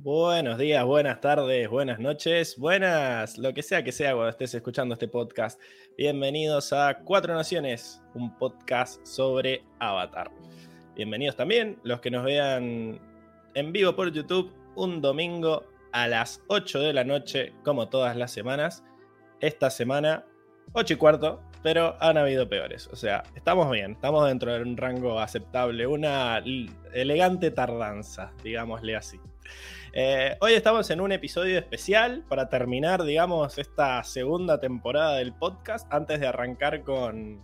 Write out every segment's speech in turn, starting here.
Buenos días, buenas tardes, buenas noches, buenas, lo que sea que sea cuando estés escuchando este podcast. Bienvenidos a Cuatro Naciones, un podcast sobre Avatar. Bienvenidos también los que nos vean en vivo por YouTube un domingo a las 8 de la noche, como todas las semanas. Esta semana, 8 y cuarto, pero han habido peores. O sea, estamos bien, estamos dentro de un rango aceptable, una elegante tardanza, digámosle así. Eh, hoy estamos en un episodio especial para terminar, digamos, esta segunda temporada del podcast antes de arrancar con,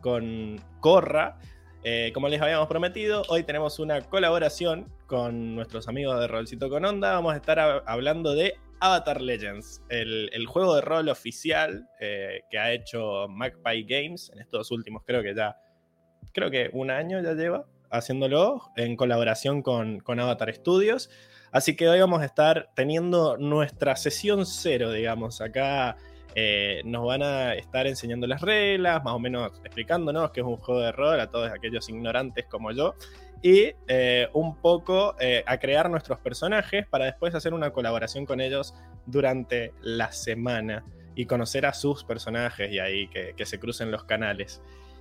con Corra. Eh, como les habíamos prometido, hoy tenemos una colaboración con nuestros amigos de Rolcito con Onda. Vamos a estar hablando de Avatar Legends, el, juego de rol oficial eh, que ha hecho Magpie Games en estos últimos, creo que ya, creo que un año ya lleva haciéndolo en colaboración con, Avatar Studios. Así que hoy vamos a estar teniendo nuestra sesión cero, digamos. Acá eh, nos van a estar enseñando las reglas, más o menos explicándonos qué es un juego de rol a todos aquellos ignorantes como yo. Y eh, un poco eh, a crear nuestros personajes para después hacer una colaboración con ellos durante la semana y conocer a sus personajes y ahí que, se crucen los canales.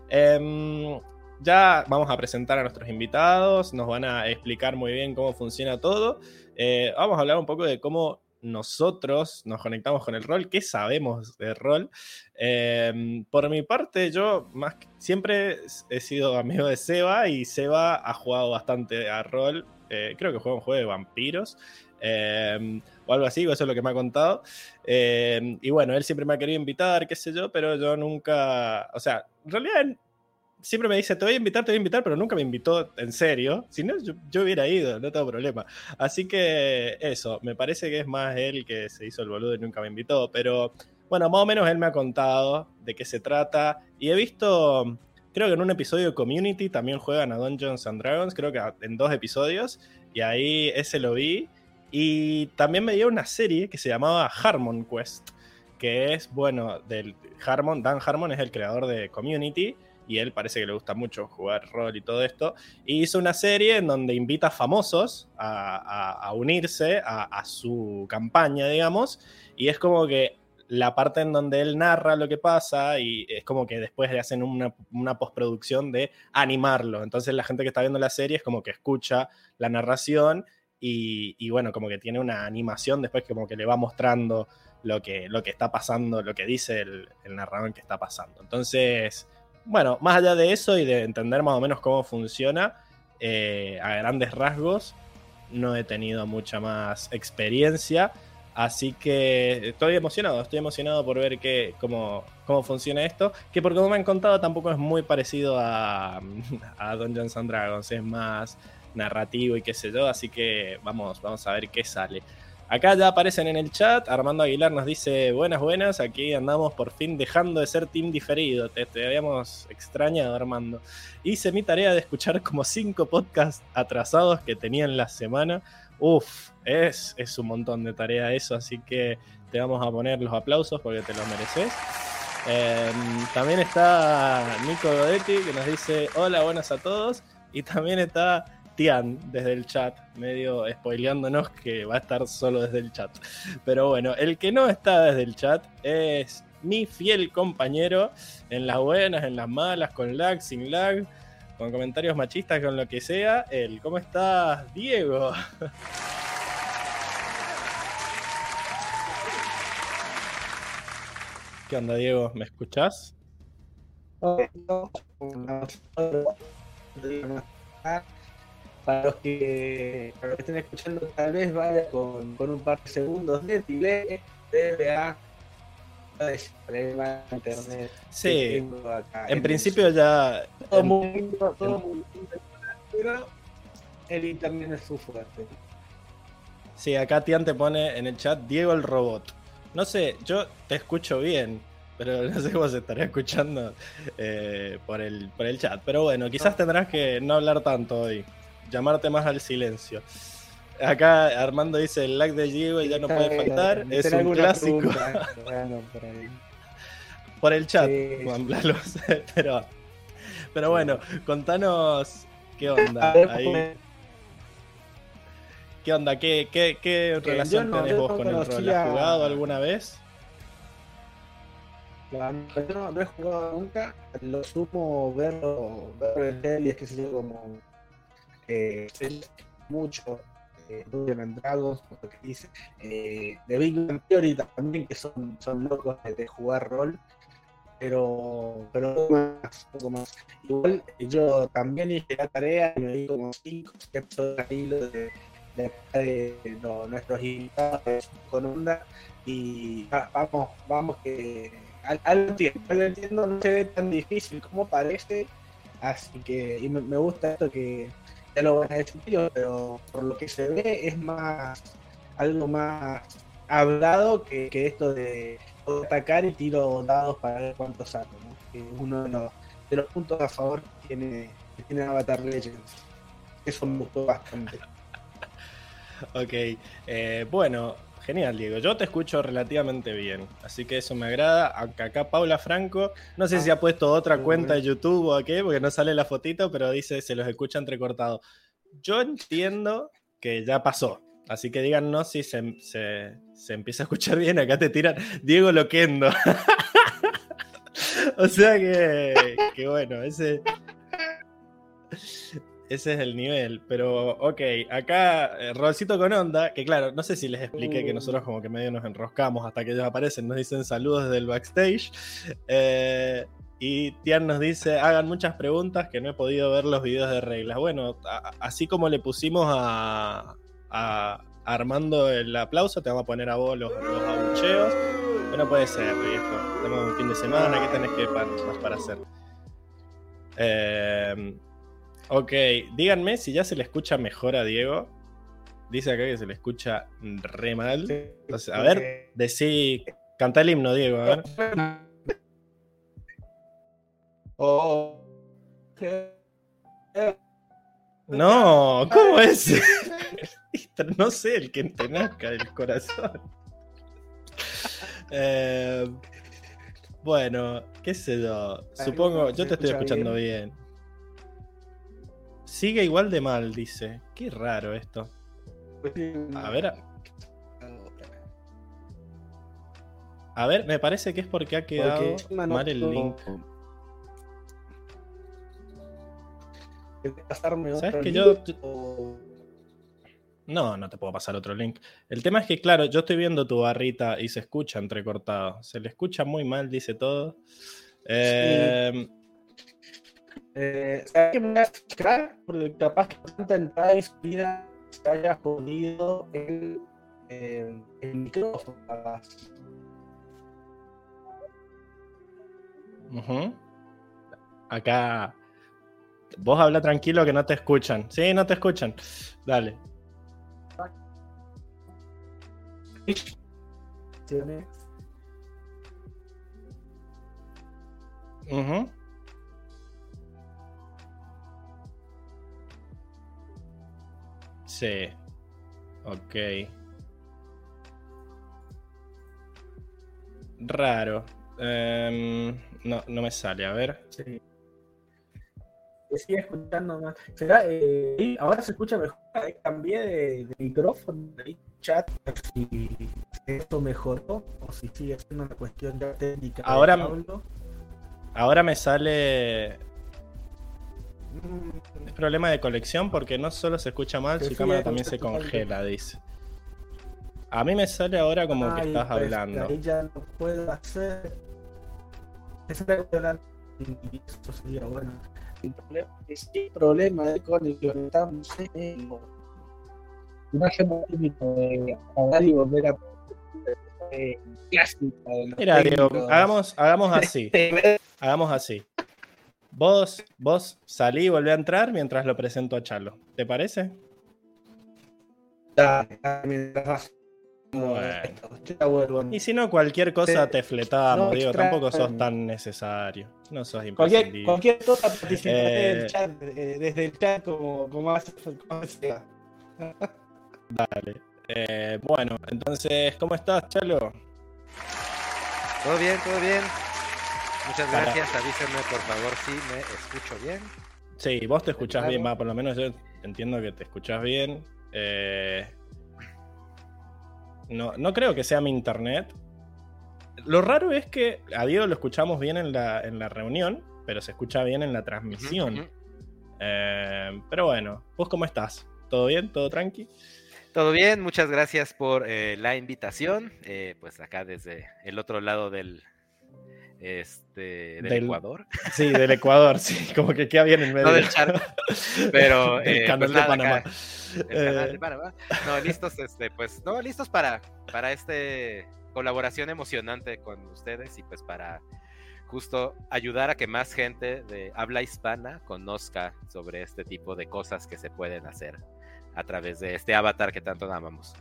Em, ya vamos a presentar a nuestros invitados, nos van a explicar muy bien cómo funciona todo. Eh, vamos a hablar un poco de cómo nosotros nos conectamos con el rol, qué sabemos del rol. Em, por mi parte, yo más siempre he sido amigo de Seba y Seba ha jugado bastante a rol. Eh, creo que juega un juego de vampiros. Em, o algo así, eso es lo que me ha contado. Em, y bueno, él siempre me ha querido invitar, qué sé yo, pero yo nunca, o sea, en realidad siempre me dice, te voy a invitar, te voy a invitar, pero nunca me invitó en serio. Si no, yo, hubiera ido, no tengo problema. Así que eso, me parece que es más él que se hizo el boludo y nunca me invitó. Pero bueno, más o menos él me ha contado de qué se trata. Y he visto, creo que en un episodio de Community también juegan a Dungeons and Dragons, creo que en dos episodios. Y ahí ese lo vi. Y también me dio una serie que se llamaba Harmon Quest. Que es, bueno, del Harmon, Dan Harmon es el creador de Community y él parece que le gusta mucho jugar rol y todo esto. Y hizo una serie en donde invita a famosos a, unirse a, su campaña, digamos, y es como que la parte en donde él narra lo que pasa y es como que después le hacen una, postproducción de animarlo. Entonces la gente que está viendo la serie es como que escucha la narración y, bueno, como que tiene una animación después como que le va mostrando lo que, lo que está pasando, lo que dice el, el narrador que está pasando. Entonces bueno, más allá de eso y de entender más o menos cómo funciona, eh, a grandes rasgos, no he tenido mucha más experiencia. Así que estoy emocionado, estoy emocionado por ver qué, cómo, cómo funciona esto. Que por como me han contado tampoco es muy parecido a, a Dungeons and Dragons, es más narrativo y qué sé yo. Así que vamos, vamos a ver qué sale. Acá ya aparecen en el chat. Armando Aguilar nos dice: Buenas, buenas. Aquí andamos por fin dejando de ser team diferido. Te, habíamos extrañado, Armando. Hice mi tarea de escuchar como cinco podcasts atrasados que tenía en la semana. Uf, es, es un montón de tarea eso. Así que te vamos a poner los aplausos porque te lo mereces. Em, también está Nico Godetti que nos dice: Hola, buenas a todos. Y también está Desde el chat, medio spoileándonos que va a estar solo desde el chat. Pero bueno, el que no está desde el chat es mi fiel compañero en las buenas, en las malas, con lag, sin lag, con comentarios machistas, con lo que sea. El, ¿cómo estás, Diego? ¿Qué onda, Diego? ¿Me escuchás? Para los que, estén escuchando, tal vez vaya con, con un par de segundos de delay, debe a internet. Sí, en principio ya. Todo muy todo muy pero el internet es su fuerte. Sí, acá Tian te pone en el chat Diego el robot. No sé, yo te escucho bien, pero no sé cómo se estaría escuchando eh, por, el, por el chat. Pero bueno, quizás tendrás que no hablar tanto hoy llamarte más al silencio. Acá Armando dice el like de Diego y ya no puede faltar. Es un clásico. por el chat, Juan pero, pero bueno, contanos qué onda. Ahí. ¿Qué onda? ¿Qué, qué, qué relación no- tenés vos no con el rol? ¿Has conocía- jugado alguna vez? La- Yo no, no he jugado nunca, lo sumo verlo, verlo en series, que sé yo, como eh, mucho, eh, Dungeons and Dragons, como lo que dice, eh, de Big Bang Theory también, que son, son locos de, de jugar rol, pero, pero poco más, poco más. Igual yo también hice la tarea y me di como 5 episodios al hilo de, de, nuestros invitados con onda y va- vamos, vamos que al- algo entiendo, algo entiendo, no se ve tan difícil como parece, así que y me, me gusta esto que ya lo van a decir pero por lo que se ve es más algo más hablado que, que esto de atacar y tiro dados para ver cuánto saco, ¿no? que es uno de los, puntos a favor que tiene, que Avatar Legends. Eso me gustó bastante. Ok, eh, bueno, genial, Diego. Yo te escucho relativamente bien, así que eso me agrada. Aunque acá Paula Franco, no sé si ha puesto otra cuenta de. YouTube o qué, porque no sale la fotito, pero dice se los escucha entrecortado. Yo entiendo que ya pasó, así que díganos si se, se- se empieza a escuchar bien. Acá te tiran Diego Loquendo. o sea que, que bueno, ese. Ese es el nivel, pero ok, acá eh, Rolcito con onda, que claro, no sé si les expliqué que nosotros como que medio nos enroscamos hasta que ellos aparecen, nos dicen saludos desde el backstage. Eh, y Tian nos dice, hagan muchas preguntas que no he podido ver los videos de reglas. Bueno, así como le pusimos a, Armando el aplauso, te vamos a poner a vos los, abucheos. Bueno, puede ser, viejo. Tenemos un fin de semana, ¿qué tenés que pa- más para hacer? Eh, ok, díganme si ya se le escucha mejor a Diego. Dice acá que se le escucha re mal. Entonces, a ver, decí, canta el himno, Diego, a ver. Oh. No, ¿cómo es? no sé, el que te nazca del corazón. Eh, bueno, qué sé yo. Supongo, yo te estoy escucha escuchando bien. Sigue igual de mal, dice. Qué raro esto. A ver, a ver, me parece que es porque ha quedado Porque mal el link. ¿Sabes que yo- link No, no te puedo pasar otro link. El tema es que, claro, yo estoy viendo tu barrita y se escucha entrecortado. Se le escucha muy mal, dice todo. Eh, Eh, ¿Sabes qué me voy a? Porque capaz que tanta entrada y salida se haya jodido el, eh, el micrófono. capaz. ujú. Acá. Vos habla tranquilo que no te escuchan. Sí, no te escuchan. Dale. ¿Tiene? Ujú. Sí. Ok. Raro. Em, no, no me sale, a ver. Sí. Se sigue escuchando más. ¿Será, eh, ahora se escucha mejor. Cambié de, de micrófono, de chat, si esto mejoró o si sigue siendo una cuestión ya técnica. Ahora-. Ahora me sale. Es problema de colección porque no solo se escucha mal, su cámara a también se congela, dice. A mí me sale ahora como que estás pues, hablando. Ahí ya no puedo hacer. Era hablar eso sería bueno. El problema es que el problema de con el que estamos es no hacemos límite de hablar y volver a eh, clásica Mira, Diego, hagamos, hagamos así. Hagamos así. Vos, vos salí y volví a entrar mientras lo presento a Chalo. ¿Te parece? Dale, mientras Bueno. Y si no, cualquier cosa te fletamos, No extraño. Tampoco sos tan necesario. No sos Cualquier, imprescindible. cualquier cosa participaré Eh, del chat, eh, desde el chat como, como hace como sea. Dale. Eh, bueno, entonces, ¿cómo estás, Chalo? Todo bien, todo bien. Muchas Para- gracias. Avísenme, por favor, si me escucho bien. Sí, vos te escuchás Claro. bien, va, por lo menos yo entiendo que te escuchás bien. Eh, No, no creo que sea mi internet. Lo raro es que a Diego lo escuchamos bien en la, en la reunión, pero se escucha bien en la transmisión. Eh, pero bueno, ¿vos cómo estás? ¿Todo bien? ¿Todo tranqui? Todo bien, muchas gracias por eh, la invitación. eh, pues acá desde el otro lado del, este, del, Del- Ecuador, Sí, del Ecuador, sí, como que queda bien en medio. no del charco, pero eh, canal pues de nada, Panamá. acá, el canal de Panamá. No, listos, este, pues, no, listos para, para este colaboración emocionante con ustedes y pues para justo ayudar a que más gente de habla hispana conozca sobre este tipo de cosas que se pueden hacer a través de este avatar que tanto amamos.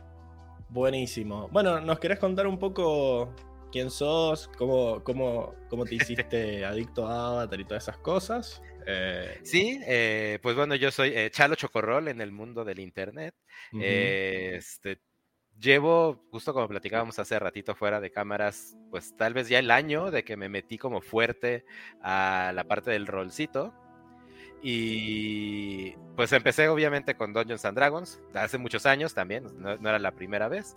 Buenísimo. Bueno, ¿nos querés contar un poco quién sos? ¿Cómo, cómo, cómo te hiciste adicto a Avatar y todas esas cosas? Eh, Sí, eh, pues bueno, yo soy eh, Chalo Chocorrol en el mundo del internet. este, llevo, justo como platicábamos hace ratito fuera de cámaras, pues tal vez ya el año de que me metí como fuerte a la parte del rolcito. Y pues empecé obviamente con Dungeons and Dragons, hace muchos años también, no, era la primera vez.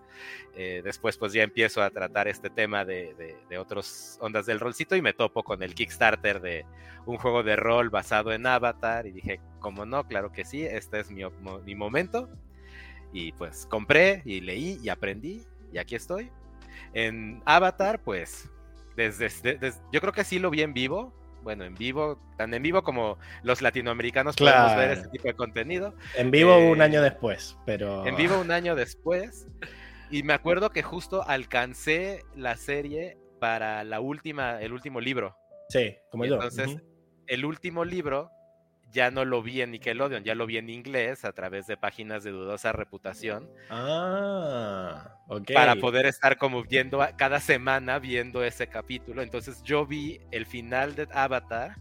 Eh, después pues ya empiezo a tratar este tema de, de, de otras ondas del rolcito y me topo con el Kickstarter de un juego de rol basado en Avatar y dije, como no, claro que sí, este es mi, mi momento. Y pues compré y leí y aprendí y aquí estoy. En Avatar, pues, desde, desde- yo creo que sí lo vi en vivo. Bueno, en vivo, tan en vivo como los latinoamericanos podemos ver este tipo de contenido. En vivo un eh, año después, pero. En vivo un año después. Y me acuerdo que justo alcancé la serie para la última, el último libro. Sí, como Y yo. entonces, el último libro ya no lo vi en Nickelodeon, ya lo vi en inglés a través de páginas de dudosa reputación Ah, ok. para poder estar como viendo a- cada semana viendo ese capítulo. Entonces yo vi el final de Avatar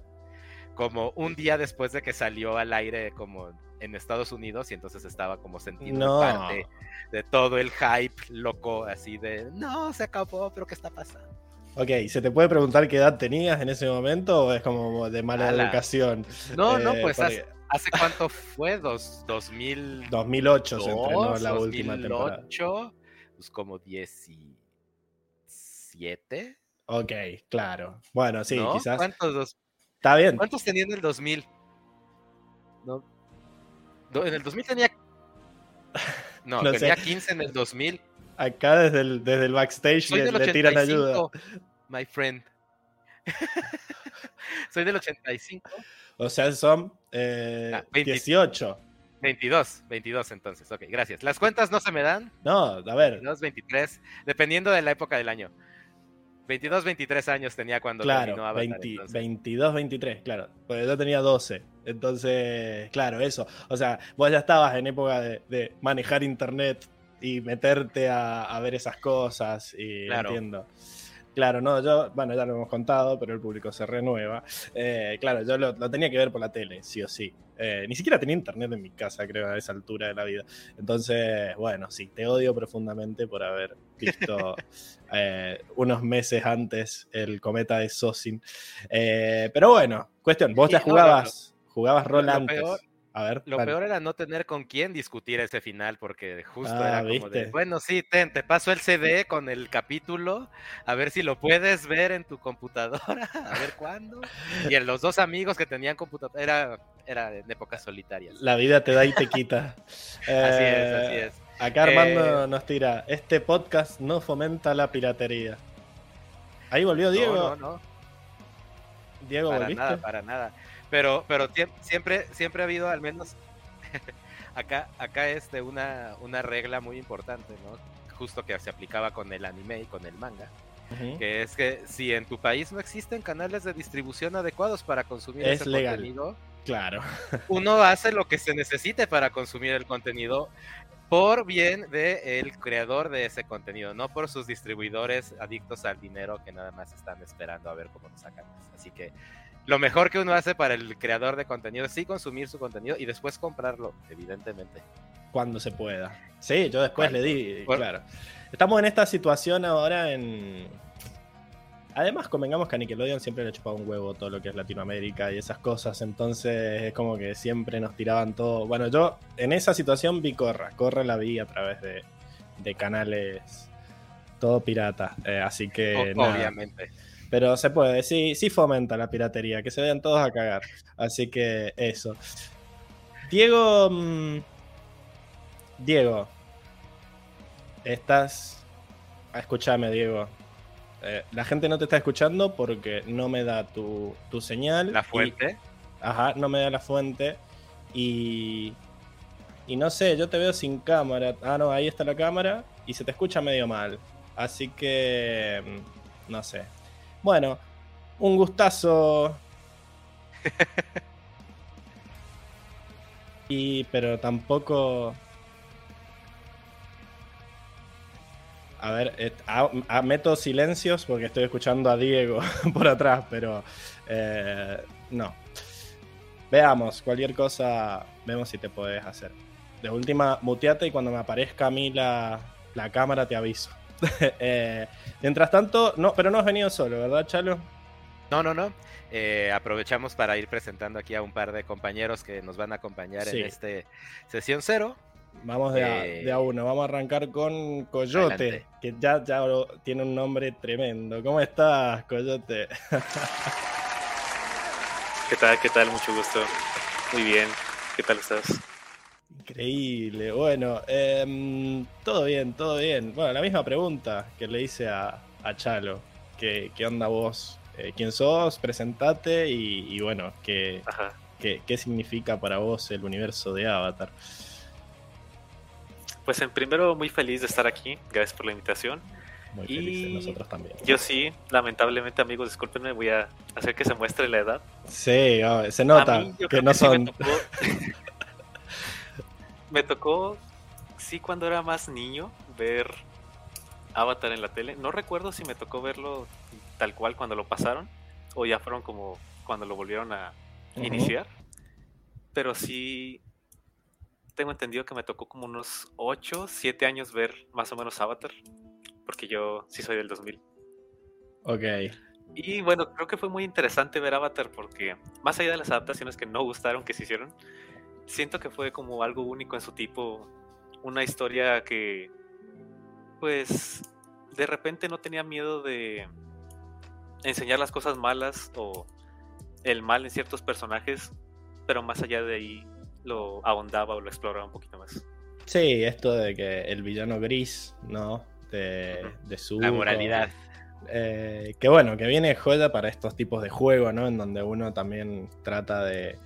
como un día después de que salió al aire como en Estados Unidos y entonces estaba como sentido No. parte de todo el hype loco así de no se acabó pero qué está pasando Ok, ¿se te puede preguntar qué edad tenías en ese momento o es como de mala Ala. educación? no no Eh, pues porque hace, cuánto fue dos 2000 2008 se estrenó la última temporada. 2008, pues como 17 Ok, claro. Bueno, sí, ¿no? quizás. ¿Cuántos, dos- Está bien. ¿Cuántos tenía en el 2000? No. No, en el 2000 tenía. No, No tenía sé. 15 en el 2000. Acá desde el, desde el backstage le, le tiran ayuda. 85, my friend. Soy del 85. O sea, son eh, Ah, 20. 18. 22, 22 entonces. Ok, gracias. Las cuentas no se me dan. No, a ver, 22, 23, dependiendo de la época del año. 22, 23 años tenía cuando claro, terminó Avatar, 20 entonces. 22, 23, claro. Porque yo tenía 12. Entonces, claro, eso. O sea, vos ya estabas en época de, de manejar internet y meterte a, a ver esas cosas. Y Claro. entiendo. Claro, no, yo, bueno, ya lo hemos contado, pero el público se renueva. Eh, claro, yo lo, lo tenía que ver por la tele, sí o sí. Eh, ni siquiera tenía internet en mi casa, creo, a esa altura de la vida. Entonces, bueno, sí, te odio profundamente por haber visto eh, unos meses antes el cometa de Sosin. Pero bueno, cuestión, vos ya jugabas, jugabas rol antes. peor- a ver, Lo peor era no tener con quién discutir ese final, porque justo Ah, era como ¿viste? de, bueno, sí, ten, te paso el CD con el capítulo, a ver si lo puedes ver en tu computadora, a ver cuándo. Y en los dos amigos que tenían computadora, era, era en épocas solitarias. La vida te da y te quita. Así es, así Eh, es. Acá Armando Eh, nos tira, este podcast no fomenta la piratería. Ahí volvió Diego. No, no, no, Diego, para ¿volviste? nada, para nada. Pero, pero siempre, siempre ha habido al menos acá, acá es de una, una regla muy importante, ¿no? Justo que se aplicaba con el anime y con el manga. Que es que si en tu país no existen canales de distribución adecuados para consumir Es ese legal. contenido, Claro. uno hace lo que se necesite para consumir el contenido por bien del creador de ese contenido, no por sus distribuidores adictos al dinero que nada más están esperando a ver cómo lo sacan. Así que lo mejor que uno hace para el creador de contenido es sí consumir su contenido y después comprarlo, evidentemente. Cuando se pueda. Sí, yo después le di, claro. Estamos en esta situación ahora en... Además, convengamos que a Nickelodeon siempre le chupaba un huevo todo lo que es Latinoamérica y esas cosas, entonces es como que siempre nos tiraban todo. Bueno, yo en esa situación vi Corra, Corra la vi a través de, de canales todo pirata. eh, así que. O- obviamente. Pero se puede, sí, sí fomenta la piratería, que se vayan todos a cagar. Así que eso. Diego. mm, Diego. Estás. Escúchame, Diego. Eh, la gente no te está escuchando porque no me da tu, tu señal. La y- fuente. Ajá, no me da la fuente. Y. Y no sé, yo te veo sin cámara. Ah, no, ahí está la cámara. Y se te escucha medio mal. Así que. mm, No sé. Bueno, un gustazo. y. Pero tampoco. A ver, ah, meto silencios porque estoy escuchando a Diego por atrás, pero eh, no. Veamos, cualquier cosa, vemos si te podés hacer. De última, muteate y cuando me aparezca a mí la, la cámara te aviso. Eh, mientras tanto, no, pero no has venido solo, ¿verdad, Chalo? No, no, no. Eh, aprovechamos para ir presentando aquí a un par de compañeros que nos van a acompañar Sí. en este sesión cero. Vamos de a, Eh, de a uno, vamos a arrancar con Coyote, adelante. que ya, ya lo- tiene un nombre tremendo. ¿Cómo estás, Coyote? ¿Qué tal? ¿Qué tal? Mucho gusto. Muy bien. ¿Qué tal estás? Increíble, bueno, em, todo bien, todo bien. Bueno, la misma pregunta que le hice a, a Chalo. ¿Qué, qué onda vos? Eh, ¿Quién sos? Presentate y, y bueno, ¿qué, qué, qué significa para vos el universo de Avatar? Pues en primero, muy feliz de estar aquí. Gracias por la invitación. Muy Y- felices nosotros también. Yo sí, lamentablemente, amigos, discúlpenme, voy a hacer que se muestre la edad. Sí, oh, se nota A mí, yo que creo no son... Me tocó, me tocó, sí, cuando era más niño, ver Avatar en la tele. No recuerdo si me tocó verlo tal cual cuando lo pasaron o ya fueron como cuando lo volvieron a iniciar. Pero sí tengo entendido que me tocó como unos 8, 7 años ver más o menos Avatar. Porque yo sí soy del 2000. Ok, Y bueno, creo que fue muy interesante ver Avatar porque más allá de las adaptaciones que no gustaron que se hicieron, siento que fue como algo único en su tipo. Una historia que pues de repente no tenía miedo de enseñar las cosas malas o el mal en ciertos personajes, pero más allá de ahí lo ahondaba o lo exploraba un poquito más. sí, esto de que el villano gris, ¿no? De, su La moralidad. Eh, que bueno, que viene joya para estos tipos de juego, ¿no? En donde uno también trata de,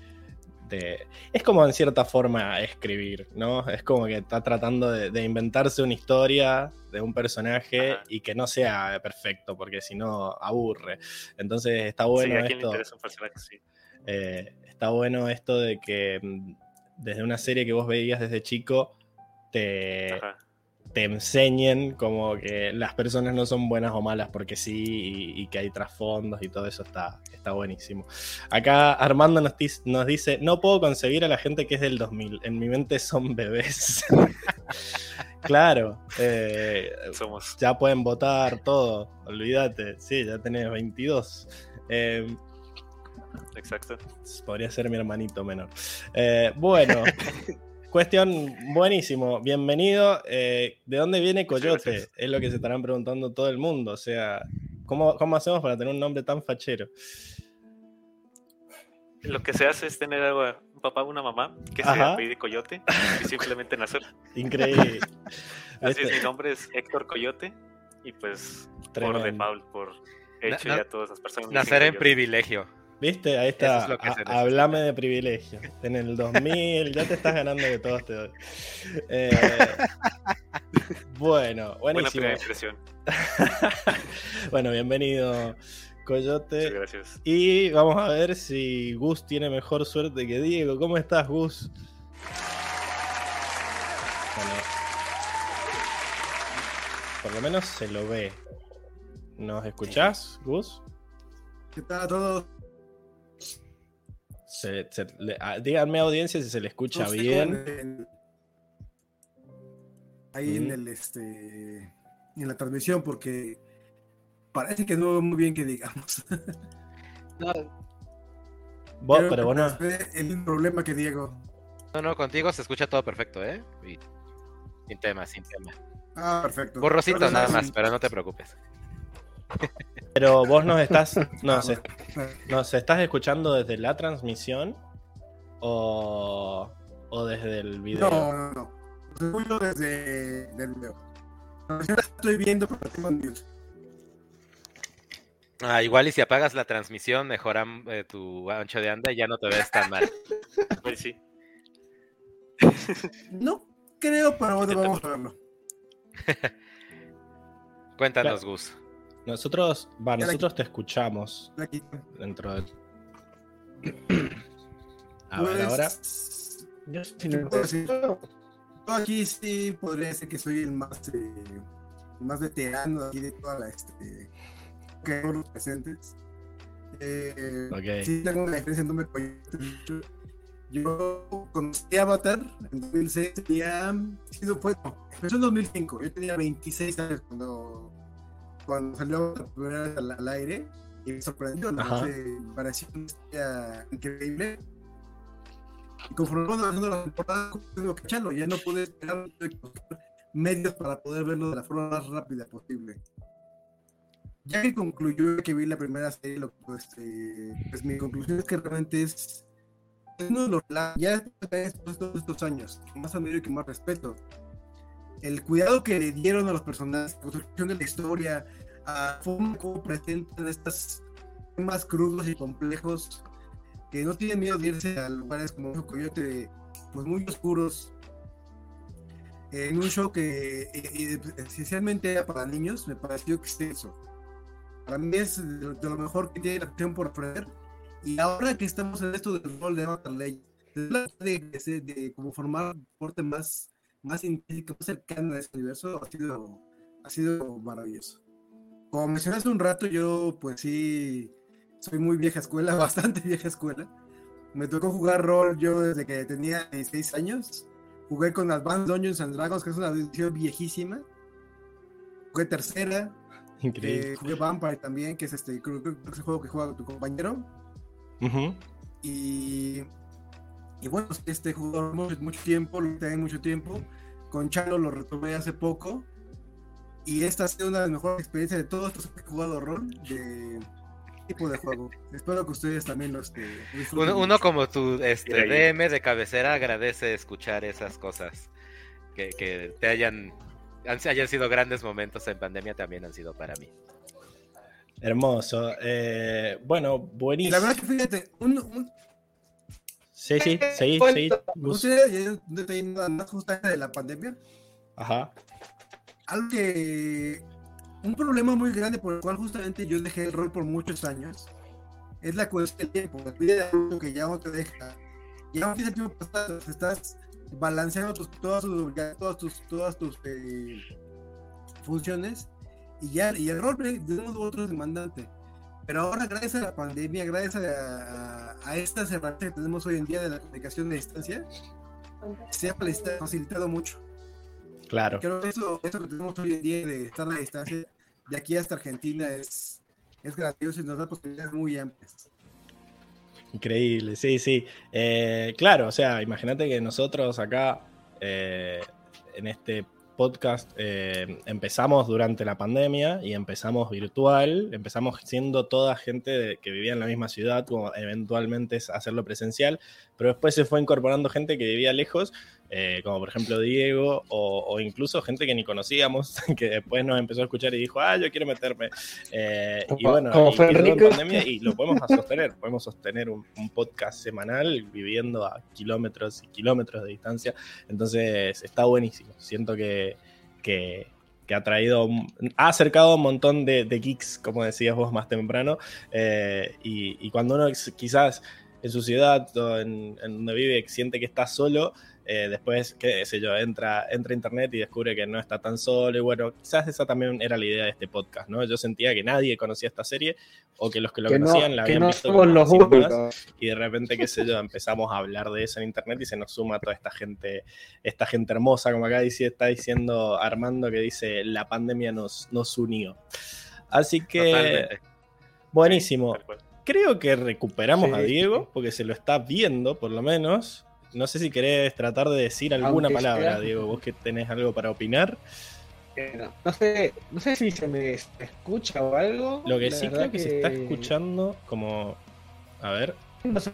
de- Es como en cierta forma escribir, ¿no? Es como que está tratando de, de inventarse una historia de un personaje Ajá. y que no sea perfecto, porque si no aburre. Le está sí, bueno le esto. interesa un personaje, sí. eh, está bueno esto de que mm, desde una serie que vos veías desde chico, te, Ajá. te enseñen como que las personas no son buenas o malas porque sí y, y que hay trasfondos y todo eso está, está buenísimo. Acá Armando nos, dice, no puedo concebir a la gente que es del 2000, en mi mente son bebés. claro, eh, Somos. ya pueden votar todo, olvídate, sí, ya tenés 22. Eh, Exacto. podría ser mi hermanito menor. Eh, bueno, cuestión buenísimo. Bienvenido. Eh, ¿De dónde viene Coyote? Es lo que se estarán preguntando todo el mundo. O sea, ¿cómo, cómo hacemos para tener un nombre tan fachero? Lo que se hace es tener a un papá o una mamá que se apellide Coyote y simplemente nacer. Increíble. Así es, mi nombre es Héctor Coyote y pues por Tremendo. default, por hecho Na- ya todas las personas. Nacer en Coyote. privilegio. ¿Viste? Ahí Eso está. es lo que Ha- se necesita. Hablame de privilegio. En el 2000 ya te estás ganando de todos te doy. Eh, bueno, Buena buenísimo. primera impresión. bueno, bienvenido, Coyote. Muchas gracias. Y vamos a ver si Gus tiene mejor suerte que Diego. ¿Cómo estás, Gus? Bueno, por lo menos se lo ve. ¿Nos escuchás, Gus? ¿Qué tal a todos? Se- se- le- díganme, audiencia, si se le escucha No sé, bien. en- ahí en el este en la transmisión porque parece que no veo muy bien que digamos. Vos, Creo pero no. es el mismo problema que Diego. No, no, contigo se escucha todo perfecto, ¿eh? Y sin tema, sin tema. Ah, perfecto. Borrosito nada más, pero no te preocupes. Pero vos nos estás, nos, nos estás escuchando desde la transmisión o, o desde el video. No, no, no. Desde el video. Yo la estoy viendo, pero tengo en mute. Ah, igual y si apagas la transmisión, mejoran eh, tu ancho de anda y ya no te ves tan mal. Pues sí. No creo, pero bueno, vamos a verlo. Cuéntanos, Claro. Gus. Nosotros, va, nosotros te escuchamos Aquí. dentro de. A ver, Pues, ahora. Yo sí ¿qué no puedo decir? Yo aquí sí podría decir que soy el más, eh, el más veterano aquí de toda la este que todos los presentes. Eh, Ok. Sí, tengo una diferencia en mucho. Yo conocí Avatar en 2006, tenía. sí, no fue, no, empezó en 2005. Yo tenía 26 años cuando, cuando salió la primera vez al, al aire y me sorprendió. Me pareció una historia increíble. Y conforme fueron avanzando la temporada, echarlo. Ya no pude esperar medios para poder verlo de la forma más rápida posible. Ya que concluyó que vi la primera serie, lo, pues, eh, pues mi conclusión es que realmente es, es uno de los ya después de todos estos años, que más admiro y que más respeto. El cuidado que le dieron a los personajes, construcción de la historia, a cómo, cómo presentan estos temas crudos y complejos, que no tienen miedo de irse a lugares como un coyote, pues muy oscuros, en un show que eh, eh, esencialmente era para niños, me pareció extenso. Para mí es de, lo- mejor que tiene la acción por ofrecer. Y ahora que estamos en esto del rol de Avatar Legends, de, de, de como formar un deporte más, más intrínseco, más cercano a este universo, ha sido, ha sido maravilloso. Como mencioné hace un rato, yo pues sí soy muy vieja escuela, bastante vieja escuela. Me tocó jugar rol yo desde que tenía 16 años. Jugué con Advanced Dungeons and Dragons, que es una edición viejísima. Jugué tercera, Increíble. eh, jugué Vampire también, que es este creo, creo que es el juego que juega tu compañero. Ujú. Y, y bueno, este jugador mucho, mucho tiempo, lo tenía mucho tiempo. Con Chalo lo retomé hace poco. Y esta ha sido una de las mejores experiencias de todos los que he jugado rol de tipo de juego. Espero que ustedes también lo este, disfruten Uno, uno como tu este. DM de cabecera agradece escuchar esas cosas. Que, que te hayan, han- hayan sido grandes momentos en pandemia también han sido para mí. Hermoso. Eh, bueno, buenísimo. la verdad que fíjate, un, un, Sí, sí, seguí, seguí. Ustedes nada más justamente de la pandemia. Ajá. algo que un problema muy grande por el cual justamente yo dejé el rol por muchos años es la cuestión del tiempo la vida de adulto que ya no te deja ya no tienes tiempo para estar, estás balanceando tus, todas tus todas tus todas tus eh, funciones y ya y el rol de un modo u otro es demandante pero ahora gracias a la pandemia gracias a, a, estas herramientas que tenemos hoy en día de la comunicación a distancia se ha facilitado mucho Claro. Creo que eso, eso que tenemos hoy en día de estar a la distancia de aquí hasta Argentina es, es grandioso y nos da posibilidades muy amplias. Increíble, sí, sí. Eh, claro, o sea, imagínate que nosotros acá eh, en este podcast eh, empezamos durante la pandemia y empezamos virtual, empezamos siendo toda gente que vivía en la misma ciudad, como eventualmente hacerlo presencial, pero después se fue incorporando gente que vivía lejos, eh, como por ejemplo Diego, o, o incluso gente que ni conocíamos, que después nos empezó a escuchar y dijo, ah, yo quiero meterme. Eh, y bueno, como y Federico. pandemia y lo podemos sostener, podemos sostener un, un podcast semanal viviendo a kilómetros y kilómetros de distancia, entonces está buenísimo, siento que, que, que ha traído, ha acercado un montón de, de geeks, como decías vos más temprano, eh, y, y cuando uno quizás en su ciudad o en, en donde vive siente que está solo, eh, después, qué sé yo, entra, entra a internet y descubre que no está tan solo. Y bueno, quizás esa también era la idea de este podcast, ¿no? Yo sentía que nadie conocía esta serie o que los que lo que no, conocían la que habían no visto somos como los más, únicos. y de repente, qué sé yo, empezamos a hablar de eso en internet y se nos suma toda esta gente, esta gente hermosa, como acá dice, está diciendo Armando, que dice, la pandemia nos, nos unió. Así que, Totalmente. buenísimo. Cual. Creo que recuperamos Sí, a Diego, sí. porque se lo está viendo, por lo menos. No sé si querés tratar de decir alguna Aunque palabra, sea- Diego, vos que tenés algo para opinar. Bueno, no sé, no sé si se me escucha o algo. Lo que La sí creo que, se está escuchando como... A ver, No sé,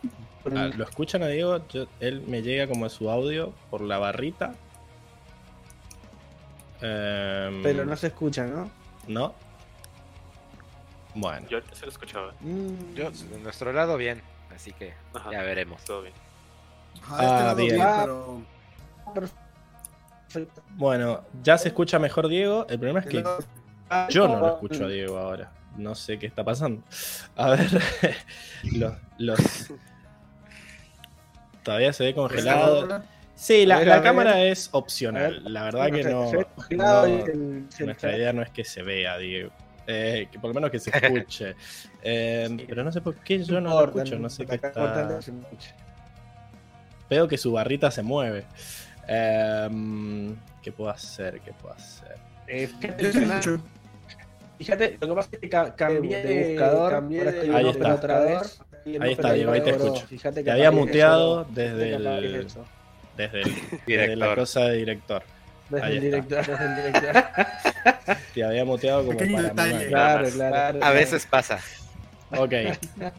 ah, ¿lo escuchan a Diego? Yo- él me llega como su audio por la barrita. Em, pero no se escucha, ¿no? ¿No? Bueno. Yo se lo escuchaba. Mm, Yo, de nuestro lado, bien. Así que Ajá, ya veremos. todo bien. Ajá, Ah, este lado bien. bien, Ah, pero perfecto. Bueno, ya se escucha mejor Diego. El problema es que Ah, yo no lo escucho a Diego ahora. No sé qué está pasando. A ver, los, los- Todavía se ve congelado. Sí, la, la cámara es opcional. La verdad que no. no- Nuestra idea no es que se vea, Diego. Eh, que por lo menos que se escuche. Eh, pero no sé por qué yo no lo escucho. No sé qué está. Veo que su barrita se mueve. Em, ¿Qué puedo hacer? ¿Qué puedo hacer? Eh, fíjate, fíjate, lo que pasa es que ca- cambié de buscador, cambié de Ahí está. otra vez. Ahí está, Diego, ahí te escucho. fíjate Te que había aparece muteado eso, desde el, desde, el- desde la cosa de director. Desde Ahí el director, desde el director. Te había muteado como Pequeño para. Claro, más. claro. A veces pasa. Ok.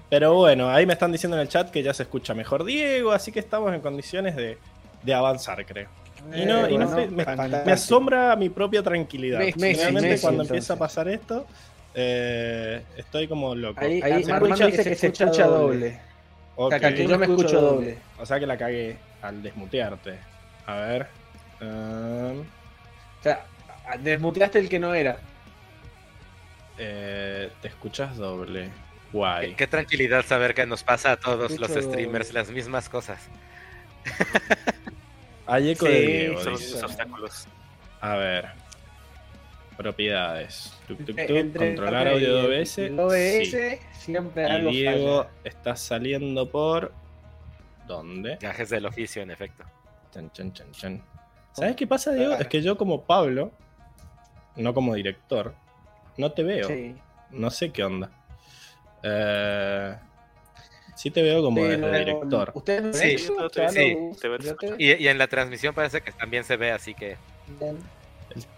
Pero bueno, ahí me están diciendo en el chat que ya se escucha mejor Diego, así que estamos en condiciones de, de avanzar, creo. Y no, y no bueno, sé, me, asombra mi propia tranquilidad. Messi, Realmente Messi, cuando entonces. empieza a pasar esto, eh, estoy como loco. Ahí, Ahí dice que se escucha doble. Ok. O sea, que yo me escucho doble. O sea que la cagué al desmutearte. A ver. Um, O sea, desmuteaste el que no era. eh, te escuchas doble. Guay. Qué, qué tranquilidad saber que nos pasa a todos los streamers las mismas cosas. Hay eco Sí, de Diego, Son los obstáculos. A ver. Propiedades. Tuc, tuc, tuc. Entre Controlar audio de OBS. OBS Sí. siempre Y algo Diego falla. está saliendo por. ¿Dónde? Gajes del oficio, en efecto. Chan, chan, chan, chan. ¿Sabes qué pasa, Diego? Es que yo, como Pablo, no como director, no te veo. Sí. No sé qué onda. Eh, sí te veo como desde director. ¿Ustedes Sí, te- Chalo, sí, te veo. Y, y en la transmisión parece que también se ve, así que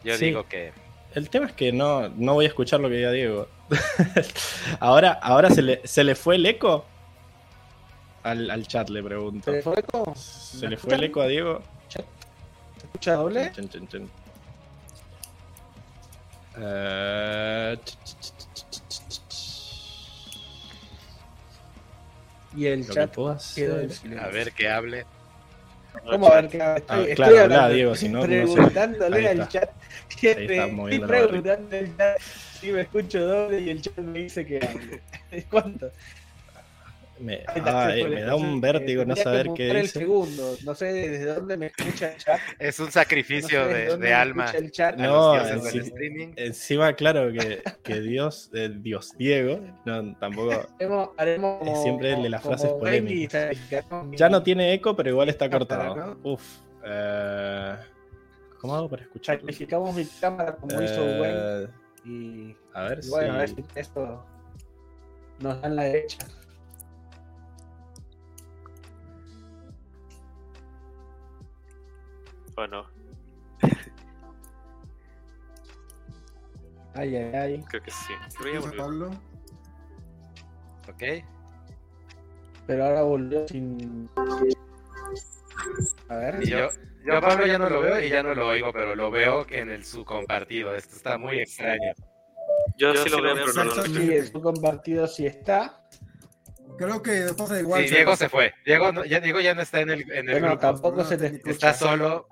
yo Sí. digo que El tema es que no, no voy a escuchar lo que diga Diego. ahora ahora se, le, se le fue el eco. Al, al chat le pregunto. ¿Se le fue eco? ¿Se ¿Me le fue el eco a Diego? ¿Se escucha doble? Eh, ch- ch- ch- ch- ch- ch- Y el Lo que chat quedó en silencio. a ver que hable. ¿Cómo a ver qué estoy, Ah, estoy claro, habla, hablando, Diego, si no, no sé. preguntándole al chat. Ahí está Estoy preguntando al chat si me escucho doble y el chat me dice que hable. ¿Cuánto? Me, eh, fue. me da un Entonces, vértigo eh, no saber qué el dice. segundo. No sé desde dónde me escucha el chat. Es un No sacrificio sé de, alma el chat. No, streaming. Encima, claro que, que Dios, eh, Dios Diego, no, tampoco. Haremos, haremos Es como- siempre el de las frases polémicas. Ya no tiene eco, pero igual está cortado. Uf. eh, ¿Cómo hago para escucharlo? Sacrificamos mi cámara como hizo Wayne. Eh, Y, a ver y bueno, a ver si. si esto nos dan la derecha. ¿O no? Ay, ay, ay. Creo que sí. Creo que. Pablo. ¿Ok? Pero ahora volvió sin. A ver. Y yo, yo a Pablo ya no lo veo y ya no lo oigo, pero lo veo en el su compartido. Esto está muy extraño. Yo, sí lo veo, pero no lo escucho. Sí, el su compartido sí está. Creo que pasa igual. Sí, Diego se fue. Diego, no- ya, Diego ya no está en el, en el Bueno, grupo. tampoco se te escucha. Está solo.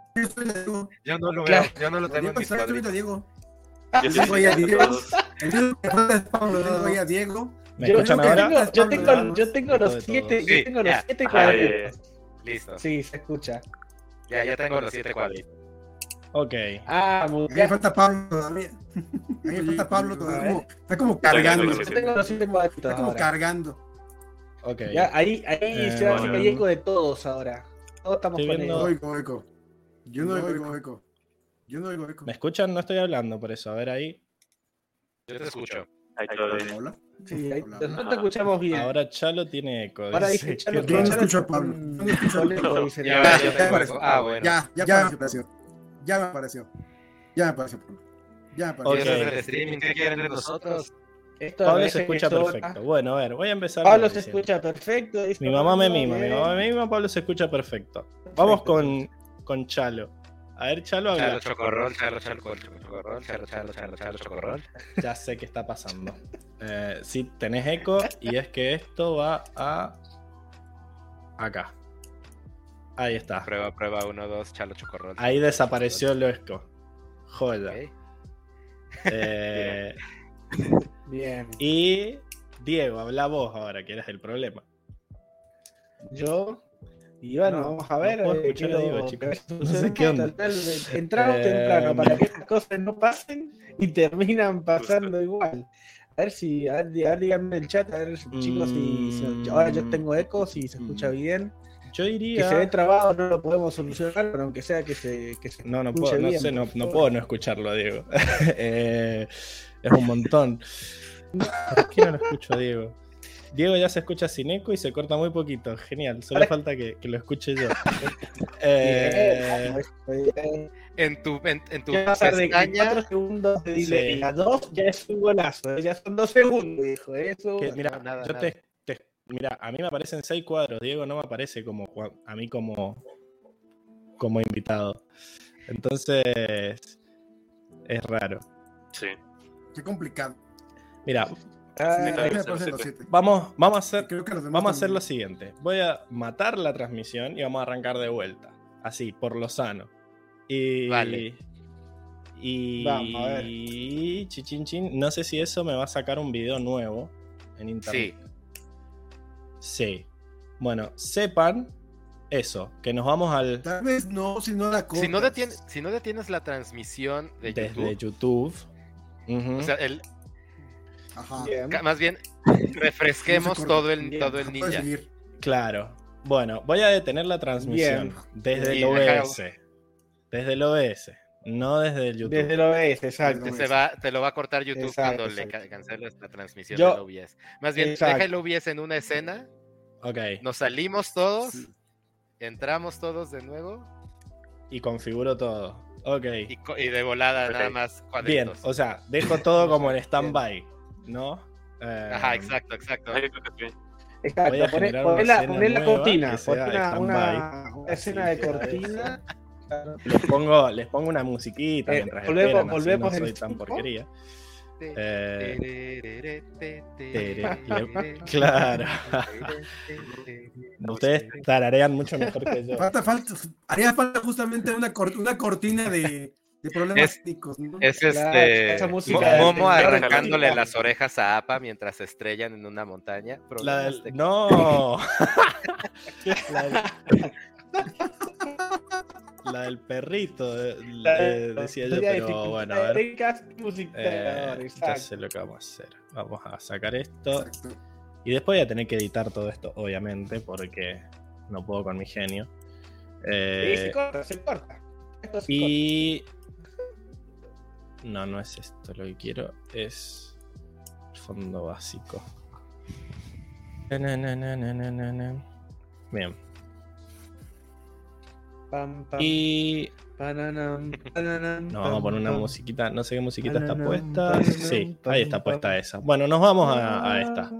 Yo no lo Claro. veo. Yo no lo tengo en Diego mi Diego. Yo Diego. voy a Diego. ¿Me Yo, tengo, yo, tengo, los siete, yo tengo los siete Ah, cuadritos. Listo. Sí, se escucha. Ya, ya tengo los siete cuadritos. Ok. Ah, A mí me falta Pablo todavía. A mí me falta Pablo todavía. Está como cargando. Está tengo los siete cuadritos. como cargando. Ok. Ya, ahí, ahí Eh, se va a hacer de todos ahora. Todos estamos con viendo- No ellos. Yo no oigo eco. Yo no oigo eco. ¿Me escuchan? No estoy hablando por eso. A ver ahí. Yo te escucho. Ahí. Hola. Sí, ahí, nosotros te escuchamos bien. Ahora Chalo tiene eco. Ahora dice. Chalo Yo no escucho a Pablo. no escucho a conejo, Pablo. dice Ya, la- ya ya tengo apareció. eco. Ah, bueno. Ya, ya, me apareció. Ya me apareció. Ya me apareció. Pablo. Ya, para Ok. que- ¿Quieren el streaming? ¿Qué quieren de nosotros? Esto Pablo se escucha perfecto. Bueno, a ver, voy a empezar. Pablo se escucha perfecto. Mi mamá me mima, mi mamá me mima, Pablo se escucha perfecto. Vamos con, con Chalo. A ver, Chalo, habla. Chalo chocorrol, chalo chalo chocorrol, chalo chalo chalo chalo chocorrol. Ya sé qué está pasando. Eh, sí, tenés eco y es que esto va a. Acá. Ahí está. Prueba, prueba, uno, dos, chalo chocorrol. Ahí desapareció el eco. Joya. Eh, Bien. y Diego, habla vos ahora, que eres el problema. Yo. Y bueno, No, vamos a no ver. puedo eh, escuchar a quiero Diego, chicos. que esto No sé qué onda. Entramos Eh, temprano para que estas cosas no pasen y terminan pasando igual. A ver si, a ver, a ver, díganme en el chat, a ver chicos si, si- Mm. ahora yo tengo eco, si se escucha Mm. bien. Yo Que se ve diría. trabado no lo podemos solucionar, pero aunque sea que se, que se No, no puedo, no sé, no, no puedo no escucharlo, Diego. Eh, es un montón. ¿Por qué no lo escucho Diego? Diego ya se escucha sin eco y se corta muy poquito. Genial, solo falta que, que lo escuche yo. Eh, bien. En tu, en, en tu de pestaña, 4 segundos de delay Sí. a 2 ya es un golazo, eh, ya son 2 segundos, dijo. Eso, que, mira, No, nada, yo nada. te, te- mira, a mí me aparecen seis cuadros, Diego no me aparece como Juan- a mí como como invitado. Entonces es raro. Sí. Qué complicado. Mira, Sí, sí, sí, sí. vamos, vamos a hacer Vamos a hacer lo siguiente. Voy a matar la transmisión y vamos a arrancar de vuelta. Así, por lo sano. Y. Vale. Y. Vamos, a ver. Chichin chin. No sé si eso me va a sacar un video nuevo en internet. Sí. Bueno, sepan eso, que nos vamos al. Tal vez no, si no la Si no, detienes, si no detienes la transmisión de desde YouTube, YouTube. Ujú. o sea, el, Ajá. bien. ca- más bien refresquemos No todo el, Bien, todo el ninja. seguir. Claro. Bueno, voy a detener la transmisión desde el OBS. Desde el OBS, no desde el YouTube. Desde el OBS, exacto. Se va, te lo va a cortar YouTube Exacto, cuando le exacto. canceles la transmisión Yo- del OBS. Más bien, Exacto. deja el OBS en una escena, Ok. nos salimos todos, Sí. entramos todos de nuevo Y configuro todo. Ok. y, de volada nada más Bien, o sea, dejo todo como en stand-by, ¿no? Eh, Ajá, exacto, exacto. Yo creo que sí. Exacto, poné una la, poné la cortina, una, una, escena de cortina. Les pongo, les pongo una musiquita Eh, mientras volvemos- esperan, así volvemos no soy en tan porquería. Eh, Tere, claro. Ustedes tararean mucho mejor que yo. Falta, falta, haría falta justamente una, cor- una cortina de, de problemas Es- técnicos, ¿no? Es este música Momo de- arrancándole las orejas a Apa mientras se estrellan en una montaña. La del- no. la, del, la del perrito, eh, eh, decía yo, pero bueno, a ver. Eh, exacto. sé lo que vamos a hacer. Vamos a sacar esto. Exacto. Y después voy a tener que editar todo esto, obviamente, porque no puedo con mi genio. Eh, Sí, se corta, se corta. Esto se y. No, no es esto lo que quiero, es fondo básico. Na, na, na, na, na, na, na. Bien. Pam, pam, Y. pananam, pananam, Nos vamos a poner una musiquita, no sé qué musiquita está puesta. pananam, Sí, pam, ahí está pam. puesta esa. Bueno, nos vamos a, a esta.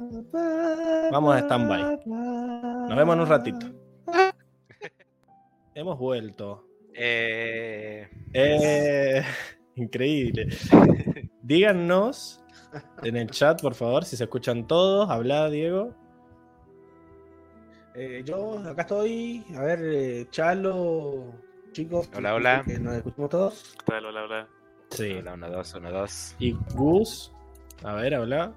Vamos a stand-by. Nos vemos en un ratito. Hemos vuelto. Eh, Eh, increíble. Díganos en el chat, por favor, si se escuchan todos. Habla, Diego. Eh, yo acá estoy. A ver, eh, Chalo, chicos. Hola, hola. Que nos escuchamos todos. Hola, hola, hola. Sí. Hola, uno, dos, uno, dos. Y Gus. A ver, habla.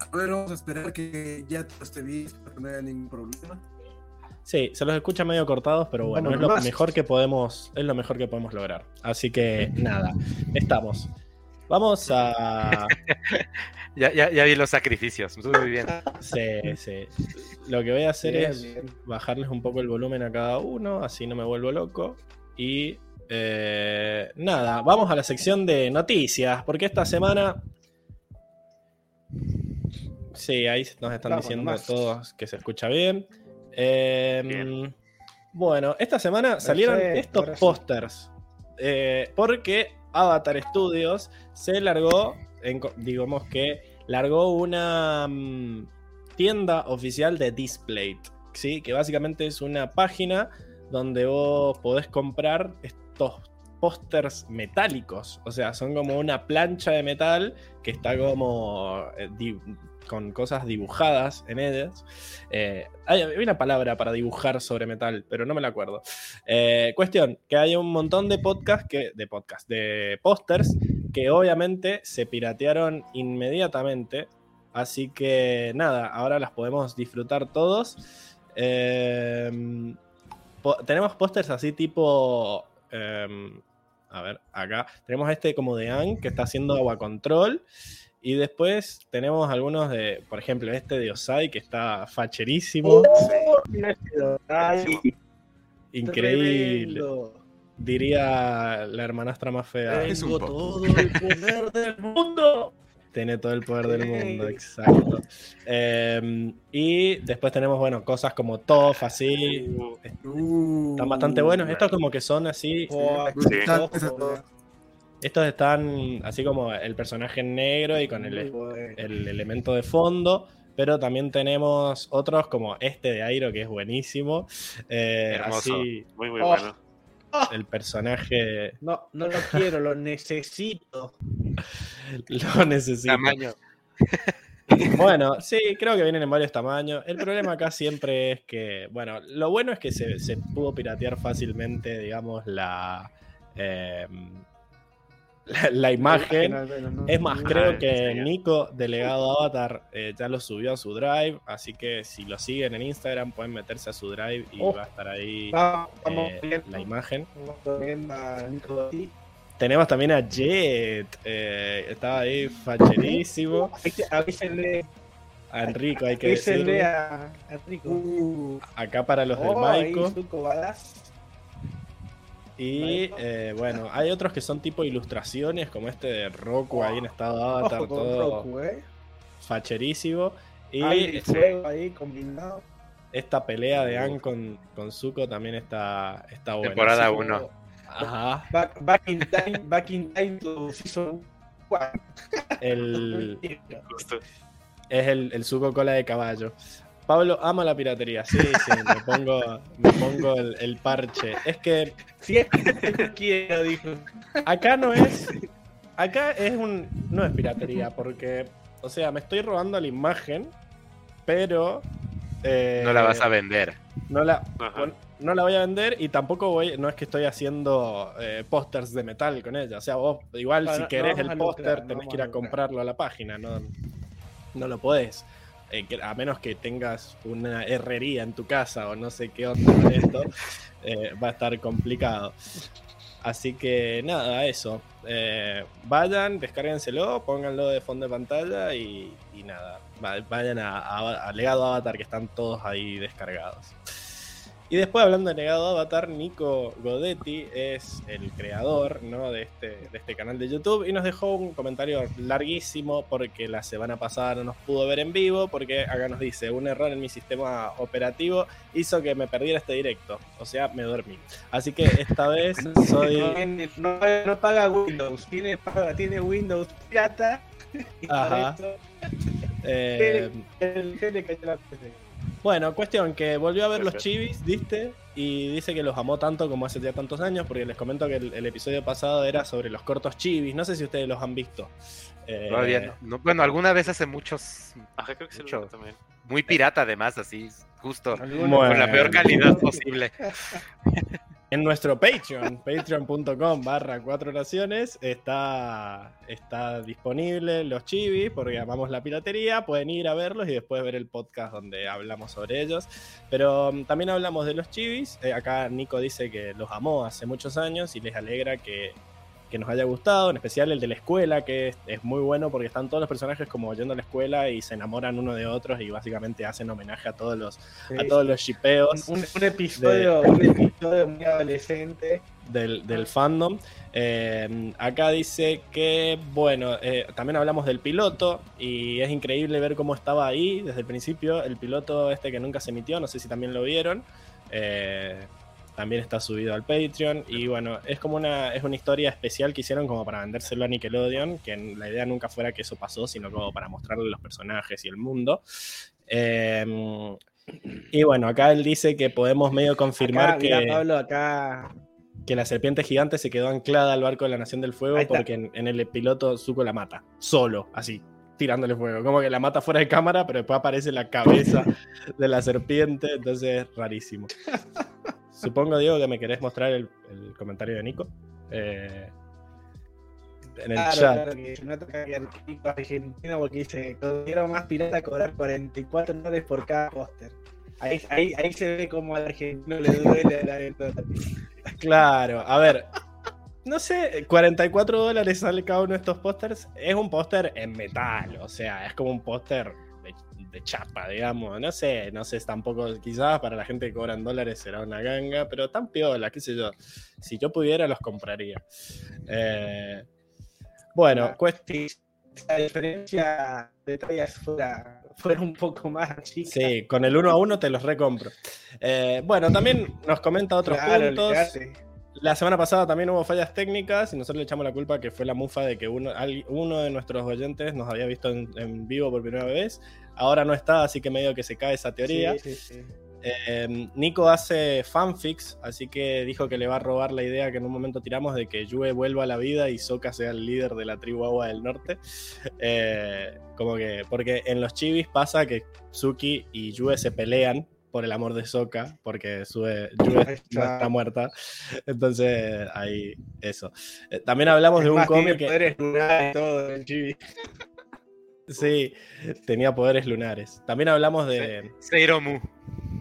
A ver, vamos a esperar que ya todo esté bien, para que no haya ningún problema. Sí, se los escucha medio cortados, pero bueno, Vamos es lo mejor que podemos, es lo mejor que podemos lograr. Así que nada, estamos. Vamos a. Ya, ya, ya vi los sacrificios. Muy bien. Sí, sí. Lo que voy a hacer Bien, es bien. bajarles un poco el volumen a cada uno, así no me vuelvo loco. Y eh, nada, vamos a la sección de noticias, porque esta semana. Sí, ahí nos están Vamos diciendo nomás. todos que se escucha bien. Eh, Bien. Bueno, esta semana salieron estos pósters. eh, porque Avatar Studios se largó, en digamos que largó una mm, tienda oficial de Displate, ¿sí? que básicamente es una página donde vos podés comprar estos pósters metálicos, o sea, son como una plancha de metal que está como eh, con cosas dibujadas en ellas. Eh, hay, una palabra para dibujar sobre metal, pero no me la acuerdo. Eh, cuestión, que hay un montón de podcasts que. de podcast, de pósters que obviamente se piratearon inmediatamente. Así que nada, ahora las podemos disfrutar todos. Po- tenemos pósters así tipo. eh, a ver, acá. Tenemos este como de Ang que está haciendo agua control. Y después tenemos algunos de, por ejemplo, este de Osai que está facherísimo. Ay, Increíble. tremendo. Diría la hermanastra más fea. Es un Tengo poco. todo el poder del mundo. Tiene todo el poder del mundo, exacto. Eh, y después tenemos, bueno, cosas como Toff, así. Uh, Están bastante buenos. Estos como que son así. Oh, Sí. Estos están así como el personaje en negro y con el, el elemento de fondo. Pero también tenemos otros como este de Airo, que es buenísimo. Eh, Hermoso. Así, Muy, muy Oh. bueno. el personaje No, no lo quiero, lo necesito. lo necesita. Tamaño. Bueno, sí, creo que vienen en varios tamaños. El problema acá siempre es que, bueno, lo bueno es que se, se pudo piratear fácilmente, digamos, la, eh, la, la imagen. Es más, Sí. creo Ah, que. Nico, delegado Avatar, eh, ya lo subió a su drive, así que si lo siguen en Instagram pueden meterse a su drive y Oh. va a estar ahí Vamos, vamos eh, la imagen. Vamos viendo a Nico Dotti. Tenemos también a Jet, eh, estaba ahí facherísimo. Avísenle, A Enrico hay que decirle. a. Uh, Acá para los del Oh, Maico. Y eh, bueno, hay otros que son tipo ilustraciones, como este de Roku ahí en estado Avatar, todo Roku, eh. facherísimo. Y este- ahí combinado. esta pelea de Ann con, con Zuko también está, está buena. Temporada Así uno. como- Ajá. Back, back in time, back in time to season one. El, Justo. es el, el Zuko cola de caballo. Pablo ama la piratería, sí, sí, me pongo, me pongo el, el parche. Es que Si es que quiero, dijo. acá no es. Acá es un. No es piratería, porque. O sea, me estoy robando la imagen, pero. eh, No la vas a vender. No la, no la voy a vender y tampoco voy. No es que estoy haciendo eh, pósters de metal con ella. O sea, vos, igual si querés no el póster, tenés que ir a comprarlo a la página. No, no lo podés. Eh, a menos que tengas una herrería en tu casa o no sé qué onda con esto, eh, va a estar complicado. Así que nada, eso. Eh, vayan, descárguenselo, pónganlo de fondo de pantalla y, y nada. Va- Vayan a, a- a Legado Avatar que están todos ahí descargados. Y después hablando de Legado Avatar, Nico Godetti es el creador ¿no? de, este, de este canal de YouTube y nos dejó un comentario larguísimo porque la semana pasada no nos pudo ver en vivo porque acá nos dice un error en mi sistema operativo hizo que me perdiera este directo, o sea, me dormí. Así que esta vez soy... No, no- no paga Windows, tiene, paga, tiene Windows pirata. Ajá. eh, el- la PC. Bueno, cuestión que volvió a ver los chivis, ¿viste? Y dice que los amó tanto como hace ya tantos años, porque les comento que el, el episodio pasado era sobre los cortos chivis. No sé si ustedes los han visto. Eh, Todavía no. No, Bueno, alguna vez hace muchos. Ajá, creo que se Mucho. lo también. Muy pirata, además, así, justo. Bueno. Con la peor calidad posible. En nuestro Patreon, patreon.com barra cuatro oraciones, está, está disponible los chivis, porque amamos la piratería, pueden ir a verlos y después ver el podcast donde hablamos sobre ellos. Pero um, también hablamos de los chivis, eh, acá Nico dice que los amó hace muchos años y les alegra que, que nos haya gustado, en especial el de la escuela, que es, es muy bueno porque están todos los personajes como yendo a la escuela y se enamoran uno de otros y básicamente hacen homenaje a todos los, a todos los shipeos un, un episodio, un episodio muy adolescente. del, del fandom. Eh, acá dice que, bueno, eh, también hablamos del piloto y es increíble ver cómo estaba ahí desde el principio. El piloto este que nunca se emitió, no sé si también lo vieron. Eh, también está subido al Patreon. Y bueno, es como una, es una historia especial que hicieron como para vendérselo a Nickelodeon, que la idea nunca fuera que eso pasó, sino como para mostrarle los personajes y el mundo. Em, y bueno, acá él dice que podemos medio confirmar Acá, que, Pablo, acá. que la serpiente gigante se quedó anclada al barco de la Nación del Fuego porque en, en el piloto Zuko la mata, solo, así, tirándole fuego. Como que la mata fuera de cámara, pero después aparece la cabeza de la serpiente, entonces rarísimo. Supongo, Diego, que me querés mostrar el, el comentario de Nico. Eh, en el Claro, chat. claro, que se nota que artístico argentino porque dice, quiero más pirata cobrar 44 dólares por cada póster. Ahí, ahí, ahí se ve como al argentino le duele la dentro Claro, a ver. No sé, 44 dólares sale cada uno de estos pósters. Es un póster en metal, o sea, es como un póster de, chapa, digamos. No sé, no sé tampoco, quizás para la gente que cobra en dólares será una ganga, pero tan piola, qué sé yo. Si yo pudiera, los compraría. Eh, bueno, cuesta. Si la diferencia de tallas fuera, fuera un poco más chica. Sí, con el uno a uno te los recompro. Eh, bueno, también nos comenta otros claro, puntos. olvidate. La semana pasada también hubo fallas técnicas y nosotros le echamos la culpa que fue la mufa de que uno, al- uno de nuestros oyentes nos había visto en, en vivo por primera vez. Ahora no está, así que medio que se cae esa teoría. Sí, sí, sí. Eh, Nico hace fanfics, así que dijo que le va a robar la idea que en un momento tiramos de que Yue vuelva a la vida y Sokka sea el líder de la tribu Agua del Norte. Eh, como que, porque en los chivis pasa que Suki y Yue se pelean por el amor de Sokka, porque Ahí no está. está muerta. Entonces, ahí, eso. Eh, también hablamos Es de un cómic que. poderes lunares y todo el chibi. Sí, tenía poderes lunares. También hablamos de. Seiromu.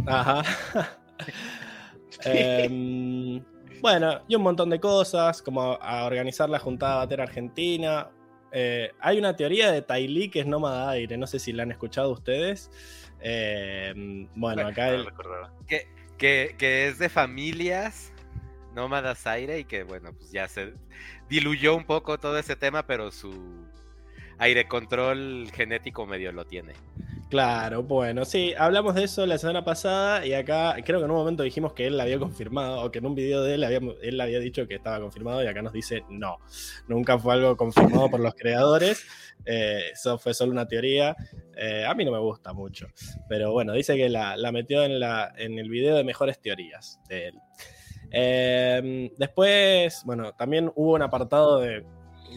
Ajá. Em, bueno, y un montón de cosas, como a organizar la juntada Bater Argentina. Eh, hay una teoría de Tailí que es nómada aire, no sé si la han escuchado ustedes. Em, bueno, acá No el- que, que es de familias nómadas aire y que, bueno, pues ya se diluyó un poco todo ese tema, pero su aire control genético medio lo tiene. Claro, bueno, sí, hablamos de eso la semana pasada y acá creo que en un momento dijimos que él la había confirmado o que en un video de él había, él había dicho que estaba confirmado y acá nos dice no, nunca fue algo confirmado por los creadores, eh, eso fue solo una teoría, eh, a mí no me gusta mucho, pero bueno, dice que la, metió en, la, en el video de mejores teorías de él. Eh, después, bueno, también hubo un apartado de,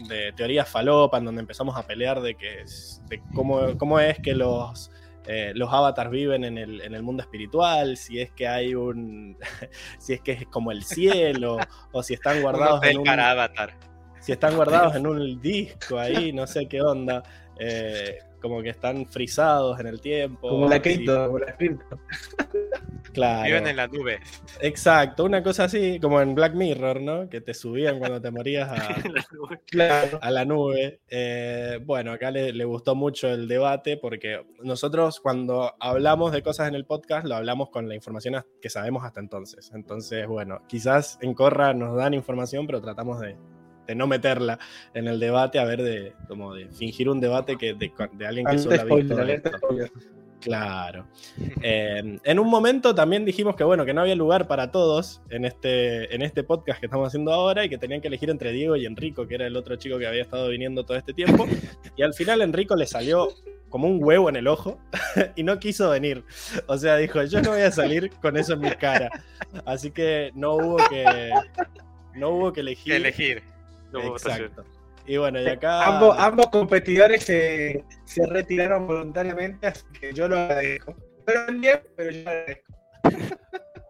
de teorías falopa en donde empezamos a pelear de, que, de cómo, cómo es que los, eh, los avatars viven en el, en el mundo espiritual, si es que hay un. si es que es como el cielo, o si están guardados en un. Avatar. Si están guardados en un disco ahí, no sé qué onda. eh, como que están frisados en el tiempo. Como la cripto, como la cripto. claro. Viven en la nube. Exacto, una cosa así, como en Black Mirror, ¿no? Que te subían cuando te morías a, Claro. a la nube. Eh, bueno, acá le, le gustó mucho el debate porque nosotros cuando hablamos de cosas en el podcast lo hablamos con la información que sabemos hasta entonces. Entonces, bueno, quizás en Corra nos dan información, pero tratamos de, de no meterla en el debate, a ver, de como de fingir un debate que de, de alguien que solo ha visto. Claro. Eh, en un momento también dijimos que bueno, que no había lugar para todos en este, en este podcast que estamos haciendo ahora y que tenían que elegir entre Diego y Enrico, que era el otro chico que había estado viniendo todo este tiempo. Y al final Enrico le salió como un huevo en el ojo y no quiso venir. O sea, dijo, yo no voy a salir con eso en mi cara. Así que no hubo que, no hubo que elegir. Que elegir. No. Exacto. Y bueno, y acá... Ambos, ambos competidores se, se retiraron voluntariamente, así que yo lo agradezco. Pero bien, pero yo lo agradezco.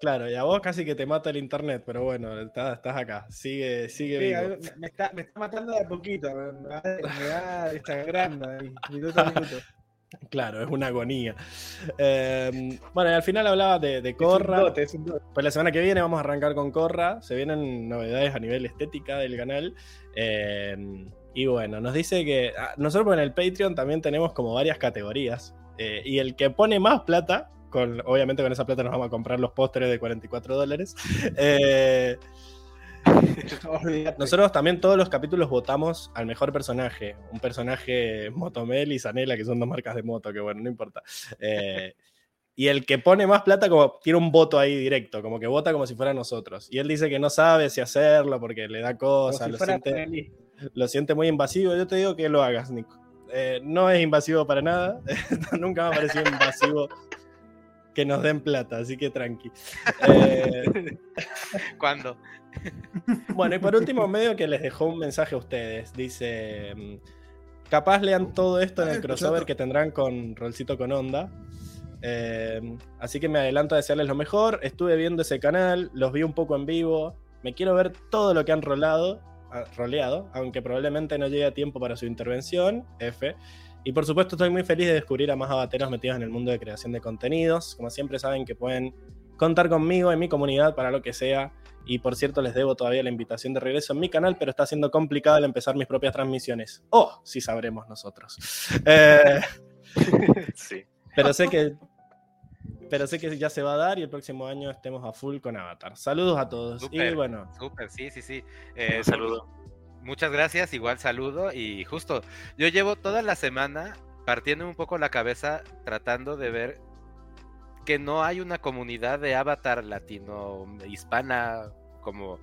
Claro, y a vos casi que te mata el internet, pero bueno, estás, estás acá. Sigue, sigue Sí, vivo. me, me está, me está matando de a poquito, me, me va, me va desangrando ahí, minuto a minuto. Claro, es una agonía. Eh, bueno, y al final hablaba de, Corra. dote, es un dote. Pues la semana que viene vamos a arrancar con Corra. Se vienen novedades a nivel estética del canal. Eh, y bueno, nos dice que ah, nosotros en el Patreon también tenemos como varias categorías. Eh, y el que pone más plata, con, obviamente con esa plata nos vamos a comprar los pósteres de 44 dólares. Eh. nosotros también todos los capítulos votamos al mejor personaje. Un personaje Motomel y Zanela, que son dos marcas de moto, que bueno, no importa. Eh, y el que pone más plata como tiene un voto ahí directo, como que vota como si fuera nosotros. Y él dice que no sabe si hacerlo porque le da cosas, si lo, siente, lo siente muy invasivo. Yo te digo que lo hagas, Nico. Eh, no es invasivo para nada. Nunca me ha parecido invasivo que nos den plata, así que tranqui. Eh, ¿Cuándo? Bueno, y por último, medio que les dejó un mensaje a ustedes. Dice: mm, Capaz lean todo esto en el crossover que tendrán con Rolcito con Onda. Eh, así que me adelanto a desearles lo mejor. Estuve viendo ese canal, los vi un poco en vivo. Me quiero ver todo lo que han rolado, ah, roleado, aunque probablemente no llegue a tiempo para su intervención. F. Y por supuesto, estoy muy feliz de descubrir a más abateros metidos en el mundo de creación de contenidos. Como siempre, saben que pueden contar conmigo en mi comunidad para lo que sea. Y por cierto, les debo todavía la invitación de regreso en mi canal, pero está siendo complicado el empezar mis propias transmisiones. Oh, sí sabremos nosotros. Eh, Sí. pero sé que. Pero sé que ya se va a dar y el próximo año estemos a full con Avatar. Saludos a todos. Y Súper. bueno, Súper, sí, sí, sí. Eh, Un saludo. Muchas gracias, igual saludo. Y justo, yo llevo toda la semana partiendo un poco la cabeza tratando de ver que no hay una comunidad de avatar latino hispana como,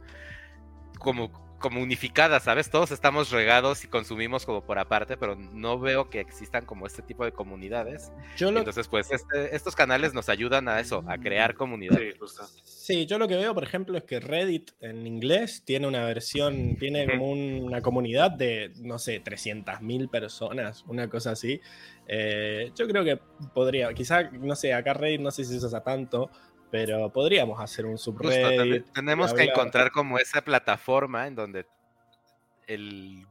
como, como unificada, ¿sabes? Todos estamos regados y consumimos como por aparte, pero no veo que existan como este tipo de comunidades. yo lo, Entonces, pues este- estos canales nos ayudan a eso, a crear comunidad. Sí, justo. sí, yo lo que veo, por ejemplo, es que Reddit en inglés tiene una versión, tiene como una comunidad de, no sé, 300.000 personas, una cosa así. Eh, yo creo que podría, quizá, no sé, acá Reddit no sé si se usa tanto, pero podríamos hacer un Justo, subreddit. ten- tenemos que encontrar como esa plataforma en donde el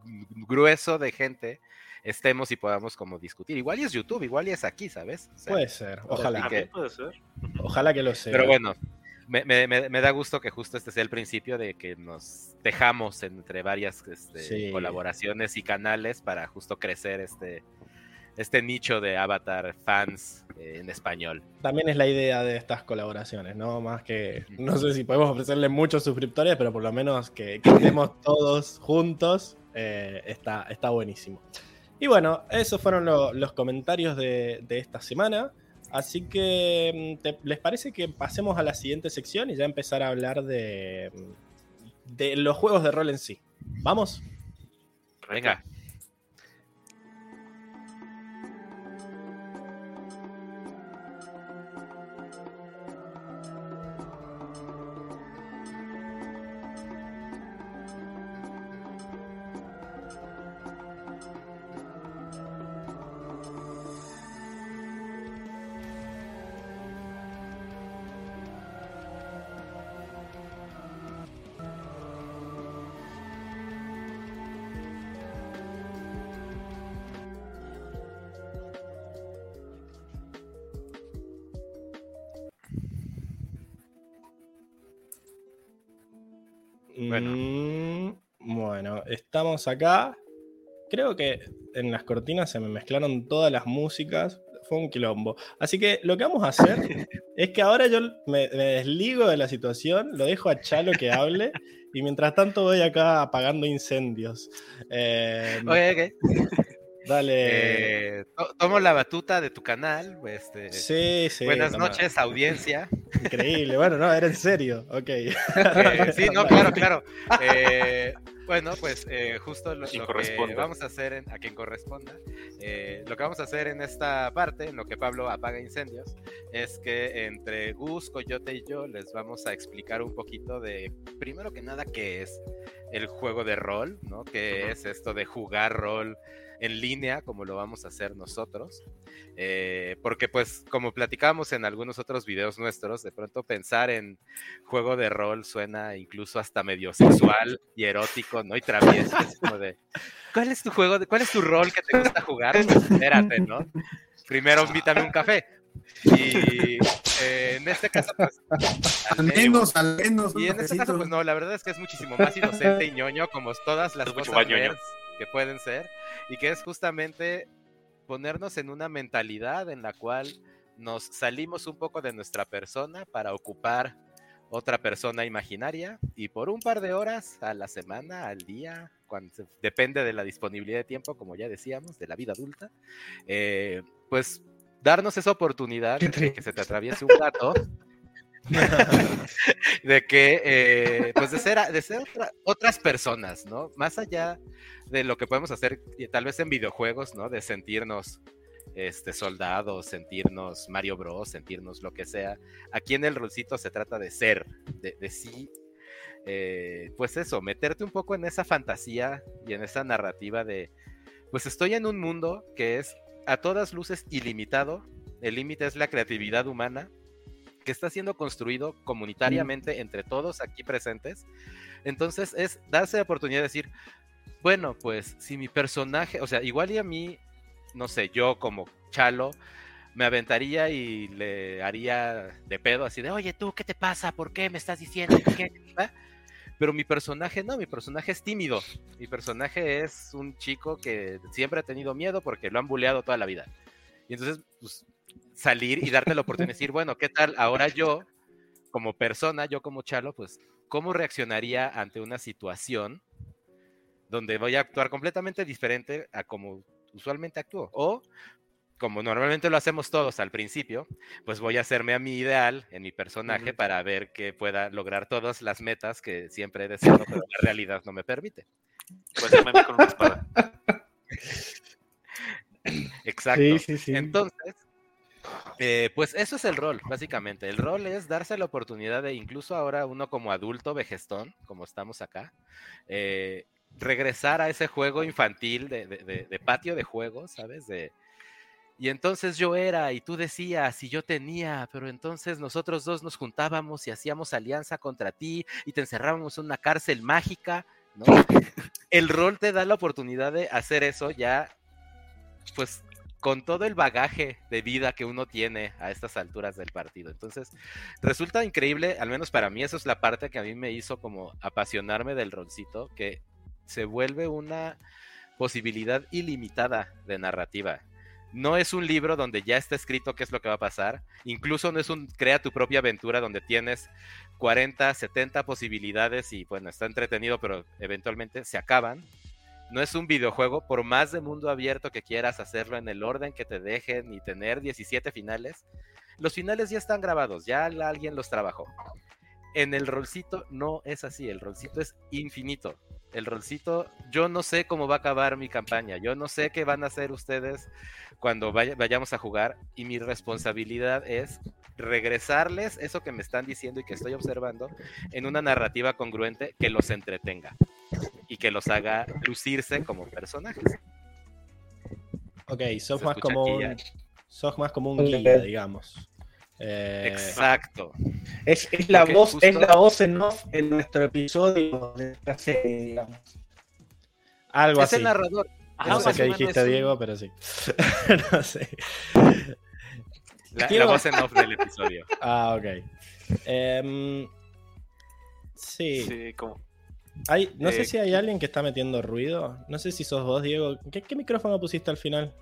grueso de gente estemos y podamos como discutir. Igual y es YouTube, igual y es aquí, ¿sabes? O sea, Puede ser, ojalá, que- puede ser. ojalá que lo sea. pero bueno, me, me- me- me da gusto que justo este sea el principio de que nos dejamos entre varias este, Sí. colaboraciones y canales para justo crecer este, este nicho de Avatar fans eh, en español. También es la idea de estas colaboraciones, ¿no? Más que, no sé si podemos ofrecerle muchos suscriptores, pero por lo menos que, que estemos todos juntos, eh, está, está buenísimo. Y bueno, esos fueron lo- los comentarios de, de esta semana. Así que, mm, te- ¿les parece que pasemos a la siguiente sección y ya empezar a hablar de, mm, de los juegos de rol en sí? ¿Vamos? Venga. Acá. Creo que en las cortinas se me mezclaron todas las músicas. Fue un quilombo. Así que lo que vamos a hacer es que ahora yo me, me desligo de la situación, lo dejo a Chalo que hable y mientras tanto voy acá apagando incendios. Eh, Oye, ok. dale. Eh, to- tomo la batuta de tu canal. este, sí, sí. buenas toma. noches, audiencia. Increíble. Bueno, no, era en serio. Ok. Eh, sí, no, claro, claro. Eh, bueno, pues eh, justo lo, que vamos a hacer en- a quien corresponda, eh, lo que vamos a hacer en esta parte, en lo que Pablo apaga incendios, es que entre Gus, Coyote y yo les vamos a explicar un poquito de, primero que nada, qué es el juego de rol, ¿no? ¿Qué es esto de jugar rol en línea, como lo vamos a hacer nosotros? Eh, porque pues como platicábamos en algunos otros videos nuestros, de pronto pensar en juego de rol suena incluso hasta medio sexual y erótico, ¿no? Y travieso, es como de, ¿cuál es tu juego? de- ¿Cuál es tu rol que te gusta jugar? Pues, espérate, ¿no? Primero invítame un café. Y eh, en este caso, pues... Al menos, al menos. Y en este caso, pues no, la verdad es que es muchísimo más inocente y ñoño, como todas las Es mucho cosas más ñoño. Que pueden ser, y que es justamente ponernos en una mentalidad en la cual nos salimos un poco de nuestra persona para ocupar otra persona imaginaria y por un par de horas a la semana, al día, cuando se- depende de la disponibilidad de tiempo, como ya decíamos, de la vida adulta, eh, pues darnos esa oportunidad de que se te atraviese un gato de que, eh, pues de ser, de ser otras personas, ¿no? Más allá de lo que podemos hacer tal vez en videojuegos, ¿no? De sentirnos este, soldados, sentirnos Mario Bros, sentirnos lo que sea. Aquí en el rolcito se trata de ser, de, de sí, eh, pues eso, meterte un poco en esa fantasía y en esa narrativa de, pues estoy en un mundo que es a todas luces ilimitado, el límite es la creatividad humana, que está siendo construido comunitariamente entre todos aquí presentes. Entonces es darse la oportunidad de decir, bueno, pues si mi personaje, o sea, igual y a mí, no sé, yo como Chalo, me aventaría y le haría de pedo así de, oye, tú, ¿qué te pasa? ¿Por qué me estás diciendo? ¿Qué? Pero mi personaje no, mi personaje es tímido. Mi personaje es un chico que siempre ha tenido miedo porque lo han buleado toda la vida. Y entonces, pues, salir y darte la oportunidad de decir, bueno, ¿qué tal? Ahora yo, como persona, yo como Chalo, pues, ¿cómo reaccionaría ante una situación donde voy a actuar completamente diferente a como usualmente actúo? O, como normalmente lo hacemos todos al principio, pues voy a hacerme a mi ideal en mi personaje para ver que pueda lograr todas las metas que siempre he deseado, pero la realidad no me permite. Pues con una espada. Exacto. Entonces, eh, pues eso es el rol, básicamente. El rol es darse la oportunidad de, incluso ahora uno como adulto vejestón, como estamos acá, eh, regresar a ese juego infantil de, patio de juegos, ¿sabes? De, y entonces yo era, y tú decías, y yo tenía, pero entonces nosotros dos nos juntábamos y hacíamos alianza contra ti y te encerrábamos en una cárcel mágica, ¿no? El rol te da la oportunidad de hacer eso ya, pues con todo el bagaje de vida que uno tiene a estas alturas del partido. Entonces, resulta increíble, al menos para mí, eso es la parte que a mí me hizo como apasionarme del rolcito, que se vuelve una posibilidad ilimitada de narrativa. No es un libro donde ya está escrito qué es lo que va a pasar. Incluso no es un crea tu propia aventura donde tienes 40, 70 posibilidades y bueno, está entretenido, pero eventualmente se acaban no es un videojuego, por más de mundo abierto que quieras hacerlo en el orden que te dejen y tener 17 finales, los finales ya están grabados, ya alguien los trabajó. En el rolcito no es así, el rolcito es infinito. El rolcito, yo no sé cómo va a acabar mi campaña, yo no sé qué van a hacer ustedes cuando vayamos a jugar y mi responsabilidad es regresarles eso que me están diciendo y que estoy observando en una narrativa congruente que los entretenga y que los haga lucirse como personajes. Ok, sos más como un, sos más como un guía, digamos. Eh, Exacto. Es, la voz, es la voz en off en nuestro episodio de esta serie, digamos. Algo es así. el narrador. no sé qué dijiste, Diego, pero sí. no sé. La, voz en off del episodio. Ah, ok. Em, sí. Sí, como. Hay, no sé Eh, si hay alguien que está metiendo ruido. No sé si sos vos, Diego. ¿Qué, qué micrófono pusiste al final?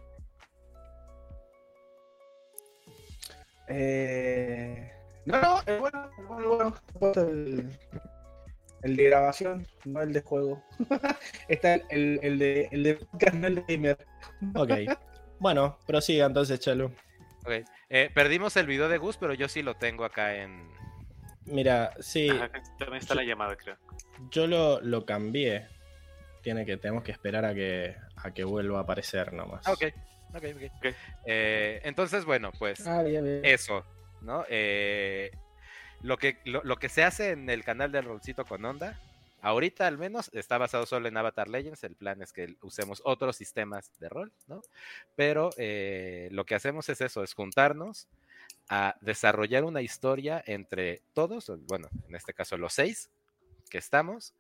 Eh, no, no, es bueno, es bueno, es bueno. El, el de grabación, no el de juego. Está el, el, el de, el de podcast, no el de gamer. Ok. bueno, prosiga entonces, Chalu. Ok. Eh, perdimos el video de Gus, pero yo sí lo tengo acá en. Mira, sí, Ajá, también está la llamada, creo. yo lo, lo cambié. Tiene que, tenemos que esperar a que, a que vuelva a aparecer nomás. Ah, ok, ok, ok. Ok. Eh, entonces, bueno, pues Ah, bien, bien. eso, ¿no? Eh, lo, que, lo, lo que se hace en el canal del Rolcito con Onda, ahorita al menos, está basado solo en Avatar Legends. El plan es que usemos otros sistemas de rol, ¿no? Pero eh, lo que hacemos es eso, es juntarnos a desarrollar una historia entre todos, bueno, en este caso los seis que estamos,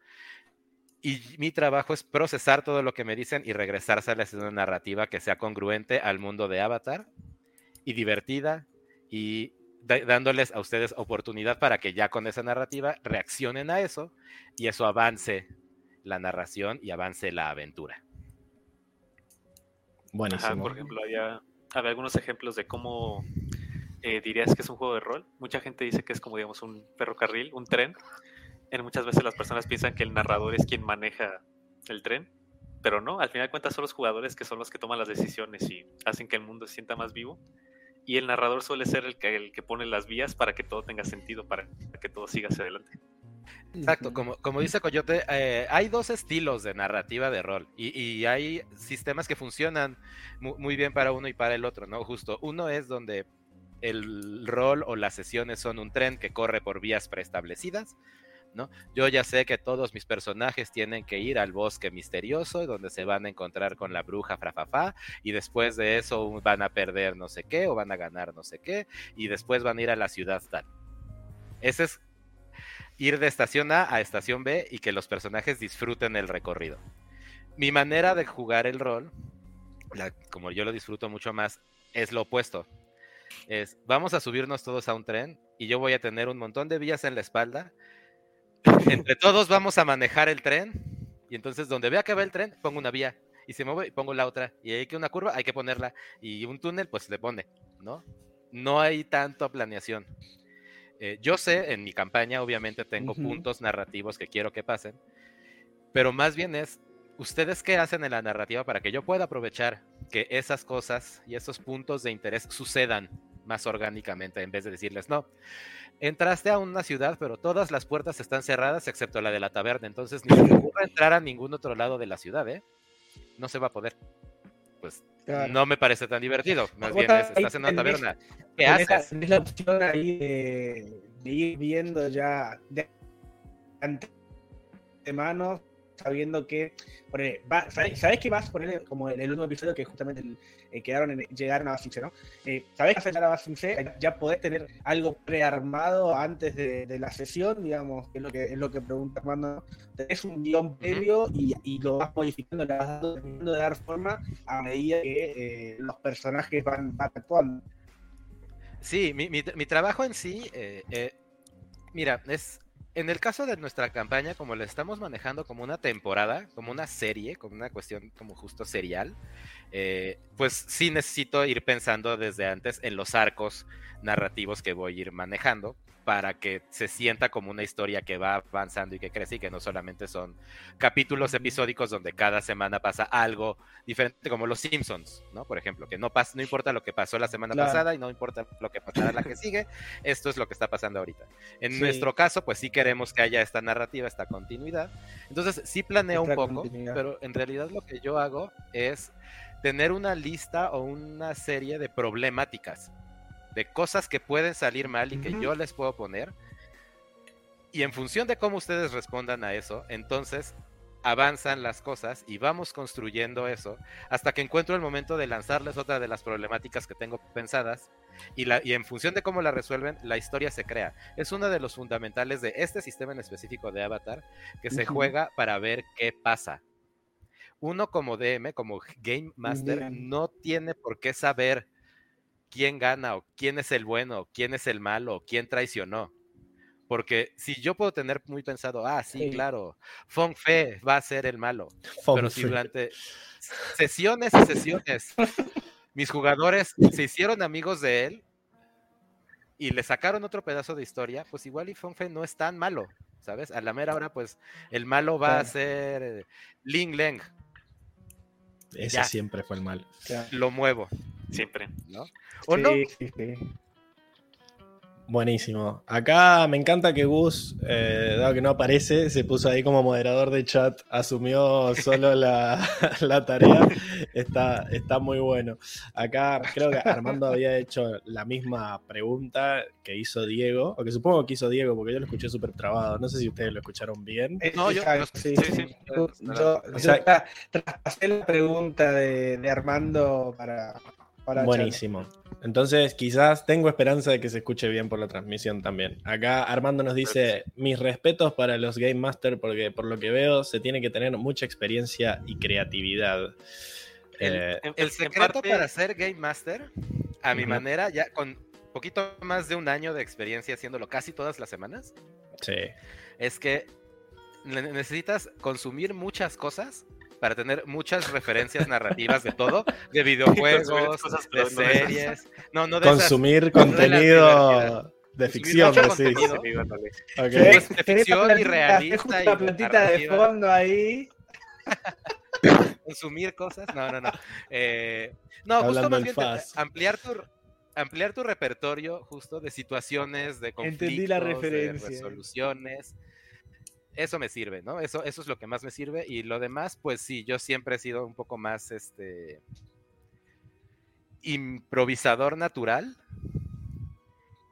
y mi trabajo es procesar todo lo que me dicen y regresárseles en una narrativa que sea congruente al mundo de Avatar y divertida y dándoles a ustedes oportunidad para que ya con esa narrativa reaccionen a eso y eso avance la narración y avance la aventura. Buenísimo. Ajá, por ejemplo, había, había algunos ejemplos de cómo eh, dirías que es un juego de rol. Mucha gente dice que es como, digamos, un ferrocarril, un tren. En muchas veces las personas piensan que el narrador es quien maneja el tren, pero no, al final de cuentas son los jugadores que son los que toman las decisiones y hacen que el mundo se sienta más vivo. y el narrador suele ser el que, el que pone las vías para que todo tenga sentido, para que todo siga hacia adelante. Exacto, como, como dice Coyote, eh, hay dos estilos de narrativa de rol y, y hay sistemas que funcionan mu- muy bien para uno y para el otro, ¿no? Justo, uno es donde el rol o las sesiones son un tren que corre por vías preestablecidas, ¿no? Yo ya sé que todos mis personajes tienen que ir al bosque misterioso, donde se van a encontrar con la bruja frafafa, y después de eso van a perder no sé qué, o van a ganar no sé qué, y después van a ir a la ciudad tal. Ese es ir de estación A a estación B y que los personajes disfruten el recorrido. Mi manera de jugar el rol, como yo lo disfruto mucho más, es lo opuesto. Es, vamos a subirnos todos a un tren y yo voy a tener un montón de vías en la espalda. Entre todos vamos a manejar el tren y entonces donde vea que va el tren, pongo una vía y se mueve y pongo la otra. Y hay que una curva, hay que ponerla. Y un túnel, pues se le pone, ¿no? No hay tanto planeación. Eh, yo sé, en mi campaña obviamente tengo puntos narrativos que quiero que pasen, pero más bien es, ¿ustedes qué hacen en la narrativa para que yo pueda aprovechar que esas cosas y esos puntos de interés sucedan más orgánicamente en vez de decirles, no, entraste a una ciudad, pero todas las puertas están cerradas excepto la de la taberna, entonces ni se te ocurra entrar a ningún otro lado de la ciudad, ¿eh? No se va a poder. Pues Claro. no me parece tan divertido. Más bien es, estás en una taberna. ¿Qué haces? tenés la opción ahí de, de ir viendo ya de antemano, sabiendo que. ponele, va- sabés que vas a poner como en el último episodio que justamente el- eh, quedaron en, llegaron a Basing C, ¿no? Eh, sabés que vas a llegar a Basing C, ya podés tener algo prearmado antes de, de la sesión, digamos, que es lo que es lo que pregunta Armando. Tenés un guion previo y, y lo vas modificando, le vas dando, de dar forma a medida que eh, los personajes van, van actuando. Sí, mi, mi- mi trabajo en sí, eh, eh, mira, es en el caso de nuestra campaña, como la estamos manejando como una temporada, como una serie, como una cuestión como justo serial, eh, pues sí necesito ir pensando desde antes en los arcos narrativos que voy a ir manejando para que se sienta como una historia que va avanzando y que crece y que no solamente son capítulos episódicos donde cada semana pasa algo diferente, como los Simpsons, ¿no? Por ejemplo, que no, pasa, no importa lo que pasó la semana Claro. pasada y no importa lo que pasará la que sigue, esto es lo que está pasando ahorita. En Sí. nuestro caso, pues sí queremos que haya esta narrativa, esta continuidad. Entonces, sí planeo un poco, pero en realidad lo que yo hago es tener una lista o una serie de problemáticas, de cosas que pueden salir mal y que yo les puedo poner. Y en función de cómo ustedes respondan a eso, entonces avanzan las cosas y vamos construyendo eso hasta que encuentro el momento de lanzarles otra de las problemáticas que tengo pensadas y, la, y en función de cómo la resuelven, la historia se crea. Es uno de los fundamentales de este sistema en específico de Avatar que se juega para ver qué pasa. Uno como DM, como Game Master, Bien. no tiene por qué saber quién gana o quién es el bueno, o quién es el malo, o quién traicionó. Porque si yo puedo tener muy pensado, ah, sí, Sí. claro, Feng Fe va a ser el malo. Feng Pero si durante sesiones y sesiones mis jugadores se hicieron amigos de él y le sacaron otro pedazo de historia, pues igual y Feng Fe no es tan malo, ¿sabes? A la mera hora, pues el malo va a ser eh, Ling Leng, Ese Ya. siempre fue el mal. Claro. lo muevo, Siempre. ¿no? ¿O Sí, no? sí, sí. Buenísimo. Acá me encanta que Gus, eh, dado que no aparece, se puso ahí como moderador de chat, asumió solo la, la tarea. Está, está muy bueno. Acá creo que Armando había hecho la misma pregunta que hizo Diego, o que supongo que hizo Diego, porque yo lo escuché súper trabado. No sé si ustedes lo escucharon bien. Eh, No, yo- sí, sí, sí. sí. Yo, yo- O sea- yo tra- traspasé la pregunta de, de Armando para, para Buenísimo. Entonces, quizás tengo esperanza de que se escuche bien por la transmisión también. Acá Armando nos dice: Mis respetos para los Game Master, porque por lo que veo se tiene que tener mucha experiencia y creatividad. El- Eh, El secreto parte- para ser Game Master, a mi manera, ya con poquito más de un año de experiencia haciéndolo casi todas las semanas, sí. es que ne- necesitas consumir muchas cosas para tener muchas referencias narrativas de todo, de videojuegos, cosas, de series. No, no de esas. Consumir no de la contenido de ficción, decís. Sí, Pues, de ficción y realista justo y la plantita de fondo ahí. consumir cosas. No, no, no. Eh, no, justo Hablando más en bien ampliar tu ampliar tu repertorio justo de situaciones, de conflictos, Entendí la de resoluciones. Eso me sirve, ¿no? Eso, eso es lo que más me sirve. Y lo demás, pues sí, yo siempre he sido un poco más este improvisador natural.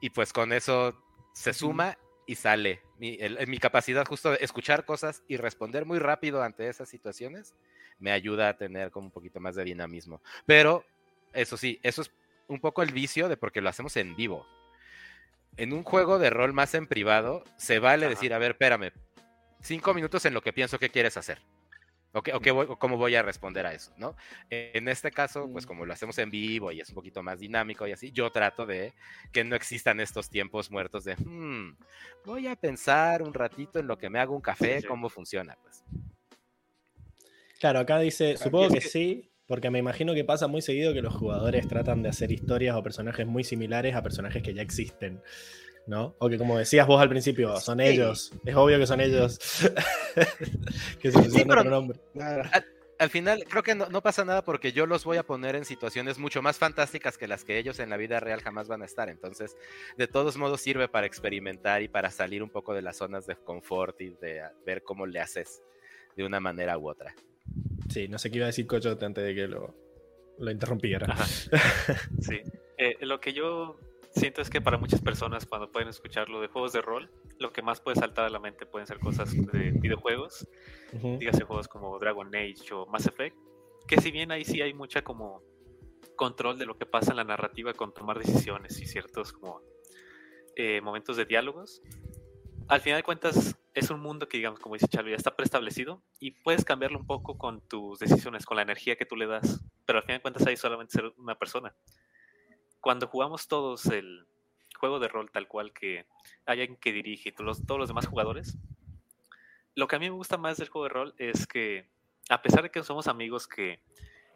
Y pues con eso se suma y sale. Mi, el- mi capacidad justo de escuchar cosas y responder muy rápido ante esas situaciones me ayuda a tener como un poquito más de dinamismo. Pero eso sí, eso es un poco el vicio de porque lo hacemos en vivo. En un juego de rol más en privado, se vale Ajá. decir, a ver, espérame, cinco minutos en lo que pienso que quieres hacer. O, qué- o qué voy- o cómo voy a responder a eso, ¿no? En este caso, pues como lo hacemos en vivo y es un poquito más dinámico y así, yo trato de que no existan estos tiempos muertos de, "Hmm, voy a pensar un ratito en lo que me hago un café, sí. cómo funciona, pues. Claro, acá dice, supongo que que- sí, porque me imagino que pasa muy seguido que los jugadores tratan de hacer historias o personajes muy similares a personajes que ya existen, ¿no? O que como decías vos al principio, son Sí. ellos, es obvio que son ellos, que se pusieron pero- otro nombre. Claro. Al final, creo que no, no pasa nada porque yo los voy a poner en situaciones mucho más fantásticas que las que ellos en la vida real jamás van a estar. Entonces, de todos modos, sirve para experimentar y para salir un poco de las zonas de confort y de a- ver cómo le haces de una manera u otra. Sí, no sé qué iba a decir Coyote antes de que lo, lo interrumpiera. Ajá. Sí. Eh, lo que yo siento es que para muchas personas cuando pueden escucharlo de juegos de rol, lo que más puede saltar a la mente pueden ser cosas de videojuegos, Ujú. dígase juegos como Dragon Age o Mass Effect, que si bien ahí sí hay mucha como control de lo que pasa en la narrativa con tomar decisiones y ciertos como eh, momentos de diálogos, al final de cuentas es un mundo que digamos como dice Charlie ya está preestablecido y puedes cambiarlo un poco con tus decisiones, con la energía que tú le das, pero al final de cuentas hay solamente ser una persona. Cuando jugamos todos el juego de rol tal cual que hay alguien que dirige y todos todos los demás jugadores, lo que a mí me gusta más del juego de rol es que, a pesar de que somos amigos, que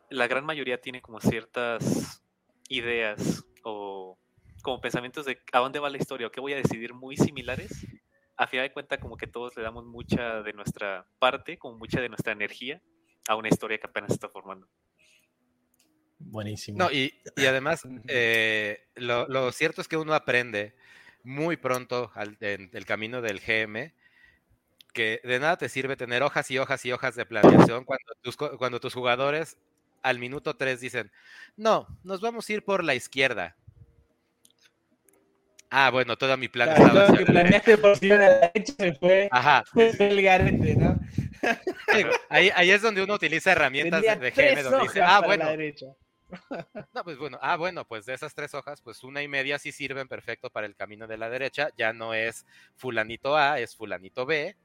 la gran mayoría tiene como ciertas ideas o como pensamientos de a dónde va la historia o qué voy a decidir muy similares, a final de cuentas como que todos le damos mucha de nuestra parte, como mucha de nuestra energía a una historia que apenas está formando. Buenísimo. No, y, y además, eh, lo, lo cierto es que uno aprende muy pronto al- en el camino del GM que de nada te sirve tener hojas y hojas y hojas de planeación cuando tus, cuando tus jugadores al minuto 3 dicen, no, nos vamos a ir por la izquierda. Ah, bueno, todo mi plan Claro, estaba todo que planeaste por si la derecha se fue, Ajá, fue el garete, ¿no? digo, ahí, ahí es donde uno utiliza herramientas de, Tenía de tres GM donde dice, ah, bueno, la derecha. No, pues bueno, ah, bueno, pues de esas tres hojas, pues una y media sí sirven perfecto para el camino de la derecha. Ya no es fulanito A, es fulanito B.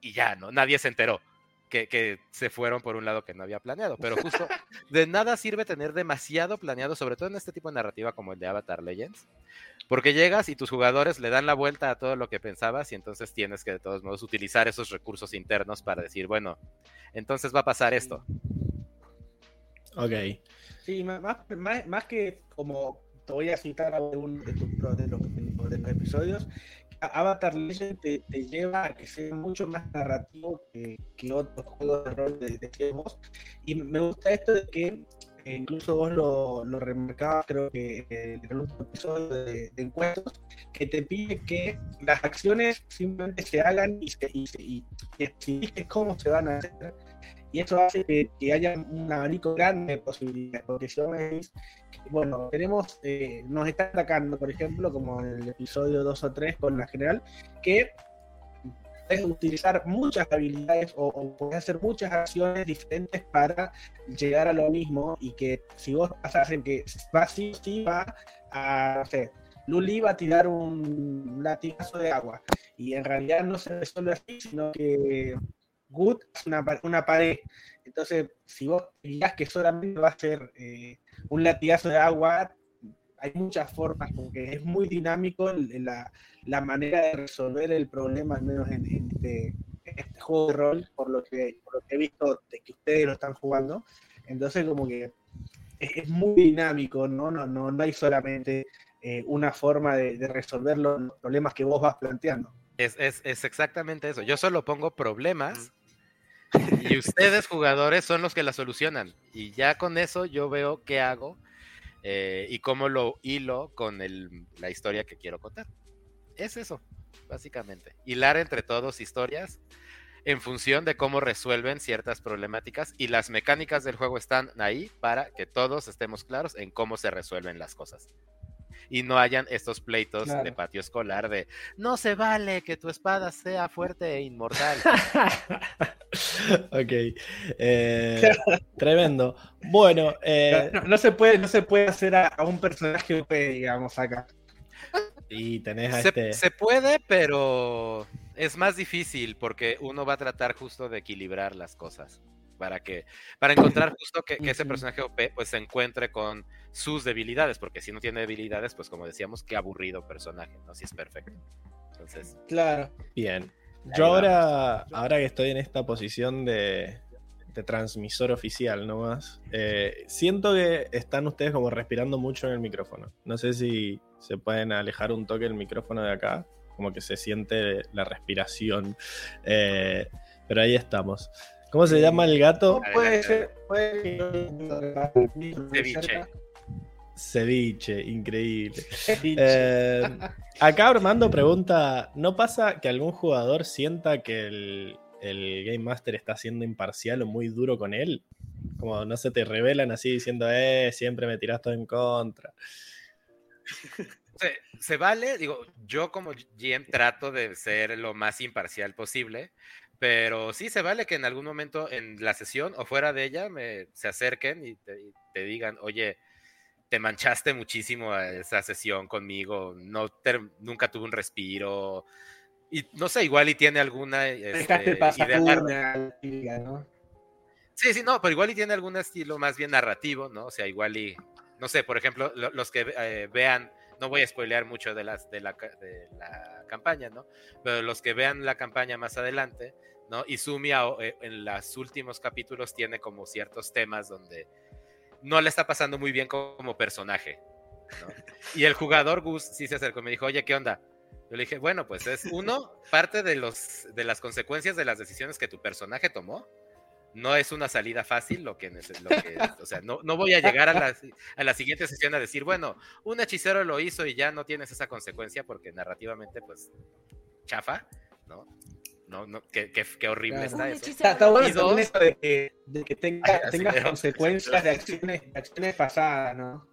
Y ya, ¿no? Nadie se enteró que, que se fueron por un lado que no había planeado. Pero justo de nada sirve tener demasiado planeado, sobre todo en este tipo de narrativa como el de Avatar Legends. Porque llegas y tus jugadores le dan la vuelta a todo lo que pensabas y entonces tienes que de todos modos utilizar esos recursos internos para decir, bueno, entonces va a pasar esto. Ok. Sí, más, más, más que como te voy a citar algún de, tus de los, de los episodios, A- Avatar Legend te, te lleva a que sea mucho más narrativo que, que otros juegos de rol de, de que vos. Y me gusta esto de que eh, incluso vos lo, lo remarcabas, creo que eh, en el último episodio de, de encuentros, que te pide que las acciones simplemente se hagan y, se, y, se- y, y cómo se van a hacer y eso hace que, que haya un abanico grande de posibilidades, porque si me decís, bueno, tenemos, eh, nos está atacando, por ejemplo, como en el episodio 2 o 3 con la general, que puedes utilizar muchas habilidades o, o puedes hacer muchas acciones diferentes para llegar a lo mismo y que si vos pasás en que va sí, sí va a, no sé, Luli va a tirar un latigazo de agua y en realidad no se resuelve así, sino que Good es una, una pared. Entonces, si vos digas que solamente va a ser eh, un latigazo de agua, hay muchas formas, como que es muy dinámico la, la manera de resolver el problema, al menos en, en este, en este juego de rol, por lo, que, por lo que he visto de que ustedes lo están jugando. Entonces, como que es, es muy dinámico, ¿no? No, no, no hay solamente eh, una forma de, de resolver los problemas que vos vas planteando. Es, es, es exactamente eso. Yo solo pongo problemas y ustedes, jugadores, son los que la solucionan. Y ya con eso yo veo qué hago eh, y cómo lo hilo con el, la historia que quiero contar. Es eso, básicamente. Hilar entre todos historias en función de cómo resuelven ciertas problemáticas y las mecánicas del juego están ahí para que todos estemos claros en cómo se resuelven las cosas. Y no hayan estos pleitos de patio escolar de no se vale que tu espada sea fuerte e inmortal. ok. Eh, tremendo. Bueno, eh, no, se puede, no se puede hacer a, un personaje, digamos, acá. Y tenés a se, este... se puede, pero es más difícil porque uno va a tratar justo de equilibrar las cosas para que para encontrar justo que, ese personaje OP pues se encuentre con sus debilidades porque si no tiene debilidades pues como decíamos qué aburrido personaje no si es perfecto. Entonces claro. Bien. yo ahora ahora que estoy en esta posición de, de transmisor oficial nomás eh, siento que están ustedes como respirando mucho en el micrófono. No sé si se pueden alejar un toque el micrófono de acá como que se siente la respiración. Eh, pero ahí estamos. ¿Cómo se llama el gato? puede ser. Ceviche. Ceviche, increíble. Eh, acá Armando pregunta: ¿No pasa que algún jugador sienta que el, el Game Master está siendo imparcial o muy duro con él? Como no se te revelan así diciendo, eh, siempre me tiras todo en contra. Se, vale, digo, yo como GM trato de ser lo más imparcial posible, pero sí se vale que en algún momento en la sesión o fuera de ella me, se acerquen y te, digan, oye, te manchaste muchísimo a esa sesión conmigo, no nunca tuve un respiro, y no sé, igual y tiene alguna este, idea ¿no? Sí, sí, no, pero igual y tiene algún estilo más bien narrativo, ¿no? O sea, igual y, no sé, por ejemplo, los que eh, vean no voy a spoilear mucho de, las, de, la, de la campaña, ¿no? Pero los que vean la campaña más adelante, ¿no? Izumi eh, en los últimos capítulos tiene como ciertos temas donde no le está pasando muy bien como personaje, ¿no? Y el jugador Gus sí se acercó y me dijo, oye, ¿qué onda? Yo le dije, bueno, pues es uno, parte de, los, de las consecuencias de las decisiones que tu personaje tomó, no es una salida fácil lo que, lo que o sea, no, no, voy a llegar a la, a la, siguiente sesión a decir, bueno, un hechicero lo hizo y ya no tienes esa consecuencia porque narrativamente, pues, chafa, ¿no? No, no, qué, qué, horrible está eso. Está, bueno eso de que, de que tenga, tenga consecuencias de acciones, acciones pasadas, ¿no?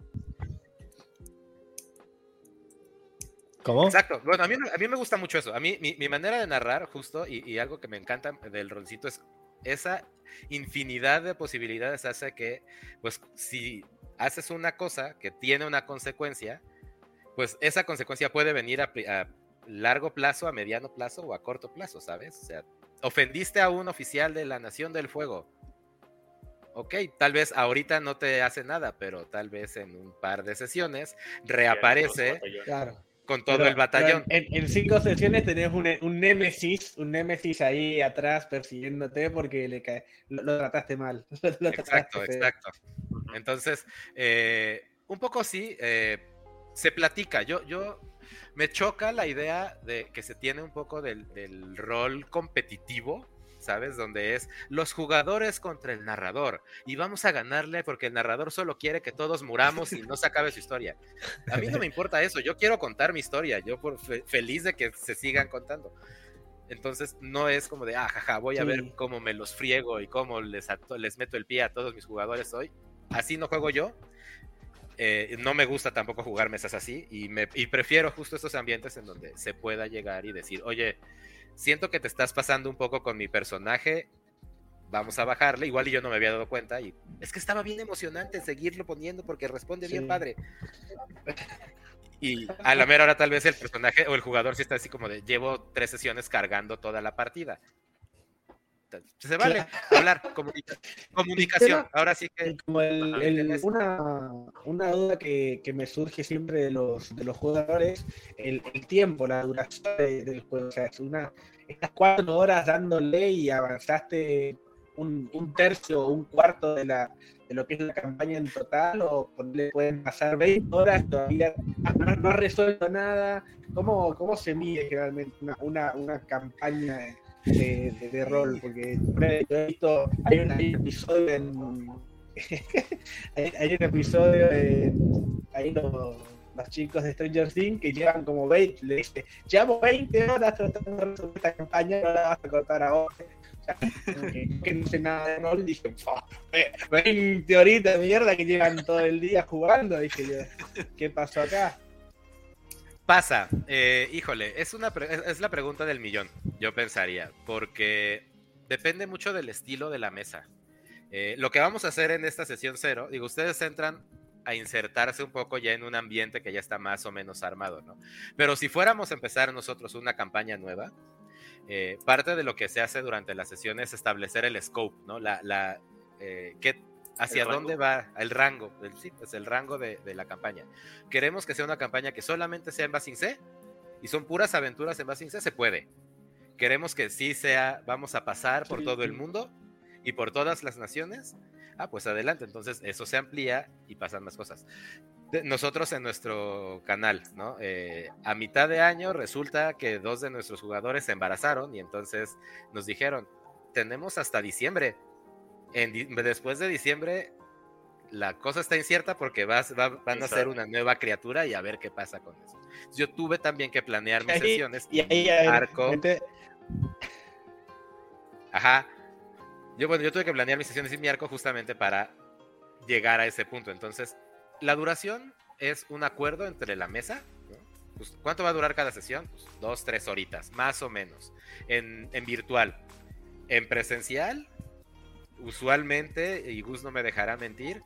¿Cómo? Exacto. Bueno, a mí, a mí me gusta mucho eso. A mí, mi, mi manera de narrar, justo, y, y, algo que me encanta del rolcito es esa infinidad de posibilidades hace que, pues, si haces una cosa que tiene una consecuencia, pues esa consecuencia puede venir a, largo plazo, a mediano plazo o a corto plazo, ¿sabes? O sea, ofendiste a un oficial de la Nación del Fuego. Ok, tal vez ahorita no te hace nada, pero tal vez en un par de sesiones reaparece. Claro con todo el batallón. En, cinco sesiones tenés un, un Némesis, un Némesis ahí atrás persiguiéndote porque le cae, lo, trataste mal. exacto, exacto. Entonces, eh, un poco sí, eh, se platica. Yo, yo me choca la idea de que se tiene un poco del, del rol competitivo ¿sabes? Donde es los jugadores contra el narrador y vamos a ganarle porque el narrador solo quiere que todos muramos y no se acabe su historia. A mí no me importa eso, yo quiero contar mi historia, yo por feliz de que se sigan contando. Entonces no es como de, ah, jaja, voy a ver cómo me los friego y cómo les, les meto el pie a todos mis jugadores hoy. Así no juego yo. Eh, no me gusta tampoco jugar mesas así y, me, y prefiero justo estos ambientes en donde se pueda llegar y decir, oye, siento que te estás pasando un poco con mi personaje, vamos a bajarle, igual y yo no me había dado cuenta y es que estaba bien emocionante seguirlo poniendo porque responde bien padre. Y a la mera hora tal vez el personaje o el jugador sí está así como de llevo tres sesiones cargando toda la partida se vale hablar, comunicación. Ahora sí que. Como una, duda que, me surge siempre de los, de los jugadores: el, tiempo, la duración del juego. O sea, es una, estas cuatro horas dándole y avanzaste un, un tercio o un cuarto de, la, de lo que es la campaña en total, o le pueden pasar 20 horas todavía no, no resuelto nada. ¿Cómo, ¿Cómo se mide generalmente una, una, una campaña? De, rol, porque he visto, hay un episodio en, hay, un episodio de ahí los, los chicos de Stranger Things que llevan como 20, le dice, llevamos 20 horas tratando de resolver esta campaña, no la vas a contar ahora. O sea, que, no sé nada de rol, dije, "Fua, 20 horitas de mierda que llevan todo el día jugando, dije yo, ¿qué pasó acá? Pasa, eh, híjole, es, la pregunta del millón, yo pensaría, porque depende mucho del estilo de la mesa. Eh, lo que vamos a hacer en esta sesión cero, digo, ustedes entran a insertarse un poco ya en un ambiente que ya está más o menos armado, ¿no? Pero si fuéramos a empezar nosotros una campaña nueva, eh, parte de lo que se hace durante la sesión es establecer el scope, ¿no? La, la, qué- hacia dónde va el rango, el, sí, pues el rango de, de la campaña. Queremos que sea una campaña que solamente sea en Basing C y son puras aventuras en Basing C, se puede. Queremos que sí sea, vamos a pasar por Sí, todo el mundo y por todas las naciones. Ah, pues adelante, entonces eso se amplía y pasan más cosas. De- nosotros en nuestro canal, ¿no? Eh, a mitad de año resulta que dos de nuestros jugadores se embarazaron y entonces nos dijeron, tenemos hasta diciembre. En después de diciembre, la cosa está incierta porque vas, va- van a ser Exacto. una nueva criatura y a ver qué pasa con eso. Yo tuve también que planear mis Ahí- sesiones. Y ahí, Arco. Ajá. Yo, bueno, yo tuve que planear mis sesiones y mi arco justamente para llegar a ese punto. Entonces, la duración es un acuerdo entre la mesa. ¿no? Pues, ¿Cuánto va a durar cada sesión? Pues, dos, tres horitas, más o menos. En, en virtual. En presencial, usualmente, y Gus no me dejará mentir,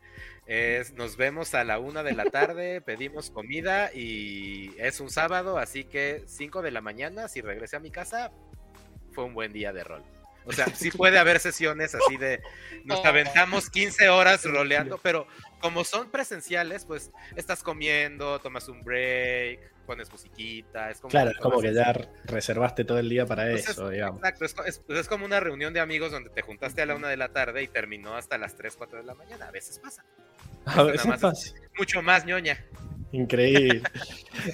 es nos vemos a la una de la tarde, pedimos comida y es un sábado, así que 5 de la mañana, si regresé a mi casa, fue un buen día de rol. O sea, sí puede haber sesiones así de nos aventamos 15 horas roleando, pero como son presenciales, pues estás comiendo, tomas un break, pones musiquita, es como Claro, es como que ya reservaste todo el día para Entonces, eso, digamos. Exacto, es, co- es- pues es como una reunión de amigos donde te juntaste a la una de la tarde y terminó hasta las 3, 4 de la mañana. A veces pasa. A veces más pasa. Mucho más ñoña. Increíble.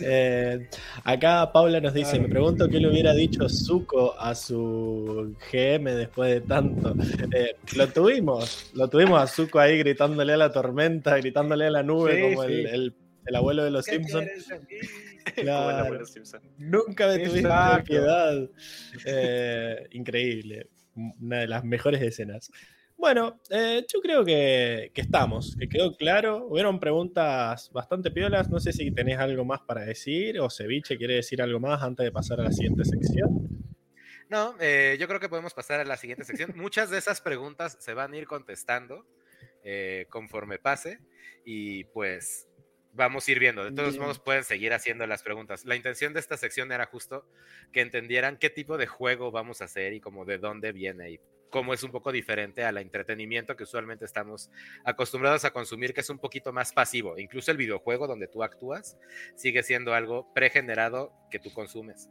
Eh, acá Paula nos dice, me pregunto qué le hubiera dicho Zuko a su GM después de tanto. Eh, lo tuvimos, lo tuvimos a Zuko ahí gritándole a la tormenta, gritándole a la nube Sí, como sí. El, el- el abuelo de los ¿Qué Simpsons. Claro. Simpson. Nunca me tuviste piedad. Eh, increíble. Una de las mejores escenas. Bueno, eh, yo creo que, que estamos, que quedó claro. Hubieron preguntas bastante piolas. No sé si tenés algo más para decir o Ceviche quiere decir algo más antes de pasar a la siguiente sección. No, eh, yo creo que podemos pasar a la siguiente sección. Muchas de esas preguntas se van a ir contestando eh, conforme pase y pues vamos a ir viendo. De todos Bien. modos pueden seguir haciendo las preguntas. La intención de esta sección era justo que entendieran qué tipo de juego vamos a hacer y como de dónde viene y cómo es un poco diferente al entretenimiento que usualmente estamos acostumbrados a consumir, que es un poquito más pasivo. Incluso el videojuego donde tú actúas sigue siendo algo pregenerado que tú consumes.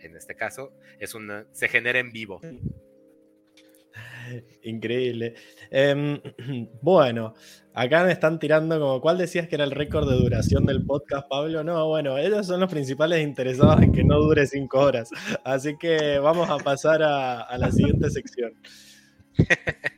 En este caso, es una, se genera en vivo. Increíble. Em, bueno, acá me están tirando como, ¿cuál decías que era el récord de duración del podcast, Pablo? No, bueno, ellos son los principales interesados en que no dure cinco horas. Así que vamos a pasar a, a la siguiente sección.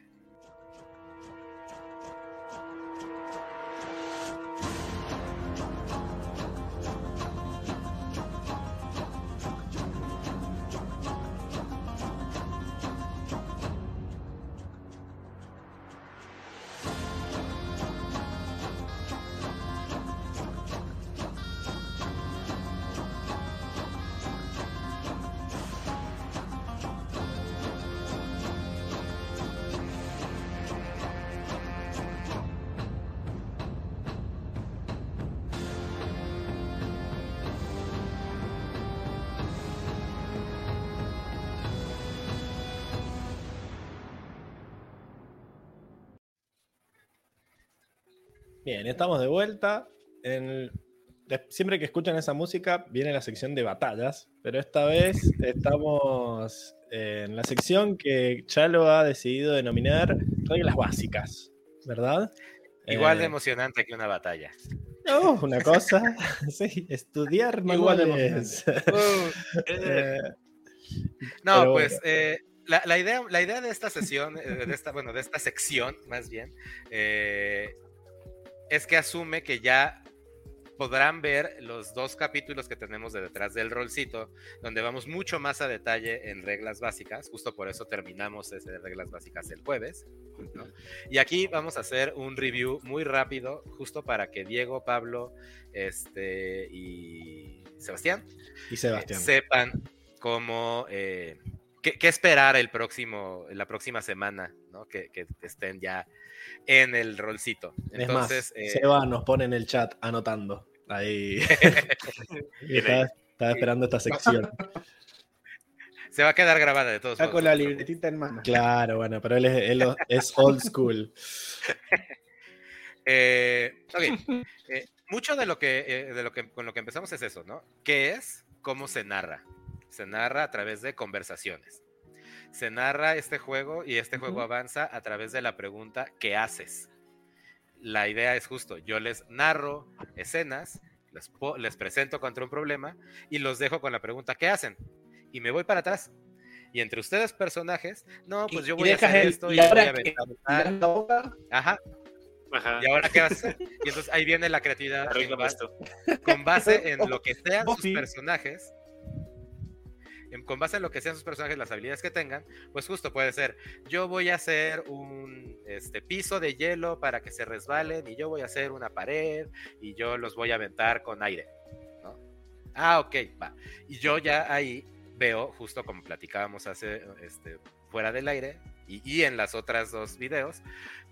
Bien, estamos de vuelta. En el- de- siempre que escuchan esa música viene la sección de batallas, pero esta vez estamos en la sección que Chalo ha decidido denominar reglas básicas, ¿verdad? Igual de Eh, emocionante que una batalla. no, una cosa, sí, estudiar Igual de. Uh, Eh, No, Pero pues bueno. eh, la, la idea, la idea de esta sesión, eh, de esta, bueno, de esta sección, más bien, eh, es que asume que ya podrán ver los dos capítulos que tenemos de detrás del rolcito, donde vamos mucho más a detalle en reglas básicas, justo por eso terminamos ese de reglas básicas el jueves. ¿no? Y aquí vamos a hacer un review muy rápido, justo para que Diego, Pablo este, y Sebastián, Y Sebastián. eh, sepan cómo, eh, qué, qué esperar el próximo, la próxima semana, ¿no? que, que estén ya en el rolcito. es Entonces, más, eh, Seba nos pone en el chat anotando. Ahí. Estaba, esperando esta sección. se va a quedar grabada de todos Está modos. con la no libretita en mano. Claro, bueno, pero él es, él es old school. Eh, ok, eh, mucho de lo que, eh, de lo que con lo que empezamos es eso, ¿no? ¿Qué es? ¿Cómo se narra? Se narra a través de conversaciones. Se narra este juego y este juego avanza a través de la pregunta ¿qué haces? La idea es justo, yo les narro escenas, les, les presento contra un problema y los dejo con la pregunta ¿qué hacen? Y me voy para atrás. Y entre ustedes personajes, no, pues yo voy a hacer el- esto y y voy ahora a que- aventar Y tal. dan la boca, Ajá, Ajá. ¿Y ahora qué vas a hacer? Y entonces ahí viene la creatividad en Arréglame ba- esto. con base en lo que sean sus sí. personajes. Con base en lo que sean sus personajes, las habilidades que tengan, pues justo puede ser, yo voy a hacer un este, piso de hielo para que se resbalen y yo voy a hacer una pared y yo los voy a aventar con aire. ¿no? Ah, ok, va. Y yo ya ahí veo, justo como platicábamos hace este, fuera del aire y, y en las otras dos videos,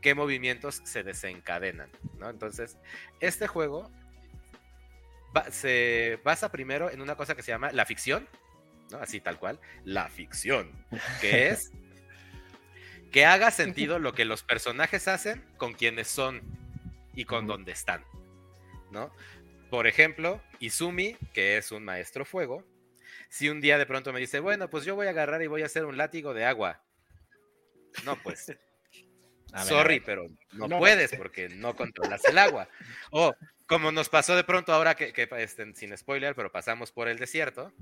qué movimientos se desencadenan. ¿no? Entonces, este juego se basa primero en una cosa que se llama la ficción, ¿no? así tal cual, la ficción, que es que haga sentido lo que los personajes hacen con quienes son y con dónde están. ¿no? Por ejemplo, Izumi, que es un maestro fuego, si un día de pronto me dice, bueno, pues yo voy a agarrar y voy a hacer un látigo de agua. No, pues ver, Sorry, pero no, No. puedes porque no controlas el agua. O como nos pasó de pronto ahora que, que, este, sin spoiler, pero pasamos por el desierto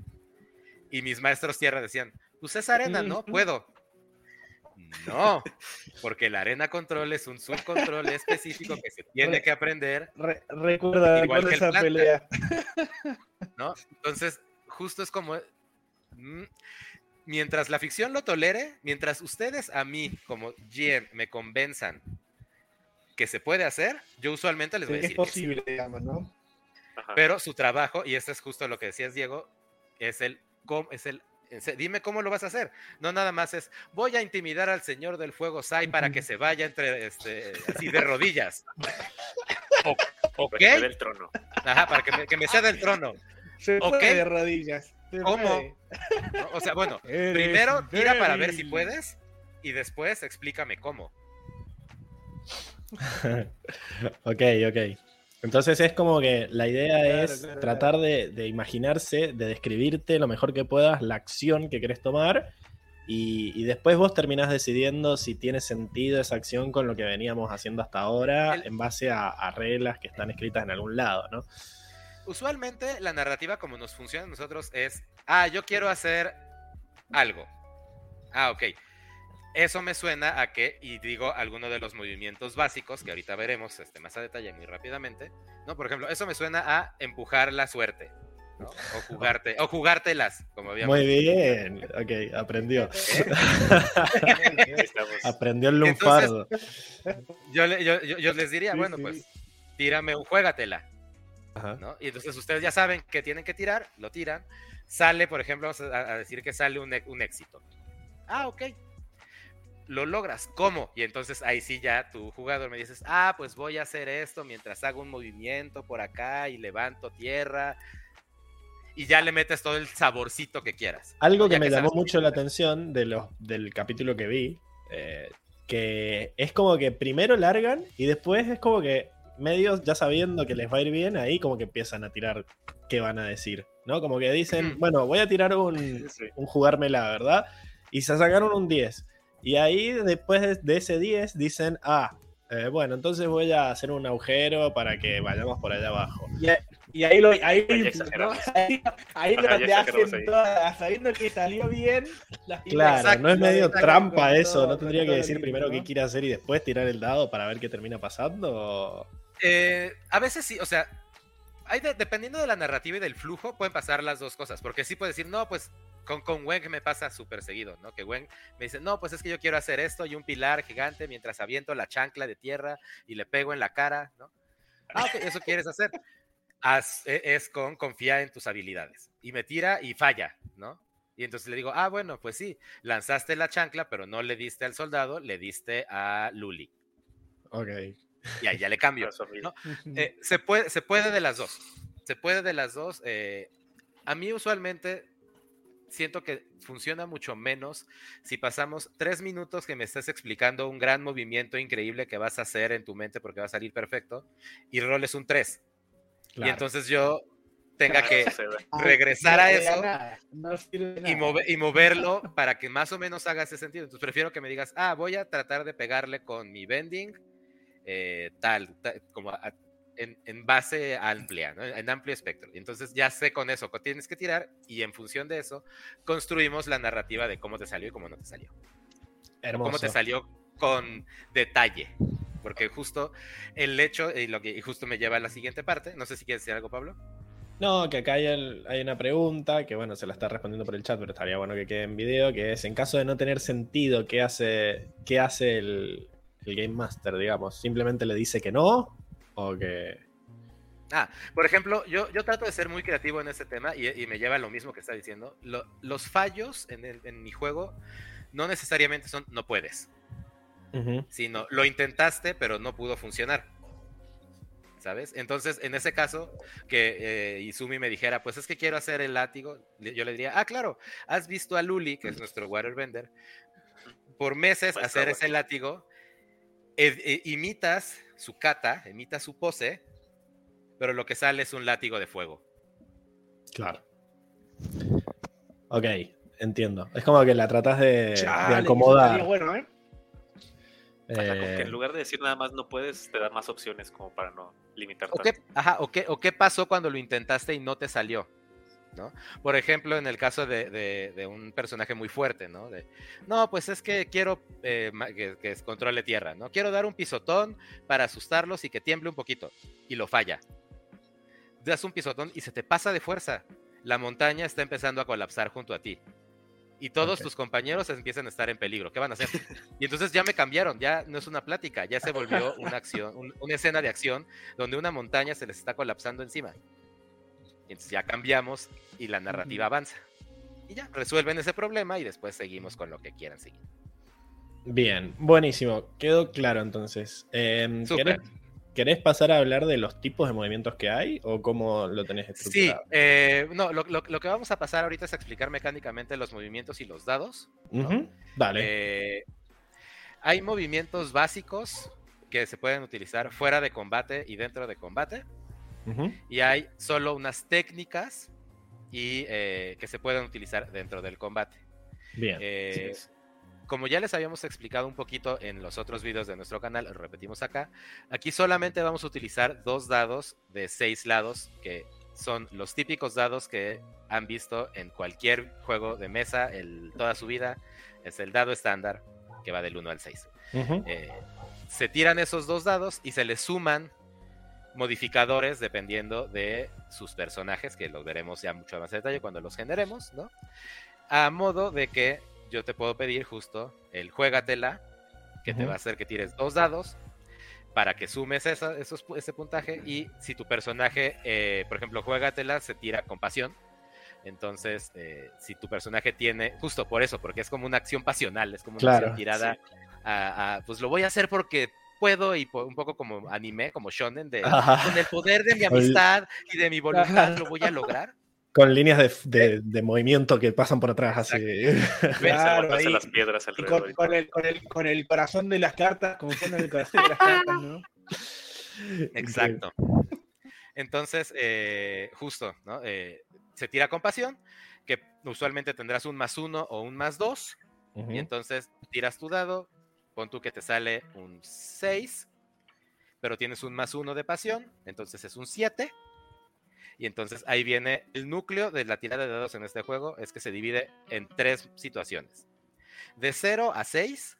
y mis maestros tierra decían, pues es arena, ¿no? Puedo. No, porque la arena control es un subcontrol específico que se tiene que aprender, re- recuerda, Igual recuerda que el esa planta. pelea. ¿no? Entonces, justo es como... mm, Mientras la ficción lo tolere, mientras ustedes a mí como GM me convenzan que se puede hacer, yo usualmente les voy a Es decir que sí. posible, digamos, ¿no? Pero su trabajo, y esto es justo lo que decías, Diego, es el, cómo- es el, dime cómo lo vas a hacer. No nada más es, voy a intimidar al señor del fuego Sai para que se vaya entre, este, así de rodillas. O- ok, Para que me dé el trono. ajá, para que me, que me ceda el trono. Se Ok. puede de rodillas. se ¿Cómo? O sea, bueno, Eres primero tira para ver si puedes y después explícame cómo. ok, ok. Entonces es como que la idea Claro, es claro, tratar de, de imaginarse, de describirte lo mejor que puedas la acción que querés tomar y, y después vos terminás decidiendo si tiene sentido esa acción con lo que veníamos haciendo hasta ahora El- en base a, a reglas que están escritas en algún lado, ¿no? Usualmente la narrativa como nos funciona a nosotros es, ah, yo quiero hacer algo. Ah, ok. Eso me suena a que, y digo alguno de los movimientos básicos que ahorita veremos este, más a detalle muy rápidamente, ¿no? Por ejemplo, eso me suena a empujar la suerte, ¿no? O jugarte, o jugártelas, como habíamos Muy bien, ok, aprendió. Aprendió el Entonces, lunfardo. Yo, le- yo, yo- yo les diría, Sí, bueno, sí. pues tírame un juégatela, Ajá. ¿no? Y entonces ustedes ya saben que tienen que tirar, lo tiran. Sale, por ejemplo, vamos a, a decir que sale un, un éxito. Ah, ok. Lo logras. ¿Cómo? Y entonces ahí sí ya tu jugador me dices, ah, pues voy a hacer esto mientras hago un movimiento por acá y levanto tierra. Y ya le metes todo el saborcito que quieras. Algo ¿no? que me llamó mucho la atención de los, del capítulo que vi, eh, que es como que primero largan y después es como que medios ya sabiendo que les va a ir bien, ahí como que empiezan a tirar qué van a decir, ¿no? Como que dicen, bueno, voy a tirar un, Sí. un jugármela, ¿verdad? Y se sacaron un 10. Y ahí después de, de ese 10 dicen, ah, eh, bueno, entonces voy a hacer un agujero para que vayamos por allá abajo. Y, ahí lo ahí, Ahí ¿no? exageramos. ahí, ahí Ajá, donde ya hacen todas, sabiendo que salió bien. la Claro, Exacto, no es medio trampa eso, todo- ¿no tendría que decir primero qué quiere hacer y después tirar el dado para ver qué termina pasando? Eh, a veces sí, o sea, hay de- dependiendo de la narrativa y del flujo, pueden pasar las dos cosas. Porque sí puedes decir, no, pues con, con Wen me pasa súper seguido, ¿no? Que Wen me dice, no, pues es que yo quiero hacer esto y un pilar gigante mientras aviento la chancla de tierra y le pego en la cara, ¿no? Ah, ok, eso quieres hacer. Haz- e- es con confía en tus habilidades. Y me tira y falla, ¿no? Y entonces le digo, ah, bueno, pues sí, lanzaste la chancla, pero no le diste al soldado, le diste a Luli. Ok. Y ahí ya le cambio. a su amigo. ¿no? Eh, se, puede, se puede de las dos. Se puede de las dos. eh, a mí usualmente siento que funciona mucho menos si pasamos tres minutos que me estés explicando un gran movimiento increíble que vas a hacer en tu mente porque va a salir perfecto y roles un 3. Y entonces yo tenga Claro, que regresar no a eso no y, nada. move- y moverlo para que más o menos haga ese sentido. Entonces prefiero que me digas, ah, voy a tratar de pegarle con mi bending, eh, tal, tal, como a- en, en base amplia, ¿no? en amplio espectro. Y entonces ya sé con eso que tienes que tirar y en función de eso construimos la narrativa de cómo te salió y cómo no te salió. Hermoso. Cómo te salió con detalle. Porque justo el hecho, y, lo que, y justo me lleva a la siguiente parte, no sé si quieres decir algo, Pablo. No, que acá hay, el- hay una pregunta que, bueno, se la está respondiendo por el chat, pero estaría bueno que quede en video, que es, en caso de no tener sentido, ¿qué hace, qué hace el, el Game Master, digamos? ¿Simplemente le dice que no? ¿O que...? Por ejemplo, yo, yo trato de ser muy creativo en este tema y, y me lleva a lo mismo que está diciendo. Lo- los fallos en, el- en mi juego no necesariamente son no puedes, sino lo intentaste pero no pudo funcionar. ¿Sabes? Entonces, en ese caso, que eh, Izumi me dijera, pues es que quiero hacer el látigo, yo le diría, ah, claro, has visto a Luli, que es nuestro waterbender, por meses Pues, hacer ese látigo, eh, imitas su kata, imitas su pose, pero lo que sale es un látigo de fuego. Claro. Ok, entiendo. Es como que la tratás de, de Chale, acomodar. estaría bueno, ¿eh? Ajá, como Eh, que en lugar de decir nada más no puedes, te da más opciones como para no limitar ¿O tanto. qué, ajá, o, qué, ¿O qué pasó cuando lo intentaste y no te salió? ¿No? Por ejemplo, en el caso de, de- de un personaje muy fuerte, ¿no? De, no, pues es que quiero eh, que, que controle tierra, ¿no? Quiero dar un pisotón para asustarlos y que tiemble un poquito. Y lo falla. Das un pisotón y se te pasa de fuerza. La montaña está empezando a colapsar junto a ti. Y todos tus compañeros empiezan a estar en peligro. ¿Qué van a hacer? Y entonces ya me cambiaron, ya no es una plática, ya se volvió una acción, un- una escena de acción donde una montaña se les está colapsando encima. Entonces ya cambiamos y la narrativa avanza. Y ya, resuelven ese problema y después seguimos con lo que quieran seguir. Bien, buenísimo. Quedó claro entonces. Eh. ¿querés, querés pasar a hablar de los tipos de movimientos que hay o cómo lo tenés Sí, estructurado? eh, no, lo, lo- lo que vamos a pasar ahorita es a explicar mecánicamente los movimientos y los dados. Dale. Eh, hay movimientos básicos que se pueden utilizar fuera de combate y dentro de combate. Y hay solo unas técnicas y eh, que se pueden utilizar dentro del combate. Bien. Eh, como ya les habíamos explicado un poquito en los otros videos de nuestro canal, lo repetimos acá, aquí solamente vamos a utilizar dos dados de seis lados que son los típicos dados que han visto en cualquier juego de mesa el, toda su vida. Es el dado estándar que va del 1 al 6. Ujú. Eh, se tiran esos dos dados y se les suman modificadores dependiendo de sus personajes, que los veremos ya mucho más en detalle cuando los generemos, ¿no? A modo de que yo te puedo pedir justo el juégatela, que te va a hacer que tires dos dados para que sumes esa- esos, ese puntaje y si tu personaje, eh, por ejemplo, juégatela, se tira con pasión. Entonces, eh, si tu personaje tiene, justo por eso, porque es como una acción pasional, es como una Claro, acción tirada a, a, pues lo voy a hacer porque puedo y un poco como anime, como shonen, de Ajá. con el poder de mi amistad y de mi voluntad lo voy a lograr. Con líneas de, de- de movimiento que pasan por atrás así. Claro, ahí- las piedras alrededor. con, y con todo. el, con, el, con el corazón de las cartas, como el corazón de las cartas, ¿no? Exacto. Entonces, eh, justo, ¿no? Eh, se tira con pasión, que usualmente tendrás un más uno o un más dos, y entonces tiras tu dado, pon tú que te sale un 6, pero tienes un más uno de pasión, entonces es un 7, Y entonces ahí viene el núcleo de la tirada de dados en este juego, es que se divide en tres situaciones. De 0 a 6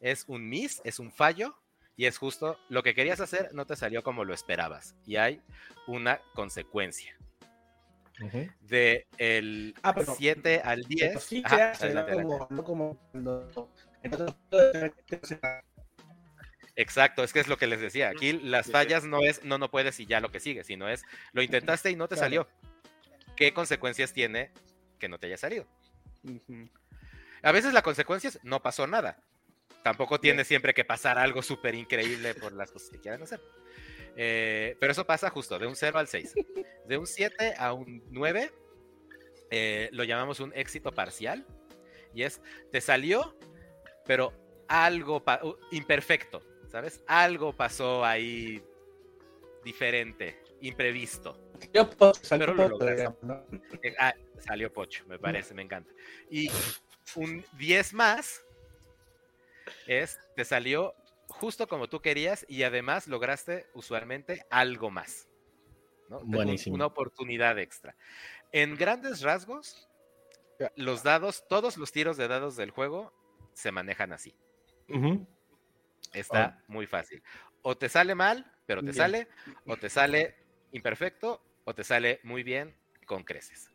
es un miss, es un fallo, y es justo lo que querías hacer no te salió como lo esperabas, y hay una consecuencia. De el 7 al 10. Sí, Ajá, como, no Exacto, es que es lo que les decía. Aquí las fallas no es no no puedes y ya lo que sigue, sino es lo intentaste y no te salió. ¿Qué consecuencias tiene que no te haya salido? A veces la consecuencia es no pasó nada. Tampoco tiene siempre que pasar algo súper increíble por las cosas que quieran hacer. Eh, pero eso pasa justo de un 0 al 6. De un 7 a un 9 eh, lo llamamos un éxito parcial. Y es, te salió, pero algo uh, imperfecto, ¿sabes? Algo pasó ahí diferente, imprevisto. Yo puedo salir Pero lo digamos, ¿no? Eh, ah, salió Pocho, me parece, me encanta. Y un 10 más es, te salió justo como tú querías y además lograste usualmente algo más. Buenísimo. Una oportunidad extra. En grandes rasgos, los dados, todos los tiros de dados del juego se manejan así. Está muy fácil. O te sale mal, pero te Bien. sale, o te sale imperfecto, o te sale muy bien con creces.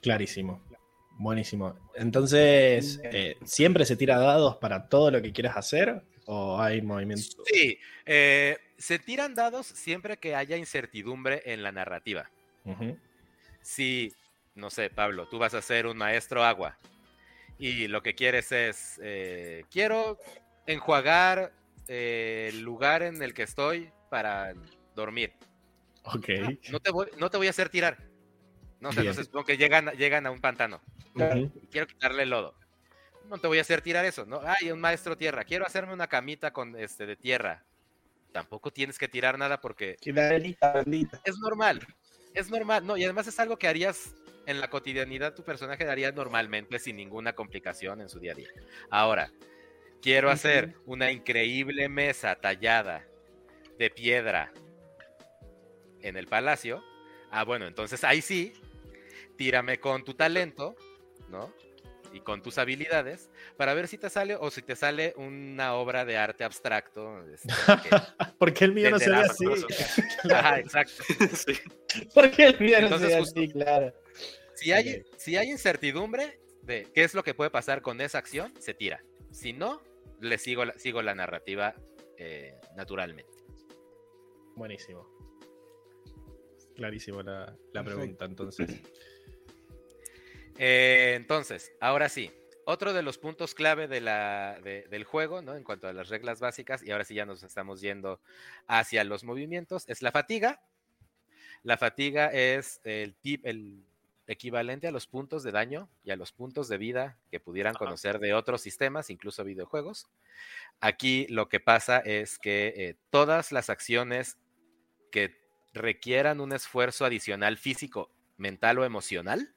Clarísimo. Buenísimo. Entonces, eh, ¿siempre se tira dados para todo lo que quieras hacer? ¿O hay movimiento? Sí, eh, se tiran dados siempre que haya incertidumbre en la narrativa. Ujú. Si, no sé, Pablo, tú vas a ser un maestro agua y lo que quieres es, eh, quiero enjuagar eh, el lugar en el que estoy para dormir. Ok. No te voy, no te voy a hacer tirar. No no sé, supongo que llegan, llegan a un pantano quiero quitarle el lodo. No te voy a hacer tirar eso, ¿no? Ay, un maestro tierra, quiero hacerme una camita con este de tierra. Tampoco tienes que tirar nada porque es normal. Es normal, no, y además es algo que harías en la cotidianidad, tu personaje haría normalmente sin ninguna complicación en su día a día. Ahora, quiero hacer una increíble mesa tallada de piedra en el palacio. Ah, bueno, entonces ahí sí, tírame con tu talento, ¿no? Y con tus habilidades para ver si te sale o si te sale una obra de arte abstracto. este, que- Porque el mío no se ve así. Ajá, exacto. Sí. Porque el mío no se ve así, claro. Si hay, si hay incertidumbre de qué es lo que puede pasar con esa acción, se tira. Si no, le sigo la, sigo la narrativa eh, naturalmente. Buenísimo. Clarísimo la, pregunta, entonces. Eh, entonces, ahora sí, otro de los puntos clave de la, de- del juego, ¿no? En cuanto a las reglas básicas, y ahora sí ya nos estamos yendo hacia los movimientos, es la fatiga. La fatiga es el, tip, el equivalente a los puntos de daño y a los puntos de vida que pudieran Ajá. conocer de otros sistemas, incluso videojuegos. Aquí lo que pasa es que eh, todas las acciones que requieran un esfuerzo adicional físico, mental o emocional,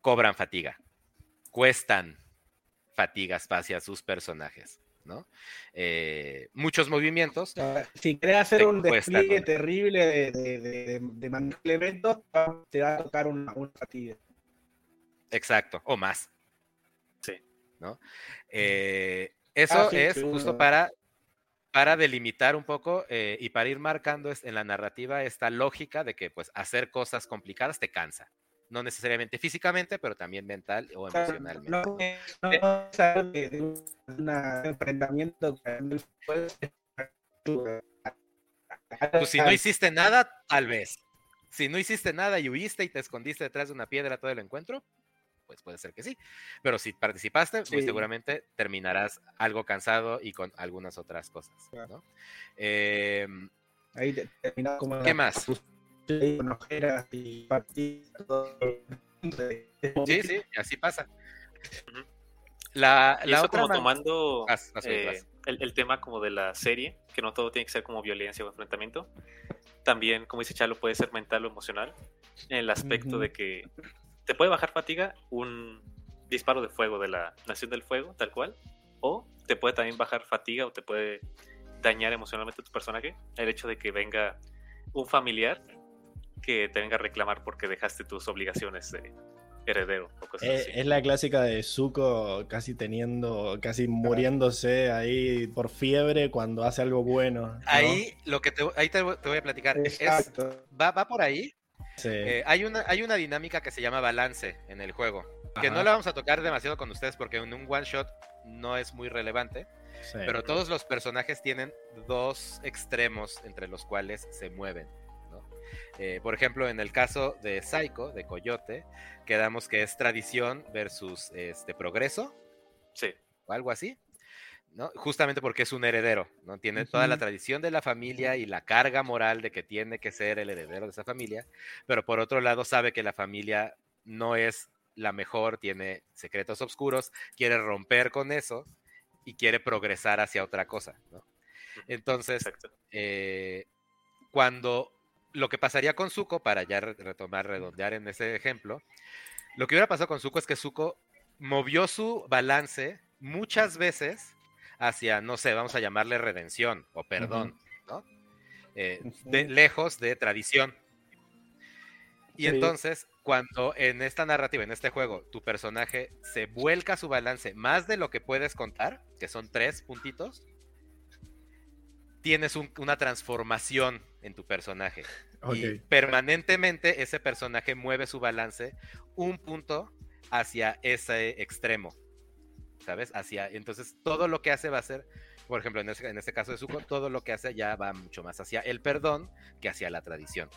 cobran fatiga, cuestan fatigas hacia sus personajes, ¿no? Eh, muchos movimientos, O sea, si querés hacer un despliegue terrible de, de, de, de, de manejo de elementos, te va a tocar una, una fatiga. exacto, o más. Sí. ¿no? Eh, eso Ah, sí, es justo para, para delimitar un poco eh, y para ir marcando en la narrativa esta lógica de que pues hacer cosas complicadas te cansa. No necesariamente físicamente, pero también mental o emocionalmente. no, no es algo de, de un enfrentamiento fuego. Pues si no hiciste nada, tal vez. Si no hiciste nada y huiste y te escondiste detrás de una piedra todo el encuentro, pues puede ser que sí. Pero si participaste, muy Sí. seguramente terminarás algo cansado y con algunas otras cosas. ¿no? Em, Ahí como ¿Qué más? Con ojeras y partidos. sí, sí, así pasa. La, Y la eso otra como man- tomando Vas, vas, eh, vas. el, el tema como de la serie, que no todo tiene que ser como violencia o enfrentamiento. También, como dice Chalo, puede ser mental o emocional. En el aspecto de que te puede bajar fatiga un disparo de fuego de la Nación del Fuego, tal cual. O te puede también bajar fatiga o te puede dañar emocionalmente a tu personaje. El hecho de que venga un familiar que te venga a reclamar porque dejaste tus obligaciones de heredero o cosas Eh, así. es la clásica de Zuko casi teniendo, casi muriéndose ahí por fiebre cuando hace algo bueno. ¿no? Ahí lo que te, ahí te, te voy a platicar. Es, Exacto. va, va por ahí. Sí. Eh, hay, una, hay una dinámica que se llama balance en el juego. Que no la vamos a tocar demasiado con ustedes porque en un one shot no es muy relevante. sí. Pero todos los personajes tienen dos extremos entre los cuales se mueven. Eh, por ejemplo, en el caso de Psycho, de Coyote, quedamos que es tradición versus este, progreso Sí. o algo así. ¿no? Justamente porque es un heredero, ¿no? Tiene toda la tradición de la familia y la carga moral de que tiene que ser el heredero de esa familia, pero por otro lado sabe que la familia no es la mejor, tiene secretos oscuros, quiere romper con eso y quiere progresar hacia otra cosa, ¿no? Entonces, eh, cuando lo que pasaría con Zuko, para ya re- retomar, redondear en ese ejemplo, lo que hubiera pasado con Zuko es que Zuko movió su balance muchas veces hacia, no sé, vamos a llamarle redención o perdón, ¿no? Eh, de, lejos de tradición. Y Sí. entonces, cuando en esta narrativa, en este juego, tu personaje se vuelca su balance más de lo que puedes contar, que son tres puntitos, tienes un- una transformación en tu personaje. Y permanentemente ese personaje mueve su balance un punto hacia ese extremo. ¿Sabes? Hacia. Entonces, todo lo que hace va a ser, por ejemplo, en este, en este caso de Zuko, todo lo que hace ya va mucho más hacia el perdón que hacia la tradición.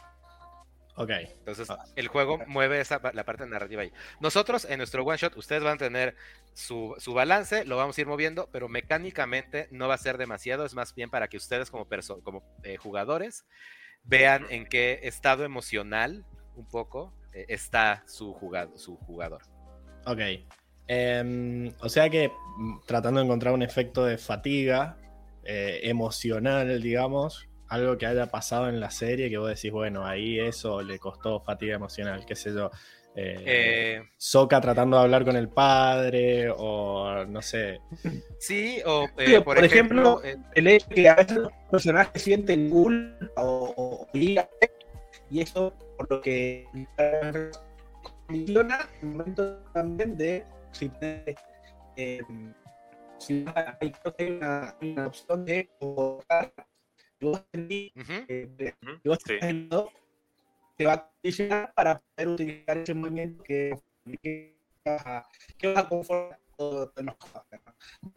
Ok. Entonces, Ah. el juego mueve esa, la parte narrativa ahí. Nosotros, en nuestro one shot, ustedes van a tener su, su balance, lo vamos a ir moviendo, pero mecánicamente no va a ser demasiado, es más bien para que ustedes como, perso- como eh, jugadores vean en qué estado emocional, un poco, eh, está su, jugado, su jugador. Ok. Em, o sea que mm, tratando de encontrar un efecto de fatiga eh, emocional, digamos, algo que haya pasado en la serie que vos decís, bueno, ahí eso le costó fatiga emocional, qué sé yo. Eh, Eh, Sokka tratando de hablar con el padre, o no sé. sí, o eh, Sí, por, por ejemplo, ejemplo, eh, El hecho de que a veces los personajes sienten culpa o, o ira, y eso por lo que condiciona el momento también de si te, eh, si hay, creo que hay una, opción de votar tenés el dedo, te va a condicionar para poder utilizar ese movimiento que, que, que vas a conformar todo ¿no?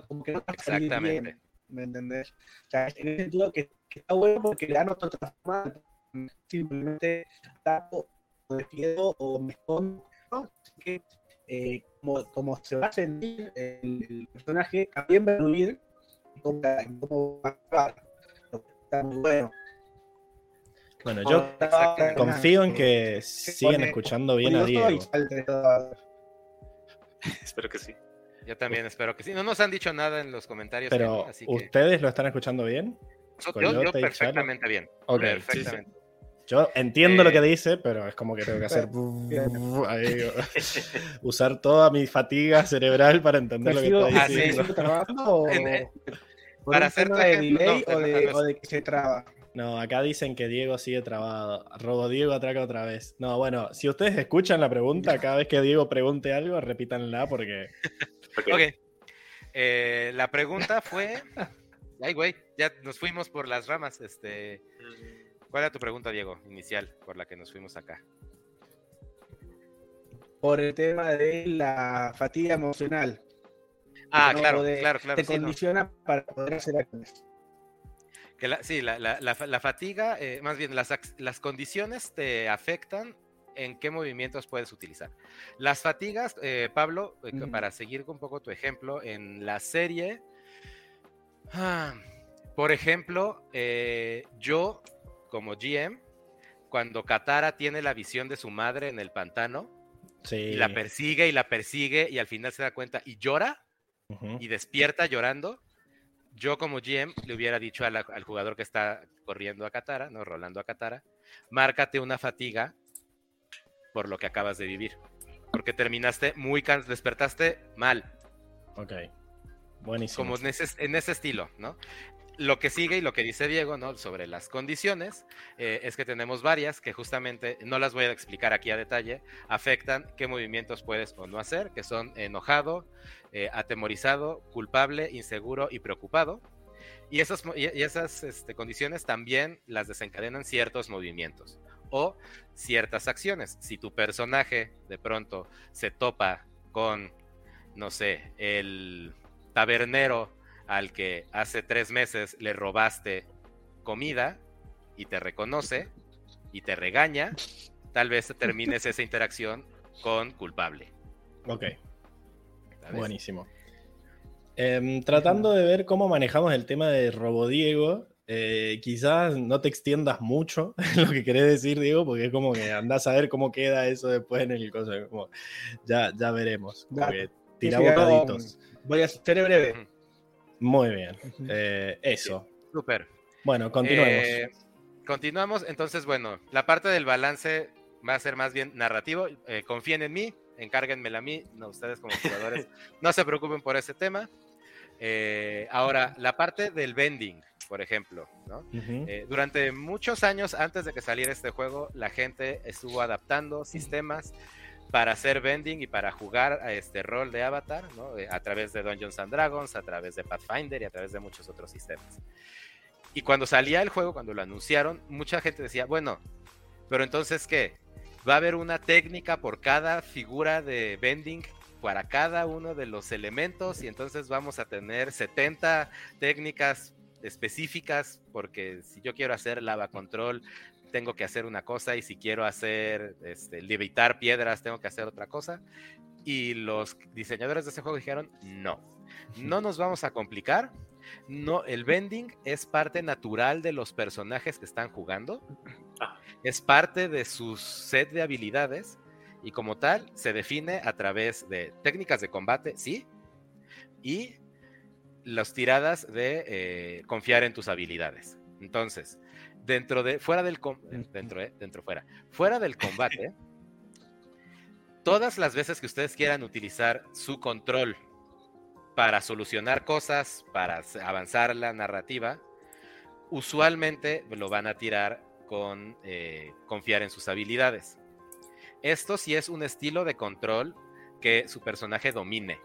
Como que no te va a salir Exactamente. bien, ¿me entendés? O sea, en ese sentido que, que está bueno porque le dan otra transformación, simplemente tapo o defiendo o me escondo, ¿no? Así que eh, como, como se va a sentir el, el personaje, también va a fluir y cómo, cómo va a actuar. Está muy bueno. Bueno, yo confío en que sigan escuchando bien a Diego. Espero que sí. yo también espero que sí. No nos han dicho nada en los comentarios, Pero, Kenny, así que ¿ustedes lo están escuchando bien? yo, yo perfectamente bien. Ok, perfectamente. Yo entiendo Eh, lo que dice, pero es como que tengo que hacer ahí, usar toda mi fatiga cerebral para entender lo que ¿Sigo- está Ah, sí. diciendo. sigo trabajando o En- eh, para hacer de ejemplo, delay no, o, de, no, o de que se traba? No, acá dicen que Diego sigue trabado. Robo Diego atraca otra vez. No, bueno, si ustedes escuchan la pregunta, cada vez que Diego pregunte algo, repítanla porque. Ok. Eh, la pregunta fue. Ay, güey, ya nos fuimos por las ramas. Este, ¿Cuál era tu pregunta, Diego, inicial, por la que nos fuimos acá? Por el tema de la fatiga emocional. Ah, no claro, de- claro, claro. Te sí, no. condiciona para poder hacer acciones. Que la- sí, la, la- la fa- la fatiga, eh, más bien las, las condiciones te afectan en qué movimientos puedes utilizar. Las fatigas, eh, Pablo, eh, para seguir un poco tu ejemplo, en la serie, ah, por ejemplo, eh, yo como GM, cuando Katara tiene la visión de su madre en el pantano Sí. y la persigue y la persigue y al final se da cuenta y llora, Y despierta llorando, yo como GM le hubiera dicho la- al jugador que está corriendo a Katara, no rolando a Katara, márcate una fatiga por lo que acabas de vivir. Porque terminaste muy cansado, despertaste mal, Ok. Buenísimo. como en ese, en ese estilo, ¿no? Lo que sigue y lo que dice Diego, ¿no? Sobre las condiciones, eh, es que tenemos varias que justamente, no las voy a explicar aquí a detalle, afectan qué movimientos puedes o no hacer, que son enojado, eh, atemorizado, culpable, inseguro y preocupado. Y esas, y esas este, condiciones también las desencadenan ciertos movimientos o ciertas acciones. Si tu personaje de pronto se topa con, no sé, el tabernero al que hace tres meses le robaste comida y te reconoce y te regaña, tal vez termines esa interacción con culpable. Ok. Buenísimo. Em, tratando de ver cómo manejamos el tema de Robodiego, eh, quizás no te extiendas mucho lo que querés decir, Diego, porque es como que andás a ver cómo queda eso después en el coso. ya, ya veremos. Tira bocaditos. Voy a ser breve. Muy bien. Eh, eso. Súper. Bueno, continuemos. Eh, continuamos. Entonces, bueno, la parte del balance va a ser más bien narrativo. Eh, confíen en mí, encárguenmela a mí, no ustedes como jugadores. no se preocupen por ese tema. ahora, la parte del vending, por ejemplo, ¿no? durante muchos años antes de que saliera este juego, la gente estuvo adaptando sistemas para hacer vending y para jugar a este rol de Avatar, ¿no? Eh, a través de Dungeons and Dragons, a través de Pathfinder y a través de muchos otros sistemas. Y cuando salía el juego, cuando lo anunciaron, mucha gente decía, bueno, pero entonces ¿qué? ¿Va a haber una técnica por cada figura de vending para cada uno de los elementos y entonces vamos a tener 70 técnicas específicas porque si yo quiero hacer lava control tengo que hacer una cosa y si quiero hacer, este, levitar piedras, tengo que hacer otra cosa. Y los diseñadores de ese juego dijeron, no, no nos vamos a complicar. No, el vending es parte natural de los personajes que están jugando. Ah. Es parte de su set de habilidades y como tal se define a través de técnicas de combate, sí, y las tiradas de eh, confiar en tus habilidades. Entonces, dentro de, fuera del, dentro, de, dentro, fuera, fuera del combate, todas las veces que ustedes quieran utilizar su control para solucionar cosas, para avanzar la narrativa, usualmente lo van a tirar con eh, confiar en sus habilidades. Esto sí es un estilo de control que su personaje domine.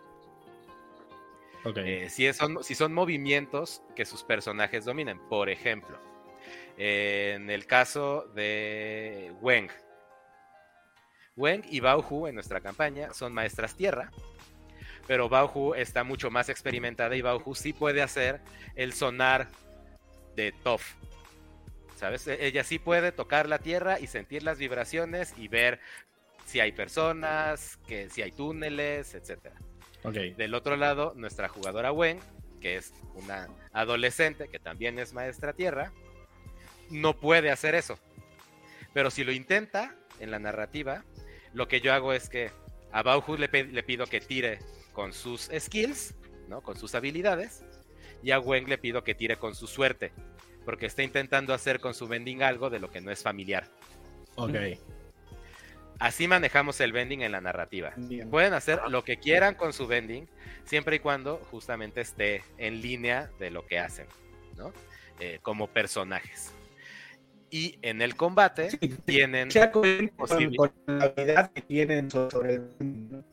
Eh, si, son, si son movimientos que sus personajes dominen, por ejemplo, en el caso de Weng. Weng y Bauhu en nuestra campaña son maestras tierra, pero Bauhu está mucho más experimentada y Bauhu sí puede hacer el sonar de Toff. ¿Sabes? E-, ella sí puede tocar la tierra y sentir las vibraciones y ver si hay personas, que si hay túneles, etc. Del otro lado, nuestra jugadora Wen, que es una adolescente que también es maestra tierra, no puede hacer eso. Pero si lo intenta en la narrativa, lo que yo hago es que a Bauhu le, pido que tire con sus skills, ¿no? Con sus habilidades. Y a Weng le pido que tire con su suerte. Porque está intentando hacer con su vending algo de lo que no es familiar. Ok. Así manejamos el vending en la narrativa. Pueden hacer lo que quieran con su vending, siempre y cuando justamente esté en línea de lo que hacen, ¿no? Eh, como personajes y en el combate tienen con, la habilidad que tienen sobre el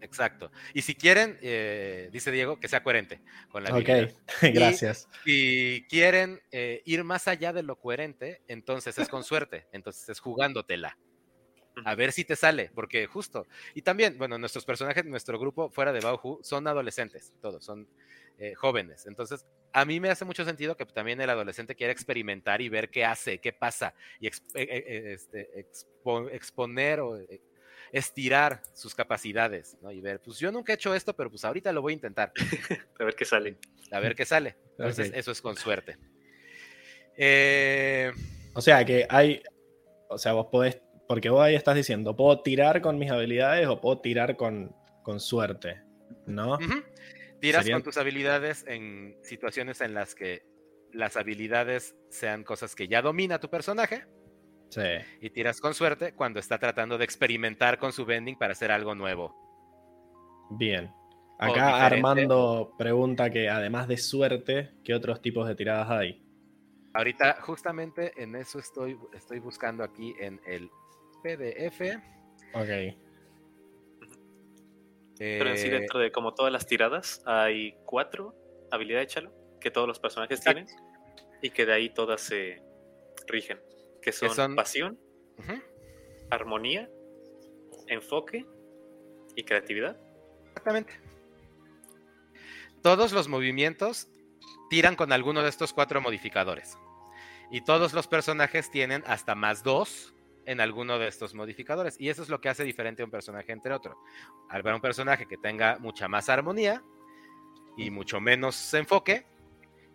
Exacto. Y si quieren, eh, dice Diego, que sea coherente con la habilidad. Ok, gracias. Si quieren eh, ir más allá de lo coherente, entonces es con suerte, entonces es jugándotela. A ver si te sale, porque justo. Y también, bueno, nuestros personajes, nuestro grupo fuera de Bauhu son adolescentes, todos, son eh, jóvenes. Entonces, a mí me hace mucho sentido que también el adolescente quiera experimentar y ver qué hace, qué pasa, y eh, eh, este, exponer o estirar sus capacidades, ¿no? Y ver, pues yo nunca he hecho esto, pero pues ahorita lo voy a intentar. a ver qué sale. A ver qué sale. Entonces, eso es con suerte. O sea, que hay, o sea, vos podés, porque vos ahí estás diciendo, puedo tirar con mis habilidades o puedo tirar con, con suerte, ¿no? Tiras con tus habilidades en situaciones en las que las habilidades sean cosas que ya domina tu personaje. Sí. Y tiras con suerte cuando está tratando de experimentar con su vending para hacer algo nuevo. Bien. Acá. Armando pregunta que además de suerte, ¿qué otros tipos de tiradas hay? Ahorita justamente en eso estoy, estoy buscando aquí en el PDF. Ok. Pero en sí, Eh, dentro de como todas las tiradas, hay cuatro habilidades de Chalo que todos los personajes Exacto. tienen y que de ahí todas se rigen. Que son, son- pasión, armonía, enfoque y creatividad. exactamente. Todos los movimientos tiran con alguno de estos cuatro modificadores. Y todos los personajes tienen hasta más dos en alguno de estos modificadores. Y eso es lo que hace diferente a un personaje entre otro. Al ver un personaje que tenga mucha más armonía y mucho menos enfoque,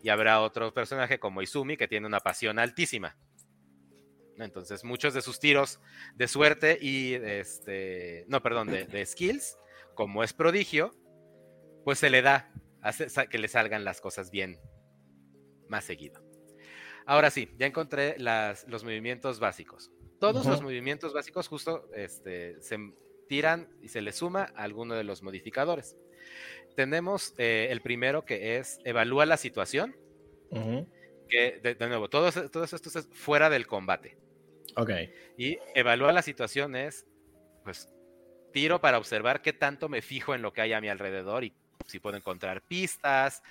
y habrá otro personaje como Izumi que tiene una pasión altísima. Entonces, muchos de sus tiros de suerte y este, no, perdón, de, de skills, como es prodigio, pues se le da hace- que le salgan las cosas bien más seguido. Ahora sí, ya encontré las, los movimientos básicos. Todos los movimientos básicos justo este, se tiran y se le suma a alguno de los modificadores. Tenemos eh, el primero que es evalúa la situación, que de, de nuevo, todo, todo esto es fuera del combate. Ok. Y evalúa la situación es, pues, tiro para observar qué tanto me fijo en lo que hay a mi alrededor y si puedo encontrar pistas,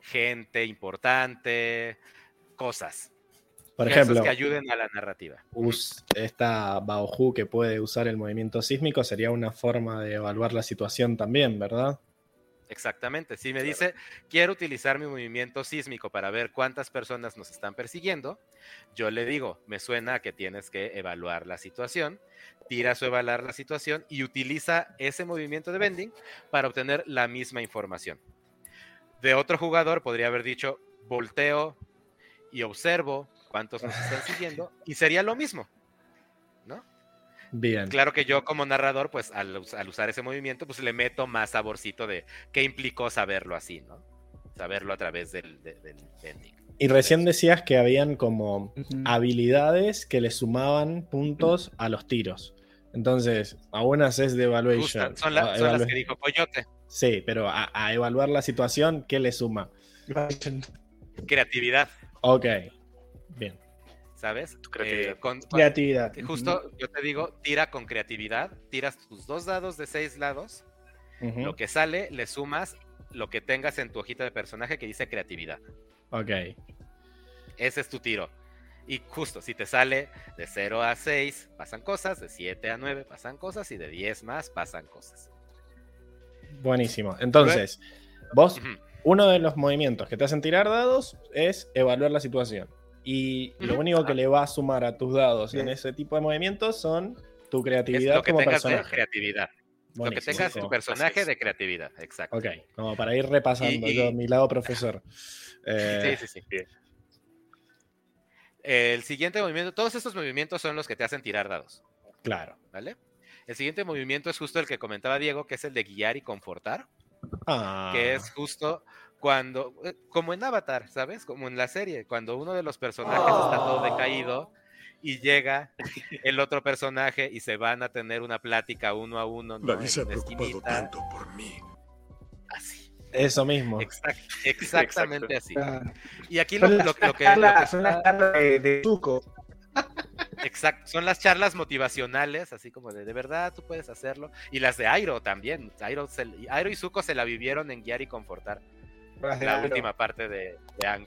gente importante, cosas. Por ejemplo, que ayuden a la narrativa. esta Baohu que puede usar el movimiento sísmico sería una forma de evaluar la situación también, ¿verdad? Exactamente. Si me dice, quiero utilizar mi movimiento sísmico para ver cuántas personas nos están persiguiendo, yo le digo, me suena a que tienes que evaluar la situación, tira su evaluar la situación y utiliza ese movimiento de bending para obtener la misma información. De otro jugador podría haber dicho, volteo y observo cuántos nos están siguiendo y sería lo mismo. ¿No? Bien. Claro que yo como narrador, pues al, us- al usar ese movimiento, pues le meto más saborcito de qué implicó saberlo así, ¿no? Saberlo a través del, de- del bending. Y recién decías que habían como habilidades que le sumaban puntos a los tiros. Entonces, a unas es de evaluation. Justa- son, la- a son las que dijo Coyote. Sí, pero a, a evaluar la situación, ¿qué le suma? Creatividad, Ok. Bien. ¿sabes? Tu creatividad. Eh, con- Creatividad. justo yo te digo, tira con creatividad, tiras tus dos dados de seis lados, lo que sale le sumas lo que tengas en tu hojita de personaje que dice creatividad. Ok. Ese es tu tiro. Y justo, si te sale de 0 a 6, pasan cosas, de 7 a 9 pasan cosas y de 10 más pasan cosas. Buenísimo. Entonces, vos, uno de los movimientos que te hacen tirar dados es evaluar la situación. Y lo único que le va a sumar a tus dados en ese tipo de movimientos son tu Es creatividad lo que como tengas de personaje. creatividad. Lo que tengas tu personaje de creatividad, exacto. Ok, como para ir repasando Y- y- yo mi lado profesor. Eh, Sí, sí, sí. El siguiente movimiento, todos estos movimientos son los que te hacen tirar dados, Claro. ¿vale? El siguiente movimiento es justo el que comentaba Diego, que es el de guiar y confortar, Ah, que es justo cuando, eh, como en Avatar, ¿sabes? Como en la serie, cuando uno de los personajes está todo decaído y llega el otro personaje y se van a tener una plática uno a uno. ¿no? Nadie se ha preocupado esquinita, tanto por mí. Así. Eso mismo. Exact- exactamente así. Y aquí lo, Son lo- las lo que, son las charlas de, de Zuko. Exacto, son las charlas motivacionales, así como de de verdad tú puedes hacerlo. Y las de Airo también. Airo, se- Airo y Zuko se la vivieron en guiar y confortar la última parte de, de Ang.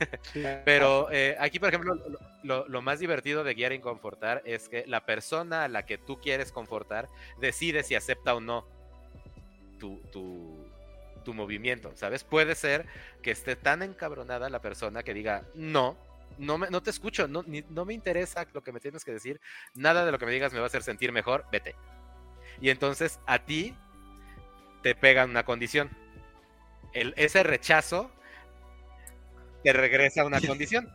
Pero eh, aquí, por ejemplo, lo, lo- lo más divertido de guiar y confortar es que la persona a la que tú quieres confortar decide si acepta o no tu, tu, tu movimiento, ¿sabes? Puede ser que esté tan encabronada la persona que diga, no, no, me- no te escucho, no, ni- no me interesa lo que me tienes que decir, nada de lo que me digas me va a hacer sentir mejor, vete. Y entonces a ti te pegan una condición. El, ese rechazo te regresa a una condición.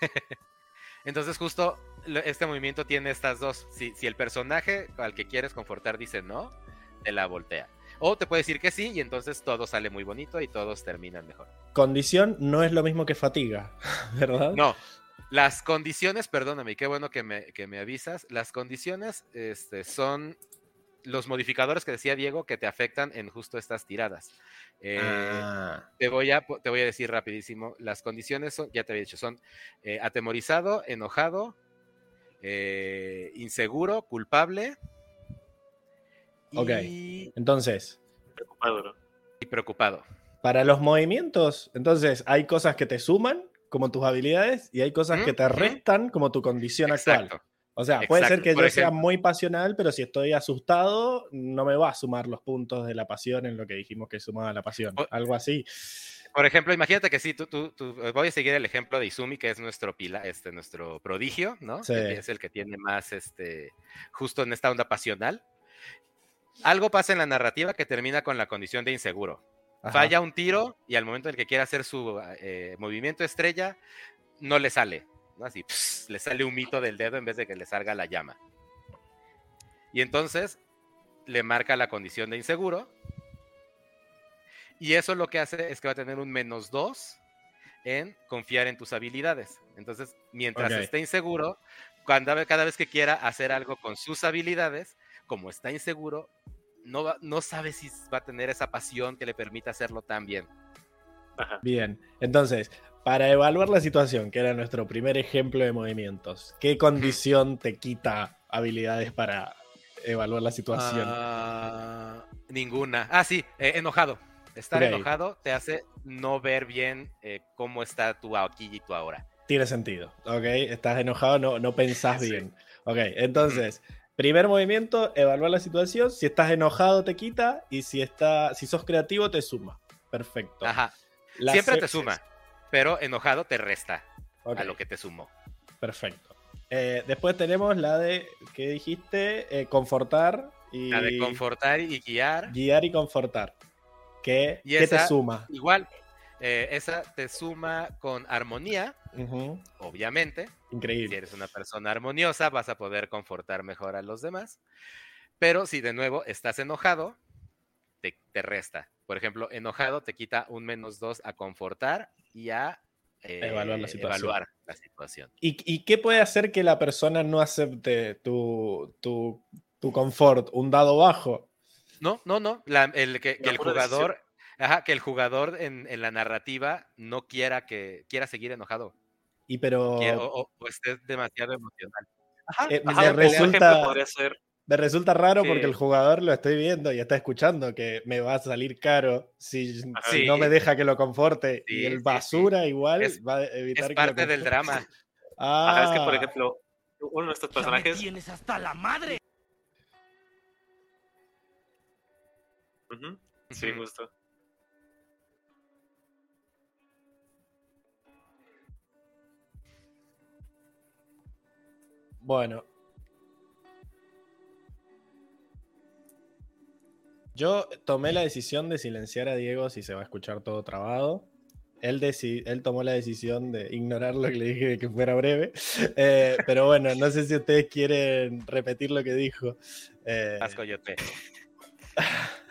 Entonces justo este movimiento tiene estas dos. Si, si el personaje al que quieres confortar dice no, te la voltea. O te puede decir que sí y entonces todo sale muy bonito y todos terminan mejor. Condición no es lo mismo que fatiga, ¿verdad? No, las condiciones, perdóname, qué bueno que me, que me avisas. Las condiciones este, son los modificadores que decía Diego que te afectan en justo estas tiradas. Eh, Ah, te, voy a, te voy a decir rapidísimo. Las condiciones son, ya te había dicho, son eh, atemorizado, enojado, eh, inseguro, culpable Ok. y, entonces, Preocupado, ¿no? y preocupado. para los movimientos, entonces hay cosas que te suman como tus habilidades y hay cosas que te restan como tu condición actual. Exacto. O sea, puede ser Exacto. que Por yo sea ejemplo. muy pasional, pero si estoy asustado, no me va a sumar los puntos de la pasión en lo que dijimos que sumaba la pasión. O- Algo así. Por ejemplo, imagínate que sí, tú, tú, tú- voy a seguir el ejemplo de Izumi, que es nuestro pila, este, nuestro prodigio, ¿no? Sí. Que es el que tiene más, este, justo en esta onda pasional. Algo pasa en la narrativa que termina con la condición de inseguro. Ajá. Falla un tiro y al momento en el que quiere hacer su eh, movimiento estrella, no le sale. ¿No? Así, pss, le sale un mito del dedo en vez de que le salga la llama. Y entonces le marca la condición de inseguro. Y eso lo que hace es que va a tener un menos 2 en confiar en tus habilidades. Entonces, mientras esté inseguro, cuando, cada vez que quiera hacer algo con sus habilidades, como está inseguro, no, va- no sabe si va a tener esa pasión que le permita hacerlo tan bien. Ajá. Bien. Entonces, para evaluar la situación, que era nuestro primer ejemplo de movimientos, ¿qué condición te quita habilidades para evaluar la situación? Ah, ninguna. Ah, sí, eh, enojado. Estar enojado te hace no ver bien eh, cómo está tu aquí y tu ahora. Tiene sentido, ¿ok? Estás enojado, no, no pensás Sí. bien. Ok, entonces, primer movimiento, evaluar la situación. Si estás enojado, te quita. Y si, está, si sos creativo, te suma. Perfecto. Ajá. La Siempre te suma, pero enojado te resta a lo que te sumó. Perfecto. Eh, después tenemos la de, ¿qué dijiste? Eh, confortar y... La de confortar y guiar. Guiar y confortar. ¿Qué, Y ¿qué te suma? Igual, eh, esa te suma con armonía, obviamente. Si Increíble. eres una persona armoniosa, vas a poder confortar mejor a los demás. Pero si de nuevo estás enojado, te, te resta. Por ejemplo, enojado te quita un menos dos a confortar y a eh, Evaluar la situación. evaluar la situación. ¿Y, y qué puede hacer que la persona no acepte tu, tu, tu confort? ¿Un dado bajo? No, no, no. la- el, que, que el jugador, ajá, que el jugador en, en la narrativa no quiera que quiera seguir enojado. Y pero o, o- o esté demasiado emocional. Ajá, eh, Ajá, me, un ejemplo resulta, podría ser me resulta raro que- porque el jugador lo estoy viendo y está escuchando que me va a salir caro si, no me deja que lo conforte. Sí, y el basura igual Es- va a evitar es que lo parte del drama. Ah, Ajá, es que, por ejemplo, uno de estos personajes. tienes hasta la madre. Ujú, Sí, justo. Bueno. Yo tomé la decisión de silenciar a Diego si se va a escuchar todo trabado. Él, tomó la decisión de ignorar lo que le dije de que fuera breve. Eh, pero bueno, no sé si ustedes quieren repetir lo que dijo. Eh, Haz coyote.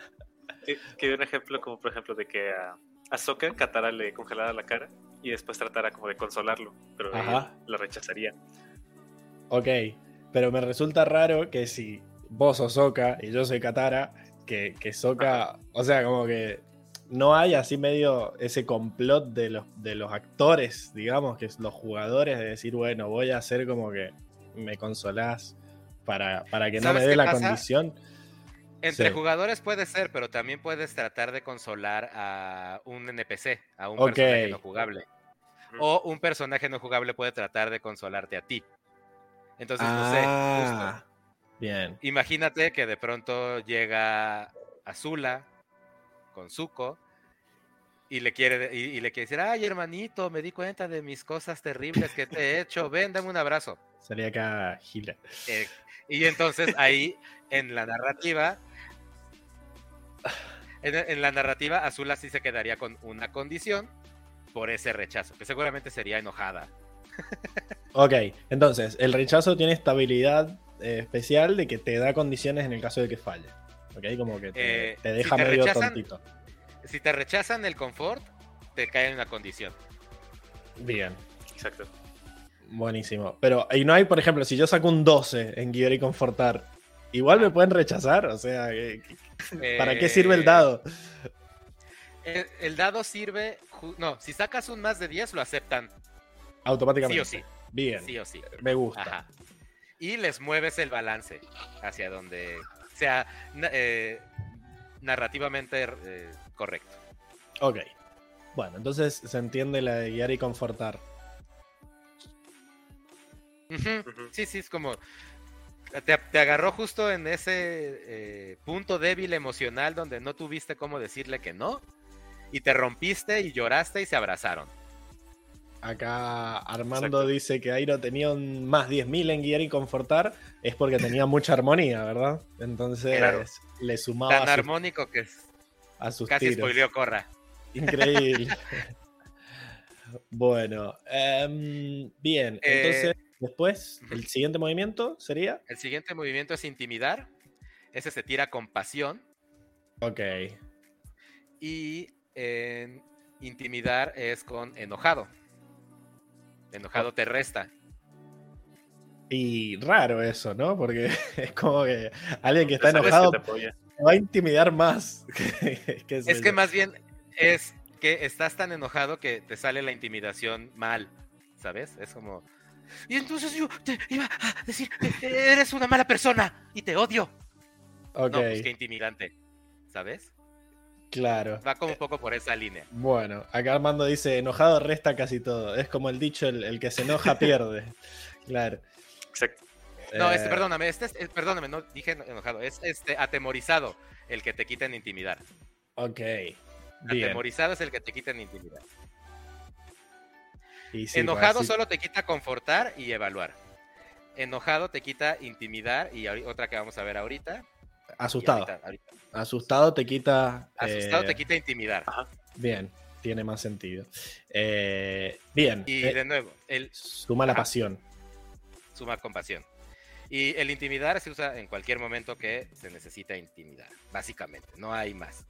Que, que dio un ejemplo como, por ejemplo, de que a Ahsoka Katara le congelara la cara y después tratara como de consolarlo, pero Ajá. la rechazaría. ok, pero me resulta raro que si vos sos Soka y yo soy Katara, que, que Sokka, o sea, como que no hay así medio ese complot de los, de los actores, digamos, que es los jugadores, de decir, bueno, voy a hacer como que me consolás para, para que no me ¿Sabes dé la pasa? condición. Entre Sí. jugadores puede ser, pero también puedes tratar de consolar a un NPC, a un personaje no jugable. O un personaje no jugable puede tratar de consolarte a ti. Entonces, no sé, Ah, justo. Bien. Imagínate que de pronto llega Azula con Zuko y le quiere y, y le quiere decir, ay hermanito, me di cuenta de mis cosas terribles que te he hecho, ven, dame un abrazo. Sería acá Gila. Eh, y entonces ahí en la narrativa, en, en la narrativa, Azula sí se quedaría con una condición por ese rechazo, que seguramente sería enojada. Ok, entonces, el rechazo tiene estabilidad eh, especial de que te da condiciones en el caso de que falle. Ok, como que te, Eh, te si deja te medio rechazan- tontito. Si te rechazan el confort, te cae en una condición. Bien, Exacto. buenísimo. Pero, y no hay, por ejemplo, si yo saco un 12 en guiar y confortar, Igual me pueden rechazar, o sea, ¿para qué sirve el Eh, dado? El, el dado sirve. No, si sacas un más de 10, lo aceptan. Automáticamente. Sí o sí. Bien, Sí o sí. me gusta. Ajá. Y les mueves el balance hacia donde sea eh, narrativamente eh, correcto. Ok. Bueno, entonces se entiende la de guiar y confortar. Sí, sí, es como. Te, te agarró justo en ese eh, punto débil emocional donde no tuviste cómo decirle que no. Y te rompiste y lloraste y se abrazaron. Acá Armando Exacto. dice que Airo tenía un más 10.000 en guiar y confortar, es porque tenía mucha armonía, ¿verdad? Entonces Claro. le sumaba Tan sus, armónico que es- a sus casi tiros. spoileó Corra. Increíble. bueno, em, bien, Eh, entonces después el siguiente movimiento sería... El siguiente movimiento es intimidar. Ese se tira con pasión. Ok, Y intimidar es con enojado. Enojado te resta. y raro eso, ¿no? Porque es como que alguien que está que enojado va a intimidar más. Es que yo. más bien es que estás tan enojado que te sale la intimidación mal, ¿sabes? Es como... Y entonces yo te iba a decir que eres una mala persona y te odio. Ok, No, pues qué intimidante, ¿sabes? Claro. Va como un poco por esa línea. Bueno, acá Armando dice, enojado resta casi todo. Es como el dicho, el, el que se enoja pierde. Claro. Exacto. No, Eh, este, perdóname, este es, es- perdóname, no dije enojado, es este atemorizado el que te quita en intimidar. Ok. Bien. Atemorizado es el que te quita en intimidar. Y sí, Enojado pues, solo te quita confortar y evaluar. Enojado te quita intimidar y otra que vamos a ver ahorita. Asustado. ahorita- ahorita. Asustado te quita... Asustado eh, te quita intimidar. Bien, tiene más sentido. Eh, bien. Y eh, de nuevo, el suma la ajá. pasión. suma compasión. Y el intimidar se usa en cualquier momento que se necesita intimidar, básicamente, no hay más.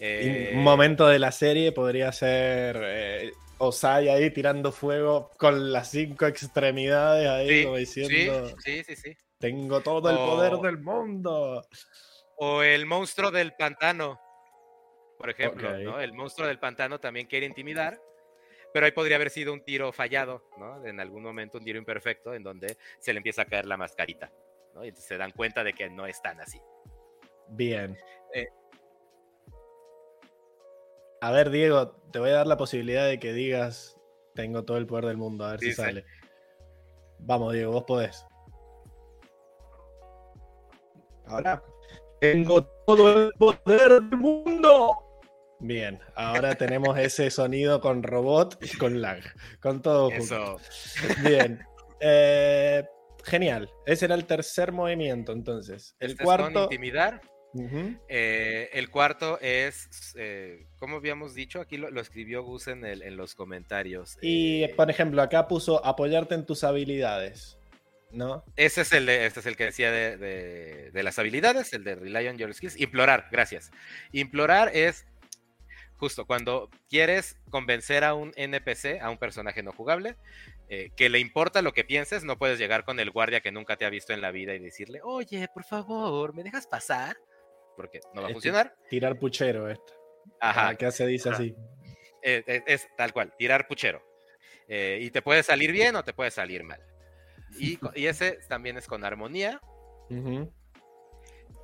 Eh, Un momento de la serie podría ser eh, Osai ahí tirando fuego con las cinco extremidades ahí, sí, como diciendo, sí, sí, sí, sí. Tengo todo el O- poder del mundo. O el monstruo del pantano, por ejemplo. ¿no? El monstruo del pantano también quiere intimidar, pero ahí podría haber sido un tiro fallado, ¿no? En algún momento un tiro imperfecto en donde se le empieza a caer la mascarita, ¿no? Y se dan cuenta de que no es tan así. Bien. Eh. A ver, Diego, te voy a dar la posibilidad de que digas, tengo todo el poder del mundo, a ver si Dice. sale. Vamos, Diego, vos podés. Ahora, tengo todo el poder del mundo. Bien, ahora tenemos ese sonido con robot y con lag, con todo junto. Eso. Bien. Eh, genial. Ese era el tercer movimiento, entonces. El Este es con cuarto. intimidar. Ujú. Eh, el cuarto es, eh, como habíamos dicho, aquí lo, lo escribió Gus en, el- en los comentarios. Y, eh, por ejemplo, acá puso apoyarte en tus habilidades. ¿No? ese es el, de- este es el que decía de, de- de las habilidades, el de Rely on Your Skills. Implorar, gracias. Implorar es justo cuando quieres convencer a un NPC, a un personaje no jugable, eh, que le importa lo que pienses, no puedes llegar con el guardia que nunca te ha visto en la vida y decirle, oye, por favor, ¿me dejas pasar? Porque no va a Este- funcionar. Tirar puchero esto. Ajá. Acá se dice Ajá. así. Eh, eh, es tal cual, tirar puchero. Eh, y te puede salir bien o te puede salir mal. Y, ese también es con armonía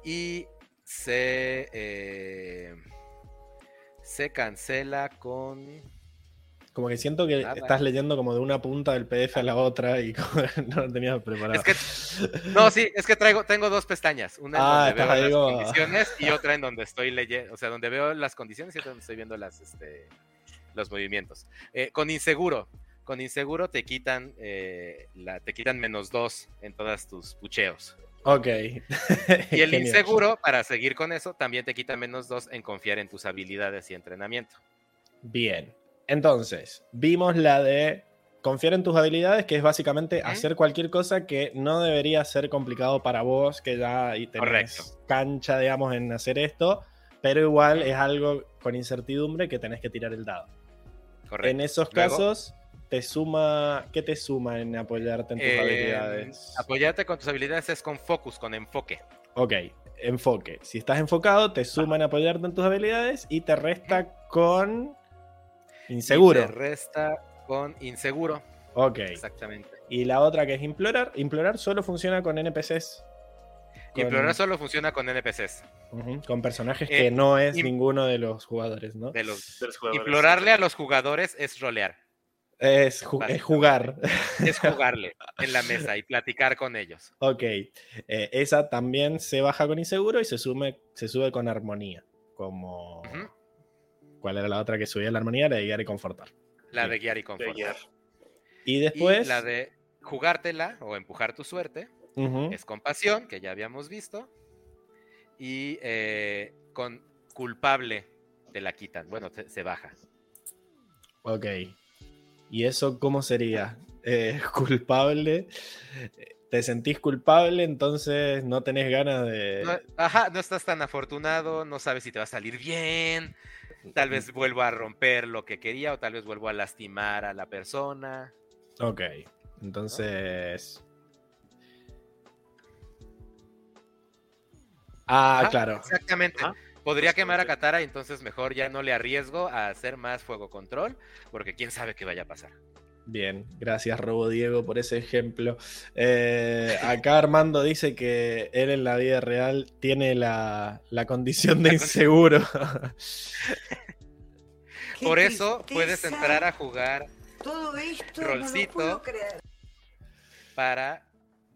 y se, eh, se cancela con... Como que siento que Nada. estás leyendo como de una punta del PDF a la otra y no lo tenías preparado. Es que, no, sí, es que traigo, tengo dos pestañas, una en Ah, donde veo las como- condiciones y otra en donde estoy leyendo, o sea, donde veo las condiciones y otra donde estoy viendo las, este, los movimientos. Eh, con inseguro, con inseguro te quitan, eh, la, te quitan menos dos en todas tus pucheos. Ok. Y el inseguro, para seguir con eso, también te quita menos dos en confiar en tus habilidades y entrenamiento. Bien. Entonces, vimos la de confiar en tus habilidades, que es básicamente hacer cualquier cosa que no debería ser complicado para vos, que ya ahí tenés Correcto. cancha, digamos, en hacer esto, pero igual es algo con incertidumbre que tenés que tirar el dado. Correcto. En esos Luego- casos, te suma, ¿qué te suma en apoyarte en tus Eh, habilidades? Apoyarte con tus habilidades es con focus, con enfoque. Ok, enfoque. Si estás enfocado, te suma en apoyarte en tus habilidades y te resta con Y inseguro. te resta con inseguro. Ok. Exactamente. Y la otra que es implorar. Implorar solo funciona con NPCs. Con- Implorar solo funciona con NPCs. Con personajes Eh, que no es ninguno de los jugadores, ¿no? De los... de los jugadores. Implorarle a los jugadores es rolear. Es, ju- es jugar. Es jugarle en la mesa y platicar con ellos. ok. Eh, esa también se baja con inseguro y se, sume, se sube con armonía. Como. ¿Cuál era la otra que subía la armonía? La de guiar y confortar. La Sí. de guiar y De confort. guiar. Y Y después. la de jugártela o empujar tu suerte es compasión, que ya habíamos visto. Y eh, con culpable te la quitan. Bueno, te- se baja. Ok. ¿Y eso cómo sería? Eh, culpable. ¿Te sentís culpable? Entonces no tenés ganas de. No, ajá, no estás tan afortunado, no sabes si te va a salir bien. Tal vez vuelvo a romper lo que quería o tal vez vuelvo a lastimar a la persona. Ok. Entonces. Ah, Ajá, claro. Exactamente. Podría quemar a. Katara y entonces mejor ya no le arriesgo a hacer más fuego control, porque quién sabe qué vaya a pasar. Bien, gracias Robo Diego por ese ejemplo. Eh, acá Armando dice que él en la vida real tiene la, la condición de inseguro. Por eso puedes entrar a jugar Todo esto Rolcito. no lo puedo creer. para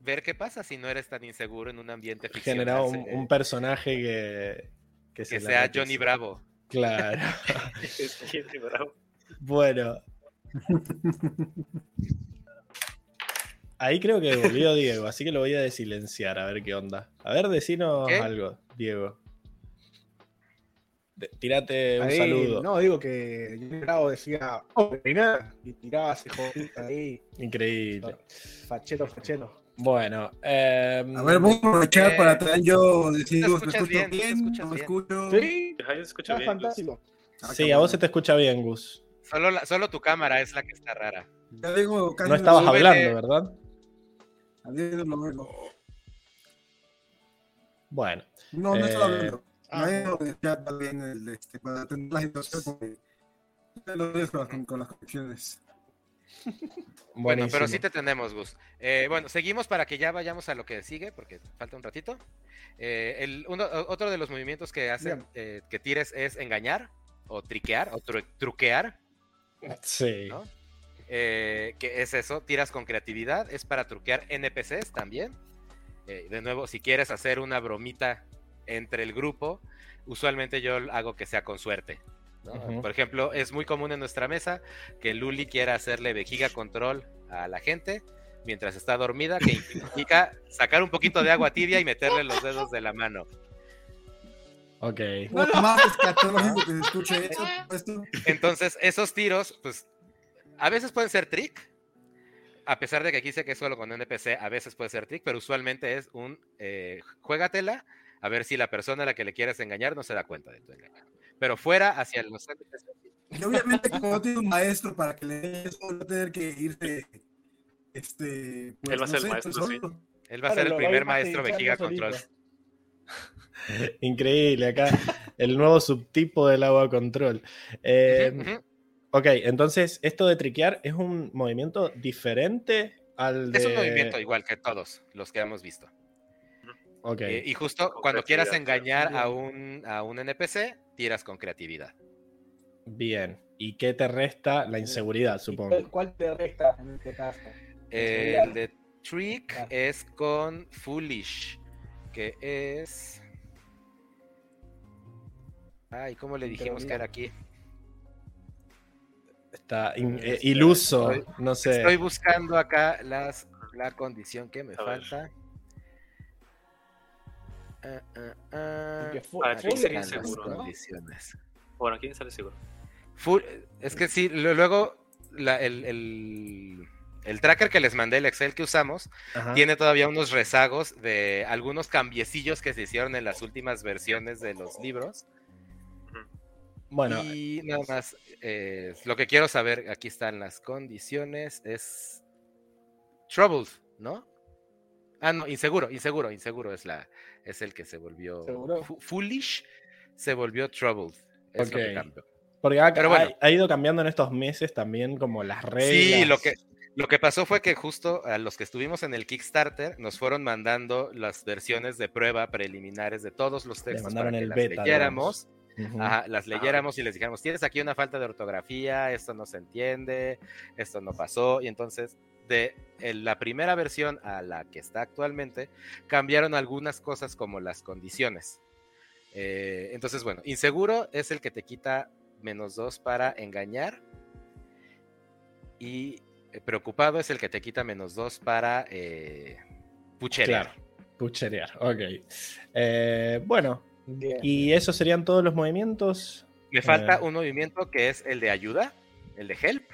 ver qué pasa si no eres tan inseguro en un ambiente Generado un, ficcional, un personaje que, que, sea Johnny. Bravo. Claro. Sí, bravo. Bueno. Ahí creo que volvió Diego, así que lo voy a desilenciar a ver qué onda. A ver, decinos ¿Qué? algo, Diego. De- tírate un Ahí, saludo. No, digo que Johnny Bravo decía, oh, y tiraba ese jodito ahí, Increíble. fachero, fachero. Bueno, em, A ver, voy a aprovechar Eh, para también yo decir, te ¿me escuchas escucho bien, te bien? escuchas ¿No me bien. escucho? Sí, escucho está bien. Fantástico. Ah, sí, a vos se te escucha bien, Gus. Solo, la- solo tu cámara es la que está rara. Ya digo, casi No estabas súbele. hablando, ¿verdad? Adiós, lo veo. Bueno, No, no Eh, estaba hablando. ah. No, ya también el, este, para atender la situación con, con las conexiones. Bueno, pero sí te tenemos, Gus. Eh, bueno, seguimos para que ya vayamos a lo que sigue, porque falta un ratito. Eh, el, uno- o- otro de los movimientos que hacen eh, que tires es engañar, o triquear, o tru- truquear, Sí. ¿no? Eh, que es eso, tiras con creatividad, es para truquear NPCs también. Eh, de nuevo, si quieres hacer una bromita entre el grupo, usualmente yo hago que sea con suerte. Por ejemplo, es muy común en nuestra mesa que Luli quiera hacerle vejiga control a la gente mientras está dormida, que implica sacar un poquito de agua tibia y meterle los dedos de la mano. Ok. No, más escatológico que se escuche eso, esto. Entonces, esos tiros, pues, a veces pueden ser trick, a pesar de que aquí sé que es solo con NPC, a veces puede ser trick, pero usualmente es un eh, juégatela, a ver si la persona a la que le quieres engañar no se da cuenta de tu engaño. Pero fuera hacia los NPC. Y obviamente, como no tiene un maestro para que le dé eso, va a tener que irse. Este, pues, Él va a no ser el sé, maestro, pues, sí. Él va a ser el primer maestro vejiga control. Increíble, acá el nuevo subtipo del agua control. Eh. Ok, entonces esto de triquear es un movimiento diferente al de... Es un movimiento igual que todos los que hemos visto. Ok, Eh, y justo Con cuando quieras engañar a un, a un NPC, tiras con creatividad. bien. ¿Y qué te resta? La inseguridad, ¿Y supongo. ¿Cuál, te resta en este caso? El de Trick Ah. es con Foolish, que es. Ay, ¿cómo le dijimos que era aquí? Está in- eh, iluso, estoy- no sé. Estoy buscando acá las, la condición que me A falta. Bueno, ¿quién sale seguro? Full- es que sí, luego la- el, el- el tracker que les mandé, el Excel que usamos, Ajá. tiene todavía unos rezagos de algunos cambiecillos que se hicieron en las últimas versiones de los libros. Bueno, y nada más, eh, lo que quiero saber, aquí están las condiciones, es Troubled, ¿no? Ah, no, inseguro, inseguro, inseguro es la, es el que se volvió foolish, se volvió troubled. Es lo que Ok. cambió. porque ha, pero bueno. ha- ha ido cambiando en estos meses también como las reglas. Sí, lo que, lo que pasó fue que justo a los que estuvimos en el Kickstarter nos fueron mandando las versiones de prueba preliminares de todos los textos para que el las beta, leyéramos. Ajá, las leyéramos y les dijéramos, tienes aquí una falta de ortografía, esto no se entiende, esto no pasó. Y entonces, de la primera versión a la que está actualmente, cambiaron algunas cosas como las condiciones. Eh, entonces, bueno, inseguro es el que te quita menos dos para engañar. Y eh, preocupado es el que te quita menos dos para eh, pucherear. Claro, pucherear, ok. Eh, bueno, Bien. y esos serían todos los movimientos. Me falta Eh. un movimiento que es el de ayuda, el de help.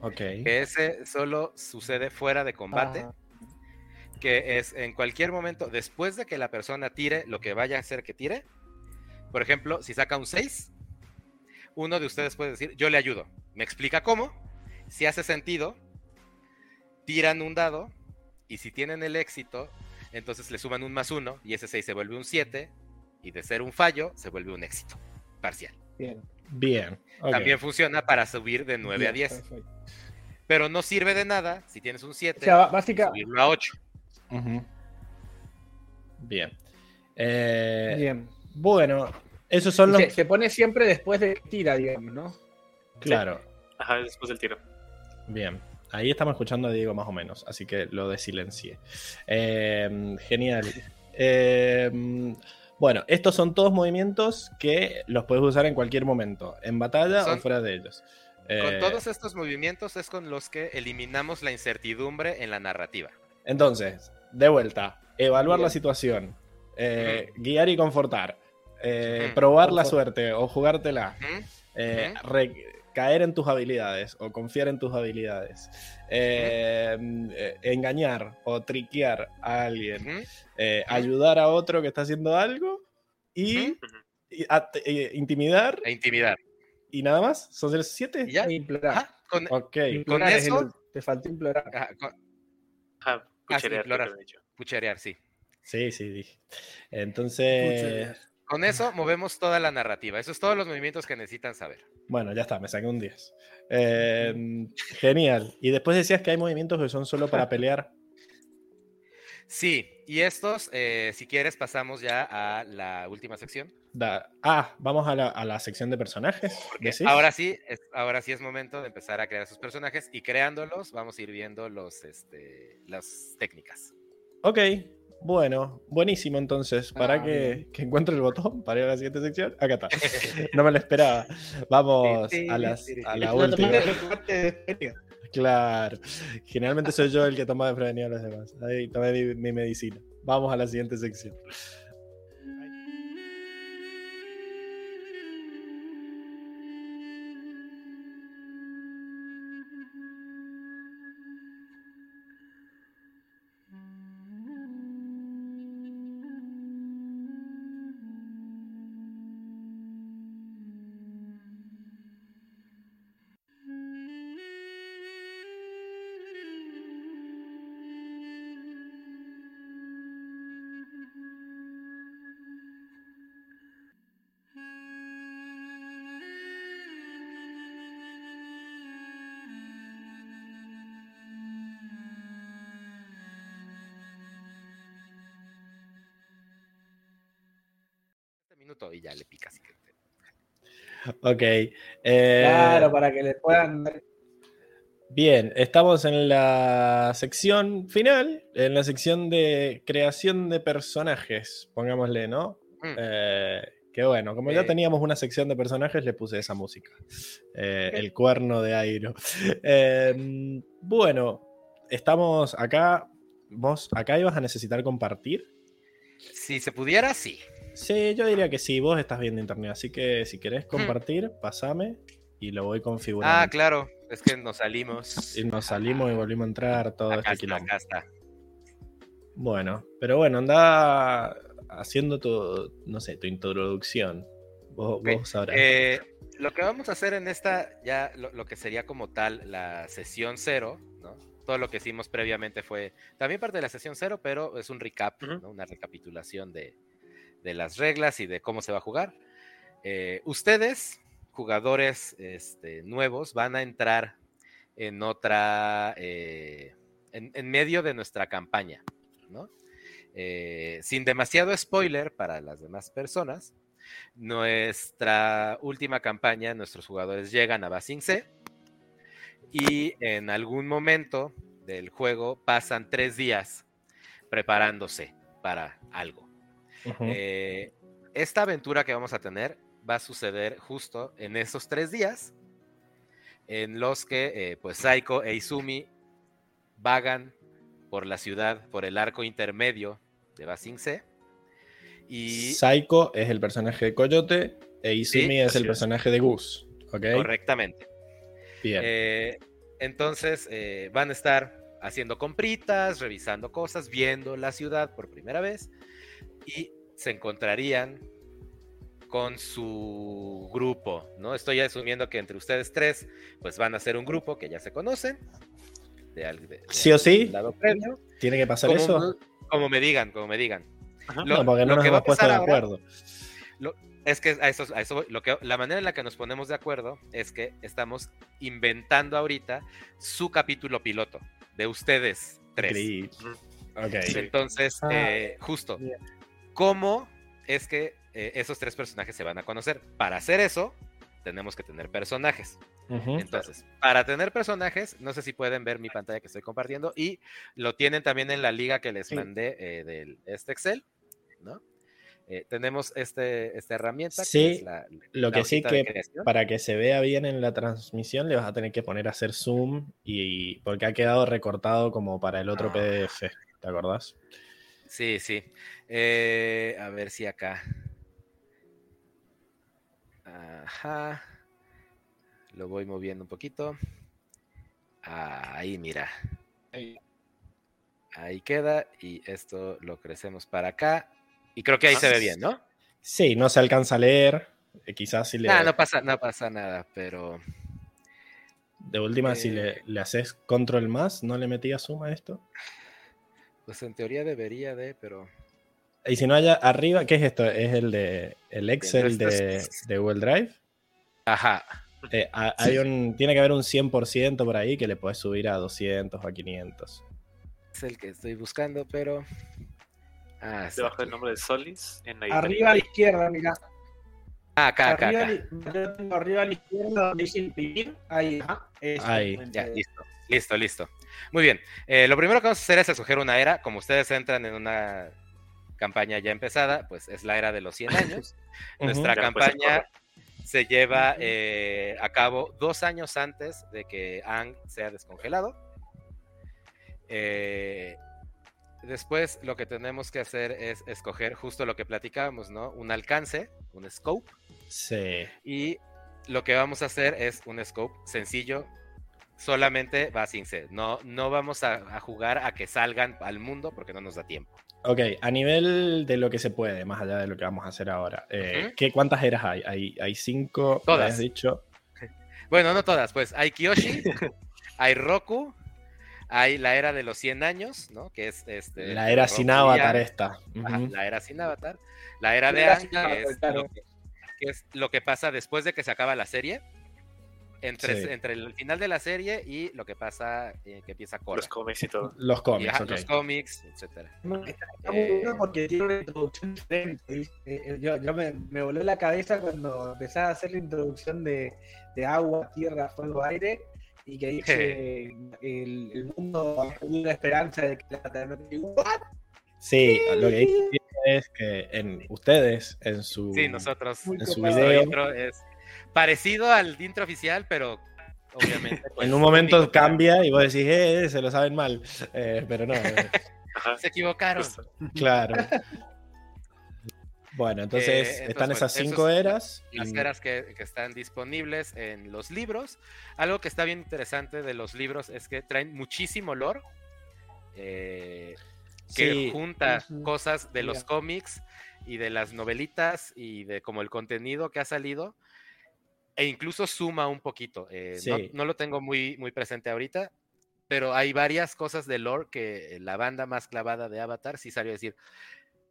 Ok. que ese solo sucede fuera de combate, Ah, que es en cualquier momento, después de que la persona tire lo que vaya a hacer que tire, por ejemplo, si saca un 6, uno de ustedes puede decir, yo le ayudo, me explica cómo, si hace sentido, tiran un dado, y si tienen el éxito, entonces le suman un más uno, y ese 6 se vuelve un 7, y de ser un fallo, se vuelve un éxito parcial. bien. Bien. También funciona para subir de 9 a Bien, 10, perfecto. Pero no sirve de nada si tienes un 7, O sea, básicamente. subirlo a 8. Ujú. Bien. Eh, Bien. Bueno, esos son los. Se, se pone siempre después de tira, digamos, ¿no? Claro. Ajá, después del tiro. Bien. Ahí estamos escuchando a Diego más o menos, así que lo desilencié. Eh, genial. Eh, bueno, estos son todos movimientos que los puedes usar en cualquier momento, en batalla o fuera de ellos. Con Eh, todos estos movimientos es con los que eliminamos la incertidumbre en la narrativa. Entonces, de vuelta, evaluar Bien. la situación, eh, guiar y confortar, eh, probar la suerte o jugártela, caer en tus habilidades o confiar en tus habilidades, engañar o triquear a alguien, ayudar a otro que está haciendo algo y, intimidar E intimidar. Y nada más. ¿Son los siete? ¿Y ya? E implorar. Ajá, con, Implorar es el- eso- te faltó implorar. ajá, con- Ajá, cucherear, implorar. creo que he dicho. pucherear, sí. sí, sí, dije. Entonces, Con eso movemos toda la narrativa. Esos son todos los movimientos que necesitan saber. Bueno, ya está, me saqué un 10. Eh, genial. Y después decías que hay movimientos que son solo para pelear. Sí, y estos, eh, si quieres, pasamos ya a la última sección. Da- ah, vamos a la, a la sección de personajes. Ahora sí, es, ahora sí es momento de empezar a crear sus personajes y creándolos vamos a ir viendo los, este, las técnicas. Ok, bueno, buenísimo entonces. Para Ah, que, que encuentre el botón para ir a la siguiente sección. Acá está. No me lo esperaba. Vamos a, las- a la última. Claro. Generalmente soy yo el que toma desprevenido a los demás. Ahí tomé mi, mi medicina. Vamos a la siguiente sección. Ok. eh, Claro, para que le puedan Bien, estamos en la sección final, en la sección de creación de personajes, pongámosle, ¿no? Mm. Eh, que bueno, como ya teníamos una sección de personajes, le puse esa música. Eh, el cuerno de Airo. Eh, bueno, estamos acá. ¿Vos acá ibas a necesitar compartir? Si se pudiera, sí. Sí, yo diría que sí, vos estás viendo internet, así que si querés compartir, pasame y lo voy configurando. Ah, claro. Es que nos salimos. Y nos salimos y volvimos a entrar, todo Acá este está, quilombo. acá está. Bueno, pero bueno, anda haciendo tu, no sé, tu introducción. Vos, sabrás. Eh, lo que vamos a hacer en esta, ya lo, lo que sería como tal la sesión cero, ¿no? Todo lo que hicimos previamente fue también parte de la sesión cero, pero es un recap, una recapitulación de, de las reglas y de cómo se va a jugar. Eh, ustedes, jugadores este, nuevos, van a entrar en otra, eh, en, medio de nuestra campaña, ¿no? Eh, sin demasiado spoiler para las demás personas, nuestra última campaña, nuestros jugadores llegan a Basing C y en algún momento del juego pasan tres días preparándose para algo. Eh, esta aventura que vamos a tener va a suceder justo en esos tres días en los que eh, pues Saiko e Izumi vagan por la ciudad, por el arco intermedio de Basing C. Y Saiko es el personaje de Coyote e Izumi Sí, es el es. personaje de Gus. ¿Ok? correctamente. Bien. Eh, entonces eh, van a estar haciendo compritas, revisando cosas, viendo la ciudad por primera vez y se encontrarían con su grupo, ¿no? Estoy asumiendo que entre ustedes tres, pues van a ser un grupo que ya se conocen. De, de- de ¿Sí o sí? lado previo. ¿Tiene que pasar como, eso? como me digan, como me digan. Ajá. Lo- no, porque no lo nos que va hemos a puesto de pasar ahora- acuerdo. Es que a eso, a eso lo que, la manera en la que nos ponemos de acuerdo es que estamos inventando ahorita su capítulo piloto de ustedes tres. Increíble. Ok. Sí. Entonces, Ah, eh, justo. ¿Cómo es que eh, esos tres personajes se van a conocer? Para hacer eso, tenemos que tener personajes. Entonces, para tener personajes, no sé si pueden ver mi pantalla que estoy compartiendo y lo tienen también en la liga que les Sí. mandé eh, del este Excel, ¿no? Eh, tenemos este, esta herramienta. Sí, que es la, Lo la que sí de que para que se vea bien en la transmisión le vas a tener que poner a hacer zoom y porque ha quedado recortado como para el otro Ah. PDF, ¿te acordás? Sí, sí. Eh, a ver si acá. Ajá. Lo voy moviendo un poquito. Ahí, mira. Ahí queda. Y esto lo crecemos para acá. Y creo que ahí se ve bien, ¿no? Sí, no se alcanza a leer. eh, Quizás si le Ah, no pasa, no pasa nada, pero. de última si le, eh, le haces control más, ¿no le metías zoom a esto? Pues en teoría debería de, pero. Y si no haya arriba, ¿qué es esto? ¿Es el de el Excel de, de Google Drive? Ajá. Eh, ha- hay un, tiene que haber un 100% por ahí que le puedes subir a 200 o a 500. Es el que estoy buscando, pero. Ah, Debajo del nombre de Solis. En ahí Arriba a la izquierda, mira. Ah, acá, acá, arriba, acá. a la- yo tengo arriba a la izquierda donde dice imprimir. Ahí, ajá. eso, Ahí. Ya, listo, listo, listo. Muy bien. Eh, lo primero que vamos a hacer es escoger una era. Como ustedes entran en una campaña ya empezada, pues es la era de los 100 años. Nuestra pues, campaña se lleva eh, a cabo dos años antes de que Ang sea descongelado. Eh, después lo que tenemos que hacer es escoger justo lo que platicábamos, ¿no? Un alcance, un scope. Sí. Y lo que vamos a hacer es un scope sencillo, solamente va sin ser. No, no vamos a, a jugar a que salgan al mundo porque no nos da tiempo. Ok, a nivel de lo que se puede, más allá de lo que vamos a hacer ahora, eh. ¿qué, ¿cuántas eras hay? ¿Hay, hay cinco? me Todas. habías dicho. Bueno, no todas, pues hay Kiyoshi, hay Roku, hay la era de los 100 años, ¿no? Que es este. La era Roku sin avatar esta. Ajá, la era sin avatar. La era de Aang, sin que avatar, es, claro. lo que, que es lo que pasa después de que se acaba la serie. Entre, Sí. entre el final de la serie y lo que pasa eh, que empieza Korra. Los cómics y todo. Los Y, cómics, ajá, ok. Los cómics, etcétera. No, Está Eh, porque tiene una introducción diferente. Eh, yo yo me, me voló la cabeza cuando empezaba a hacer la introducción de, de agua, tierra, fuego, aire. Y que dice el, el mundo la esperanza de que la Tierra ¿What? Sí, lo que dice es que en ustedes, en su, Sí, nosotros. En su video, es parecido al intro oficial, pero obviamente. pues, en un momento cambia y vos decís, eh, se lo saben mal. Eh, pero no, eh. Se equivocaron. Claro. Bueno, entonces Eh, entonces, están esas eso cinco eras. Las y- eras que, que están disponibles en los libros. Algo que está bien interesante de los libros es que traen muchísimo lore. eh, que Sí, junta cosas de los cómics y de las novelitas y de como el contenido que ha salido e incluso suma un poquito. eh, no- lo tengo muy, muy presente ahorita, pero hay varias cosas de lore que la banda más clavada de Avatar sí salió a decir.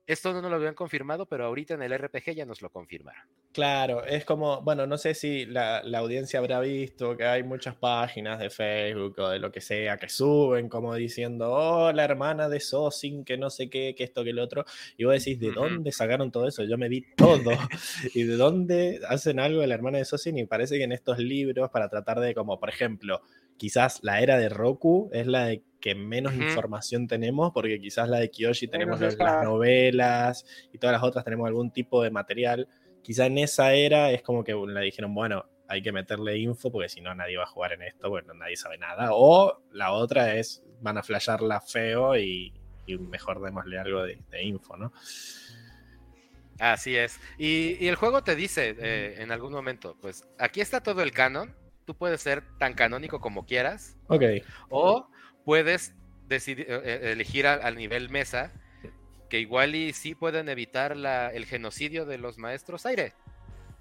Esto no nos lo habían confirmado, pero ahorita en el RPG ya nos lo confirmaron. Claro, es como, bueno, no sé si la, la audiencia habrá visto que hay muchas páginas de Facebook o de lo que sea que suben como diciendo, oh, la hermana de Sosin, que no sé qué, que esto, que el otro. Y vos decís, ¿de dónde sacaron todo eso? Yo me vi todo. ¿Y de dónde hacen algo de la hermana de Sosin? Y parece que en estos libros, para tratar de, como, por ejemplo, quizás la era de Roku es la de que menos información tenemos, porque quizás la de Kiyoshi tenemos las, novelas y todas las otras tenemos algún tipo de material. Quizá en esa era es como que le dijeron, bueno, hay que meterle info porque si no nadie va a jugar en esto, bueno, nadie sabe nada. O la otra es, van a flashearla feo y, y mejor démosle algo de, de info, ¿no? Así es. Y, y el juego te dice eh, en algún momento, pues aquí está todo el canon, tú puedes ser tan canónico como quieras, Ok, o puedes decidir, eh, eh, elegir al, al nivel mesa, que igual y sí pueden evitar la- el genocidio de los maestros aire.